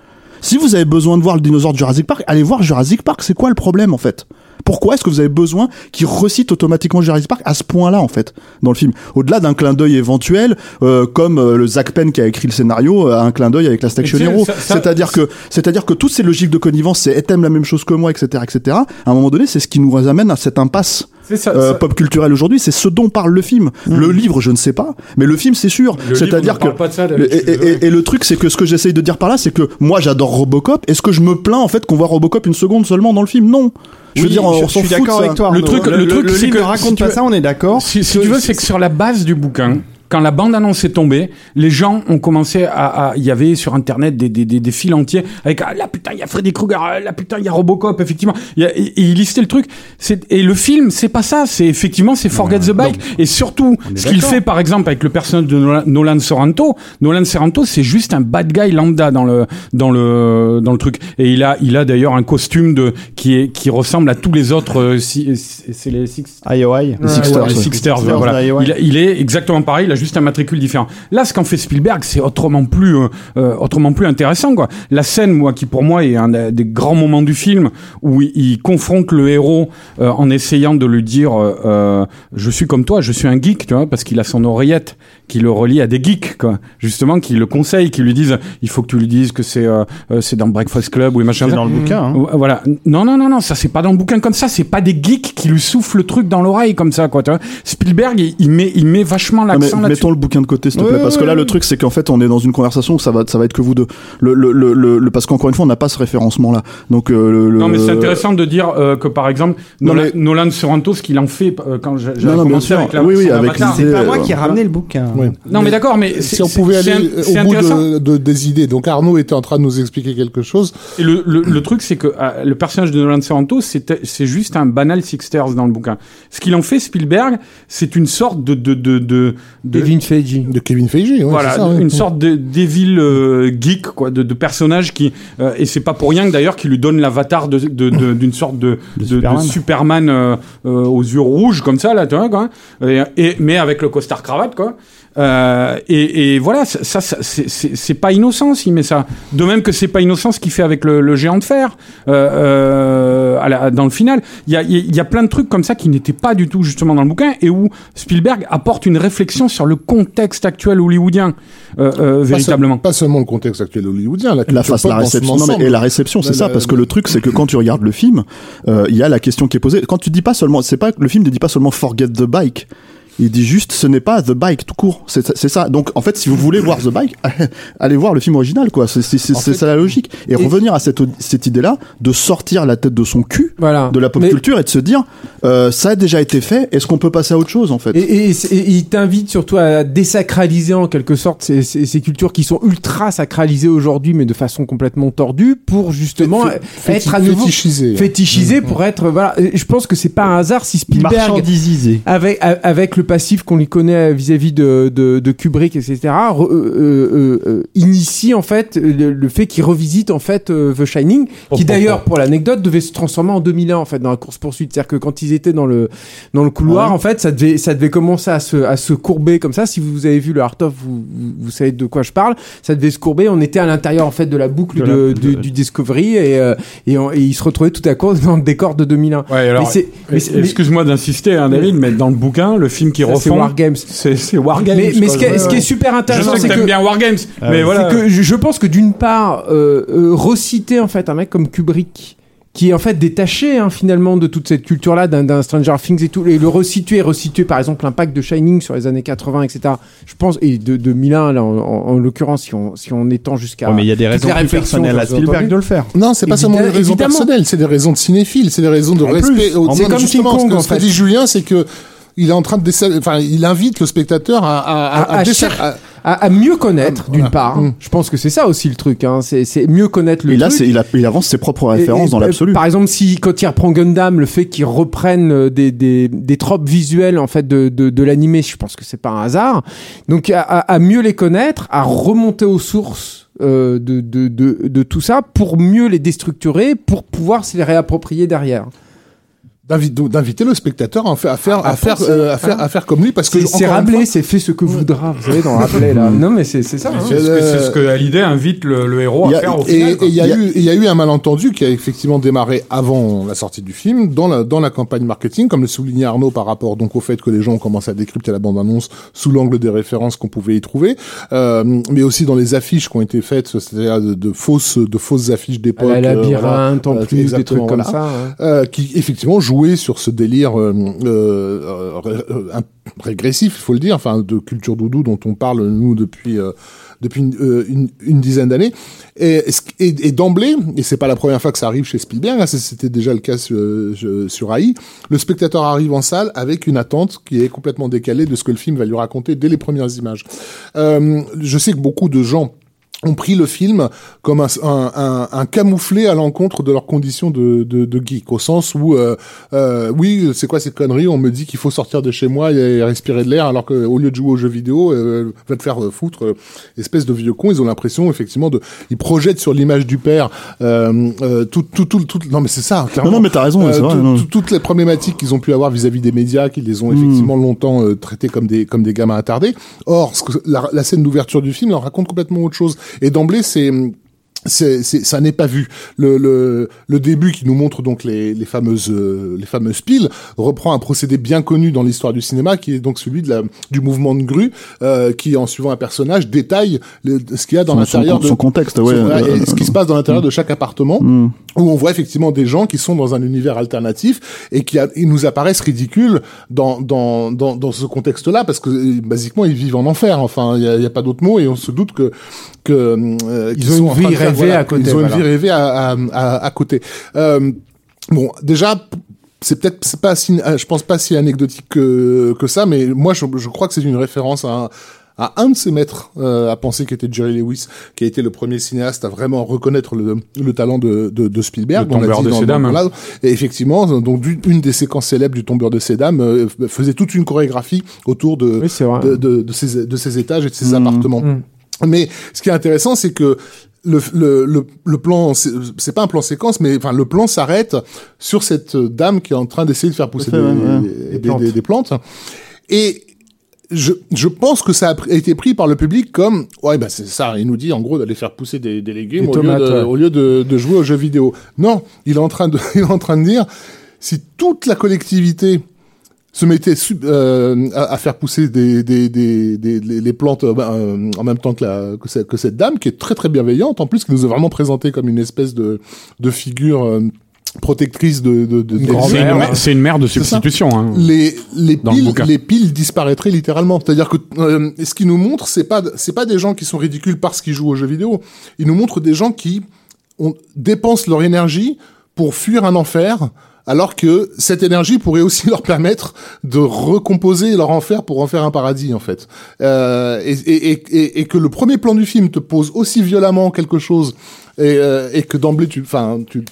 Si vous avez besoin de voir le dinosaure de Jurassic Park, allez voir Jurassic Park. C'est quoi le problème, en fait? Pourquoi est-ce que vous avez besoin qu'il recite automatiquement Jurassic Park à ce point-là, en fait, dans le film? Au-delà d'un clin d'œil éventuel, euh, comme euh, le Zach Penn qui a écrit le scénario euh, a un clin d'œil avec la sais, Hero. C'est-à-dire que, c'est-à-dire que toutes ces logiques de connivence, c'est t'aimes la même chose que moi, etc., etc. À un moment donné, c'est ce qui nous amène à cette impasse ça. euh, ça- pop culturelle aujourd'hui. C'est ce dont parle le film. Le livre, je ne sais pas, mais le film, c'est sûr. Le C'est-à-dire que pas de ça, le- et, et- désolé. et le truc, c'est que ce que j'essaye de dire par là, c'est que moi, j'adore Robocop. Est-ce que je me plains en fait qu'on voit Robocop une seconde seulement dans le film? Non. Je veux Oui, dire, on je s'en suis d'accord avec toi. Le truc- le truc, c'est livre que ne raconte si pas veux- ça, on est d'accord. Si, si tu veux, c'est que sur la base du bouquin, quand la bande-annonce est tombée, les gens ont commencé à... à- Il y avait sur Internet des, des, des, des fils entiers avec ah, « là, putain, il y a Freddy Krueger, ah, là, putain, il y a Robocop, effectivement. Il y a- et, et il listait le truc. C'est- Et le film, c'est pas ça. C'est effectivement, c'est Forget the Bike. Et surtout, ce qu'il fait, par exemple, avec le personnage de Nolan, Nolan Sorrento, Nolan Sorrento, c'est juste un bad guy lambda dans le, dans le, dans le truc. Et il a, il a d'ailleurs un costume de, qui est, qui ressemble à tous les autres, euh, si- c'est les Six, IOI. Les Sixters, Ouais, les ouais. Sixters, Sixters voilà. Il, est exactement pareil, il a juste un matricule différent. Là, ce qu'en fait Spielberg, c'est autrement plus, euh, euh, autrement plus intéressant, quoi. La scène, moi, qui pour moi est un des grands moments du film, où il, il confronte le héros euh, en essayant de lui dire, euh, euh, je suis comme toi, je suis un geek, tu vois, parce qu'il a son oreillette qui le relie à des geeks, quoi. Justement, qui le conseille, qui lui disent, il faut que tu lui dises que c'est, euh, euh, c'est dans Breakfast Club ou machin. C'est dans le bouquin. hein. Voilà. Non, non, non, non, ça c'est pas dans le bouquin comme ça. C'est pas des geeks qui lui soufflent le truc dans l'oreille comme ça, quoi. Tu vois. Spielberg, il, il met, il met vachement l'accent mettons le bouquin de côté, s'il te Ouais, plaît, parce que là, ouais. le truc, c'est qu'en fait, on est dans une conversation où ça va, ça va être que vous deux. Le, le, le, le, le- parce qu'encore une fois, on n'a pas ce référencement-là. Donc, euh, le, Non, mais c'est intéressant de dire euh, que par exemple, Non, Nolan, mais- Nolan Sorrento, ce qu'il en fait euh, quand j'ai commencé sûr. avec la Oui, oui, avec C'est pas moi qui ai ramené le bouquin. Ouais. Non, mais d'accord, mais Si on pouvait aller au bout de, de- des idées. Donc Arnaud était en train de nous expliquer quelque chose. Et le, le, le truc, c'est que euh, le personnage de Nolan Sorrento, c'était- c'est juste un banal Sixters dans le bouquin. Ce qu'il en fait, Spielberg, c'est une sorte de de de de, de- Devin Feige. De Kevin Feige, ouais, voilà, c'est ça, ouais. une sorte de d'évil euh, geek, quoi, de, de personnage qui euh, et c'est pas pour rien que d'ailleurs qu'il lui donne l'avatar de de- de- d'une sorte de De de, de Superman. Superman euh, euh, aux yeux rouges comme ça là, tu vois, quoi. Et, et- mais avec le costard cravate, quoi. Euh, et, et voilà, ça, ça, c'est- c'est c'est pas innocent s'il met ça. De même que c'est pas innocent ce qu'il fait avec le, le géant de fer euh, euh, à la- dans le final. Il y a, il y a plein de trucs comme ça qui n'étaient pas du tout justement dans le bouquin et où Spielberg apporte une réflexion sur le contexte actuel hollywoodien euh, euh, Pas véritablement. seul- Pas seulement le contexte actuel hollywoodien, la, la face, la réception. Non, mais, et la réception, c'est La- ça, la- parce que le truc, c'est que quand tu regardes le film, euh, il y a la question qui est posée. Quand tu dis pas seulement, c'est pas le film ne dit pas seulement forget the bike. Il dit juste, ce n'est pas The Bike tout court. C'est c'est ça. Donc, en fait, si vous voulez voir The Bike, allez voir le film original, quoi. C'est ça la logique. Et, revenir à cette, cette idée-là de sortir la tête de son cul Voilà. de la pop Mais- culture et de se dire, euh, ça a déjà été fait. Est-ce qu'on peut passer à autre chose, en fait? Et, et- et- et il t'invite surtout à désacraliser en quelque sorte ces, ces- ces cultures qui sont ultra sacralisées aujourd'hui, mais de façon complètement tordue, pour justement Fé- être à nouveau fétichisé. fétichisé pour être voilà. Je pense que c'est pas un hasard si Spielberg avec avec le passif qu'on lui connaît vis-à-vis de, de, de Kubrick etc re- euh, euh, euh, initie en fait le, le fait qu'il revisite en fait The Shining Oh, qui d'ailleurs pour l'anecdote devait se transformer en 2001 en fait dans la course poursuite c'est-à-dire que quand ils étaient dans le dans le couloir ouais. en fait ça devait ça devait commencer à se à se courber comme ça. Si vous avez vu le Art of vous, savez de quoi je parle. Ça devait se courber. On était à l'intérieur en fait de la boucle De de, la- du, Discovery et euh, et, on- et ils se retrouvaient tout à coup dans le décor de 2001 Ouais, alors, mais c'est mais c'est- mais- excuse-moi d'insister, hein, David, mais dans le bouquin, le film qui ça, c'est refond, War Games c'est c'est War Games. mais, mais ce, qui est, Ouais, ce qui est ouais. super intéressant, que c'est t'aimes que, bien War Games, Ah mais voilà. que je, je pense que d'une part, euh, euh, reciter en fait un mec comme Kubrick qui est en fait détaché hein, finalement de toute cette culture-là, d'un Stranger Things et tout, et le resituer, resituer par exemple l'impact de Shining sur les années 80, etc. Je pense, et de 2001 là, en, en- en l'occurrence, si on, si on étend jusqu'à. Ouais, mais il y a des raisons plus personnelles à que Spielberg de le faire. Non, c'est pas seulement des raisons évidemment. personnelles, c'est des raisons de cinéphiles, c'est des raisons de En respect. plus, au- en c'est comme King ce Kong, que, en ce que fait. dit Julien, c'est que il est en train de enfin, il invite le spectateur à, à, à, À- à dessa- cher- à- À, à mieux connaître, Ah, d'une voilà. part. Mm. Je pense que c'est ça aussi le truc. Hein. C'est c'est mieux connaître le Et là, truc. il, a- il avance ses propres références Et- dans et, l'absolu. Par exemple, si quand il reprend Gundam, le fait qu'il reprenne euh, des, des, des tropes visuelles en fait de, de, de l'animé, je pense que c'est pas un hasard. Donc à, à- à mieux les connaître, à remonter aux sources euh, de, de, de, de tout ça pour mieux les déstructurer, pour pouvoir se les réapproprier derrière. D'invi- d'inviter le spectateur à faire, à faire, À à faire, euh, à faire, hein. à faire comme lui, parce que C'est Rabelais, c'est fait ce que voudra. Vous savez dans Rabelais là. Non mais c'est c'est ça. hein. C'est ce que- c'est ce que Hallyday invite le, le héros à faire au et il y a Il y a- eu il y a eu un malentendu qui a effectivement démarré avant la sortie du film dans la dans la campagne marketing comme le soulignait Arnaud par rapport donc au fait que les gens ont commencé à décrypter la bande annonce sous l'angle des références qu'on pouvait y trouver euh, mais aussi dans les affiches qui ont été faites c'est-à-dire de, de fausses de fausses affiches d'époque La euh, labyrinthe en plus, des trucs comme voilà. ça. hein. euh, qui effectivement sur ce délire euh, euh, euh, régressif, il faut le dire, enfin de culture doudou dont on parle nous depuis depuis une, dizaine d'années. Et, et, et d'emblée, et c'est pas la première fois que ça arrive chez Spielberg, hein, c'était déjà le cas sur, sur AI, le spectateur arrive en salle avec une attente qui est complètement décalée de ce que le film va lui raconter dès les premières images. Je sais que beaucoup de gens ont pris le film comme un, un, un, un camouflet à l'encontre de leurs conditions de, de, de geek, au sens où, euh, euh, oui, c'est quoi ces conneries On me dit qu'il faut sortir de chez moi et respirer de l'air, alors qu'au lieu de jouer aux jeux vidéo, euh, va te faire euh, foutre, euh, espèce de vieux con. Ils ont l'impression, effectivement, de, ils projettent sur l'image du père euh, euh, tout, tout, tout, tout, non mais c'est ça, clairement. Non, non, mais t'as raison, vrai, tout- non. tout- toutes les problématiques qu'ils ont pu avoir vis-à-vis des médias, qu'ils les ont Hmm. effectivement longtemps traités comme des comme des gamins attardés. Or, ce que, la, la scène d'ouverture du film leur raconte complètement autre chose. Et d'emblée, c'est c'est, c'est, ça n'est pas vu. Le, le, le début qui nous montre donc les, les fameuses euh, les fameuses piles reprend un procédé bien connu dans l'histoire du cinéma qui est donc celui de la, du mouvement de grue euh, qui en suivant un personnage détaille le- ce qu'il y a dans Son- son l'intérieur con- de son contexte, ouais, son- euh, et ce qui se passe dans l'intérieur de chaque appartement où on voit effectivement des gens qui sont dans un univers alternatif et qui a- ils nous apparaissent ridicules dans dans dans, dans ce contexte-là parce que euh, basiquement ils vivent en enfer. Enfin, il y a, y a pas d'autre mot et on se doute que que euh, Ils qu'ils ont une vie rêvée à côté, Ils ont une vie rêvée à côté. Euh, bon, déjà. C'est peut-être c'est pas si je pense pas si anecdotique que que ça, mais moi je, je crois que c'est une référence à un, à un de ses maîtres euh, à penser qui était Jerry Lewis, qui a été le premier cinéaste à vraiment reconnaître le, le talent de, de, de Spielberg. Le On tombeur dit de dans- ces dames. dans- voilà. Et effectivement, donc une des séquences célèbres du tombeur de dames euh, faisait toute une chorégraphie autour de, Oui, de, de, de ces étages et de ces Mmh. appartements. Mmh. Mais ce qui est intéressant, c'est que le, le, le, le plan, c'est pas un plan séquence, mais enfin le plan s'arrête sur cette dame qui est en train d'essayer de faire pousser des, ouais, des- Des plantes. des- des plantes. Et je, je pense que ça a été pris par le public comme ouais bah c'est ça il nous dit en gros d'aller faire pousser des, des légumes Des au, tomates, lieu de, ouais. au lieu de, de jouer aux jeux vidéo non il est en train de il est en train de dire si toute la collectivité se mettait su- euh, à, à faire pousser des, des, des, des- les, plantes euh, bah, euh, en même temps que, la, que, cette, que cette dame qui est très très bienveillante en plus qui nous a vraiment présenté comme une espèce de, de figure euh, protectrice de, de, de C'est une, hein. une mère de substitution. Hein. les les le piles les piles disparaîtraient littéralement c'est-à-dire que euh, ce qu'ils nous montre c'est pas c'est pas des gens qui sont ridicules parce qu'ils jouent aux jeux vidéo ils nous montrent des gens qui ont, dépensent leur énergie pour fuir un enfer alors que cette énergie pourrait aussi leur permettre de recomposer leur enfer pour en faire un paradis en fait euh, et, et, et, et, que le premier plan du film te pose aussi violemment quelque chose et, euh, et que d'emblée tu enfin tu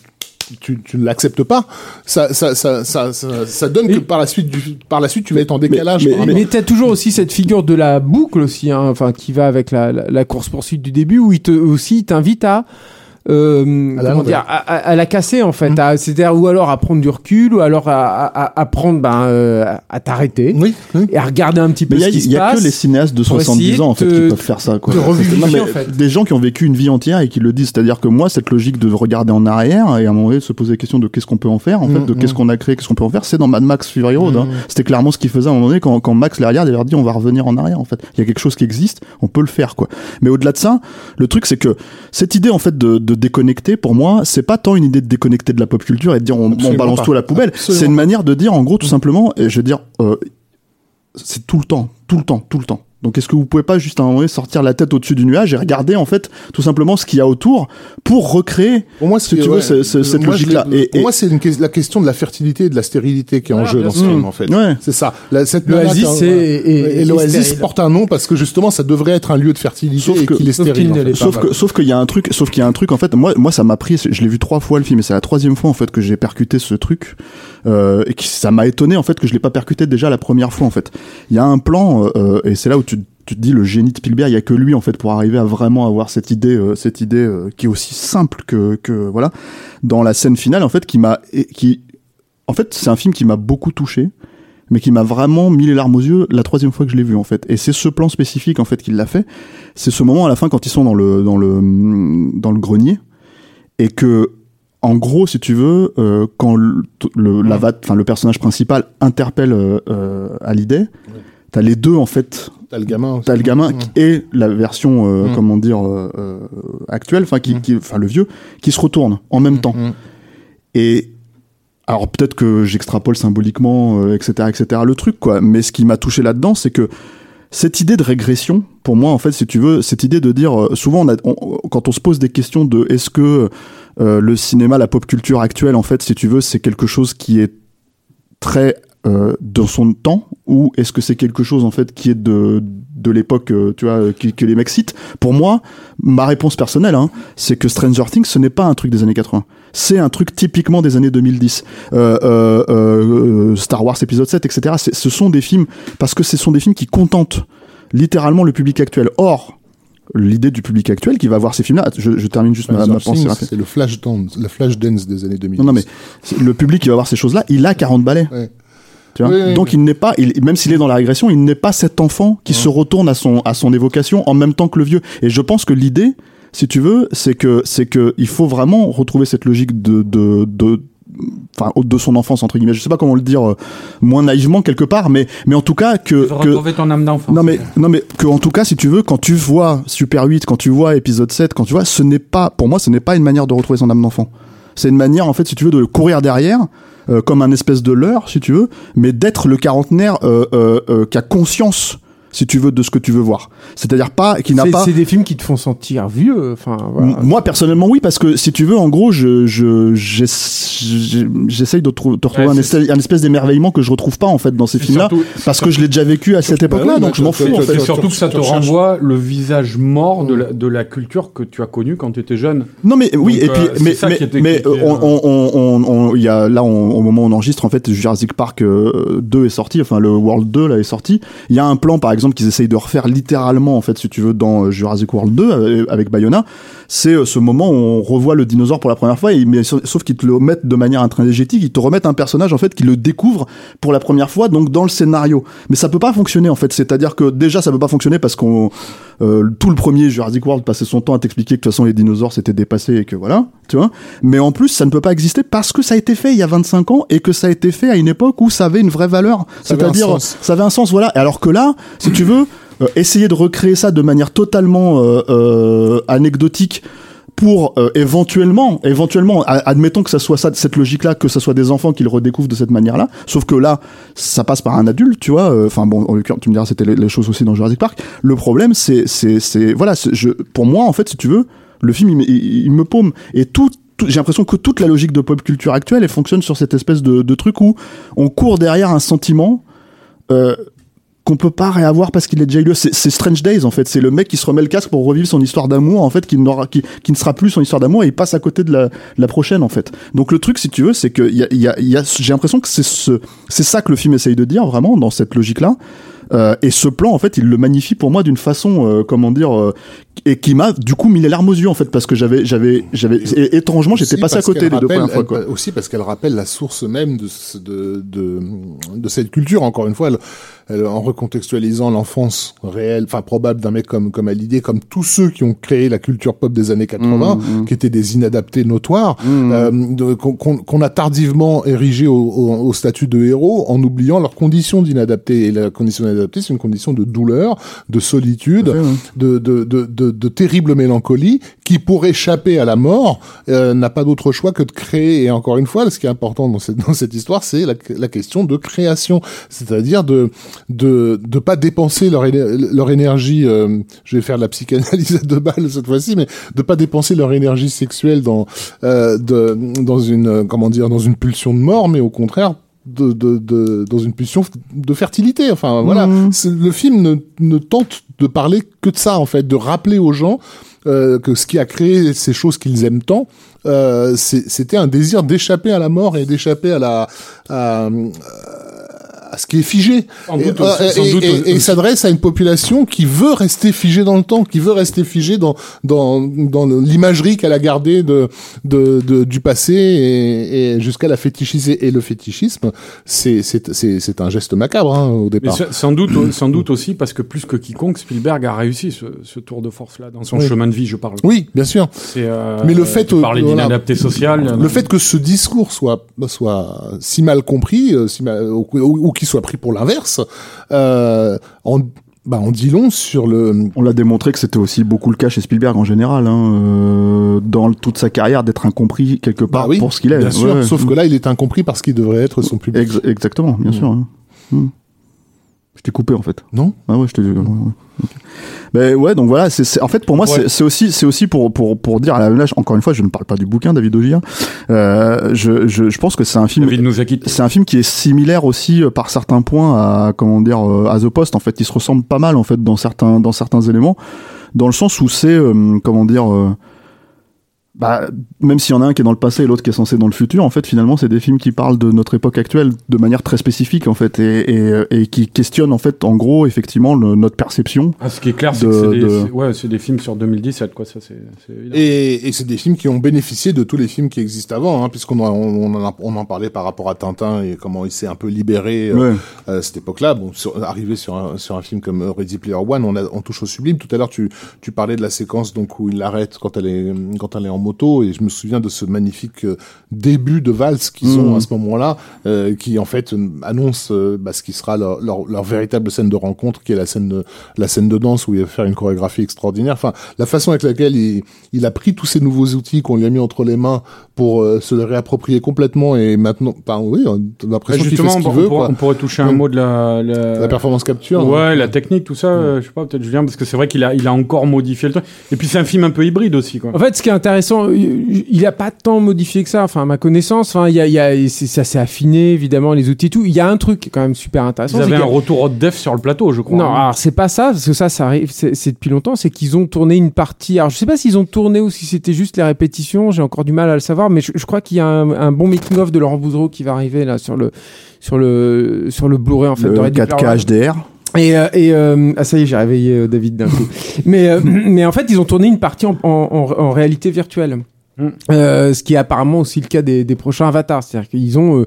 tu, tu ne l'acceptes pas, ça, ça, ça, ça, ça, donne que par la suite, du, par la suite, tu vas être en décalage. mais- Mais, t'as toujours aussi cette figure de la boucle aussi, hein, enfin qui va avec la, la, la course poursuite du début, où il te aussi il t'invite à euh, À la dire, à, à- à la casser en fait, à- c'est-à-dire ou alors à prendre du recul, ou alors à, à, à- à prendre ben euh, à t'arrêter Oui, oui. et à regarder un petit peu Mais il y a, ce qui se il y a passe. que les cinéastes de pour 70 essayer ans en fait qui peuvent faire ça quoi. Non, mais en fait. Des gens qui ont vécu une vie entière et qui le disent, c'est-à-dire que moi cette logique de regarder en arrière et à un moment donné de se poser la question de qu'est-ce qu'on peut en faire en fait, Mm, de qu'est-ce mm. qu'on a créé, qu'est-ce qu'on peut en faire, c'est dans Mad Max Fury Road. hein. Mm. C'était clairement ce qu'ils faisaient à un moment donné quand, quand Max les regarde, il leur dit on va revenir en arrière en fait. Il y a quelque chose qui existe, on peut le faire quoi. Mais au-delà de ça, le truc c'est que cette idée en fait de, de de déconnecter, pour moi, c'est pas tant une idée de déconnecter de la pop culture et de dire on, balance pas. tout à la poubelle. C'est une manière de dire, en gros, tout simplement, et je veux dire, euh, c'est tout le temps, tout le temps, tout le temps. Donc est-ce que vous pouvez pas juste à un moment donné sortir la tête au-dessus du nuage et regarder en fait tout simplement ce qu'il y a autour pour recréer Pour moi, Si c'est- tu veux, cette logique-là. Et- Pour et- moi, c'est la question de la fertilité et de la stérilité qui est en jeu dans ce film, en fait. Ouais. C'est ça. La- cette L'Oasis, nana, c'est- ouais. et- et, et l'Oasis porte un nom parce que justement, ça devrait être un lieu de fertilité Sauf et que- qu'il est sauf stérile. qu'il en fait. Sauf que, sauf qu'il y a un truc, sauf qu'il y a un truc en fait. Moi, moi, ça m'a pris. Je l'ai vu trois fois le film, et c'est la troisième fois en fait que j'ai percuté ce truc. Euh, et qui, ça m'a étonné en fait que je l'ai pas percuté déjà la première fois en fait. Il y a un plan euh, et c'est là où tu, tu te dis le génie de Spielberg. Il y a que lui en fait pour arriver à vraiment avoir cette idée, euh, cette idée euh, qui est aussi simple que que voilà. Dans la scène finale en fait, qui m'a qui en fait c'est un film qui m'a beaucoup touché mais qui m'a vraiment mis les larmes aux yeux la troisième fois que je l'ai vu en fait. Et c'est ce plan spécifique en fait qui l'a fait. C'est ce moment à la fin quand ils sont dans le dans le dans le grenier et que en gros, si tu veux, euh, quand le, le, la va- enfin, le personnage principal interpelle euh, Hallyday, t'as les deux en fait. T'as le gamin. T'as le gamin qui est la version, euh, Mm. comment dire, euh, euh, actuelle, enfin qui, Mm. qui- enfin le vieux, qui se retourne en même temps. Mm. Et alors peut-être que j'extrapole symboliquement, euh, etc., etc. Le truc quoi. Mais ce qui m'a touché là-dedans, c'est que cette idée de régression, pour moi en fait, si tu veux, cette idée de dire, euh, souvent on a, on- quand on se pose des questions de est-ce que euh, le cinéma, la pop culture actuelle, en fait, si tu veux, c'est quelque chose qui est très euh, dans son temps ou est-ce que c'est quelque chose en fait qui est de de l'époque euh, tu vois euh, qui- que les mecs citent pour moi ma réponse personnelle hein, c'est que Stranger Things ce n'est pas un truc des années 80 c'est un truc typiquement des années 2010 euh, euh, euh, Star Wars épisode 7 etc ce sont des films parce que ce sont des films qui contentent littéralement le public actuel or l'idée du public actuel qui va voir ces films là je, je termine juste ma, ma pensée. C'est le flash dance, la flash dance des années 2000. non non mais le public qui va voir ces choses là il a 40 balais Ouais. Tu vois Oui, oui, Donc oui. il n'est pas, il- même s'il est dans la régression, il n'est pas cet enfant qui se retourne à son à son évocation en même temps que le vieux. Et je pense que l'idée, si tu veux, c'est que c'est que il faut vraiment retrouver cette logique de de de enfin de son enfance entre guillemets. Je sais pas comment le dire euh, moins naïvement quelque part, mais mais en tout cas que que retrouver ton âme d'enfant. non mais non mais que en tout cas si tu veux quand tu vois Super 8 quand tu vois épisode 7 quand tu vois ce n'est pas pour moi ce n'est pas une manière de retrouver son âme d'enfant c'est une manière en fait si tu veux de courir derrière euh, comme un espèce de leurre si tu veux mais d'être le quarantenaire euh, euh, euh, qui a conscience si tu veux de ce que tu veux voir c'est-à-dire pas qui n'a C'est pas c'est des films qui te font sentir vieux. Enfin, voilà. Moi personnellement oui parce que si tu veux en gros je je j'essaye de, trou- de retrouver Ouais, un, espèce, un espèce d'émerveillement que je retrouve pas en fait dans ces C'est films là surtout- parce que je l'ai déjà vécu à cette Surtout- époque là oui, donc je m'en fous en fait surtout que ça te renvoie le visage mort de la, de la culture que tu as connue quand tu étais jeune. Non mais oui Donc, et puis euh, mais ça mais euh, on hein. on on on- on- il y a là on- au moment où on enregistre en fait Jurassic Park euh, 2 est sorti enfin le World 2 là est sorti il y a un plan par exemple qu'ils essayent de refaire littéralement en fait si tu veux dans euh, Jurassic World 2 euh, avec Bayona c'est euh, ce moment où on revoit le dinosaure pour la première fois mais sauf qu'ils te le mettent de manière intrégétique ils te remettent un personnage en fait qui le découvre pour la première fois donc dans le scénario. Mais ça peut pas fonctionner en fait. C'est-à-dire que déjà ça peut pas fonctionner parce qu'on euh, tout le premier Jurassic World passait son temps à t'expliquer que de toute façon les dinosaures s'étaient dépassés et que voilà, tu vois. Mais en plus, ça ne peut pas exister parce que ça a été fait il y a 25 ans et que ça a été fait à une époque où ça avait une vraie valeur. C'est-à-dire, ça avait un sens, voilà. Alors que là, si tu veux, euh, essayer de recréer ça de manière totalement euh, euh, anecdotique pour euh, éventuellement, éventuellement, admettons que ça soit ça, cette logique-là, que ça soit des enfants qui le redécouvrent de cette manière-là. Sauf que là, ça passe par un adulte, tu vois. euh, Enfin bon, en l'occurrence, tu me diras, c'était les, les choses aussi dans Jurassic Park. Le problème, c'est, c'est, c'est, voilà, je, pour moi, en fait, si tu veux, le film, il, me- paume et tout. J'ai l'impression que toute la logique de pop culture actuelle, elle fonctionne sur cette espèce de, truc où on court derrière un sentiment euh, qu'on peut pas réavoir parce qu'il est déjà eu lieu. C'est Strange Days en fait. C'est le mec qui se remet le casque pour revivre son histoire d'amour en fait, qui, qui, ne sera plus son histoire d'amour et il passe à côté de la, la prochaine en fait. Donc le truc, si tu veux, c'est que y a, j'ai l'impression que c'est ce, c'est ça que le film essaye de dire vraiment dans cette logique-là. Euh, et ce plan, en fait, il le magnifie pour moi d'une façon, euh, comment dire, euh, et qui m'a du coup mis les larmes aux yeux en fait parce que j'avais, j'avais, j'avais, étrangement, j'étais passé à côté les deux premières fois quoi. Aussi parce qu'elle rappelle la source même de, ce- de, de, de cette culture. Encore une fois, elle, elle- en recontextualisant l'enfance réelle, enfin probable d'un mec comme comme Hallyday, comme tous ceux qui ont créé la culture pop des années 80, Mmh, qui étaient des inadaptés notoires, mmh. euh, qu'on a tardivement érigé au, au, au statut de héros en oubliant leurs conditions d'inadaptés. Et la condition d'inadapté, c'est une condition de douleur, de solitude, fait, ouais. de, de, de, de, de terrible mélancolie qui, pour échapper à la mort, euh, n'a pas d'autre choix que de créer. Et encore une fois, ce qui est important dans cette, dans cette histoire, c'est la, la question de création, c'est-à-dire de de de pas dépenser leur leur énergie. euh, je vais faire de la psychanalyse à deux balles cette fois-ci, mais de pas dépenser leur énergie sexuelle dans euh, de, dans une euh, comment dire dans une pulsion de mort, mais au contraire de, de, de, dans une pulsion de fertilité. Enfin, voilà. C'est- Le film ne, ne tente de parler que de ça, en fait, de rappeler aux gens euh, que ce qui a créé ces choses qu'ils aiment tant, euh, c'était un désir d'échapper à la mort et d'échapper à la à, à ce qui est figé. Sans et doute euh, aussi- sans et- doute et- aussi. et s'adresse à une population qui veut rester figée dans le temps, qui veut rester figée dans dans dans l'imagerie qu'elle a gardée de, de, de- du passé et, et jusqu'à la fétichiser. Et le fétichisme, c'est c'est c'est c'est un geste macabre hein, au départ. sa- sans doute, sans doute aussi parce que plus que quiconque, Spielberg a réussi ce, ce tour de force-là dans son Oui. chemin de vie, je parle. Oui, bien sûr. Euh, Mais le fait, euh, voilà. d'inadapté social. Le fait que ce discours soit soit si mal compris, euh, si mal, ou, ou- ou soit pris pour l'inverse, euh, en bah on dit long sur le On l'a démontré que c'était aussi beaucoup le cas chez Spielberg en général, hein, euh, dans toute sa carrière, d'être incompris quelque part Bah oui, pour ce qu'il est. bien sûr. Ouais. Sauf que là, il est incompris parce qu'il devrait être son public. Ex- exactement, bien Mm. sûr. hein. Mm. Je t'ai coupé en fait. Non? Ah ouais, je t'ai ouais, Ben ouais, donc voilà, c'est c'est- en fait pour moi Ouais. c'est- c'est aussi c'est aussi pour pour pour dire à la là, encore une fois, je ne parle pas du bouquin David Ogier. Euh, je, je je pense que c'est un film c'est un film qui est similaire aussi euh, par certains points à comment dire euh, à The Post en fait il se ressemble pas mal en fait dans certains dans certains éléments dans le sens où c'est euh, comment dire euh, bah, même s'il y en a un qui est dans le passé et l'autre qui est censé dans le futur, en fait, finalement, c'est des films qui parlent de notre époque actuelle de manière très spécifique, en fait, et, et, et qui questionnent, en fait, en gros, effectivement, le- notre perception. Ah, ce qui est clair, c'est que c'est des, de- c'est- ouais, c'est des films sur 2017, quoi. Ça, c'est, c'est évident. Et, et c'est des films qui ont bénéficié de tous les films qui existent avant, hein, puisqu'on en- on, en a- on en parlait par rapport à Tintin et comment il s'est un peu libéré euh, Ouais. à cette époque-là. Bon, sur, arrivé sur un, sur un film comme euh, Ready Player One, on, a, on touche au sublime. Tout à l'heure, tu, tu parlais de la séquence donc où il l'arrête quand elle est quand elle est en moto, et je me souviens de ce magnifique euh, début de valse qu'ils ont Mhm. à ce moment-là, euh, qui en fait euh, annonce euh, bah, ce qui sera leur, leur, leur véritable scène de rencontre, qui est la scène de, la scène de danse où il va faire une chorégraphie extraordinaire. Enfin, la façon avec laquelle il, il a pris tous ces nouveaux outils qu'on lui a mis entre les mains pour euh, se les réapproprier complètement et maintenant, enfin, oui, on a Bah, l'impression qu'il fait ce qu'il veut. on pourrait toucher un Ouais. mot de la, la, La performance capture. Ouais, hein. la technique, tout ça, euh, je sais pas, peut-être Julien, parce que c'est vrai qu'il a, il a encore modifié le truc. Et puis c'est un film un peu hybride aussi, quoi. En fait, ce qui est intéressant, il il a pas tant modifié que ça. Enfin, à ma connaissance, enfin, il y a, il y a, c'est- ça s'est affiné évidemment les outils et tout. Il y a un truc qui est quand même super intéressant. Avaient qu'il un retour haute def sur le plateau, je crois. Non, hein. alors c'est pas ça, parce que ça, ça arrive, c'est depuis longtemps. C'est qu'ils ont tourné une partie. Alors je sais pas s'ils ont tourné ou si c'était juste les répétitions. J'ai encore du mal à le savoir, mais je, je crois qu'il y a un, un bon making of de Laurent Boudreau qui va arriver là sur le sur le sur le Blu-ray en fait. de Le Ready Player One. 4K HDR. Et, euh, et euh, ah ça y est, j'ai réveillé euh, David d'un coup. mais euh, mais en fait, ils ont tourné une partie en, en, en- en réalité virtuelle. Mm. Euh, ce qui est apparemment aussi le cas des, des prochains avatars, c'est-à-dire qu'ils ont euh,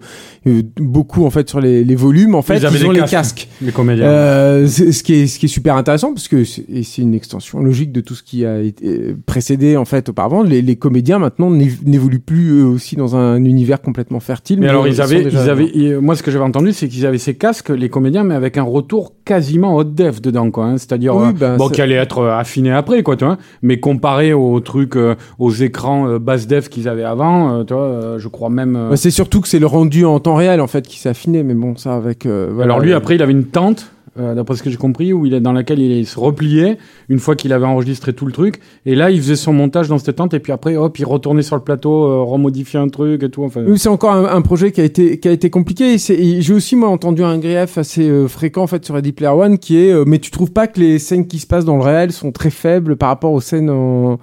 euh, beaucoup en fait sur les, les volumes, en fait, Ils ils ont les casques. Les comédiens. Euh, ce qui est ce qui est super intéressant parce que c'est et c'est une extension logique de tout ce qui a été euh, précédé en fait auparavant. Les, les comédiens maintenant n'év- n'évoluent plus eux aussi dans un univers complètement fertile. Mais alors, ils avaient, déjà- ils avaient, moi, ce que j'avais entendu, c'est qu'ils avaient ces casques, les comédiens, mais avec un retour quasiment haute def dedans, quoi. hein. C'est-à-dire, Oui, euh, bah, bon, qui allait être affiné après, quoi, tu vois. Mais comparé aux trucs, euh, aux écrans euh, basse def qu'ils avaient avant, euh, tu vois, euh, je crois même. euh, Ouais, c'est surtout que c'est le rendu en temps réel en fait qui s'est affiné, mais bon ça avec. voilà. Alors lui, après, il avait une tente, euh, d'après ce que j'ai compris, où il est dans laquelle il se repliait une fois qu'il avait enregistré tout le truc. Et là, il faisait son montage dans cette tente, et puis après, hop, il retournait sur le plateau, euh, remodifier un truc et tout. Enfin, Oui, c'est encore un, un projet qui a été qui a été compliqué. J'ai aussi moi entendu un grief assez euh, fréquent en fait sur Ready Player One qui est mais tu trouves pas que les scènes qui se passent dans le réel sont très faibles par rapport aux scènes en,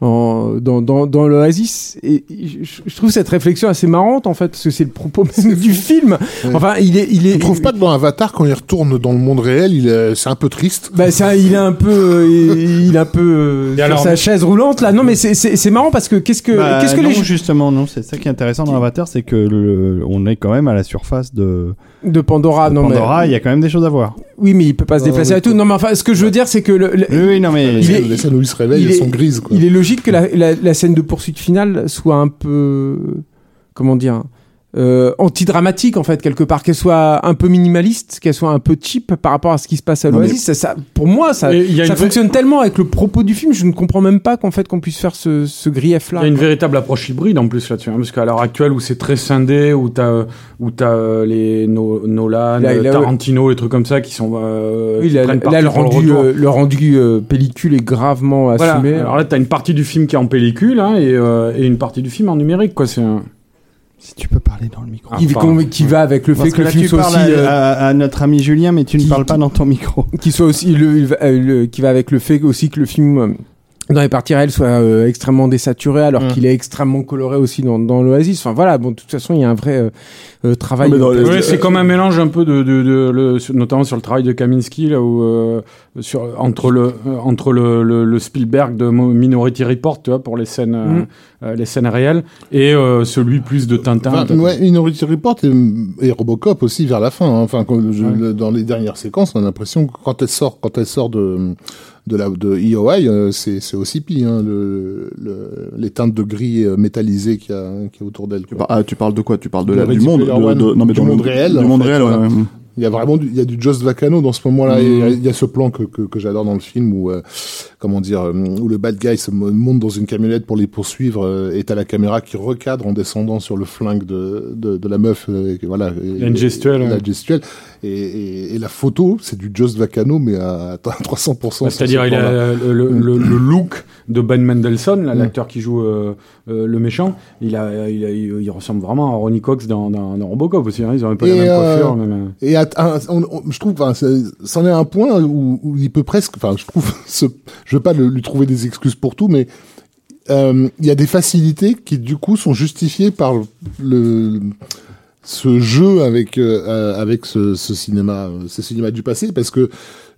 en dans dans, dans l'Oasis et je, je trouve cette réflexion assez marrante en fait parce que c'est le propos même du film. Enfin il est il est Tu trouves pas que dans Avatar, quand il retourne dans le monde réel, il est- c'est un peu triste bah ça, il est un peu, euh, il est un peu euh, sur alors- sa chaise roulante là. Non mais c'est c'est c'est marrant parce que qu'est-ce que Bah, qu'est-ce que non, les justement non c'est ça qui est intéressant dans Avatar c'est que le, on est quand même à la surface de, de Pandora de non Pandora il y a quand même des choses à voir mais oui mais il peut pas se Non, déplacer mais et tout. Non mais enfin ce que je veux dire c'est que le, le- oui, oui non mais les, il scènes, est- les il se réveille, il elles est- sont grises. Quoi. Il est logique que la, scène de poursuite finale soit un peu, comment dire, euh, anti-dramatique en fait quelque part, qu'elle soit un peu minimaliste, qu'elle soit un peu cheap par rapport à ce qui se passe à l'Oasis. Ça, ça- pour moi, ça, ça vraie- fonctionne tellement avec le propos du film, je ne comprends même pas qu'en fait qu'on puisse faire ce, ce grief-là. Il y a une quoi. véritable approche hybride en plus là-dessus, hein, parce qu'à l'heure actuelle où c'est très scindé, où t'as où t'as euh, les No- Nolan, Là, euh, là, Tarantino, les trucs comme ça qui sont euh, Oui, qui là, là, le rendu, euh, le rendu euh, pellicule est gravement Voilà. assumé. Alors là, t'as une partie du film qui est en pellicule hein, et, euh, et une partie du film en numérique, quoi. C'est un... Si tu peux parler dans le micro. qui, Enfin, qu'on- qui va avec le fait que, là, le film tu soit aussi, à, euh, à- à notre ami Julien, mais tu ne qui- parles pas dans ton micro. qui soit aussi le, euh, le- qui va avec le fait aussi que le film euh, dans les parties réelles soit euh, extrêmement désaturé alors Mm. qu'il est extrêmement coloré aussi dans, dans l'Oasis. Enfin voilà, bon de toute façon il y a un vrai euh, euh, travail. Euh, c'est comme un mélange un peu de, de, de- le- sur- notamment sur le travail de Kaminski là où euh, sur entre le entre le, le, le Spielberg de Minority Report, tu vois, pour les scènes euh, Mhm. euh, les scènes réelles et euh, celui plus de Tintin. Enfin, ouais, Minority Report et, et Robocop aussi vers la fin. hein. Enfin, quand je- Ouais. le- dans les dernières séquences, on a l'impression que quand elle sort, quand elle sort de de la de EOI, euh, c'est c'est aussi pire. Hein, le, le- les teintes de gris euh, métallisées qu'il y a, qu'il y a autour d'elle. Tu par- ah, tu parles de quoi? Tu parles de De la, du monde de- de- non, mais du monde réel, Du monde fait, réel, ouais. Il y a vraiment du, il y a du Jost Vacano dans ce moment-là. Et Il y a- il y, a ce plan que, que, que j'adore dans le film où, euh, comment dire, euh, où le bad guy se mo- monte dans une camionnette pour les poursuivre euh, et t'as la caméra qui recadre en descendant sur le flingue de, de, de la meuf. euh, et voilà. Et- gestuelle, La ouais. gestuelle. Et, et, et la photo, c'est du Jost Vacano, mais à, à 300%. Bah, C'est-à-dire, il a le, le, look de Ben Mendelsohn, là, Mm. l'acteur qui joue euh, le méchant. Il, a, il, a- il, il ressemble vraiment à Ronnie Cox dans, dans, dans Robocop aussi. hein. Ils ont un peu la Et, même coiffure. même. Et à- je trouve, enfin, c'en est un point où, il peut presque, enfin, je trouve, je veux pas lui trouver des excuses pour tout, mais euh, il y a des facilités qui du coup sont justifiées par le ce jeu avec euh, avec ce, ce cinéma, ce cinéma du passé, parce que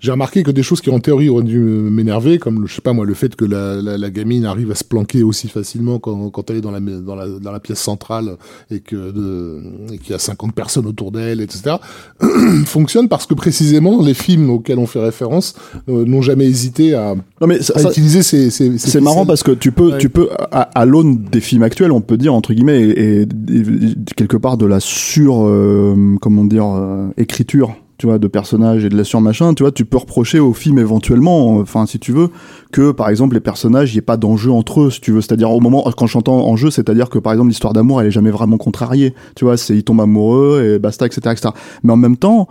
j'ai remarqué que des choses qui en théorie auraient dû m'énerver, comme je sais pas moi, le fait que la, la, la gamine arrive à se planquer aussi facilement quand, quand elle est dans la, dans la, dans la pièce centrale et que de, et qu'il y a 50 personnes autour d'elle, etc. fonctionne parce que précisément les films auxquels on fait référence euh, n'ont jamais hésité à, Non, mais ça- à ça- utiliser ces, ces, ces C'est marrant parce que tu peux, Ouais. tu peux, à, à l'aune des films actuels, on peut dire entre guillemets, et, et- et quelque part de la sur, euh, comment dire, euh, écriture, tu vois, de personnages et de la sur machin, tu vois, tu peux reprocher au film éventuellement, enfin si tu veux, que par exemple les personnages, il n'y ait pas d'enjeu entre eux, si tu veux, c'est-à-dire au moment quand j'entends enjeu, c'est-à-dire que par exemple l'histoire d'amour, elle est jamais vraiment contrariée, tu vois, c'est ils tombent amoureux et basta, etc., etc. Mais en même temps.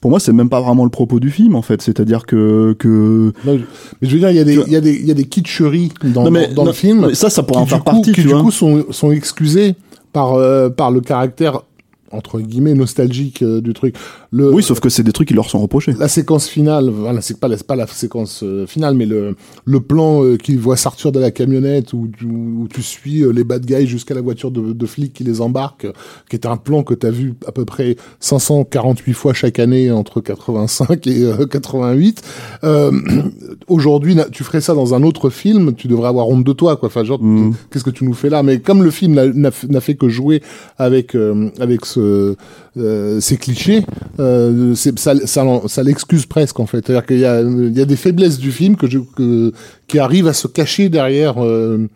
Pour moi, c'est même pas vraiment le propos du film, en fait. C'est-à-dire que, que Non, mais je veux dire, il y a des, il y a des, il y a des kitscheries dans, Non, mais- dans, dans non, le film. mais ça, ça pourrait en faire coup, partie, qui tu du vois. coup sont, sont excusés par, euh, par le caractère entre guillemets nostalgique euh, du truc. Le, Oui, sauf que c'est des trucs qui leur sont reprochés. la séquence finale, voilà, c'est pas, pas la séquence euh, finale, mais le, le plan euh, qui voit sortir de la camionnette où, tu- où tu suis euh, les bad guys jusqu'à la voiture de, de flics qui les embarquent, euh, qui est un plan que tu as vu à peu près 548 fois chaque année entre 85 et euh, 88. Euh, Aujourd'hui, tu ferais ça dans un autre film, tu devrais avoir honte de toi, quoi. Enfin, genre, Mm. qu'est-ce que tu nous fais là? Mais comme le film n'a- fait que jouer avec avec ce euh, ces clichés, euh, c'est- ça, ça, l'excuse presque en fait. C'est-à-dire qu'il y a, il y a des faiblesses du film que je, que, qui arrivent à se cacher derrière euh,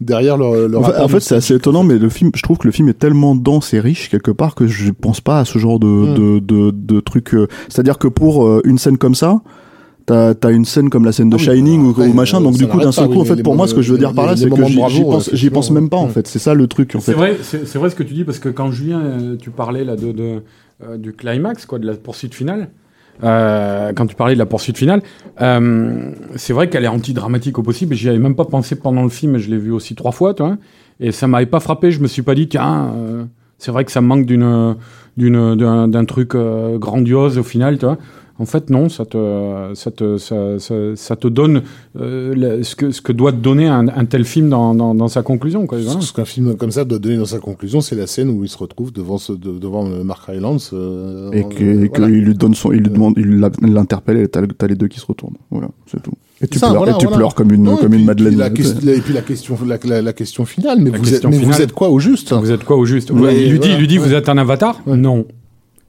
derrière leur. leur En fait, rapport en fait, c'est assez étonnant, mais le film, je trouve que le film est tellement dense et riche quelque part que je pense pas à ce genre de Mm. de, de, de trucs. euh, C'est-à-dire que pour euh, une scène comme ça. T'as as une scène comme la scène de Ah oui, Shining ou, après, ou machin, donc du coup d'un seul coup, en fait, pour moi, ce que je veux dire par là, c'est que j'y pense, j'y pense même pas en fait. C'est ça le truc en C'est fait. vrai, c'est c'est vrai ce que tu dis parce que quand Julien, euh, tu parlais là de, de, euh, du climax, quoi, de la poursuite finale. euh, quand tu parlais de la poursuite finale, euh, c'est vrai qu'elle est anti-dramatique au possible. J'y avais même pas pensé pendant le film. et Je l'ai vu aussi trois fois, tu vois. Et ça m'avait pas frappé. Je me suis pas dit tiens, euh, c'est vrai que ça manque d'une d'une d'un truc euh, grandiose au final, tu vois. En fait, non, ça te, ça te, ça, ça, ça te donne euh, ce, que, ce que doit te donner un, un tel film dans, dans, dans sa conclusion. Quoi, voilà. Ce qu'un film comme ça doit donner dans sa conclusion, c'est la scène où il se retrouve devant ce, de- devant euh, Mark Rylance. euh, Et voilà. qu'il lui donne son, il lui demande, il l'interpelle et t'as t'as les deux qui se retournent. Voilà, c'est tout. Et tu Ça, pleures, voilà, et tu voilà. pleures comme une, Non, comme puis- une madeleine. la Et puis la question, la, la- la question finale. Mais, La vous êtes, mais vous êtes quoi au juste? Vous êtes quoi au juste? Ouais, Il lui dit, il lui dit ouais. vous êtes un avatar? Non.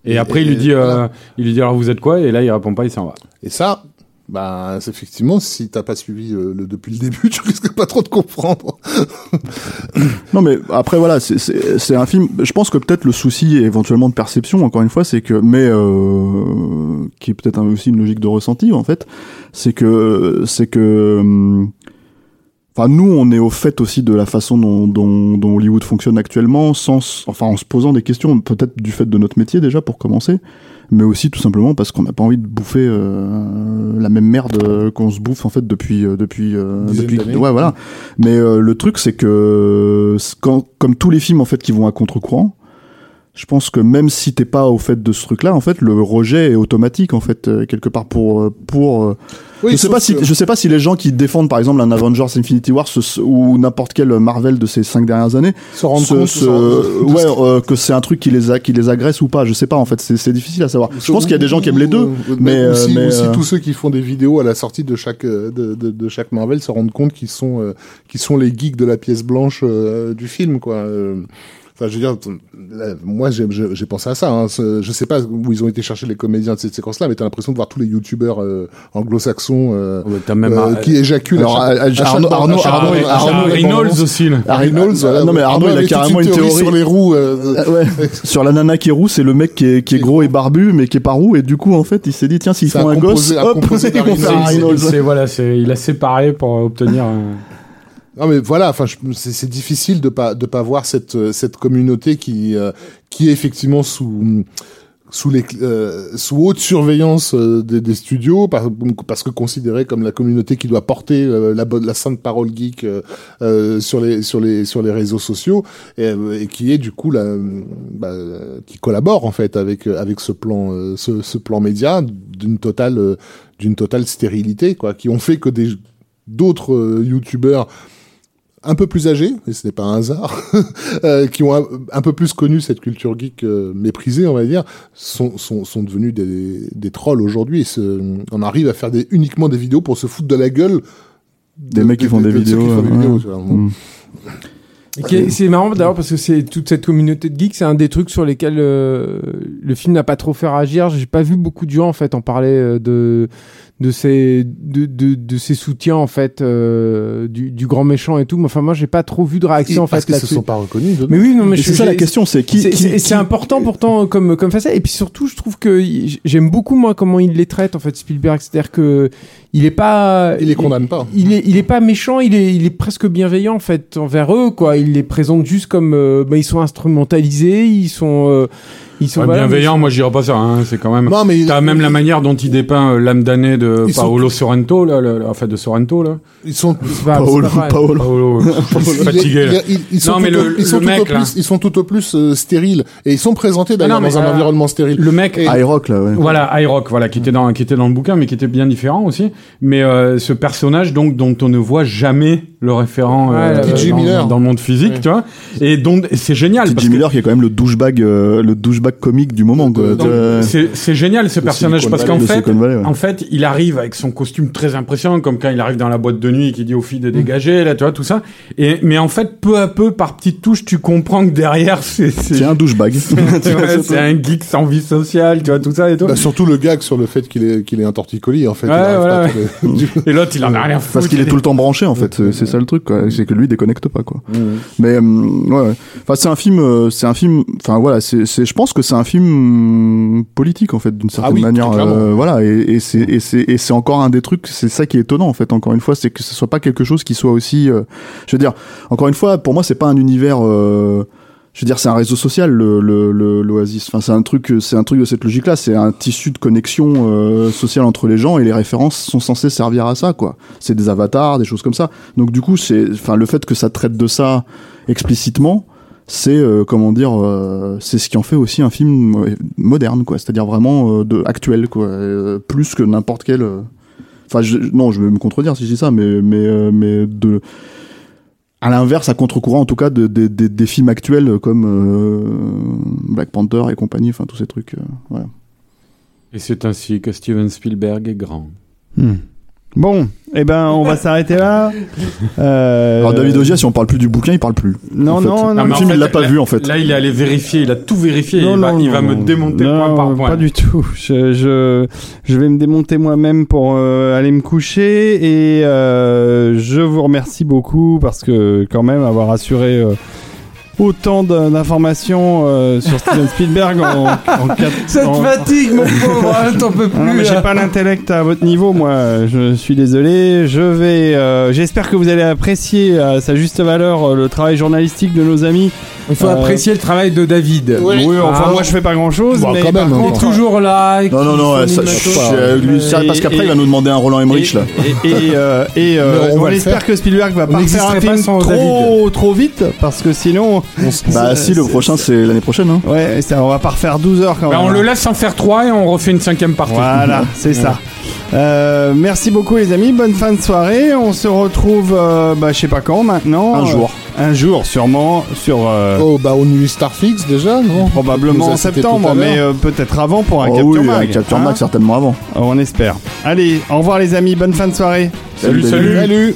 Et, Et- après, il lui dit, euh, voilà. il lui dit alors vous êtes quoi? Et là, il répond pas, il s'en va. Et ça, Bah, effectivement, si t'as pas suivi euh, le depuis le début, tu risques pas trop de comprendre. Non mais après voilà, c'est- c'est c'est un film. Je pense que peut-être le souci éventuellement de perception, encore une fois, c'est que mais euh, qui est peut-être aussi une logique de ressenti en fait, c'est que c'est que hum, Enfin, nous, on est au fait aussi de la façon dont, dont, dont Hollywood fonctionne actuellement, sans, enfin, en se posant des questions, peut-être du fait de notre métier déjà pour commencer, mais aussi tout simplement parce qu'on n'a pas envie de bouffer euh, la même merde euh, qu'on se bouffe en fait depuis euh, depuis euh, depuis ouais voilà. Mais euh, le truc c'est que quand, comme tous les films en fait qui vont à contre-courant, je pense que même si t'es pas au fait de ce truc-là, en fait, le rejet est automatique en fait euh, quelque part pour euh, pour euh, Oui, je sais pas si je sais pas si les gens qui défendent par exemple un Avengers Infinity War ou n'importe quel Marvel de ces cinq dernières années se rendre se- compte ouais euh, que c'est un truc qui les a qui les agresse ou pas je sais pas en fait c'est c'est difficile à savoir je pense qu'il y a des gens qui aiment les deux mais, aussi, mais, aussi euh, tous ceux qui font des vidéos à la sortie de chaque de, de, de chaque Marvel se rendent compte qu'ils sont euh, qu'ils sont les geeks de la pièce blanche euh, du film quoi. Enfin, je veux dire, là, moi, j'ai- j'ai j'ai pensé à ça. Hein. Je sais pas où ils ont été chercher les comédiens de cette séquence-là, mais t'as l'impression de voir tous les youtubeurs euh, anglo-saxons euh, Ouais, euh, qui éjaculent. alors, Arnaud- Arnaud- Arnaud- Reynolds aussi. Reynolds, non, mais Arnaud, il a avait toute carrément une théorie. sur les roues. ouais. sur la nana qui est roux c'est le mec qui est, qui est gros et barbu mais qui est pas roux et du coup en fait il s'est dit tiens s'ils font un gosse hop Reynolds. C'est- voilà, c'est- il a séparé pour obtenir. un- Non mais voilà, enfin c'est difficile de pas de pas voir cette euh, cette communauté qui euh, qui est effectivement sous sous les euh, sous haute surveillance euh, des, des studios par- parce que considérée comme la communauté qui doit porter euh, la la sainte parole geek euh, euh, sur les sur les sur les réseaux sociaux et, et qui est du coup la bah, qui collabore en fait avec avec ce plan ce, ce plan média d'une totale d'une totale stérilité quoi qui ont fait que des d'autres youtubeurs un peu plus âgés, et ce n'est pas un hasard, euh, qui ont un, un peu plus connu cette culture geek euh, méprisée, on va dire, sont, sont, sont devenus des, des trolls aujourd'hui. Et se- on arrive à faire des, uniquement des vidéos pour se foutre de la gueule Des mecs qui font des de ceux qui vidéos, font des. Mm. C'est marrant d'ailleurs parce que c'est toute cette communauté de geeks, c'est un des trucs sur lesquels euh, le film n'a pas trop fait réagir. J'ai pas vu beaucoup de gens en fait en parler euh, de de ces de, de, de ces soutiens en fait euh, du, du grand méchant et tout. Mais enfin moi j'ai pas trop vu de réaction en parce fait qu'ils se là-dessus. sont pas reconnus. Mais oui non mais Et je c'est ça la question c'est qui, c'est- important pourtant comme comme facette et puis surtout je trouve que j'aime beaucoup moi comment il les traite en fait Spielberg c'est-à-dire que il est pas Il les condamne pas. il est il est pas méchant il est il est presque bienveillant en fait envers eux quoi il les présente juste comme euh, bah, ils sont instrumentalisés ils sont euh, ils sont Ouais, voilà, bienveillant, moi je dirais pas ça. Hein, c'est quand même. Non, mais T'as même la manière dont il dépeint euh, l'âme damnée de Ils sont- Paolo Sorrento, là, le, le- en fait de Sorrento, là. ils sont, Paolo. Paolo. Paolo, fatigué. ils sont Non, mais tout au- le- ils sont le tout au plus, ils sont tout au plus euh, stériles et ils sont présentés d'ailleurs Ah mais, dans un euh, environnement stérile. Le mec, Et- iRock là ouais Voilà, iRock, voilà, qui était dans qui était dans le bouquin, mais qui était bien différent aussi. Mais euh, ce personnage, donc, dont on ne voit jamais le référent Ouais, euh, dans, Miller. dans le monde physique, Ouais. tu vois. Et donc, c'est génial. T.J. que- Miller qui est quand même le douchebag euh, le douchebag comique du moment Euh, C'est génial ce personnage parce qu'en fait, Silicon Valley, ouais. en fait, il arrive avec son costume très impressionnant, comme quand il arrive dans la boîte de nuit et qui dit aux filles de dégager, là, tu vois, tout ça. Et mais en fait, peu à peu, par petites touches, tu comprends que derrière, c'est un douchebag c'est un geek sans vie sociale, tu vois, tout ça et tout. Bah, surtout le gag sur le fait qu'il est qu'il est un torticolis en fait. Et l'autre, il en a rien à foutre. parce qu'il est tout le temps branché en fait c'est- c'est ça le truc quoi. C'est que lui déconnecte pas quoi. Mais euh, ouais enfin c'est un film euh, c'est un film enfin voilà c'est je pense que c'est un film politique en fait d'une certaine oui, manière euh, voilà. Et, et c'est et c'est et c'est encore un des trucs c'est ça qui est étonnant en fait encore une fois c'est que ce soit pas quelque chose qui soit aussi euh, je veux dire encore une fois pour moi c'est pas un univers euh, je veux dire, c'est un réseau social, le, le, le- l'Oasis. Enfin, c'est un truc, c'est un truc de cette logique-là. C'est un tissu de connexion euh, sociale entre les gens et les références sont censées servir à ça, quoi. C'est des avatars, des choses comme ça. Donc, du coup, c'est, enfin, le fait que ça traite de ça explicitement, c'est, euh, comment dire, euh, c'est ce qui en fait aussi un film moderne, quoi. C'est-à-dire vraiment euh, de actuel, quoi. Euh, plus que n'importe quel. euh, Enfin, je- non, je vais me contredire si je dis ça, mais, mais, mais de à l'inverse, à contre-courant en tout cas de, de- de- des films actuels comme euh, Black Panther et compagnie, enfin tous ces trucs. euh, voilà. Et c'est ainsi que Steven Spielberg est grand. Hmm. Bon, eh ben, on va s'arrêter là. Euh, Alors David Ogia, si on parle plus du bouquin, il parle plus. Non, en fait. non, non. Le film, fait, il l'a pas là- vu en fait. Là, il est allé vérifier, il a tout vérifié. Non, il va, non, il va non, me non. démonter point par point. Pas du tout. Je, je, je vais me démonter moi-même pour euh, aller me coucher et euh, je vous remercie beaucoup parce que quand même avoir assuré euh, autant d'informations euh, sur Steven Spielberg en, en quatre Cette en- fatigue, mon pauvre, hein, t'en peux non, plus. mais j'ai là. pas l'intellect à votre niveau, moi. Je suis désolé. Je vais. euh, J'espère que vous allez apprécier à sa juste valeur euh, le travail journalistique de nos amis. Il faut Euh, apprécier le travail de David. Oui, enfin Ah. moi je fais pas grand chose, Bon, mais quand par même, hein. Il est contre- toujours là. Non, non, non, qui ça, lui, parce qu'après, il va nous demander un Roland Emmerich là. Et, et, euh, et, euh, Mais on espère que Spielberg va pas faire un film trop trop vite parce que sinon Bah, si, le prochain, c'est l'année prochaine. Hein. ouais ça, on va pas refaire 12 heures quand Bah, même. on le laisse en faire trois et on refait une cinquième partie. Voilà, c'est ça. Euh, merci beaucoup les amis, bonne fin de soirée. On se retrouve, euh, bah, je sais pas quand maintenant. Un jour. Un jour sûrement sur euh, Oh, bah, au Nuit Starfix déjà, non? Probablement en septembre, mais euh, peut-être avant pour un Oh Capture oui, Mag. un Capture hein? Mag, certainement avant. On espère. Allez, au revoir les amis, bonne fin de soirée. Salut, salut. Salut